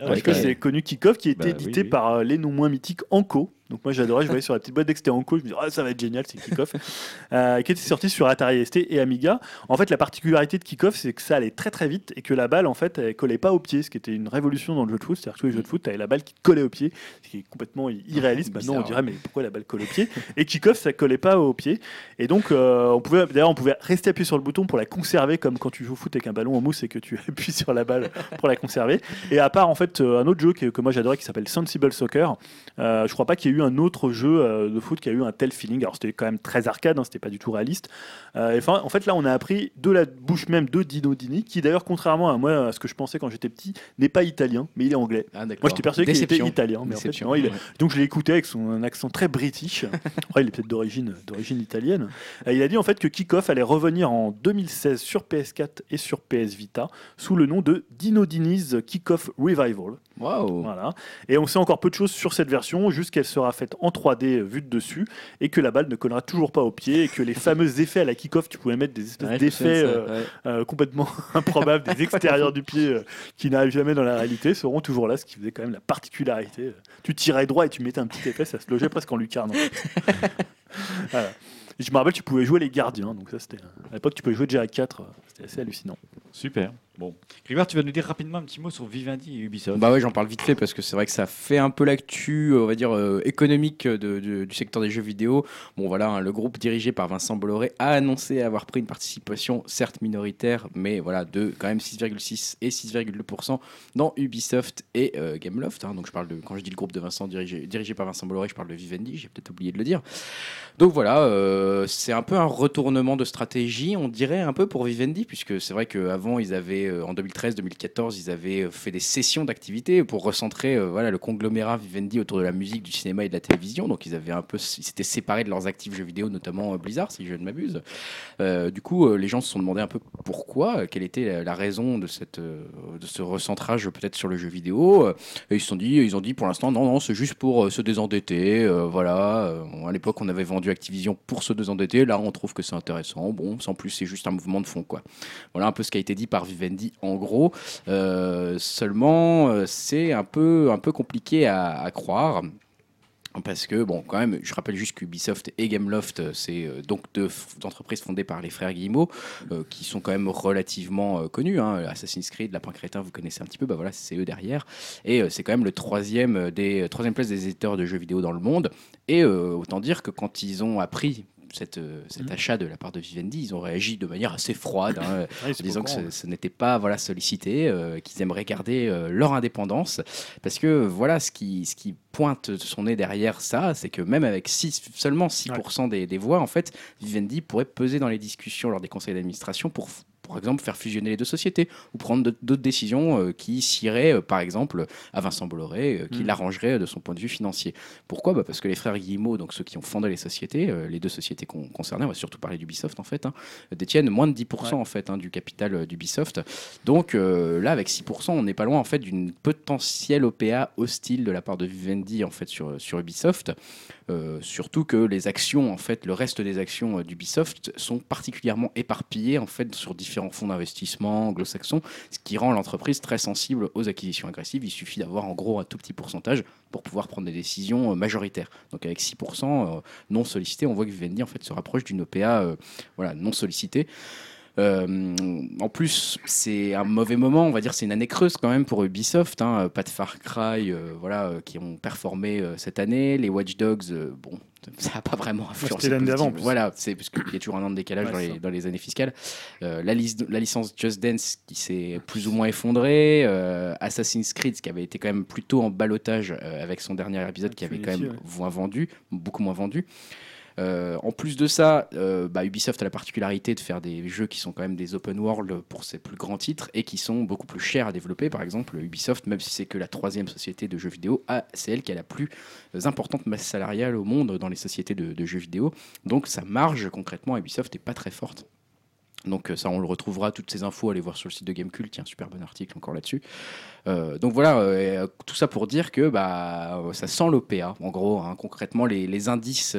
Speaker 1: Ah,
Speaker 3: Parce que c'est connu Kickoff qui a été
Speaker 1: Bah,
Speaker 3: édité
Speaker 1: oui, oui.
Speaker 3: par euh, les non moins mythiques Anko. Donc moi j'adorais, je voyais sur la petite boîte dès que c'était Anko, je me disais ah, ça va être génial, c'est Kickoff. euh, qui était sorti sur Atari ST et Amiga. En fait la particularité de Kickoff c'est que ça allait très très vite et que la balle en fait elle collait pas au pied, ce qui était une révolution dans le jeu de foot. C'est-à-dire que tous les jeux de foot t'avais la balle qui te collait au pied, ce qui est complètement irréaliste. Maintenant on
Speaker 2: Bizarre,
Speaker 3: dirait mais pourquoi la balle colle au pied? Et Kickoff ça collait pas au pied. Et donc euh, on pouvait d'ailleurs on pouvait rester appuyé sur le bouton pour la conserver comme quand tu joues au foot avec un ballon en mousse et que tu appuies sur la balle pour la conserver. Et à part en fait euh, un autre jeu que, que moi j'adorais qui s'appelle Sensible Soccer, euh, je crois pas qu'il y ait eu un autre jeu euh, de foot qui a eu un tel feeling. Alors c'était quand même très arcade, hein, c'était pas du tout réaliste. Euh, et en fait là on a appris de la bouche même de Dino Dini, qui d'ailleurs contrairement à moi à ce que je pensais quand j'étais petit, n'est pas italien, mais il est anglais.
Speaker 2: Ah.
Speaker 3: Moi j'étais persuadé qu'il était italien, mais en fait
Speaker 2: Déception.
Speaker 3: non, il est-
Speaker 2: Ouais.
Speaker 3: donc je l'ai écouté avec son accent très british. Après, il est peut-être d'origine d'origine italienne. Il a dit en fait que Kickoff allait revenir en 2016 sur PS4 et sur PS Vita sous le nom de Dino Dini's Kickoff Revival.
Speaker 2: Waouh.
Speaker 3: Voilà. Et on sait encore peu de choses sur cette version, juste qu'elle sera faite en 3D vue de dessus et que la balle ne collera toujours pas au pied et que les fameux effets à la Kickoff, tu pouvais mettre des espèces
Speaker 2: Ouais,
Speaker 3: d'effets
Speaker 2: ça,
Speaker 3: euh,
Speaker 2: ouais.
Speaker 3: euh, complètement improbables, des extérieurs du pied euh, qui n'arrivent jamais dans la réalité, seront toujours là, ce qui faisait quand même la particularité. Tu tirais droit et tu mettais un petit effet, ça se logeait presque en lucarne. en fait. Voilà. Et je me rappelle, tu pouvais jouer les gardiens, donc ça c'était. À l'époque, tu pouvais jouer déjà à 4, c'était assez hallucinant.
Speaker 1: Super. Bon. Grégoire, tu vas nous dire rapidement un petit mot sur Vivendi et Ubisoft.
Speaker 2: Bah ouais, j'en parle vite fait parce que c'est vrai que ça fait un peu l'actu, on va dire, euh, économique du secteur des jeux vidéo. Bon voilà, hein, le groupe dirigé par Vincent Bolloré a annoncé avoir pris une participation, certes minoritaire, mais voilà, de quand même 6,6 et 6,2% dans Ubisoft et euh, Gameloft. hein. donc je parle de, quand je dis le groupe de Vincent dirigé, dirigé par Vincent Bolloré, je parle de Vivendi, j'ai peut-être oublié de le dire. Donc voilà, euh, c'est un peu un retournement de stratégie, on dirait un peu pour Vivendi, puisque c'est vrai qu'avant, ils avaient, euh, en 2013-2014, ils avaient euh, fait des sessions d'activités pour recentrer euh, voilà, le conglomérat Vivendi autour de la musique, du cinéma et de la télévision. Donc ils avaient un peu, ils s'étaient séparés de leurs actifs jeux vidéo, notamment Blizzard, si je ne m'abuse. Du coup, les gens se sont demandé un peu pourquoi, quelle était la, raison de, cette, de ce recentrage peut-être sur le jeu vidéo. Et ils se sont dit, ils ont dit pour l'instant, non, non, c'est juste pour se désendetter. voilà. À l'époque, on avait vendu Activision pour se désendetter. Là, on trouve que c'est intéressant. Bon, sans plus, c'est juste un mouvement de fond, quoi. Voilà un peu ce qui a été dit par Vivendi en gros. Euh, seulement, euh, c'est un peu, un peu compliqué à, croire. Parce que, bon, quand même, je rappelle juste qu'Ubisoft et Gameloft, euh, c'est donc deux entreprises fondées par les frères Guillemot, qui sont quand même relativement connus. hein. Assassin's Creed, Lapin Crétin, vous connaissez un petit peu, bah voilà, c'est eux derrière. Et c'est quand même le troisième, des, troisième place des éditeurs de jeux vidéo dans le monde. Et autant dire que quand ils ont appris cette, euh, cet
Speaker 3: Mhm.
Speaker 2: achat de la part de Vivendi, ils ont réagi de manière assez froide, hein,
Speaker 3: Ouais,
Speaker 2: en
Speaker 3: c'est
Speaker 2: disant que ce, ce n'était pas voilà, sollicité, euh, qu'ils aimeraient garder euh, leur indépendance. Parce que voilà, ce qui, ce qui pointe son nez derrière ça, c'est que même avec six- seulement 6% des, des voix, en fait, Vivendi pourrait peser dans les discussions lors des conseils d'administration pour, par exemple, faire fusionner les deux sociétés ou prendre d'autres décisions euh, qui scieraient, euh, par exemple, à Vincent Bolloré, euh, qui
Speaker 3: Mm.
Speaker 2: l'arrangeraient de son point de vue financier. Pourquoi? Bah Parce que les frères Guillemot, donc ceux qui ont fondé les sociétés, les deux sociétés con- concernées, on va surtout parler d'Ubisoft en fait, hein, détiennent moins de 10% en fait hein, du capital d'Ubisoft. Donc euh, là, avec 6%, on n'est pas loin en fait d'une potentielle OPA hostile de la part de Vivendi en fait sur, sur Ubisoft. Euh, surtout que les actions, en fait, le reste des actions euh, d'Ubisoft sont particulièrement éparpillées en fait sur différents fonds d'investissement anglo-saxons, ce qui rend l'entreprise très sensible aux acquisitions agressives. Il suffit d'avoir en gros un tout petit pourcentage pour pouvoir prendre des décisions euh, majoritaires. Donc avec 6% euh, non sollicités, on voit que Vivendi en fait se rapproche d'une OPA voilà, non sollicitée. Euh, en plus, c'est un mauvais moment, on va dire, c'est une année creuse quand même pour Ubisoft. Hein. Pas de Far Cry, euh, voilà, euh, qui ont performé euh, cette année. Les Watch Dogs, bon, ça n'a pas vraiment influencé.
Speaker 3: c'était l'année d'avant.
Speaker 2: Voilà, c'est parce qu'il y a toujours un an de décalage
Speaker 3: Ouais,
Speaker 2: dans, les,
Speaker 3: ça.
Speaker 2: dans les années fiscales. Euh, la, licence Just Dance qui s'est plus ou moins effondrée. euh, Assassin's Creed qui avait été quand même plutôt en balotage euh, avec son dernier épisode qui avait quand même moins vendu, beaucoup moins vendu. Euh, en plus de ça, euh, bah, Ubisoft a la particularité de faire des jeux qui sont quand même des open world pour ses plus grands titres et qui sont beaucoup plus chers à développer. Par exemple, Ubisoft, même si c'est que la troisième société de jeux vidéo, a- c'est elle qui a la plus importante masse salariale au monde dans les sociétés de, jeux vidéo. Donc sa marge concrètement à Ubisoft n'est pas très forte. Donc euh, ça, on le retrouvera, toutes ces infos, allez voir sur le site de Gamecult, il y a un super bon article encore là-dessus. Donc voilà, tout ça pour dire que bah, ça sent l'OPA, en gros, hein. concrètement, les indices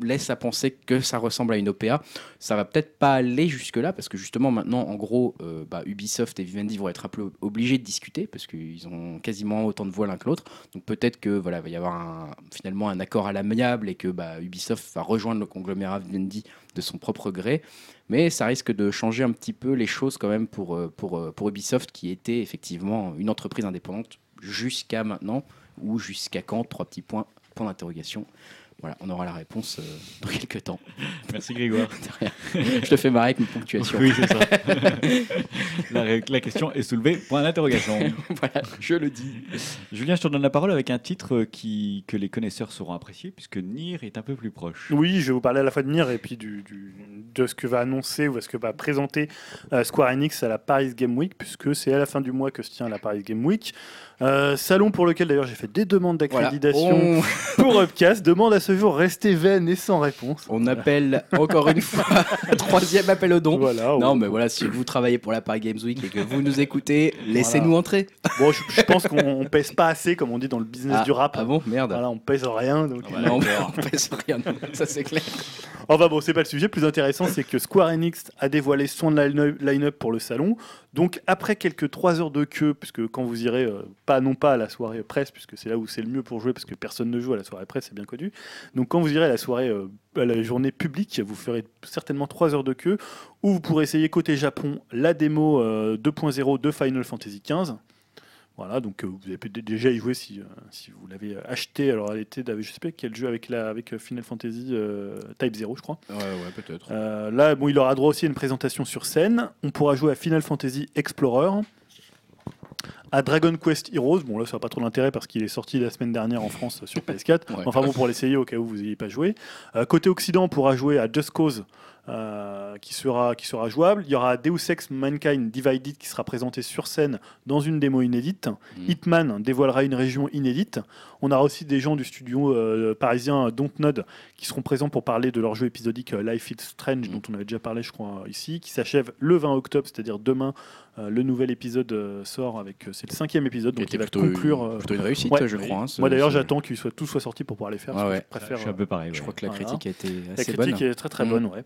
Speaker 2: laissent à penser que ça ressemble à une OPA. Ça va peut-être pas aller jusque-là, parce que justement maintenant, en gros, euh, bah, Ubisoft et Vivendi vont être un peu obligés de discuter, parce qu'ils ont quasiment autant de voix l'un que l'autre. Donc peut-être que voilà, va y avoir finalement un accord à l'amiable et que bah, Ubisoft va rejoindre le conglomérat Vivendi de son propre gré. Mais ça risque de changer un petit peu les choses quand même pour, euh, pour, euh, pour Ubisoft, qui était effectivement une entreprise indépendante jusqu'à maintenant, ou jusqu'à quand? Trois petits points, point d'interrogation. Voilà, on aura la réponse euh, dans quelques temps.
Speaker 1: Merci Grégoire.
Speaker 2: Je te fais marrer avec mes ponctuations.
Speaker 1: Oui, c'est ça. la, question est soulevée. Point d'interrogation.
Speaker 2: voilà, je le dis.
Speaker 1: Julien, je te donne la parole avec un titre euh, qui, que les connaisseurs sauront apprécier, puisque Nier est un peu plus proche.
Speaker 3: Oui, je vais vous parler à la fois de Nier et puis du, du- de ce que va annoncer ou de ce que va présenter euh, Square Enix à la Paris Game Week, puisque c'est à la fin du mois que se tient la Paris Game Week. Euh, salon pour lequel d'ailleurs j'ai fait des demandes
Speaker 2: Voilà.
Speaker 3: d'accréditation
Speaker 2: On,
Speaker 3: pour Upcast. Demande à ce jour restée vaine et sans réponse.
Speaker 2: on appelle encore une fois, troisième appel au don.
Speaker 3: Voilà.
Speaker 2: Non,
Speaker 3: on-
Speaker 2: mais voilà, si vous travaillez pour la Paris Games Week et que vous nous écoutez, laissez-nous entrer.
Speaker 3: Bon, je, je pense qu'on on pèse pas assez, comme on dit dans le business
Speaker 2: Ah,
Speaker 3: du rap.
Speaker 2: ah bon, merde.
Speaker 3: Voilà, on pèse rien. Donc,
Speaker 1: d'accord.
Speaker 2: on pèse rien, ça c'est clair.
Speaker 3: Enfin bon, c'est pas le sujet. Plus intéressant, c'est que Square Enix a dévoilé son line- line-up pour le salon. Donc après quelques 3 heures de queue, puisque quand vous irez, euh, pas non pas à la soirée presse, puisque c'est là où c'est le mieux pour jouer, parce que personne ne joue à la soirée presse, c'est bien connu. Donc quand vous irez à la soirée, euh, à la journée publique, vous ferez certainement 3 heures de queue, où vous pourrez essayer côté Japon la démo euh, 2.0 de Final Fantasy XV. Voilà, donc euh, vous avez peut-être déjà y jouer si, euh, si vous l'avez acheté. Alors, elle était, je sais pas quel jeu avec, la, avec euh, Final Fantasy euh, Type 0, je crois.
Speaker 2: Ouais, ouais, peut-être.
Speaker 3: Euh, là, bon, il aura droit aussi à une présentation sur scène. On pourra jouer à Final Fantasy Explorer, à Dragon Quest Heroes. Bon, là, ça n'a pas trop d'intérêt parce qu'il est sorti la semaine dernière en France sur PS4.
Speaker 2: Ouais.
Speaker 3: Enfin bon, pour l'essayer au cas où vous n'ayez pas joué. Euh, côté Occident, on pourra jouer à Just Cause. euh, qui, sera, qui sera jouable. Il y aura Deus Ex Mankind Divided qui sera présenté sur scène dans une démo inédite.
Speaker 2: Mm.
Speaker 3: Hitman dévoilera une région inédite. On aura aussi des gens du studio euh, parisien Dontnod qui seront présents pour parler de leur jeu épisodique euh, Life is Strange,
Speaker 2: Mm.
Speaker 3: dont on avait déjà parlé, je crois, ici, qui s'achève le 20 octobre, c'est-à-dire demain. Euh, le nouvel épisode euh, sort avec. euh, c'est le cinquième épisode,
Speaker 2: Qui
Speaker 3: donc il
Speaker 2: était
Speaker 3: va conclure.
Speaker 2: une,
Speaker 3: euh,
Speaker 2: plutôt une réussite,
Speaker 3: ouais,
Speaker 2: je crois. hein,
Speaker 3: Moi d'ailleurs,
Speaker 2: ce-
Speaker 3: j'attends qu'il soit tout soit sorti pour pouvoir les faire.
Speaker 2: Ouais.
Speaker 3: je préfère.
Speaker 1: Je suis un peu pareil.
Speaker 2: Je crois que la
Speaker 3: Voilà.
Speaker 2: critique a été
Speaker 3: la
Speaker 2: assez
Speaker 3: critique
Speaker 2: bonne.
Speaker 3: est très très
Speaker 2: Mm.
Speaker 3: bonne, ouais.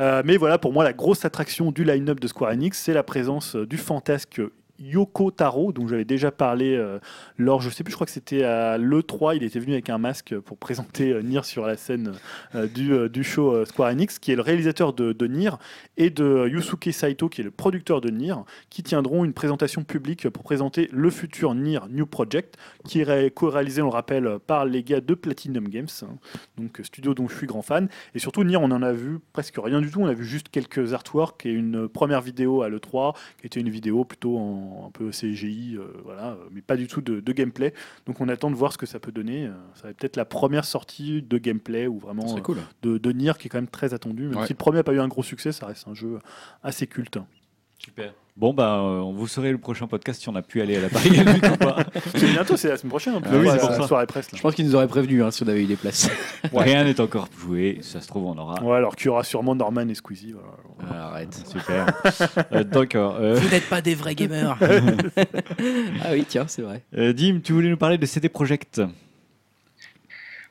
Speaker 3: Euh, mais voilà, pour moi, la grosse attraction du line-up de Square Enix, c'est la présence du fantasque Yoko Taro, dont j'avais déjà parlé euh, lors, je sais plus, je crois que c'était à l'E3, il était venu avec un masque pour présenter euh, Nier sur la scène euh, du, euh, du show Square Enix, qui est le réalisateur de, de Nier, et de Yusuke Saito, qui est le producteur de Nier, qui tiendront une présentation publique pour présenter le futur Nier New Project, qui est ré- co-réalisé, on le rappelle, par les gars de Platinum Games, hein, donc studio dont je suis grand fan. Et surtout, Nier, on en a vu presque rien du tout, on a vu juste quelques artworks et une première vidéo à l'E3, qui était une vidéo plutôt en un peu CGI, euh, voilà, euh, mais pas du tout de, de gameplay. Donc on attend de voir ce que ça peut donner. Euh, Ça va être peut-être la première sortie de gameplay ou vraiment euh,
Speaker 2: cool.
Speaker 3: de, de Nier qui est quand même très attendu. Même
Speaker 2: Ouais.
Speaker 3: si le premier n'a pas eu un gros succès, ça reste un jeu assez culte.
Speaker 1: Super. Bon, bah, euh, on vous saurez le prochain podcast si on a pu aller à la Paris Games Week ou pas.
Speaker 3: C'est bientôt, c'est la semaine prochaine. en plus.
Speaker 1: Ah oui, c'est pour
Speaker 3: la
Speaker 1: ça.
Speaker 3: soirée presse. là.
Speaker 2: Je pense qu'ils nous auraient prévenu hein, si on avait eu des places.
Speaker 1: Rien n'est encore joué. Si ça se trouve, on aura.
Speaker 3: Ouais, alors qu'il y aura sûrement Norman et Squeezie. voilà.
Speaker 2: Ah, arrête.
Speaker 1: Super. Euh, D'accord. Euh,
Speaker 2: Vous n'êtes pas des vrais gamers. ah oui, tiens, c'est vrai.
Speaker 1: euh, Dim, tu voulais nous parler de CD Projekt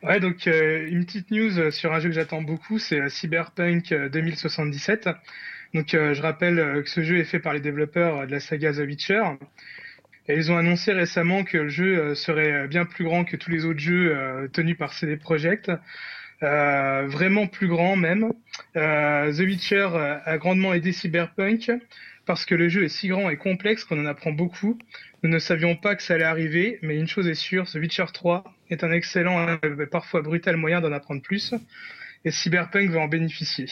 Speaker 4: Ouais, donc euh, une petite news sur un jeu que j'attends beaucoup, c'est Cyberpunk euh, 2077. Donc euh, je rappelle euh, que ce jeu est fait par les développeurs euh, de la saga The Witcher. Et ils ont annoncé récemment que le jeu serait bien plus grand que tous les autres jeux tenus par CD Projekt. Vraiment plus grand même. The Witcher a grandement aidé Cyberpunk parce que le jeu est si grand et complexe qu'on en apprend beaucoup. Nous ne savions pas que ça allait arriver, mais une chose est sûre, The Witcher 3 est un excellent, parfois brutal moyen d'en apprendre plus, et Cyberpunk va en bénéficier.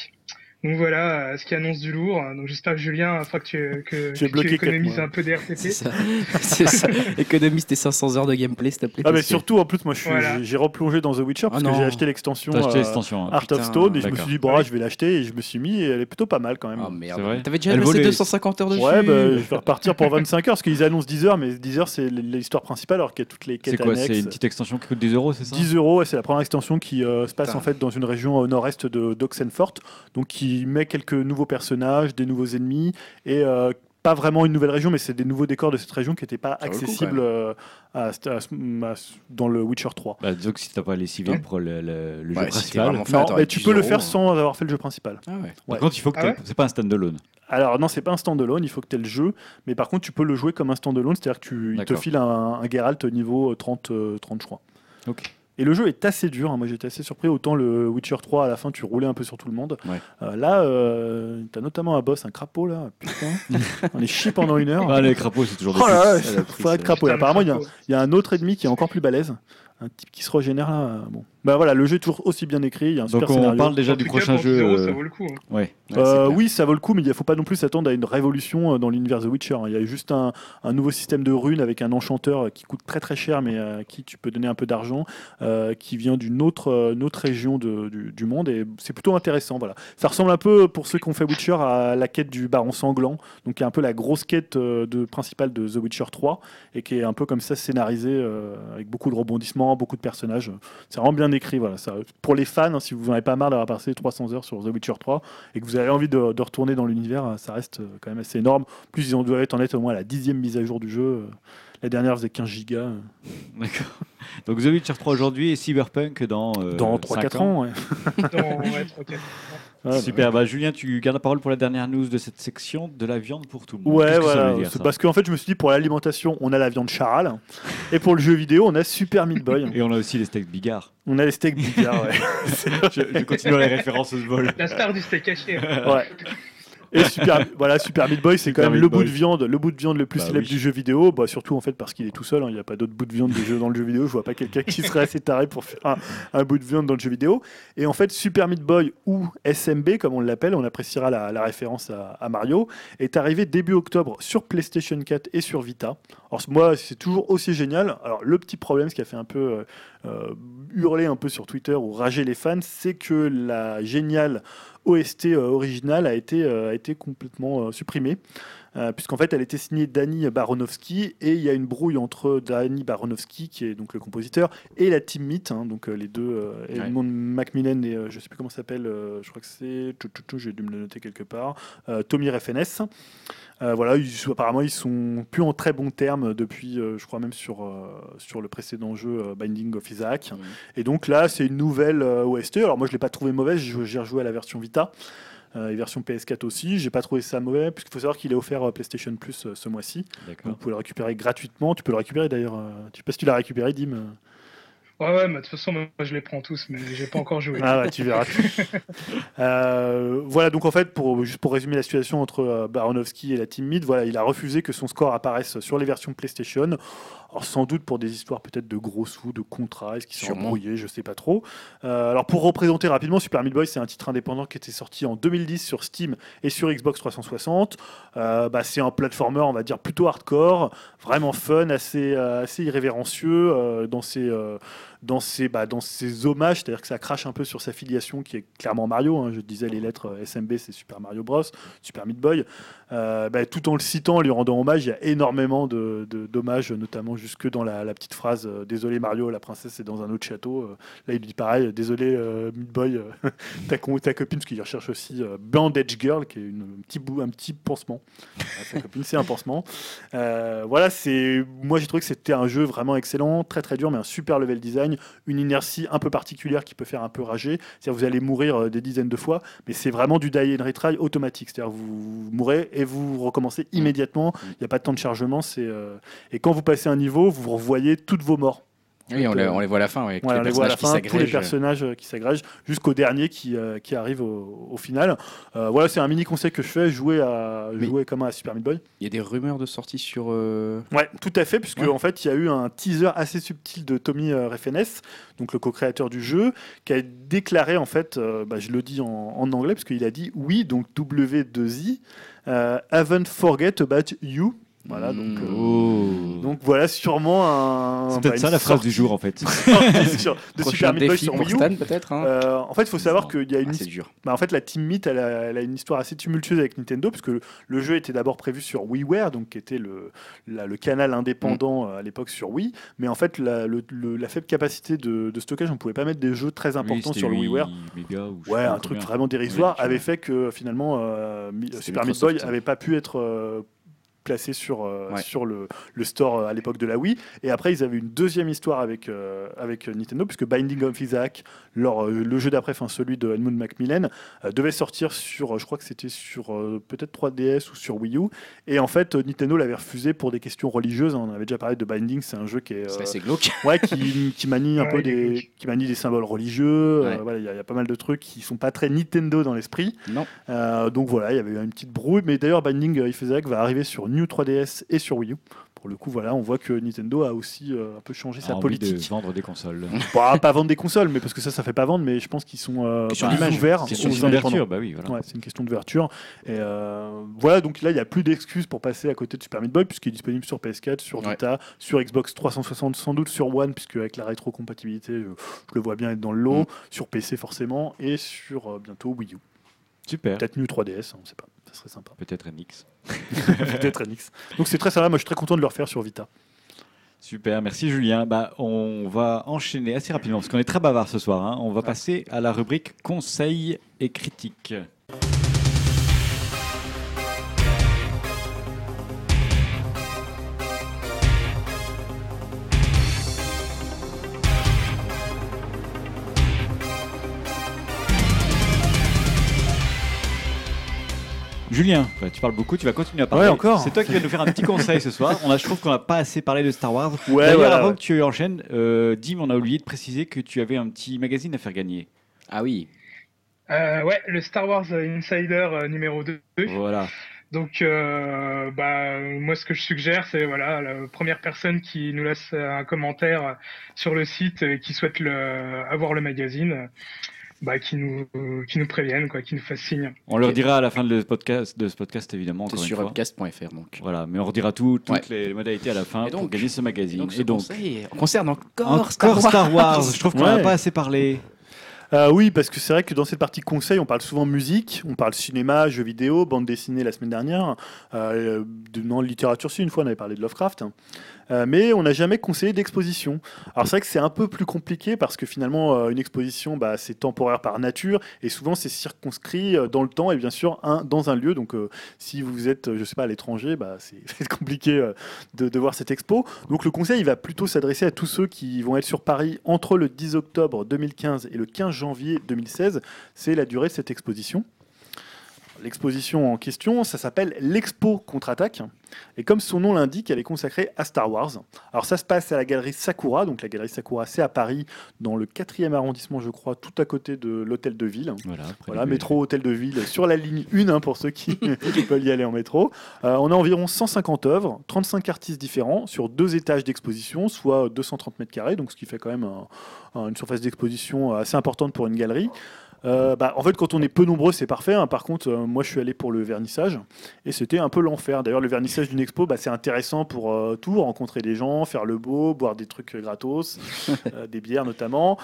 Speaker 4: Donc voilà euh, ce qui annonce du lourd. Donc j'espère que Julien, que tu, que, que
Speaker 3: bloqué
Speaker 4: tu économises un peu des RTT.
Speaker 2: C'est ça. C'est ça. Économise tes 500 heures de gameplay, s'il te plaît.
Speaker 3: Ah, mais surtout, en plus, moi,
Speaker 4: Voilà.
Speaker 3: j'ai replongé dans The Witcher parce
Speaker 2: Ah
Speaker 3: que j'ai acheté l'extension euh,
Speaker 1: hein.
Speaker 3: Art
Speaker 2: putain,
Speaker 3: of Stone et je me suis dit, bon, ah, je vais l'acheter et je me suis mis et elle est plutôt pas mal quand même.
Speaker 2: Oh merde.
Speaker 1: C'est vrai
Speaker 2: T'avais déjà
Speaker 1: Elle
Speaker 2: passé
Speaker 1: volait.
Speaker 2: 250 heures dessus.
Speaker 3: Ouais, bah, je vais repartir pour 25 heures parce qu'ils annoncent 10 heures, mais 10 heures c'est l'histoire principale alors qu'il y a toutes les
Speaker 1: C'est
Speaker 3: quêtes
Speaker 1: quoi
Speaker 3: annexes.
Speaker 1: C'est une petite extension qui coûte 10 euros, c'est ça?
Speaker 3: 10 euros, et c'est la première extension qui euh, se passe en fait dans une région au nord-est de d'Oxenford, donc qui met quelques nouveaux personnages, des nouveaux ennemis, et euh, pas vraiment une nouvelle région, mais c'est des nouveaux décors de cette région qui n'étaient pas
Speaker 2: coup,
Speaker 3: accessibles euh, à- à- à- à- dans le Witcher 3.
Speaker 1: Bah, disons que si t'as pas les civils pour le, le- le jeu
Speaker 2: Ouais,
Speaker 1: principal.
Speaker 3: Non, mais tu
Speaker 2: 10
Speaker 3: peux le faire
Speaker 2: hein.
Speaker 3: sans avoir fait le jeu principal.
Speaker 2: Ah ouais.
Speaker 3: Ouais.
Speaker 1: Par contre, il faut que
Speaker 4: Ah
Speaker 1: c'est pas un standalone.
Speaker 3: Alors non, c'est pas un standalone, il faut que tu aies le jeu, mais par contre tu peux le jouer comme un standalone, c'est-à-dire que tu il te file un, un Geralt niveau 30, euh, 30 je crois.
Speaker 1: Ok.
Speaker 3: Et le jeu est assez dur, hein. moi j'étais assez surpris, autant le Witcher 3 à la fin tu roulais un peu sur tout le monde.
Speaker 1: Ouais.
Speaker 3: Euh, là, euh, t'as notamment un boss, un crapaud là, putain, on est chié pendant une heure.
Speaker 1: Ah, les crapauds, c'est toujours des
Speaker 3: Oh là là, faut être
Speaker 2: ça.
Speaker 3: crapaud. Et apparemment, il y, y a un autre ennemi qui est encore plus balèze, un type qui se régénère là. euh, Bon. Bah voilà, le jeu est toujours aussi bien écrit, il y a un
Speaker 1: Donc
Speaker 3: super
Speaker 1: on
Speaker 3: scénario.
Speaker 1: parle déjà
Speaker 4: En
Speaker 1: du prochain
Speaker 4: pour 10
Speaker 1: jeu. euh,
Speaker 4: ça vaut le coup. hein.
Speaker 1: Ouais.
Speaker 2: Ouais, c'est
Speaker 3: Euh, oui, ça vaut le coup, mais il ne faut pas non plus s'attendre à une révolution euh, dans l'univers The Witcher. Il y a juste un, un nouveau système de runes avec un enchanteur euh, qui coûte très très cher, mais à qui tu peux donner un peu d'argent, euh, qui vient d'une autre, une autre région de- du, du monde, et c'est plutôt intéressant. Voilà. Ça ressemble un peu, pour ceux qui ont fait Witcher, à la quête du Baron Sanglant, donc qui est un peu la grosse quête de, principale de The Witcher 3, et qui est un peu comme ça scénarisée, euh, avec beaucoup de rebondissements, beaucoup de personnages. C'est vraiment bien écrit. Voilà. Ça, pour les fans, hein, si vous n'en avez pas marre d'avoir passé 300 heures sur The Witcher 3, et que vous avez envie de, de retourner dans l'univers, ça reste euh, quand même assez énorme. Plus ils ont dû être en être au moins à la dixième mise à jour du jeu. euh, La dernière faisait 15 gigas. euh,
Speaker 1: D'accord. Donc The Witcher 3 aujourd'hui et Cyberpunk dans. euh,
Speaker 3: dans
Speaker 1: cinq
Speaker 3: 3-4 ans. ouais.
Speaker 4: Dans- ouais, trois, quatre.
Speaker 3: Ouais,
Speaker 1: Super. Bah, Julien, tu gardes la parole pour la dernière news de cette section de la viande pour tout le monde.
Speaker 3: Ouais,
Speaker 1: que
Speaker 3: voilà.
Speaker 1: dire, ça
Speaker 3: parce qu'en fait, je me suis dit, pour l'alimentation, on a la viande charal. et pour le jeu vidéo, on a Super Meat Boy.
Speaker 1: Et on a aussi les steaks Bigard.
Speaker 3: on a les steaks Bigard, ouais.
Speaker 1: je, je continue les références au vol.
Speaker 4: La star du steak haché.
Speaker 3: Ouais. Et Super, voilà, Super Meat Boy, c'est quand même le bout de viande, le bout de viande le plus
Speaker 1: Bah
Speaker 3: célèbre
Speaker 1: oui.
Speaker 3: du jeu vidéo. Bah, surtout en fait parce qu'il est tout seul. hein. Il n'y a pas d'autre bout de viande de jeu dans le jeu vidéo. Je vois pas quelqu'un qui serait assez taré pour faire un, un bout de viande dans le jeu vidéo. Et en fait, Super Meat Boy ou SMB, comme on l'appelle, on appréciera la, la référence à, à Mario, est arrivé début octobre sur PlayStation 4 et sur Vita. Alors moi, c'est toujours aussi génial. Alors le petit problème, ce qui a fait un peu euh, euh, hurler un peu sur Twitter ou rager les fans, c'est que la géniale OST euh, originale a été, euh, a été complètement euh, supprimée. Euh, Puisqu'en fait, elle était signée Danny Baronowski et il y a une brouille entre Danny Baronowski, qui est donc le compositeur, et la Team Meat, hein, donc euh, les deux, euh, Edmond Macmillan et je sais plus comment ça s'appelle, je crois que c'est, j'ai dû me le noter quelque part, Tommy FNS. Voilà, ils, apparemment ils sont plus en très bons termes depuis, je crois même sur, sur le précédent jeu Binding of Isaac. Et donc là, c'est une nouvelle OST. Alors moi, je l'ai pas trouvé mauvaise. J'ai j'ai rejoué à la version Vita. Euh, et version PS4 aussi. J'ai pas trouvé ça mauvais, puisqu'il faut savoir qu'il est offert euh, PlayStation Plus euh, ce mois-ci. Donc, vous pouvez le récupérer gratuitement. Tu peux le récupérer d'ailleurs. je sais pas si tu l'as récupéré, Dim.
Speaker 4: Ouais, ouais, mais de toute façon, moi, je les prends tous, mais j'ai pas encore joué.
Speaker 3: Ah ouais, tu verras. Euh, voilà, donc en fait, pour, juste pour résumer la situation entre euh, Baronowski et la Team Mid, voilà, il a refusé que son score apparaisse sur les versions PlayStation. Alors, sans doute pour des histoires peut-être de gros sous, de contrats, est-ce qu'ils sont embrouillés, je sais pas trop. Euh, alors pour représenter rapidement, Super Meat Boy, c'est un titre indépendant qui était sorti en 2010 sur Steam et sur Xbox 360. Euh, bah, c'est un platformer, on va dire, plutôt hardcore, vraiment fun, assez, euh, assez irrévérencieux euh, dans ses... dans ses, bah, dans ses hommages, c'est-à-dire que ça crache un peu sur sa filiation qui est clairement Mario. hein. Je disais les lettres euh, SMB, c'est Super Mario Bros, Super Meat Boy. Euh, bah, tout en le citant, lui rendant hommage, il y a énormément de, d'hommages, notamment jusque dans la, petite phrase euh, Désolé Mario, la princesse est dans un autre château. Là, il dit pareil Désolé Meat Boy, ta, copine, parce qu'il recherche aussi Bandage Girl, qui est une, un, petit bout, un petit pansement. Sa copine, c'est un pansement. Voilà, moi j'ai trouvé que c'était un jeu vraiment excellent, très très dur, mais un super level design, une inertie un peu particulière qui peut faire un peu rager. C'est-à-dire vous allez mourir euh, des dizaines de fois, mais c'est vraiment du die and retry automatique. C'est-à-dire vous mourrez et vous recommencez immédiatement. Il n'y a pas de temps de chargement. C'est euh, et quand vous passez un niveau, vous revoyez toutes vos morts.
Speaker 2: Oui, on, les- on les voit à la fin, ouais,
Speaker 3: on
Speaker 2: les
Speaker 3: voit à la
Speaker 2: personnages
Speaker 3: fin,
Speaker 2: qui
Speaker 3: tous les
Speaker 2: s'agrègent.
Speaker 3: personnages euh, qui s'agrègent, jusqu'au dernier qui, euh, qui arrive au, au final. Euh, voilà, c'est un mini conseil que je fais, jouer à
Speaker 2: Mais-
Speaker 3: jouer comment à Super Meat Boy.
Speaker 2: Il y a des rumeurs de sortie sur. euh,
Speaker 3: Ouais, tout à fait, puisque
Speaker 2: Ouais.
Speaker 3: en fait, il y a eu un teaser assez subtil de Tommy euh, Refenes, donc le co-créateur du jeu, qui a déclaré en fait, euh, bah, je le dis en, en anglais, parce qu'il a dit oui, donc W2I, euh, haven't forget about you. Voilà, donc, euh,
Speaker 1: Oh.
Speaker 3: donc voilà, sûrement un.
Speaker 1: C'est
Speaker 3: bah,
Speaker 1: peut-être ça la phrase du jour en fait.
Speaker 3: sur- de Super Meat Boy sur Wii U.
Speaker 2: Stan, peut-être hein
Speaker 3: Euh, en fait, il faut savoir qu'il y a une
Speaker 2: Ah, C'est dur.
Speaker 3: bah, en fait, la Team Meat, elle a, elle a une histoire assez tumultueuse avec Nintendo, puisque le, le jeu était d'abord prévu sur WiiWare, donc qui était le, la- le canal indépendant euh, à l'époque sur Wii. Mais en fait, la, le- le- la faible capacité de, de stockage, on ne pouvait pas mettre des jeux très importants
Speaker 1: Oui,
Speaker 3: sur le WiiWare.
Speaker 1: 8 mégas ou je sais
Speaker 3: Ouais, un truc
Speaker 1: combien.
Speaker 3: vraiment dérisoire
Speaker 1: Oui,
Speaker 3: avait fait que finalement euh,
Speaker 2: C'était
Speaker 3: Super Meat Boy avait pas pu être euh, placé sur, euh,
Speaker 2: Ouais.
Speaker 3: sur le, le store euh, à l'époque de la Wii. Et après, ils avaient une deuxième histoire avec, euh, avec Nintendo, puisque Binding of Isaac, leur, euh, le jeu d'après, enfin celui de Edmund Macmillan, euh, devait sortir sur, je crois que c'était sur euh, peut-être 3DS ou sur Wii U. Et en fait, Nintendo l'avait refusé pour des questions religieuses. On avait déjà parlé de Binding, c'est un jeu qui est...
Speaker 2: C'est assez glauque.
Speaker 3: Ouais, qui, qui manie un
Speaker 4: Ouais,
Speaker 3: peu des, qui manie des symboles religieux. euh, voilà, il y, a- il y a pas mal de trucs qui sont pas très Nintendo dans l'esprit.
Speaker 2: Non.
Speaker 3: Euh, donc voilà, il y avait une petite brouille. Mais d'ailleurs, Binding of Isaac va arriver sur New 3DS et sur Wii U. Pour le coup, voilà, on voit que Nintendo a aussi euh, un peu changé
Speaker 1: A
Speaker 3: sa
Speaker 1: envie
Speaker 3: politique.
Speaker 1: de vendre des consoles.
Speaker 3: Bah, pas vendre des consoles, mais parce que ça, ça fait pas vendre. Mais je pense qu'ils sont euh,
Speaker 2: Question
Speaker 3: plus
Speaker 2: d'image.
Speaker 3: ouverts
Speaker 1: C'est
Speaker 3: aux
Speaker 1: une question
Speaker 3: indépendants.
Speaker 1: d'ouverture, bah oui, voilà.
Speaker 3: Ouais, c'est une question d'ouverture. Et euh, voilà, donc là, il n'y a plus d'excuses pour passer à côté de Super Meat Boy, puisqu'il est disponible sur PS4, sur
Speaker 2: Ouais.
Speaker 3: Vita, sur Xbox 360, sans doute sur One, puisque avec la rétrocompatibilité, je, je le vois bien être dans le lot,
Speaker 2: Mm.
Speaker 3: sur PC forcément, et sur euh, bientôt Wii U.
Speaker 1: Super.
Speaker 3: Peut-être New 3DS, on ne sait pas, ça serait sympa.
Speaker 1: Peut-être NX.
Speaker 3: Peut-être NX. Donc c'est très sympa, moi je suis très content de le refaire sur Vita.
Speaker 1: Super, merci Julien. Bah, on va enchaîner assez rapidement parce qu'on est très bavard ce soir. hein. On va passer à la rubrique conseils et critiques. Julien, bah, tu parles beaucoup, tu vas continuer à parler.
Speaker 3: Ouais, encore.
Speaker 1: C'est toi qui vas nous faire un petit conseil ce soir. On a, je trouve qu'on n'a pas assez parlé de Star Wars.
Speaker 3: Ouais,
Speaker 1: D'ailleurs,
Speaker 3: voilà,
Speaker 1: avant
Speaker 3: ouais.
Speaker 1: que tu enchaînes, euh, Dim, on a oublié de préciser que tu avais un petit magazine à faire gagner.
Speaker 2: Ah oui.
Speaker 4: Euh, ouais, le Star Wars Insider euh, numéro 2.
Speaker 1: Voilà.
Speaker 4: Donc, euh, bah, moi, ce que je suggère, c'est voilà, la première personne qui nous laisse un commentaire sur le site et qui souhaite le, avoir le magazine, bah, qui nous, qui nous prévienne, quoi, qui nous fasse signe.
Speaker 1: On leur dira à la fin de, le podcast, de ce podcast, évidemment.
Speaker 2: C'est
Speaker 1: Encore
Speaker 2: sur
Speaker 1: une fois.
Speaker 2: upcast.fr donc.
Speaker 1: Voilà, mais on redira tout, toutes
Speaker 2: Ouais.
Speaker 1: les modalités à la fin
Speaker 2: donc-
Speaker 1: pour gagner ce magazine.
Speaker 2: Donc, ce
Speaker 1: Et donc,
Speaker 2: conseil concerne encore,
Speaker 1: encore
Speaker 2: Star
Speaker 1: Star
Speaker 2: Wars.
Speaker 1: Wars. Je trouve qu'on n'a
Speaker 3: Ouais.
Speaker 1: pas assez parlé.
Speaker 3: Euh, oui, parce que c'est vrai que dans cette partie conseil, on parle souvent musique, on parle cinéma, jeux vidéo, bande dessinée la semaine dernière. Euh, de, non, littérature, si, une fois, on avait parlé de Lovecraft. Euh, mais on n'a jamais conseillé d'exposition. Alors c'est vrai que c'est un peu plus compliqué parce que finalement, euh, une exposition, bah, c'est temporaire par nature et souvent c'est circonscrit euh, dans le temps et bien sûr dans un lieu. Donc si vous êtes, je sais pas, à l'étranger, bah, c'est compliqué de, de voir cette expo. Donc le conseil, il va plutôt s'adresser à tous ceux qui vont être sur Paris entre le 10 octobre 2015 et le 15 janvier 2016. C'est la durée de cette exposition. L'exposition en question, ça s'appelle l'Expo Contre-Attaque. Et comme son nom l'indique, elle est consacrée à Star Wars. Alors ça se passe à la galerie Sakura. Donc la galerie Sakura, c'est à Paris, dans le 4e arrondissement, je crois, tout à côté de l'hôtel de ville.
Speaker 1: Voilà,
Speaker 3: métro, hôtel de ville, sur la ligne 1 hein, pour ceux qui veulent y aller en métro. Euh, on a environ 150 œuvres, 35 artistes différents, sur deux étages d'exposition, soit 230 mètres carrés, donc ce qui fait quand même un- un- une surface d'exposition assez importante pour une galerie. Euh, bah, en fait, quand on est peu nombreux, c'est parfait. hein. Par contre, euh, moi, je suis allé pour le vernissage et c'était un peu l'enfer. D'ailleurs, le vernissage d'une expo, bah, c'est intéressant pour euh, tout, rencontrer des gens, faire le beau, boire des trucs gratos, des bières notamment.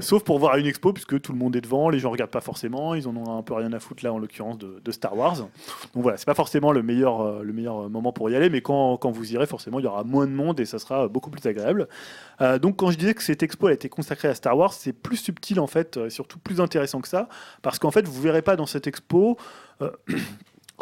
Speaker 3: Sauf pour voir une expo, puisque tout le monde est devant, les gens regardent pas forcément, ils en ont un peu rien à foutre là, en l'occurrence de, de Star Wars. Donc voilà, c'est pas forcément le meilleur, le meilleur moment pour y aller, mais quand, quand vous irez, forcément, il y aura moins de monde et ça sera beaucoup plus agréable. Donc quand je disais que cette expo elle a été consacrée à Star Wars, c'est plus subtil en fait, surtout plus intéressant que ça, parce qu'en fait vous verrez pas dans cette expo euh,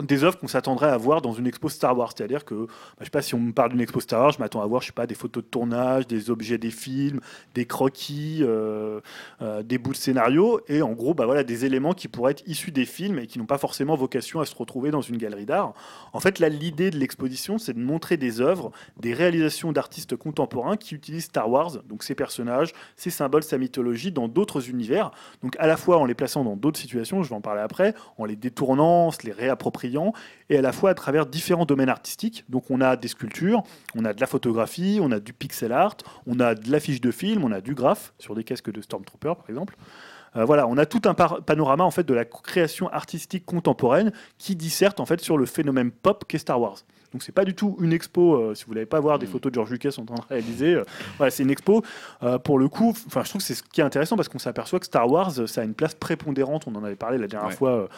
Speaker 3: des œuvres qu'on s'attendrait à voir dans une expo Star Wars. C'est-à-dire que, bah, je sais pas, si on me parle d'une expo Star Wars, je m'attends à voir, je sais pas, des photos de tournage, des objets des films, des croquis, euh, euh, des bouts de scénario, et en gros, bah, voilà, des éléments qui pourraient être issus des films et qui n'ont pas forcément vocation à se retrouver dans une galerie d'art. En fait, là, l'idée de l'exposition, c'est de montrer des œuvres, des réalisations d'artistes contemporains qui utilisent Star Wars, donc ses personnages, ses symboles, sa mythologie, dans d'autres univers. Donc à la fois en les plaçant dans d'autres situations, je vais en parler après, en les détournant, se les réappropriant, et à la fois à travers différents domaines artistiques. Donc on a des sculptures, on a de la photographie, on a du pixel art, on a de l'affiche de film, on a du graphe sur des casques de Stormtrooper par exemple. Euh, voilà, on a tout un panorama en fait de la création artistique contemporaine qui disserte en fait sur le phénomène pop qu'est Star Wars. Donc c'est pas du tout une expo. euh, si vous n'allez pas voir des
Speaker 2: Mm.
Speaker 3: photos de George Lucas en train de réaliser, euh, voilà, c'est une expo euh, pour le coup. Enfin, je trouve que c'est ce qui est intéressant parce qu'on s'aperçoit que Star Wars, ça a une place prépondérante. On en avait parlé la dernière
Speaker 2: Ouais.
Speaker 3: fois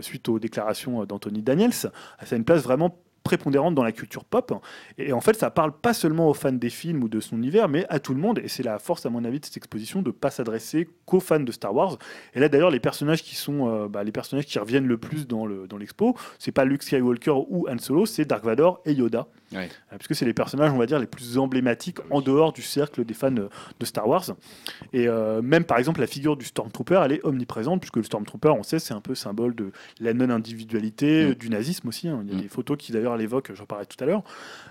Speaker 3: suite aux déclarations d'Anthony Daniels. Ça a une place vraiment prépondérante dans la culture pop. Et en fait, ça parle pas seulement aux fans des films ou de son univers, mais à tout le monde. Et c'est la force, à mon avis, de cette exposition de pas s'adresser qu'aux fans de Star Wars. Et là, d'ailleurs, les personnages qui sont euh, bah, les personnages qui reviennent le plus dans le dans l'expo, c'est pas Luke Skywalker ou Han Solo, c'est Dark Vador et Yoda.
Speaker 2: Ouais.
Speaker 3: Euh, Puisque c'est les personnages, on va dire, les plus emblématiques en dehors du cercle des fans de Star Wars. Et euh, même, par exemple, la figure du Stormtrooper, elle est omniprésente, puisque le Stormtrooper, on sait, c'est un peu symbole de la non-individualité,
Speaker 2: Mm.
Speaker 3: du nazisme aussi. hein. Il y a
Speaker 2: Mm.
Speaker 3: des photos qui, d'ailleurs, l'évoquent, j'en parlais tout à l'heure.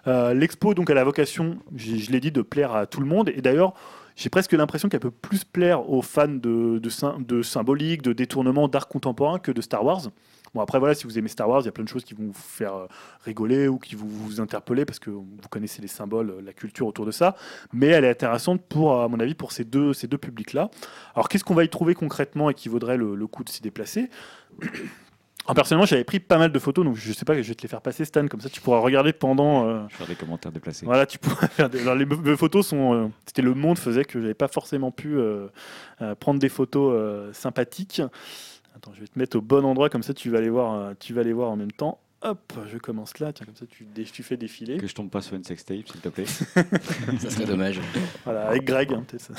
Speaker 3: Euh, L'expo, donc, a la vocation, je l'ai dit, de plaire à tout le monde. Et d'ailleurs, j'ai presque l'impression qu'elle peut plus plaire aux fans de, de, de symbolique, de détournement, d'art contemporain que de Star Wars. Bon, après, voilà, si vous aimez Star Wars, il y a plein de choses qui vont vous faire euh, rigoler ou qui vous interpeller parce que vous connaissez les symboles, euh, la culture autour de ça. Mais elle est intéressante pour, à mon avis, pour ces deux, publics-là. Alors, qu'est-ce qu'on va y trouver concrètement et qui vaudrait le coup de s'y déplacer? Personnellement, j'avais pris pas mal de photos, donc je sais pas, je vais te les faire passer, Stan, comme ça tu pourras regarder pendant. euh,
Speaker 1: Faire des commentaires déplacés.
Speaker 3: voilà, tu pourrais faire des... Alors, les, photos sont. euh, C'était le monde faisait que j'avais pas forcément pu euh, euh, prendre des photos sympathiques. Attends, je vais te mettre au bon endroit comme ça tu vas les voir. tu vas les voir en même temps. Hop, je commence là. Tiens, comme ça tu, fais défiler.
Speaker 1: Que je tombe pas sur une sextape, s'il te plaît.
Speaker 2: Ça serait dommage.
Speaker 3: Voilà, avec Greg. hein, ça.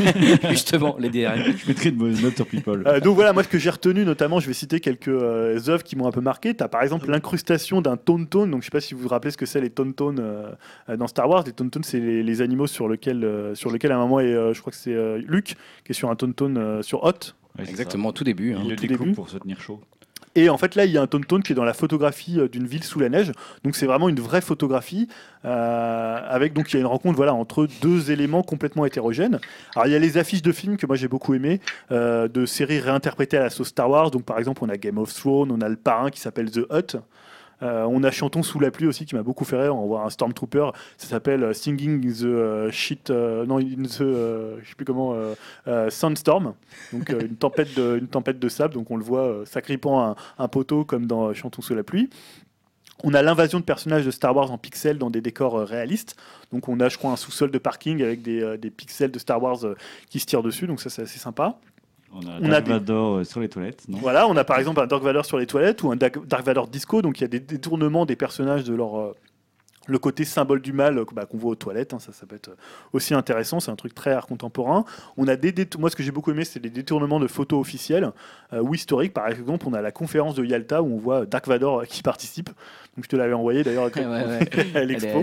Speaker 2: Justement, les DRM.
Speaker 1: je mettrai de bonnes notes sur People.
Speaker 3: Euh, donc voilà, moi ce que j'ai retenu, notamment, je vais citer quelques euh, œuvres qui m'ont un peu marqué. Tu as par exemple l'incrustation d'un tauntaun. Donc je sais pas si vous vous rappelez ce que c'est les tauntauns euh, dans Star Wars. Les tauntauns, c'est les, les animaux sur lesquels, euh, sur lesquels à un moment, et, euh, je crois que c'est euh, Luke qui est sur un euh, sur.
Speaker 1: Ouais, c'est
Speaker 2: Exactement, au tout début.
Speaker 1: ça.
Speaker 2: hein.
Speaker 1: Il le découpe
Speaker 3: début.
Speaker 1: pour se tenir chaud.
Speaker 3: Et en fait, là, il y a un tauntaun qui est dans la photographie euh, d'une ville sous la neige. Donc, c'est vraiment une vraie photographie. euh, avec, donc, il y a une rencontre voilà, entre deux éléments complètement hétérogènes. Alors, il y a les affiches de films que moi j'ai beaucoup aimé, euh, de séries réinterprétées à la sauce Star Wars. Donc, par exemple, on a Game of Thrones, on a le parrain qui s'appelle The Hut. Euh, on a Chanton sous la pluie aussi qui m'a beaucoup fait rire. On voit un Stormtrooper, ça s'appelle euh, Singing in the euh, Shit, non, in the, euh, je sais plus comment, Sandstorm. Donc une tempête de, une tempête de sable. Donc on le voit s'agrippant un, poteau comme dans Chantons sous la pluie. On a l'invasion de personnages de Star Wars en pixels dans des décors réalistes. Donc on a, je crois, un sous-sol de parking avec des, des pixels de Star Wars qui se tirent dessus. Donc ça, c'est assez sympa.
Speaker 1: On a
Speaker 3: On a
Speaker 1: Dark
Speaker 3: des-
Speaker 1: Vador euh, sur les toilettes, non?
Speaker 3: Voilà, on a par exemple un Dark Vador sur les toilettes ou un Dark Dark Vador disco. Donc il y a des détournements des personnages de leur, euh, le côté symbole du mal euh, bah, qu'on voit aux toilettes, hein, ça, ça peut être aussi intéressant, c'est un truc très art contemporain. On a des moi ce que j'ai beaucoup aimé, c'est les détournements de photos officielles euh, ou historiques. Par exemple, on a la conférence de Yalta où on voit Dark Vador euh, qui participe. Donc je te l'avais envoyé d'ailleurs
Speaker 2: Ouais, ouais,
Speaker 3: à
Speaker 2: Elle
Speaker 3: l'expo.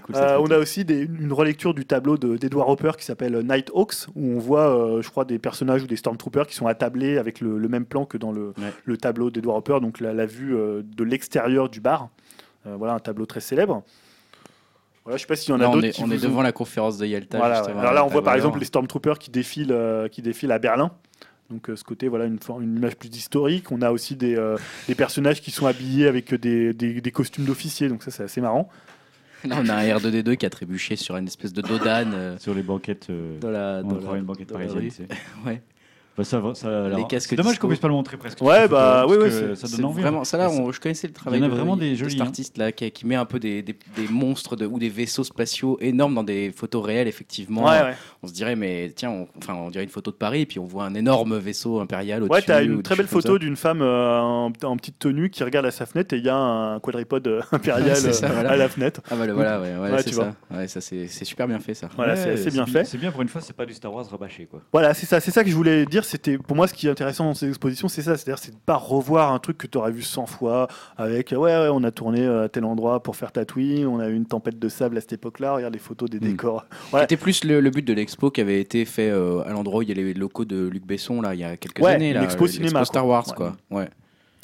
Speaker 2: cool.
Speaker 3: Euh, on a aussi des- une relecture du tableau de- d'Edward Hopper qui s'appelle Night Hawks, où on voit, euh, je crois, des personnages ou des Stormtroopers qui sont attablés avec le, le même plan que dans le,
Speaker 1: Ouais.
Speaker 3: le tableau d'Edward Hopper, donc la, la vue euh, de l'extérieur du bar. Euh, voilà, un tableau très célèbre. Voilà, je sais pas s'il y en a
Speaker 2: on
Speaker 3: d'autres
Speaker 2: est,
Speaker 3: qui
Speaker 2: on est
Speaker 3: ont-
Speaker 2: devant la conférence de Yalta.
Speaker 3: Voilà, Alors là, on voit par exemple les Stormtroopers qui défilent, euh, qui défilent à Berlin. Donc euh, ce côté, voilà, une, image plus historique. On a aussi des, euh, des personnages qui sont habillés avec des, des- des costumes d'officiers, donc ça c'est assez marrant.
Speaker 2: Là, on a un R2D2 qui a trébuché sur une espèce de dodane euh,
Speaker 1: Sur les banquettes. euh,
Speaker 2: dans la.
Speaker 1: on
Speaker 2: dans la-
Speaker 1: une banquette
Speaker 2: dans la
Speaker 1: parisienne.
Speaker 2: rue.
Speaker 1: tu sais.
Speaker 2: Ouais.
Speaker 1: Bah, ça, va- ça a l'air-
Speaker 2: Les casques
Speaker 1: C'est dommage qu'on puisse pas le montrer presque.
Speaker 3: Ouais, bah, oui, oui,
Speaker 1: ça donne envie.
Speaker 2: Vraiment, ça là, on- je connaissais le
Speaker 1: Il
Speaker 2: travail
Speaker 1: y en a
Speaker 2: de,
Speaker 1: vraiment des
Speaker 2: de
Speaker 1: jolis,
Speaker 2: cet
Speaker 1: hein.
Speaker 2: artiste là qui, qui met un peu des, des- des monstres de, ou des vaisseaux spatiaux énormes dans des photos réelles, effectivement.
Speaker 3: Ouais, ouais.
Speaker 2: On se dirait, mais tiens, on, enfin, on dirait une photo de Paris, et puis on voit un énorme vaisseau impérial au-dessus.
Speaker 3: Ouais, t'as une très belle photo d'une femme euh, en, en petite tenue qui regarde à sa fenêtre et il y a un quadripode euh, impérial
Speaker 2: ça,
Speaker 3: euh,
Speaker 2: voilà.
Speaker 3: à la fenêtre.
Speaker 2: Ah bah le voilà, ouais, ouais,
Speaker 3: Ouais,
Speaker 2: c'est
Speaker 3: tu
Speaker 2: ça. Ouais, ça c'est super bien fait ça.
Speaker 3: Voilà, c'est bien fait.
Speaker 1: C'est bien pour une fois, c'est pas du Star Wars rabâché quoi.
Speaker 3: Voilà, c'est ça, c'est ça que je voulais dire. C'était pour moi ce qui est intéressant dans ces expositions, c'est ça, c'est-à-dire c'est de pas revoir un truc que tu aurais vu 100 fois avec euh, ouais, ouais, on a tourné euh, à tel endroit pour faire Tatooine, on a eu une tempête de sable à cette époque-là, regarde les photos des
Speaker 2: Mm.
Speaker 3: décors. Voilà.
Speaker 2: C'était plus le, le but de l'expo qui avait été fait euh, à l'endroit où il y a les locaux de Luc Besson là il y a quelques
Speaker 3: Ouais,
Speaker 2: années
Speaker 3: une
Speaker 2: là,
Speaker 3: expo
Speaker 2: euh,
Speaker 3: cinéma,
Speaker 2: l'expo Star Wars
Speaker 3: quoi.
Speaker 2: quoi. Ouais.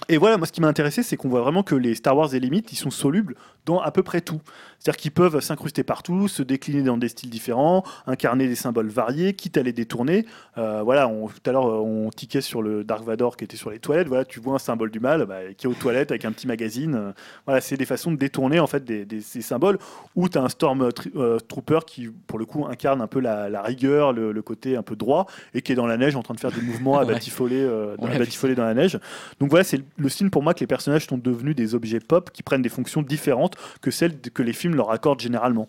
Speaker 3: Et voilà, moi ce qui m'a intéressé, c'est qu'on voit vraiment que les Star Wars et les mythes, ils sont solubles dans à peu près tout. C'est-à-dire qu'ils peuvent s'incruster partout, se décliner dans des styles différents, incarner des symboles variés, quitte à les détourner. Euh, voilà, on- tout à l'heure, euh, on tiquait sur le Dark Vador qui était sur les toilettes. Voilà, tu vois un symbole du mal bah, qui est aux toilettes avec un petit magazine. Euh, voilà, c'est des façons de détourner en fait des, des- ces symboles. Ou tu as un Storm tri- euh, Trooper qui, pour le coup, incarne un peu la, la rigueur, le, le côté un peu droit, et qui est dans la neige en train de faire des mouvements à batifoler, euh, à
Speaker 2: vu.
Speaker 3: batifoler dans la neige. Donc voilà, c'est le signe pour moi que les personnages sont devenus des objets pop qui prennent des fonctions différentes que celles que les films leur accordent généralement.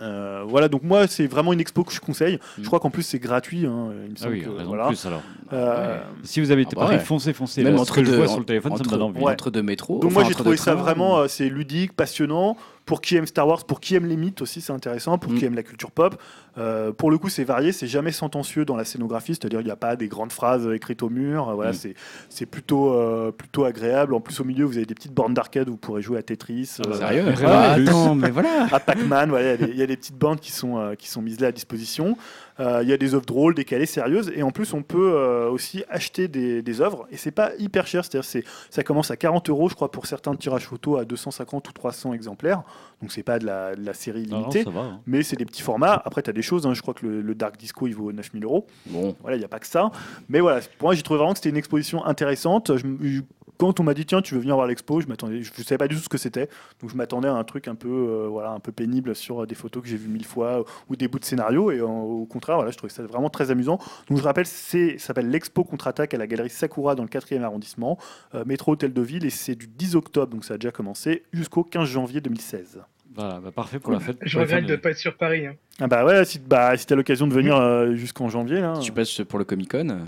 Speaker 3: Euh, voilà, donc moi c'est vraiment une expo que je conseille. Je
Speaker 2: Mm.
Speaker 3: crois qu'en plus c'est gratuit. hein, il me
Speaker 1: Ah oui,
Speaker 3: que,
Speaker 1: raison de
Speaker 3: voilà.
Speaker 1: plus alors.
Speaker 3: Euh,
Speaker 1: Si vous avez été
Speaker 2: Ah bah
Speaker 1: pareil,
Speaker 2: ouais.
Speaker 1: foncez, foncez.
Speaker 2: Même
Speaker 1: Là, ce
Speaker 2: entre
Speaker 1: que je
Speaker 2: deux-
Speaker 1: vois sur le téléphone, ça me
Speaker 2: entre-
Speaker 1: donne envie.
Speaker 3: Ouais.
Speaker 2: Entre deux métros.
Speaker 3: Donc moi j'ai
Speaker 2: entre
Speaker 3: trouvé ça
Speaker 2: trains,
Speaker 3: vraiment euh, c'est ludique, passionnant. Pour qui aime Star Wars, pour qui aime les mythes aussi c'est intéressant, pour
Speaker 2: Mm.
Speaker 3: qui aime la culture pop. Euh, pour le coup c'est varié, c'est jamais sentencieux dans la scénographie, c'est-à-dire il n'y a pas des grandes phrases écrites au mur. Euh, Voilà,
Speaker 1: Mm.
Speaker 3: c'est c'est plutôt euh, plutôt agréable. En plus au milieu vous avez des petites bornes d'arcade où vous pourrez jouer à Tetris.
Speaker 1: Ah
Speaker 3: euh,
Speaker 2: Sérieux
Speaker 1: ouais.
Speaker 2: Attends, mais voilà.
Speaker 3: à Pac-Man, voilà, il y a des- il y, a des petites bandes qui sont, euh, qui sont mises là à disposition. Euh, Il y a des œuvres drôles, décalées, sérieuses, et en plus on peut euh, aussi acheter des, des œuvres, et c'est pas hyper cher, c'est-à-dire c'est- ça commence à 40 euros, je crois, pour certains tirages photo à 250 ou 300 exemplaires, donc c'est pas de la, de la série
Speaker 1: Non, non,
Speaker 3: limitée.
Speaker 1: va. hein.
Speaker 3: mais c'est des petits formats. Après, tu as des choses. hein, je crois que le, le Dark Disco, il vaut 9000 euros.
Speaker 2: Bon.
Speaker 3: Voilà, il n'y a pas que ça. Mais voilà, pour moi, j'ai trouvé vraiment que c'était une exposition intéressante. Je m- je- quand on m'a dit, tiens, tu veux venir voir l'expo, je m'attendais, je ne savais pas du tout ce que c'était. Donc, je m'attendais à un truc un peu, euh, voilà, un peu pénible sur des photos que j'ai vues mille fois euh, ou des bouts de scénario. Et en- au contraire, voilà, je trouvais ça vraiment très amusant. Donc, je rappelle, c'est, ça s'appelle l'Expo contre-attaque à la galerie Sakura dans le 4e arrondissement, euh, métro Hôtel de Ville. Et c'est du 10 octobre, donc ça a déjà commencé, jusqu'au 15 janvier 2016.
Speaker 1: Voilà, bah, parfait pour la fête.
Speaker 4: Je
Speaker 1: pour
Speaker 4: regrette de ne pas être sur Paris. hein.
Speaker 3: Ah bah ouais, si, bah, si tu as l'occasion de venir euh, jusqu'en janvier, là.
Speaker 2: Si tu passes pour le Comic Con.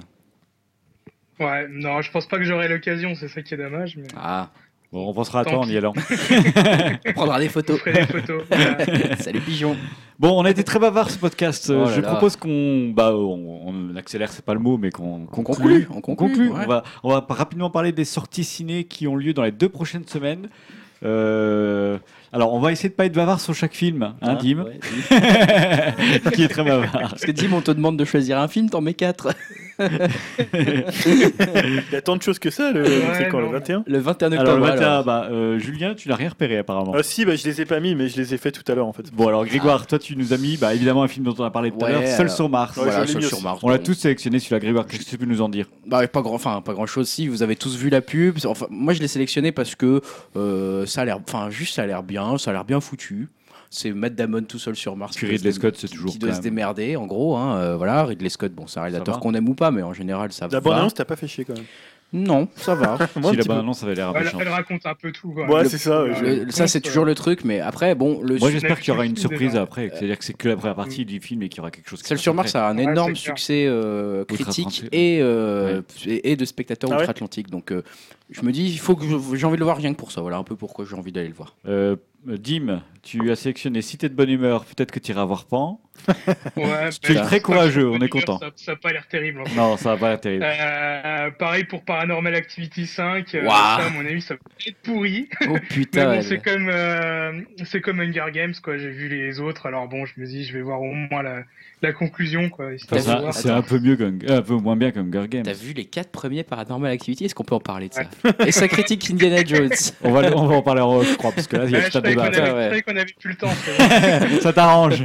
Speaker 4: Ouais, non, je pense pas que j'aurai l'occasion, c'est ça qui est dommage. Mais...
Speaker 2: Ah,
Speaker 1: Bon, on pensera à toi en y allant.
Speaker 2: on prendra des
Speaker 4: Je
Speaker 2: photos.
Speaker 4: ferai des photos. voilà.
Speaker 2: Salut pigeon.
Speaker 1: Bon, on a été très bavard ce podcast.
Speaker 2: Oh là
Speaker 1: je
Speaker 2: là.
Speaker 1: propose qu'on, bah, on, on accélère, c'est pas le mot, mais qu'on conclue.
Speaker 2: conclue, on
Speaker 1: On
Speaker 2: conclue,
Speaker 1: conclue.
Speaker 2: ouais.
Speaker 1: On va, on va rapidement parler des sorties ciné qui ont lieu dans les deux prochaines semaines. Euh, alors, on va essayer de pas être bavard sur chaque film, hein,
Speaker 2: Hein,
Speaker 1: Dim,
Speaker 2: ouais.
Speaker 1: qui est très bavard.
Speaker 2: Parce que Dim, on te demande de choisir un film, t'en mets 4.
Speaker 3: Il y a tant de choses que ça, le,
Speaker 4: Ouais,
Speaker 3: c'est quand, le
Speaker 4: non.
Speaker 3: 21
Speaker 2: Le 21 octobre.
Speaker 1: Alors, le 21,
Speaker 2: alors.
Speaker 1: bah, euh, Julien, tu n'as rien repéré apparemment.
Speaker 3: Ah si, bah, je les ai pas mis, mais je les ai fait tout à l'heure en fait.
Speaker 1: Bon, alors Grégoire, toi, tu nous as mis bah, évidemment un film dont on a parlé tout à l'heure, Seul
Speaker 2: alors-
Speaker 1: sur Mars.
Speaker 3: Ouais,
Speaker 2: Voilà,
Speaker 3: je l'ai
Speaker 2: Seul
Speaker 3: mis
Speaker 2: sur
Speaker 3: aussi.
Speaker 2: Mars.
Speaker 1: On l'a tous sélectionné celui-là, Grégoire. Qu'est-ce que tu peux nous en dire?
Speaker 2: Bah, pas grand, enfin pas grand chose. Si vous avez tous vu la pub, enfin moi je l'ai sélectionné parce que euh, ça a l'air, enfin juste ça a l'air bien, ça a l'air bien foutu. C'est Matt Damon tout seul sur Mars.
Speaker 1: Puis
Speaker 2: qui doit
Speaker 1: Ridley
Speaker 2: se-
Speaker 1: Scott, c'est toujours
Speaker 2: qui doit se démerder en gros. Hein, euh, voilà, Ridley Scott, bon, c'est un réalisateur qu'on aime ou pas, mais en général ça
Speaker 3: La
Speaker 2: va.
Speaker 3: bande-annonce, t'as pas fait chier quand même.
Speaker 2: Non, ça va.
Speaker 3: Moi,
Speaker 1: Si la
Speaker 3: petit peu.
Speaker 1: bande-annonce avait l'air
Speaker 4: Elle,
Speaker 1: méchante.
Speaker 4: elle raconte un peu tout. quoi.
Speaker 3: Ouais,
Speaker 4: Le-
Speaker 3: c'est ça,
Speaker 4: le-
Speaker 3: je-
Speaker 2: Le- ça c'est toujours le truc, mais après bon, le
Speaker 1: Moi j'espère qu'il y aura une surprise
Speaker 4: déjà.
Speaker 1: après, c'est-à-dire que c'est que la première partie du film et qu'il y aura quelque chose qui
Speaker 2: Celle sur Mars a un
Speaker 4: Ouais,
Speaker 2: énorme succès euh, critique et, euh, et, et de spectateurs
Speaker 3: Ah ouais
Speaker 2: outre-Atlantique. Donc, euh, Je me dis, il faut que j'ai envie de le voir rien que pour ça. Voilà un peu pourquoi j'ai envie d'aller le voir.
Speaker 1: Euh, Dim, tu as sélectionné Si t'es de bonne humeur, peut-être que tu iras voir Pan.
Speaker 4: Ouais,
Speaker 1: Tu es
Speaker 4: bah,
Speaker 1: très courageux, on est content.
Speaker 4: Ça, ça a pas l'air terrible. en fait.
Speaker 1: Non, ça va pas être terrible.
Speaker 4: Euh, pareil pour Paranormal Activity 5. euh, ça, à mon avis, ça va être pourri.
Speaker 2: Oh putain.
Speaker 4: bon, c'est comme, euh, c'est comme Hunger Games, quoi. J'ai vu les autres, alors bon, je me dis, je vais voir au moins la, la conclusion, quoi.
Speaker 1: Enfin, c'est un peu mieux un peu moins bien qu'un Hunger Games.
Speaker 2: T'as vu les quatre premiers Paranormal Activity? Est-ce qu'on peut en parler de ça? Et ça critique Indiana Jones.
Speaker 1: On va, on va en parler en off, je crois, parce que là, il y a
Speaker 4: Ouais, savais qu'on
Speaker 1: débat.
Speaker 4: avait,
Speaker 2: ouais.
Speaker 4: je savais qu'on avait plus le temps.
Speaker 1: ça t'arrange.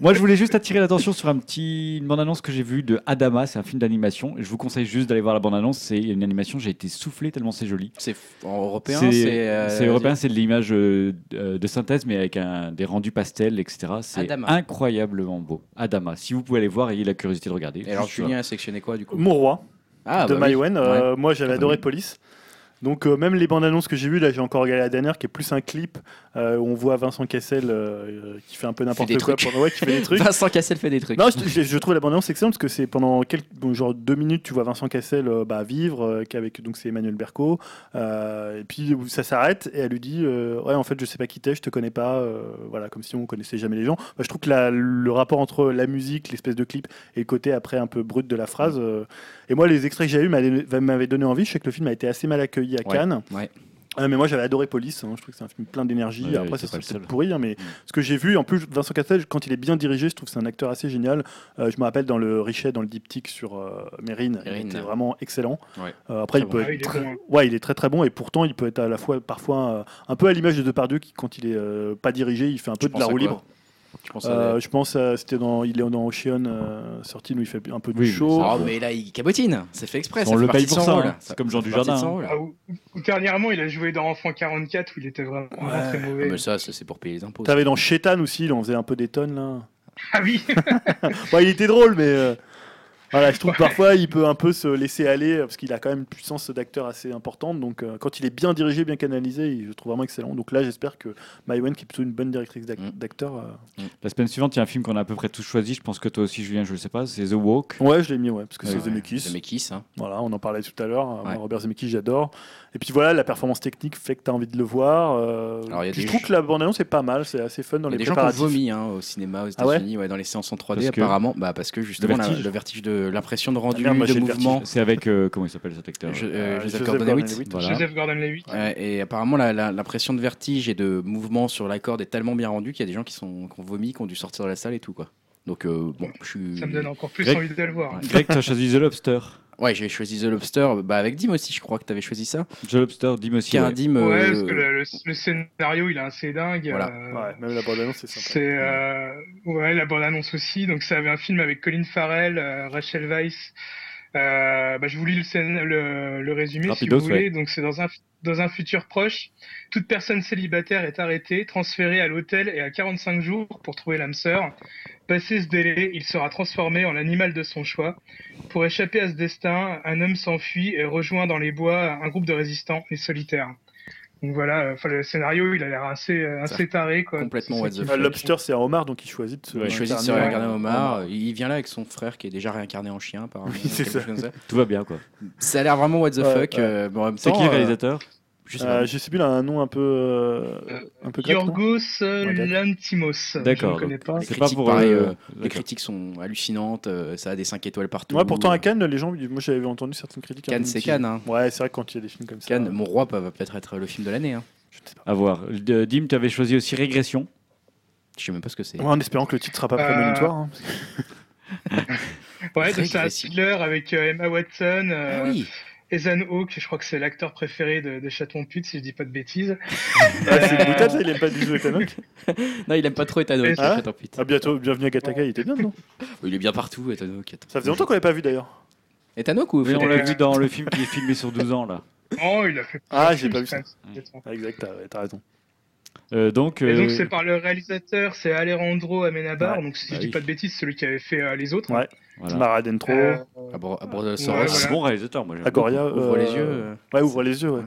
Speaker 1: Moi, je voulais juste attirer l'attention sur un petit, une bande-annonce que j'ai vue de Adama. C'est un film d'animation. Je vous conseille juste d'aller voir la bande-annonce. C'est une animation. J'ai été soufflé tellement c'est joli.
Speaker 2: C'est européen,
Speaker 1: C'est
Speaker 2: c'est. euh,
Speaker 1: c'est européen, c'est de l'image euh, euh, de synthèse, mais avec un, des rendus pastels, etc. C'est
Speaker 2: Adama.
Speaker 1: incroyablement beau. Adama. Si vous pouvez aller voir, ayez la curiosité de regarder.
Speaker 2: Et alors Julien a sélectionné quoi du coup?
Speaker 3: Mon roi
Speaker 2: Ah,
Speaker 3: de
Speaker 2: bah oui.
Speaker 3: Maïwen. euh, Moi, j'avais
Speaker 2: Ah, bah
Speaker 3: adoré
Speaker 2: oui.
Speaker 3: Police. Donc euh, même les bandes annonces que j'ai vues, là j'ai encore regardé la dernière qui est plus un clip euh, où on voit Vincent Cassel euh, qui fait un peu n'importe quoi pendant ouais, qui fait des trucs.
Speaker 2: Vincent Cassel fait des trucs.
Speaker 3: Non, je, trouve la bande-annonce excellente parce que c'est pendant quelques, bon, genre deux minutes, tu vois Vincent Cassel bah, vivre, qu'avec donc c'est Emmanuel Berco, et puis ça s'arrête et elle lui dit ouais en fait je sais pas qui t'es, je te connais pas, voilà comme si on connaissait jamais les gens. Bah, je trouve que la- le rapport entre la musique, l'espèce de clip et le côté après un peu brut de la phrase, et moi les extraits que j'ai eu m'avaient donné envie. Je sais que le film a été assez mal accueilli à Cannes.
Speaker 2: ouais.
Speaker 3: Euh, mais moi j'avais adoré Police, hein. je trouve que c'est un film plein d'énergie.
Speaker 1: Ouais,
Speaker 3: Après
Speaker 1: c'est
Speaker 3: peut-être pourri, hein, mais ce que j'ai vu, en plus Vincent Cassel, quand il est bien dirigé, je trouve que c'est un acteur assez génial. Euh, je me rappelle dans le Richet, dans le diptyque sur euh, Mérine, il
Speaker 2: Mérine.
Speaker 3: était vraiment excellent.
Speaker 2: Ouais.
Speaker 3: Euh, après il peut.
Speaker 4: Ah,
Speaker 3: être
Speaker 4: il est
Speaker 3: très...
Speaker 4: bon, hein.
Speaker 3: ouais, il est très très bon et pourtant il peut être à la fois parfois euh, un peu à l'image de Depardieu qui quand il est euh, pas dirigé, il fait un peu
Speaker 2: Tu
Speaker 3: de la roue libre.
Speaker 2: Je pense à-
Speaker 3: Euh, je pense à- c'était dans il est dans Ocean euh, sorti où il fait un peu du
Speaker 1: Oui,
Speaker 3: show.
Speaker 2: Oh, mais là, il cabotine. C'est fait exprès.
Speaker 1: On
Speaker 2: ça
Speaker 1: le
Speaker 2: fait partie
Speaker 1: paye
Speaker 2: de
Speaker 1: pour
Speaker 2: son
Speaker 1: ça,
Speaker 2: rôle.
Speaker 1: hein. C'est comme Jean
Speaker 2: fait partie de
Speaker 1: Dujardin,
Speaker 2: son
Speaker 1: hein.
Speaker 2: rôle.
Speaker 4: Ah, ou- ou dernièrement, il a joué dans Enfant 44 où il était vraiment
Speaker 3: Ouais.
Speaker 4: très
Speaker 2: Ah,
Speaker 4: mauvais.
Speaker 2: mais ça, ça, c'est pour payer les impôts.
Speaker 3: T'avais dans Chétan aussi, il en faisait un peu des tonnes là.
Speaker 4: Ah oui,
Speaker 3: Ouais, il était drôle, mais euh, voilà, je trouve que parfois il peut un peu se laisser aller parce qu'il a quand même une puissance d'acteur assez importante. Donc euh, quand il est bien dirigé, bien canalisé, il- je le trouve vraiment excellent. Donc là, j'espère que Maïwen, qui est plutôt une bonne directrice
Speaker 2: Mm.
Speaker 3: d'acteur, euh,
Speaker 1: La semaine suivante, il y a un film qu'on a à peu près tous choisi. Je pense que toi aussi, Julien, je le sais pas. C'est The Walk.
Speaker 3: ouais, je l'ai mis, ouais, parce que
Speaker 1: Ouais,
Speaker 3: c'est
Speaker 1: ouais.
Speaker 3: Zemeckis.
Speaker 2: Zemeckis, hein.
Speaker 3: Voilà, on en parlait tout à l'heure. Robert Zemeckis, j'adore. Et puis voilà, la performance technique fait que tu as envie de le voir. euh,
Speaker 2: Alors, y a
Speaker 3: puis
Speaker 2: des
Speaker 3: je trouve que la bande-annonce est pas mal, c'est assez fun dans
Speaker 2: Il y a
Speaker 3: les
Speaker 2: des gens qui vomi hein, au cinéma aux
Speaker 3: Ah
Speaker 2: États-Unis, ouais, dans les séances en 3D
Speaker 1: Parce que-
Speaker 2: apparemment, bah, parce que justement la-
Speaker 1: vertige.
Speaker 2: le vertige de l'impression de rendu,
Speaker 3: moi,
Speaker 2: de mouvement.
Speaker 1: C'est avec euh, comment il s'appelle cet acteur
Speaker 2: Je- euh,
Speaker 3: Euh,
Speaker 2: Joseph
Speaker 3: Joseph
Speaker 2: Gordon-Levitt.
Speaker 3: Gordon-Levitt.
Speaker 1: Voilà.
Speaker 4: Joseph Gordon-Levitt.
Speaker 2: Et apparemment, la- la- l'impression de vertige et de mouvement sur la corde est tellement bien rendue qu'il y a des gens qui, sont, qui ont vomi, qui ont dû sortir de la salle et tout. Quoi. Donc, euh, bon, je suis.
Speaker 4: Ça me donne encore plus
Speaker 1: Greg-
Speaker 4: envie de le voir.
Speaker 1: Greg, tu as choisi The Lobster.
Speaker 2: Ouais, j'ai choisi The Lobster. Bah, avec Dim aussi, je crois que tu avais choisi ça.
Speaker 1: The Lobster, dis-moi aussi.
Speaker 2: Un
Speaker 1: ouais.
Speaker 2: Dim.
Speaker 4: Ouais,
Speaker 2: euh,
Speaker 4: parce que le, le- le scénario, il est assez dingue.
Speaker 2: Voilà.
Speaker 4: euh,
Speaker 3: Ouais, même la bande-annonce, c'est sympa.
Speaker 4: C'est euh, ouais la bande annonce aussi. Donc ça avait un film avec Colin Farrell, euh, Rachel Weisz. Euh, bah, je vous lis le, le, le résumé
Speaker 1: Rapidos,
Speaker 4: si vous voulez. Donc c'est dans un dans un futur proche, toute personne célibataire est arrêtée, transférée à l'hôtel et à 45 jours pour trouver l'âme sœur. Passé ce délai, il sera transformé en l'animal de son choix. Pour échapper à ce destin, un homme s'enfuit et rejoint dans les bois un groupe de résistants, les solitaires. Donc voilà, enfin le scénario, il a l'air assez euh, assez taré quoi.
Speaker 2: complètement what the fuck.
Speaker 3: Ah,
Speaker 4: fait-
Speaker 3: Lobster, c'est un homard, donc il choisit de se.
Speaker 1: Ouais,
Speaker 2: Il choisit de se
Speaker 3: incarner
Speaker 2: réincarner en homard. Il vient là avec son frère qui est déjà réincarné en chien, apparemment.
Speaker 3: Oui, ça.
Speaker 2: chose comme ça.
Speaker 1: Tout va bien, quoi.
Speaker 2: Ça a l'air vraiment what the
Speaker 3: Ouais,
Speaker 2: fuck.
Speaker 3: ouais.
Speaker 2: euh,
Speaker 1: C'est qui le
Speaker 2: euh,
Speaker 1: réalisateur?
Speaker 2: Je sais pas.
Speaker 3: Euh, je sais plus, il a un nom un peu. euh, un peu
Speaker 4: Yorgos euh. Lantimos.
Speaker 1: D'accord,
Speaker 4: Je ne connais pas.
Speaker 2: Les
Speaker 1: C'est pas
Speaker 2: critiques,
Speaker 1: pour,
Speaker 2: pareil,
Speaker 1: euh,
Speaker 2: les critiques sont hallucinantes. euh, ça a des 5 étoiles partout.
Speaker 3: Ouais, pourtant à Cannes, les gens, moi j'avais entendu certaines critiques.
Speaker 2: Cannes, c'est. Cannes. Hein.
Speaker 3: Ouais, c'est vrai que quand il y a des films comme ça.
Speaker 2: Cannes, Mon Roi va peut-être être le film de l'année. Hein.
Speaker 3: Je ne sais pas.
Speaker 1: À voir. Dim, tu avais choisi aussi Régression.
Speaker 2: Je sais même pas ce que c'est.
Speaker 3: Ouais, en espérant que le titre sera pas
Speaker 4: Euh,
Speaker 3: prémonitoire. hein.
Speaker 4: Ouais, c'est un thriller avec euh, Emma Watson, euh,
Speaker 2: Ah oui.
Speaker 4: Ethan Hawke, je crois que c'est l'acteur préféré de, de Chaton Pute, si je dis pas de bêtises.
Speaker 3: Ah, c'est une boutade, ça, il aime pas du tout Ethan Hawke.
Speaker 2: Non, il aime pas trop Ethan Hawke.
Speaker 3: Ah
Speaker 2: Attends, putain.
Speaker 3: Ah, bientôt, bienvenue à Gataka, il était bien, non?
Speaker 2: Il est bien partout, Ethan Hawke. Attends.
Speaker 3: Ça faisait longtemps qu'on l'avait pas vu d'ailleurs.
Speaker 2: Ethan Hawke ou
Speaker 1: Oui, on l'a vu dans le film qui est filmé sur 12 ans, là.
Speaker 4: Oh, il a fait.
Speaker 3: Ah, j'ai pas vu ça. Ah, exact, t'as t'as raison.
Speaker 1: Euh, donc,
Speaker 4: Et donc
Speaker 1: euh,
Speaker 4: c'est par le réalisateur, c'est Alejandro Amenabar,
Speaker 3: Ouais.
Speaker 4: donc si
Speaker 1: Bah
Speaker 4: je dis
Speaker 1: oui.
Speaker 4: pas de bêtises, celui qui avait fait euh, les autres.
Speaker 3: Ouais.
Speaker 1: Voilà.
Speaker 3: Maradentro.
Speaker 4: Euh,
Speaker 2: à
Speaker 4: Bro-
Speaker 1: à
Speaker 4: C'est
Speaker 1: bon réalisateur, moi. j'aime
Speaker 3: Agoria.
Speaker 2: Ouvre
Speaker 3: euh,
Speaker 2: les yeux. euh.
Speaker 3: Ouais, ouvre les yeux, ouais.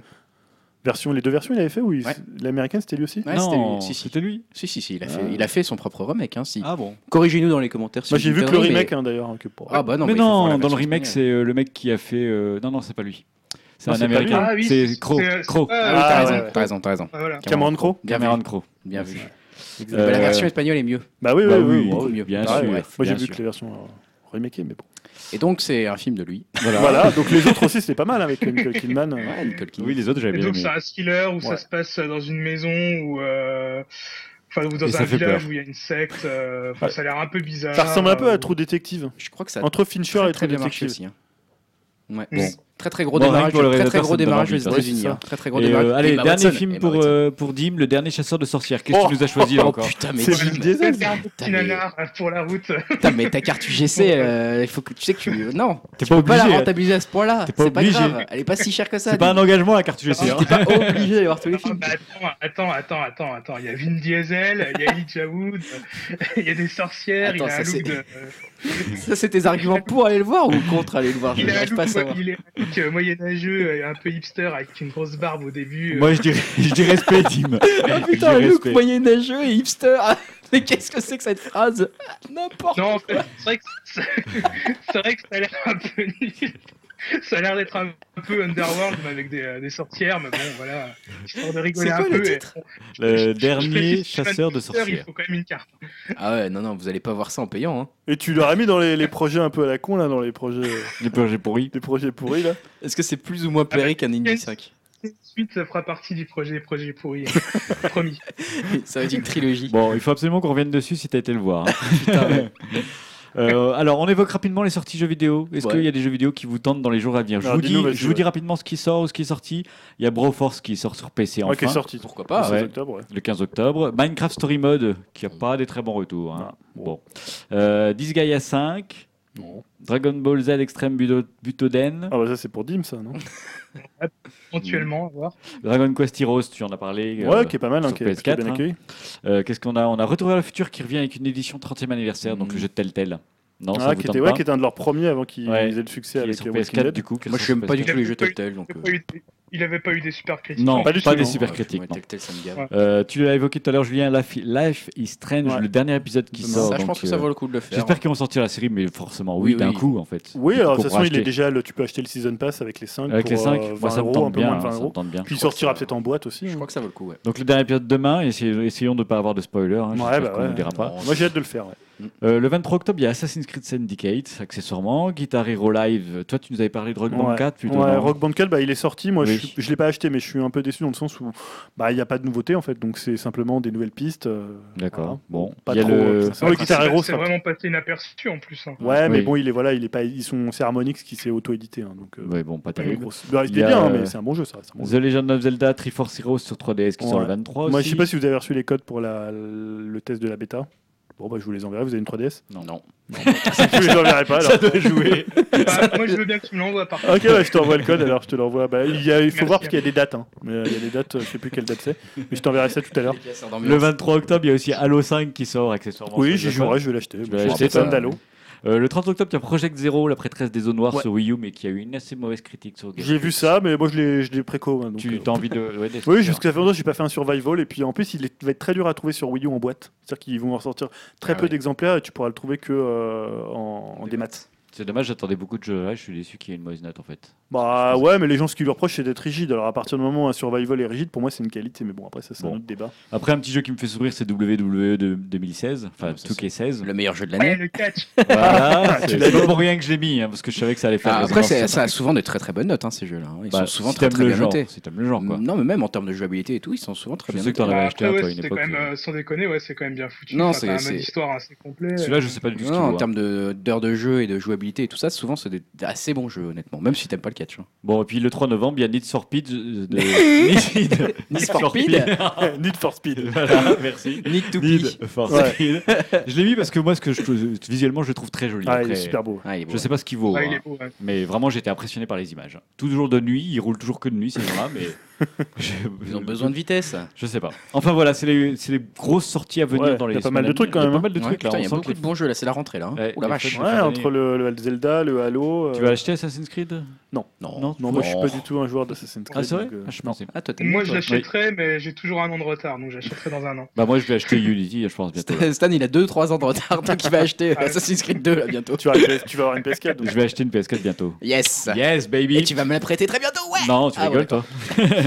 Speaker 3: Version, les deux versions, il avait fait,
Speaker 2: oui.
Speaker 3: L'américaine, c'était lui aussi
Speaker 2: Ouais, c'était non, lui. Si,
Speaker 1: c'était lui.
Speaker 2: Si, si, si, il a,
Speaker 1: ah.
Speaker 2: fait, il a fait son propre remake. Hein, si.
Speaker 1: Ah bon
Speaker 2: Corrigez-nous dans les commentaires. si
Speaker 3: Moi, j'ai vu que le perdez,
Speaker 2: mais- remake,
Speaker 3: hein, d'ailleurs. hein, que pour-
Speaker 2: Ah bah non,
Speaker 1: Mais
Speaker 2: mais
Speaker 1: non, dans le remake, c'est euh, le mec qui a fait. euh, Non, non, c'est pas lui. C'est un américain.
Speaker 4: Ah
Speaker 1: c'est Crow.
Speaker 4: c'est-
Speaker 1: Crow.
Speaker 2: Ah, oui,
Speaker 3: ah
Speaker 2: t'as raison, t'as raison,
Speaker 3: Cameron Crowe
Speaker 1: Cameron Crow.
Speaker 2: Bien vu. Bah, la
Speaker 1: euh,
Speaker 2: version espagnole est mieux.
Speaker 3: Bah oui, oui,
Speaker 1: bah
Speaker 3: oui, oui,
Speaker 1: bien sûr.
Speaker 3: Moi, j'ai vu que les versions. Euh, remaké, mais bon.
Speaker 2: Et donc, c'est un film de lui.
Speaker 1: Voilà,
Speaker 3: donc les autres aussi, c'était pas mal hein, avec Nicole Kidman.
Speaker 2: Nicole
Speaker 1: Oui, les autres, j'avais bien
Speaker 4: donc.
Speaker 1: Donc,
Speaker 4: c'est un thriller où ça se passe dans une maison ou euh, Enfin, dans un village où il y a une secte, euh, ça a l'air un peu bizarre.
Speaker 3: Ça ressemble un peu à Trou Détective.
Speaker 2: Je crois que ça.
Speaker 3: Entre Fincher
Speaker 2: très,
Speaker 3: et Trou
Speaker 2: Détective. Hein. Ouais. Mm.
Speaker 4: Bon.
Speaker 2: Très très gros démarrage,
Speaker 1: pour le
Speaker 2: hein. hein. très,
Speaker 1: très
Speaker 2: gros démarrage aux États-Unis. Très très gros démarrage.
Speaker 1: Allez,
Speaker 2: bah
Speaker 1: dernier film pour,
Speaker 2: bah
Speaker 1: euh, pour Dim, le dernier chasseur de sorcières. Qu'est-ce que tu oh. nous as choisi là
Speaker 2: oh,
Speaker 1: encore oh,
Speaker 2: Putain mais Dim,
Speaker 3: Diesel.
Speaker 4: pour la route.
Speaker 2: Putain mais ta carte UGC, euh, il faut que tu sais que tu non,
Speaker 1: t'es pas
Speaker 2: obligé. Pas la
Speaker 1: hein.
Speaker 2: rentabiliser à ce point-là. C'est pas grave. Elle est pas si chère que ça.
Speaker 1: C'est pas un engagement la carte UGC.
Speaker 4: Ah,
Speaker 2: t'es pas obligé d'aller voir tous les films.
Speaker 4: Attends attends attends attends, il y a Vin Diesel, il y a Elijah Wood, il y a des sorcières, il y
Speaker 2: a
Speaker 4: un de.
Speaker 2: Ça c'est tes arguments pour aller le voir ou contre aller le voir? Je ne pas savoir
Speaker 4: look euh, moyenâgeux, un peu hipster, avec une grosse barbe au début. Euh.
Speaker 1: Moi, je dirais, je dirais Tim. oh
Speaker 2: ah, putain,
Speaker 1: un
Speaker 2: look moyenâgeux et hipster. Ah, mais qu'est-ce que c'est que cette phrase? N'importe quoi.
Speaker 4: Non, en fait, c'est vrai que, c'est vrai que ça a l'air un peu nul ça a l'air d'être un peu Underworld, avec euh, des, sorcières, mais bon, voilà, histoire de rigoler un
Speaker 2: le
Speaker 4: peu.
Speaker 1: Dernier chasseur de
Speaker 4: sorcières. Il faut quand même une carte.
Speaker 2: Ah ouais, non, non, vous allez pas voir ça en payant. Hein.
Speaker 3: Et tu l'aurais mis dans les, projets un peu à la con, là, dans les projets.
Speaker 1: les projets pourris.
Speaker 3: Des projets pourris, là.
Speaker 2: Est-ce que c'est plus ou moins péré qu'un
Speaker 4: Indy
Speaker 2: 5
Speaker 4: Suite ça fera partie du projet projet pourri. Promis.
Speaker 2: Ça va être une trilogie.
Speaker 1: Bon, il faut absolument qu'on revienne dessus si t'as été le voir. Hein.
Speaker 2: Putain, ouais.
Speaker 1: Euh, alors, on évoque rapidement les sorties jeux vidéo. Est-ce qu'il y a des jeux vidéo qui vous tentent dans les jours à venir Je, vous dis, rapidement ce qui sort ou ce qui est sorti. Il y a Broforce qui sort sur PC enfin.
Speaker 3: Ouais, qui est sorti.
Speaker 2: Pourquoi pas
Speaker 1: Le
Speaker 3: 15 octobre.
Speaker 1: Le 15 octobre. Minecraft Story Mode, qui n'a pas des très bons retours. Hein.
Speaker 3: Ah,
Speaker 1: bon. Euh, Disgaea 5. Dragon Ball Z Extreme Butoden.
Speaker 3: Ah bah ça c'est pour Dim ça, non?
Speaker 4: Éventuellement.
Speaker 1: Dragon Quest Heroes, tu en as parlé.
Speaker 3: Ouais, euh, qui est pas mal, hein,
Speaker 1: PS4, hein. Euh, Qu'est-ce qu'on a? On a Retour vers le futur qui revient avec une édition 30e anniversaire, donc
Speaker 2: mhm.
Speaker 1: le jeu de Telltale. Non,
Speaker 3: ah,
Speaker 1: ça
Speaker 3: qui, était, ouais, qui était un de leurs premiers avant qu'ils aient le succès avec euh,
Speaker 1: PS4 du coup.
Speaker 2: Moi je n'aime pas du tout les jeux Telltale
Speaker 4: il n'avait pas eu des super critiques.
Speaker 1: Non,
Speaker 3: pas, du
Speaker 1: pas des super critiques. Euh, tu l'as évoqué tout à l'heure, Julien, Life is Strange,
Speaker 2: ouais.
Speaker 1: le dernier épisode qui sort.
Speaker 2: Ça, je pense que ça
Speaker 1: euh,
Speaker 2: vaut le coup de le faire.
Speaker 1: J'espère hein. qu'ils vont sortir la série, mais forcément, oui, d'un coup, en fait.
Speaker 3: Oui, alors de toute façon, il est déjà, le, tu peux acheter le Season Pass avec les 5.
Speaker 1: Avec les 5,
Speaker 3: euh, bah,
Speaker 1: 20 ça
Speaker 3: euros, me
Speaker 1: tente bien. Ça me bien.
Speaker 3: Puis il sortira peut-être en boîte aussi.
Speaker 2: Je
Speaker 3: hein.
Speaker 2: crois que ça vaut le coup.
Speaker 1: Donc le dernier épisode demain, essayons de ne pas avoir de spoiler. Hein,
Speaker 3: bah Moi, j'ai hâte de le faire. Mm.
Speaker 1: Euh, le 23 octobre, il y a Assassin's Creed Syndicate, accessoirement. Guitar Hero Live, toi, tu nous avais parlé de Rock Band 4 plutôt.
Speaker 3: Ouais, Rock Band 4, bah, il est sorti. Moi,
Speaker 1: oui
Speaker 3: je, l'ai pas acheté, mais je suis un peu déçu dans le sens où bah, il n'y a pas de nouveauté en fait, donc c'est simplement des nouvelles pistes. Euh,
Speaker 1: D'accord. Bon,
Speaker 3: pas
Speaker 1: y a le.
Speaker 3: Euh,
Speaker 4: c'est vraiment passé inaperçu en plus. Hein.
Speaker 3: Ouais, mais bon, il est voilà, il est pas, ils sont, c'est Harmonix qui s'est auto-édité, hein, donc. Euh,
Speaker 1: ouais, bon, pas terrible.
Speaker 3: Bah, il bien, hein, mais c'est un bon jeu ça.
Speaker 1: The. Legend of Zelda Triforce Heroes sur 3DS qui
Speaker 3: ouais.
Speaker 1: sort le 23.
Speaker 3: Moi, je sais pas si vous avez reçu les codes pour la, le test de la bêta. Bon, bah, je vous les enverrai. Vous avez une 3DS
Speaker 2: Non. Non.
Speaker 3: Si tu les pas, alors.
Speaker 1: Jouer.
Speaker 4: Bah, moi, je veux bien que tu me l'envoies.
Speaker 3: Ok, ouais, je t'envoie le code, alors je te l'envoie. Bah, il, faut voir parce qu'il y a des dates. Hein. Mais, euh, il y a des dates, euh, je sais plus quelle date c'est, mais je t'enverrai ça tout à l'heure.
Speaker 1: Le 23 octobre, il y a aussi Halo 5 qui sort accessoirement.
Speaker 3: Oui, j'y jouerai, je vais l'acheter. Je
Speaker 1: vais
Speaker 3: d'Halo.
Speaker 1: Euh, le 30 octobre, il y a Project Zero, la prêtresse des eaux noires sur Wii U, mais qui a eu une assez mauvaise critique sur
Speaker 3: J'ai vu ça, mais moi je l'ai préco. Hein, donc,
Speaker 1: tu
Speaker 3: euh.
Speaker 1: as envie de. Ouais,
Speaker 3: oui, jusqu'à longtemps, je n'ai pas fait un survival. Et puis en plus, il va être très dur à trouver sur Wii U en boîte. C'est-à-dire qu'ils vont en sortir très
Speaker 2: ah
Speaker 3: peu d'exemplaires et tu pourras le trouver que euh, en, en, en démat.
Speaker 1: C'est dommage, j'attendais beaucoup de jeux là, je suis déçu qu'il y ait une mauvaise note en fait.
Speaker 3: Bah ouais, mais les gens, ce qu'ils leur reprochent, c'est d'être rigide. Alors à partir du moment où un survival est rigide, pour moi, c'est une qualité, mais bon, après, ça, c'est un autre débat.
Speaker 1: Après, un petit jeu qui me fait sourire, c'est WWE de 2016, enfin
Speaker 2: ça,
Speaker 1: 2K16.
Speaker 2: Le meilleur jeu de l'année.
Speaker 4: le catch
Speaker 1: Voilà,
Speaker 3: ah,
Speaker 1: c'est c'est pas pour rien que je l'ai mis, hein, parce que je savais que ça allait faire.
Speaker 2: Ah, après, ça a souvent de très très bonnes notes, hein, ces jeux-là. Hein. Ils
Speaker 1: bah,
Speaker 2: sont souvent
Speaker 1: si
Speaker 2: très très bien notés.
Speaker 1: si t'aimes le genre.
Speaker 2: Non, mais même en termes de jouabilité et tout, ils sont souvent très
Speaker 1: Je
Speaker 2: bien
Speaker 1: sais
Speaker 4: sans déconner, ouais, c'est quand même bien foutu.
Speaker 2: Non,
Speaker 4: c'est- t'as un mode
Speaker 2: c'est-
Speaker 4: histoire assez complet.
Speaker 1: Celui-là, je sais pas du tout
Speaker 2: en termes d'heures de, jeu et de jouabilité et tout ça, souvent c'est des assez bons jeux, honnêtement, même si t'aimes pas le catch. Hein.
Speaker 1: Bon, et puis le 3 novembre, il y a Need for Speed. De...
Speaker 2: Need, for Speed.
Speaker 3: Need for Speed.
Speaker 1: Merci.
Speaker 2: Need to
Speaker 1: for Speed. Je l'ai mis parce que moi, ce que je, visuellement, je le trouve très joli.
Speaker 3: Ah, il est super beau.
Speaker 2: Ah,
Speaker 1: je sais pas ce qu'il vaut.
Speaker 4: Ah,
Speaker 1: hein. Mais vraiment, j'étais impressionné par les images. Toujours de nuit, il roule toujours que de nuit, c'est vrai, mais
Speaker 2: Ils ont besoin de vitesse.
Speaker 1: Je sais pas. Enfin voilà, c'est les, grosses sorties à venir dans les.
Speaker 3: Il y a pas mal de trucs, quand
Speaker 1: même, Il y a pas mal de trucs là.
Speaker 2: Il y a beaucoup
Speaker 1: que
Speaker 2: de bons jeux là, c'est la rentrée là. Hein.
Speaker 1: Ouais,
Speaker 2: Ouh la vache.
Speaker 3: entre le, le Zelda, le Halo. Euh.
Speaker 1: Tu vas acheter Assassin's Creed?
Speaker 3: Non,
Speaker 2: non,
Speaker 1: non,
Speaker 3: moi je suis pas du tout un joueur d'Assassin's ah, Creed.
Speaker 1: Ah c'est vrai?
Speaker 3: Euh,
Speaker 1: ah, je pensais.
Speaker 2: Ah,
Speaker 4: moi,
Speaker 2: bien,
Speaker 4: je l'achèterai, mais j'ai toujours un an de retard, donc j'achèterai dans un an.
Speaker 1: Bah moi je vais acheter Unity, je pense bientôt.
Speaker 2: Stan, il a 2-3 ans de retard, donc il va acheter Assassin's Creed 2 là bientôt.
Speaker 3: Tu vas, avoir une PS4.
Speaker 1: Je vais acheter une PS4 bientôt.
Speaker 2: Yes.
Speaker 1: Yes baby.
Speaker 2: Et tu vas me la prêter très bientôt, ouais
Speaker 1: Non, tu rigoles toi.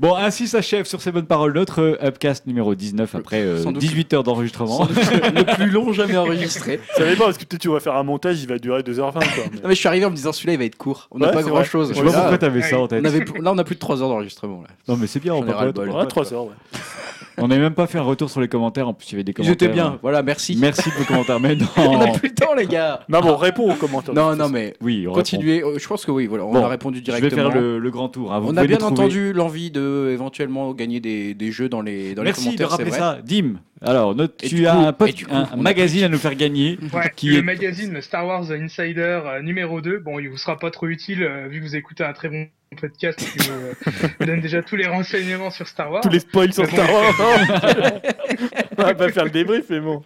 Speaker 1: bon, ainsi s'achève sur ces bonnes paroles notre euh, Upcast numéro 19 après euh,
Speaker 2: Sans doute.
Speaker 1: 18 heures d'enregistrement.
Speaker 2: le plus long jamais enregistré.
Speaker 3: Ça va pas parce que peut-être tu vas faire un montage, il va durer 2h20 quoi. mais-
Speaker 2: Non mais je suis arrivé en me disant celui-là il va être court. On n'a
Speaker 3: Ouais,
Speaker 2: pas grand
Speaker 3: vrai.
Speaker 2: chose.
Speaker 1: Je sais pas
Speaker 3: Là,
Speaker 1: pourquoi t'avais ça en tête.
Speaker 2: On avait, là on a plus de 3 heures d'enregistrement là.
Speaker 1: Non, mais c'est bien, on va.
Speaker 3: Ouais, 3 heures, ouais.
Speaker 1: On n'avait même pas fait un retour sur les commentaires. En plus, il y avait des
Speaker 2: Ils
Speaker 1: commentaires.
Speaker 2: étaient bien. Voilà, merci.
Speaker 1: Merci de vos commentaires. Mais non.
Speaker 2: On n'a plus le temps les gars.
Speaker 3: Non, bon, réponds aux commentaires.
Speaker 2: Non non mais
Speaker 1: Oui, on
Speaker 2: continuez. Euh, Je pense que oui voilà on
Speaker 1: Bon,
Speaker 2: a répondu
Speaker 1: répond. Je
Speaker 2: directement.
Speaker 1: vais faire le, le grand tour. hein. Vous
Speaker 2: On a bien entendu l'envie de éventuellement gagner des, des jeux dans les dans
Speaker 1: Merci
Speaker 2: les
Speaker 1: de
Speaker 2: commentaires. c'est
Speaker 1: rappeler
Speaker 2: vrai.
Speaker 1: ça. Dim, alors, notre- tu as
Speaker 2: coup-
Speaker 1: un,
Speaker 2: coup,
Speaker 1: magazine à nous faire gagner.
Speaker 4: Ouais,
Speaker 1: Qui
Speaker 4: le
Speaker 1: est-
Speaker 4: magazine Star Wars Insider euh, numéro 2, bon, il vous sera pas trop utile euh, vu que vous écoutez un très bon podcast qui vous, euh, vous donne déjà tous les renseignements sur Star Wars.
Speaker 3: Tous les spoils sur. Star Wars. On va pas faire le débrief, mais bon.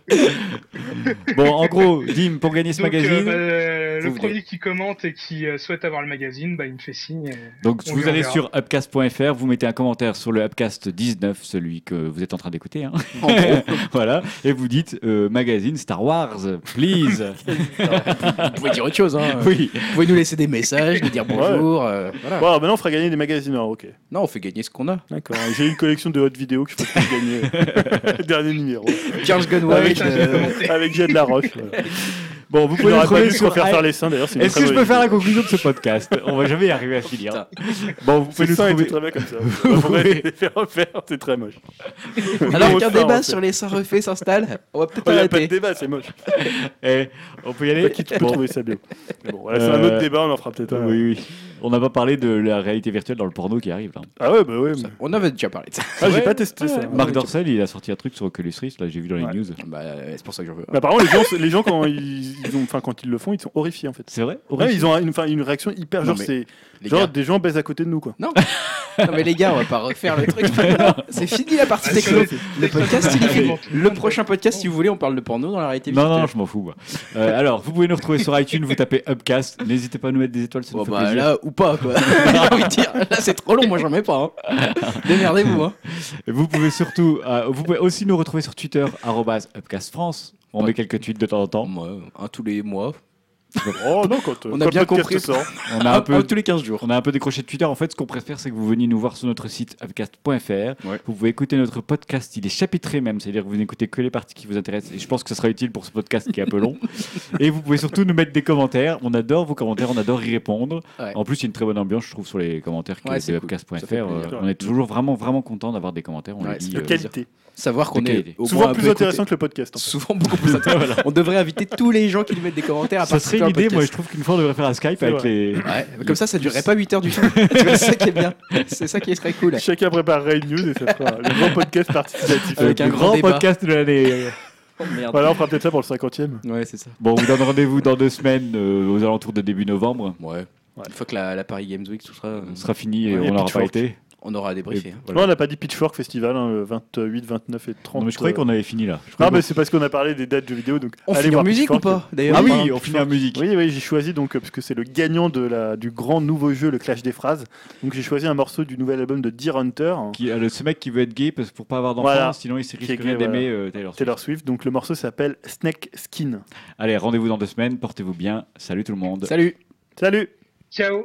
Speaker 1: Bon, en gros, Dim, pour gagner ce
Speaker 4: Donc,
Speaker 1: magazine,
Speaker 4: bah, euh, le premier qui commente et qui euh, souhaite avoir le magazine, bah, il me fait signe.
Speaker 1: donc
Speaker 4: on
Speaker 1: vous allez sur upcast.fr, vous mettez un commentaire sur le Upcast 19, celui que vous êtes en train d'écouter. hein. Voilà, et vous dites euh, magazine Star Wars, please.
Speaker 2: vous pouvez dire autre chose. Hein.
Speaker 1: oui.
Speaker 2: Vous pouvez nous laisser des messages, nous dire bonjour. euh, voilà.
Speaker 3: Bon, alors maintenant, on fera gagner des magazines. alors, ok.
Speaker 2: Non, on fait gagner ce qu'on a.
Speaker 3: D'accord. J'ai une collection de hautes vidéos qu'il faut que gagner. Dernier numéro.
Speaker 2: Charles Gunn
Speaker 3: Avec,
Speaker 2: euh,
Speaker 3: avec Jed Laroche. Voilà.
Speaker 1: Bon, vous pouvez
Speaker 3: pas
Speaker 1: trouver
Speaker 3: se
Speaker 1: sur i-
Speaker 3: faire les seins d'ailleurs.
Speaker 1: Est-ce que je peux faire la conclusion de ce podcast? On va jamais y arriver à finir. Bon, vous pouvez nous trouver.
Speaker 3: très bien comme ça.
Speaker 1: Vous pouvez-
Speaker 3: les faire refaire, c'est très moche.
Speaker 2: Alors qu'un débat sur les seins refaits s'installe, on va peut-être
Speaker 3: Il n'y a pas de
Speaker 2: arrêter.
Speaker 3: débat, c'est moche.
Speaker 1: Eh, on peut y aller
Speaker 3: Pas qui peut trouver ça bien. Bon, c'est un
Speaker 1: Euh,
Speaker 3: autre débat, on en fera peut-être un.
Speaker 1: Oui, oui. On n'a pas parlé de la réalité virtuelle dans le porno qui arrive. Là.
Speaker 3: Ah ouais, bah ouais. mais-
Speaker 2: On avait déjà parlé de ça.
Speaker 3: Ah, j'ai
Speaker 1: Ouais.
Speaker 3: pas testé ça.
Speaker 1: Marc Dorcel, il a sorti un truc sur Oculus Rift, là j'ai vu dans les
Speaker 3: Ouais.
Speaker 1: news.
Speaker 2: Bah, c'est pour ça que j'en veux.
Speaker 3: Mais apparemment, les gens, les gens quand, ils, ils ont, quand ils le font, ils sont horrifiés en fait.
Speaker 1: C'est vrai?
Speaker 3: Ouais, ils ont une, une réaction hyper
Speaker 2: Non,
Speaker 3: genre,
Speaker 2: mais
Speaker 3: c'est
Speaker 2: Les
Speaker 3: genre
Speaker 2: gars.
Speaker 3: des gens baissent à côté de nous quoi.
Speaker 2: Non, mais les gars, on va pas refaire le truc. C'est fini la partie techno. Le podcast, il est fini. Le prochain podcast, si vous voulez, on parle de porno dans la réalité
Speaker 1: Non, non, je m'en fous. moi. Euh, alors, vous pouvez nous retrouver sur iTunes, vous tapez Upcast. N'hésitez pas à nous mettre des étoiles, ça nous
Speaker 2: Bon,
Speaker 1: fait
Speaker 2: bah
Speaker 1: plaisir.
Speaker 2: là, ou pas, quoi. J'ai envie de dire. Là, c'est trop long, moi, j'en mets pas. hein. Démerdez-vous, hein.
Speaker 1: Et Vous pouvez surtout, euh, vous pouvez aussi nous retrouver sur Twitter, arrobase UpcastFrance. On
Speaker 2: Ouais.
Speaker 1: met quelques tweets de temps en temps.
Speaker 2: Moi, un tous les mois.
Speaker 3: Oh non, quand,
Speaker 2: On a bien compris.
Speaker 3: sort.
Speaker 1: On a un peu
Speaker 2: tous les 15 jours.
Speaker 1: On a un peu décroché de Twitter. En fait, ce qu'on préfère, c'est que vous veniez nous voir sur notre site upcast.fr.
Speaker 2: Ouais.
Speaker 1: Vous pouvez écouter notre podcast. Il est chapitré même, c'est-à-dire que vous n'écoutez que les parties qui vous intéressent. Et je pense que ce sera utile pour ce podcast qui est un peu long. Et vous pouvez surtout nous mettre des commentaires. On adore vos commentaires, on adore y répondre.
Speaker 2: Ouais.
Speaker 1: En plus, il y a une très bonne ambiance, je trouve, sur les commentaires qui
Speaker 2: Ouais,
Speaker 1: est de
Speaker 2: cool.
Speaker 1: Euh, on est toujours vraiment, vraiment content d'avoir des commentaires. On
Speaker 2: Ouais,
Speaker 1: le dit,
Speaker 2: c'est
Speaker 3: De
Speaker 1: euh,
Speaker 3: qualité.
Speaker 2: Savoir qu'on est au
Speaker 3: Souvent plus intéressant
Speaker 2: écouté.
Speaker 3: que le podcast. en fait.
Speaker 2: Souvent beaucoup plus intéressant. On devrait inviter tous les gens qui nous mettent des commentaires à
Speaker 1: Ça serait une moi je trouve qu'une fois on devrait faire un Skype avec
Speaker 3: vrai.
Speaker 1: les.
Speaker 2: Ouais, comme ça, ça durerait pas 8 heures du vois, c'est ça qui est bien. C'est ça qui serait cool.
Speaker 3: Chacun préparerait une news et ça fera le grand podcast participatif.
Speaker 2: Avec un
Speaker 1: le
Speaker 2: grand
Speaker 1: grand
Speaker 2: débat.
Speaker 1: podcast de l'année.
Speaker 2: Oh merde.
Speaker 3: Voilà, on fera peut-être ça pour le 50ème.
Speaker 2: Ouais, c'est ça.
Speaker 1: Bon, on vous donne rendez-vous dans deux semaines, euh, aux alentours de début novembre.
Speaker 2: Ouais. Une fois que la, la Paris Games Week, tout sera, euh,
Speaker 1: sera fini et
Speaker 3: Ouais, et
Speaker 1: on n'aura pas été.
Speaker 2: On aura débriefé. Hein.
Speaker 1: voilà.
Speaker 3: Non, on n'a pas dit Pitchfork Festival, hein, le 28, 29 et 30.
Speaker 1: Non, mais je croyais
Speaker 3: euh,
Speaker 1: qu'on avait fini là. Je
Speaker 3: Non,
Speaker 1: croyais
Speaker 3: mais c'est parce qu'on a parlé des dates de vidéo. Donc
Speaker 2: On
Speaker 3: allez
Speaker 2: finit en musique ou pas D'ailleurs,
Speaker 1: Ah oui,
Speaker 3: un
Speaker 1: on finit en musique.
Speaker 3: Oui, oui, j'ai choisi donc euh, parce que c'est le gagnant de la, du grand nouveau jeu, le Clash des phrases. Donc j'ai choisi un morceau du nouvel album de Deer Hunter, hein,
Speaker 1: Qui, euh, ce mec qui veut être gay parce, pour pas avoir d'enfant,
Speaker 3: Voilà.
Speaker 1: sinon il risquerait d'aimer euh, Taylor Swift.
Speaker 3: Taylor Swift. Donc le morceau s'appelle Snake Skin.
Speaker 1: Allez, rendez-vous dans deux semaines, portez-vous bien. Salut tout le monde.
Speaker 2: Salut
Speaker 3: Salut
Speaker 4: Ciao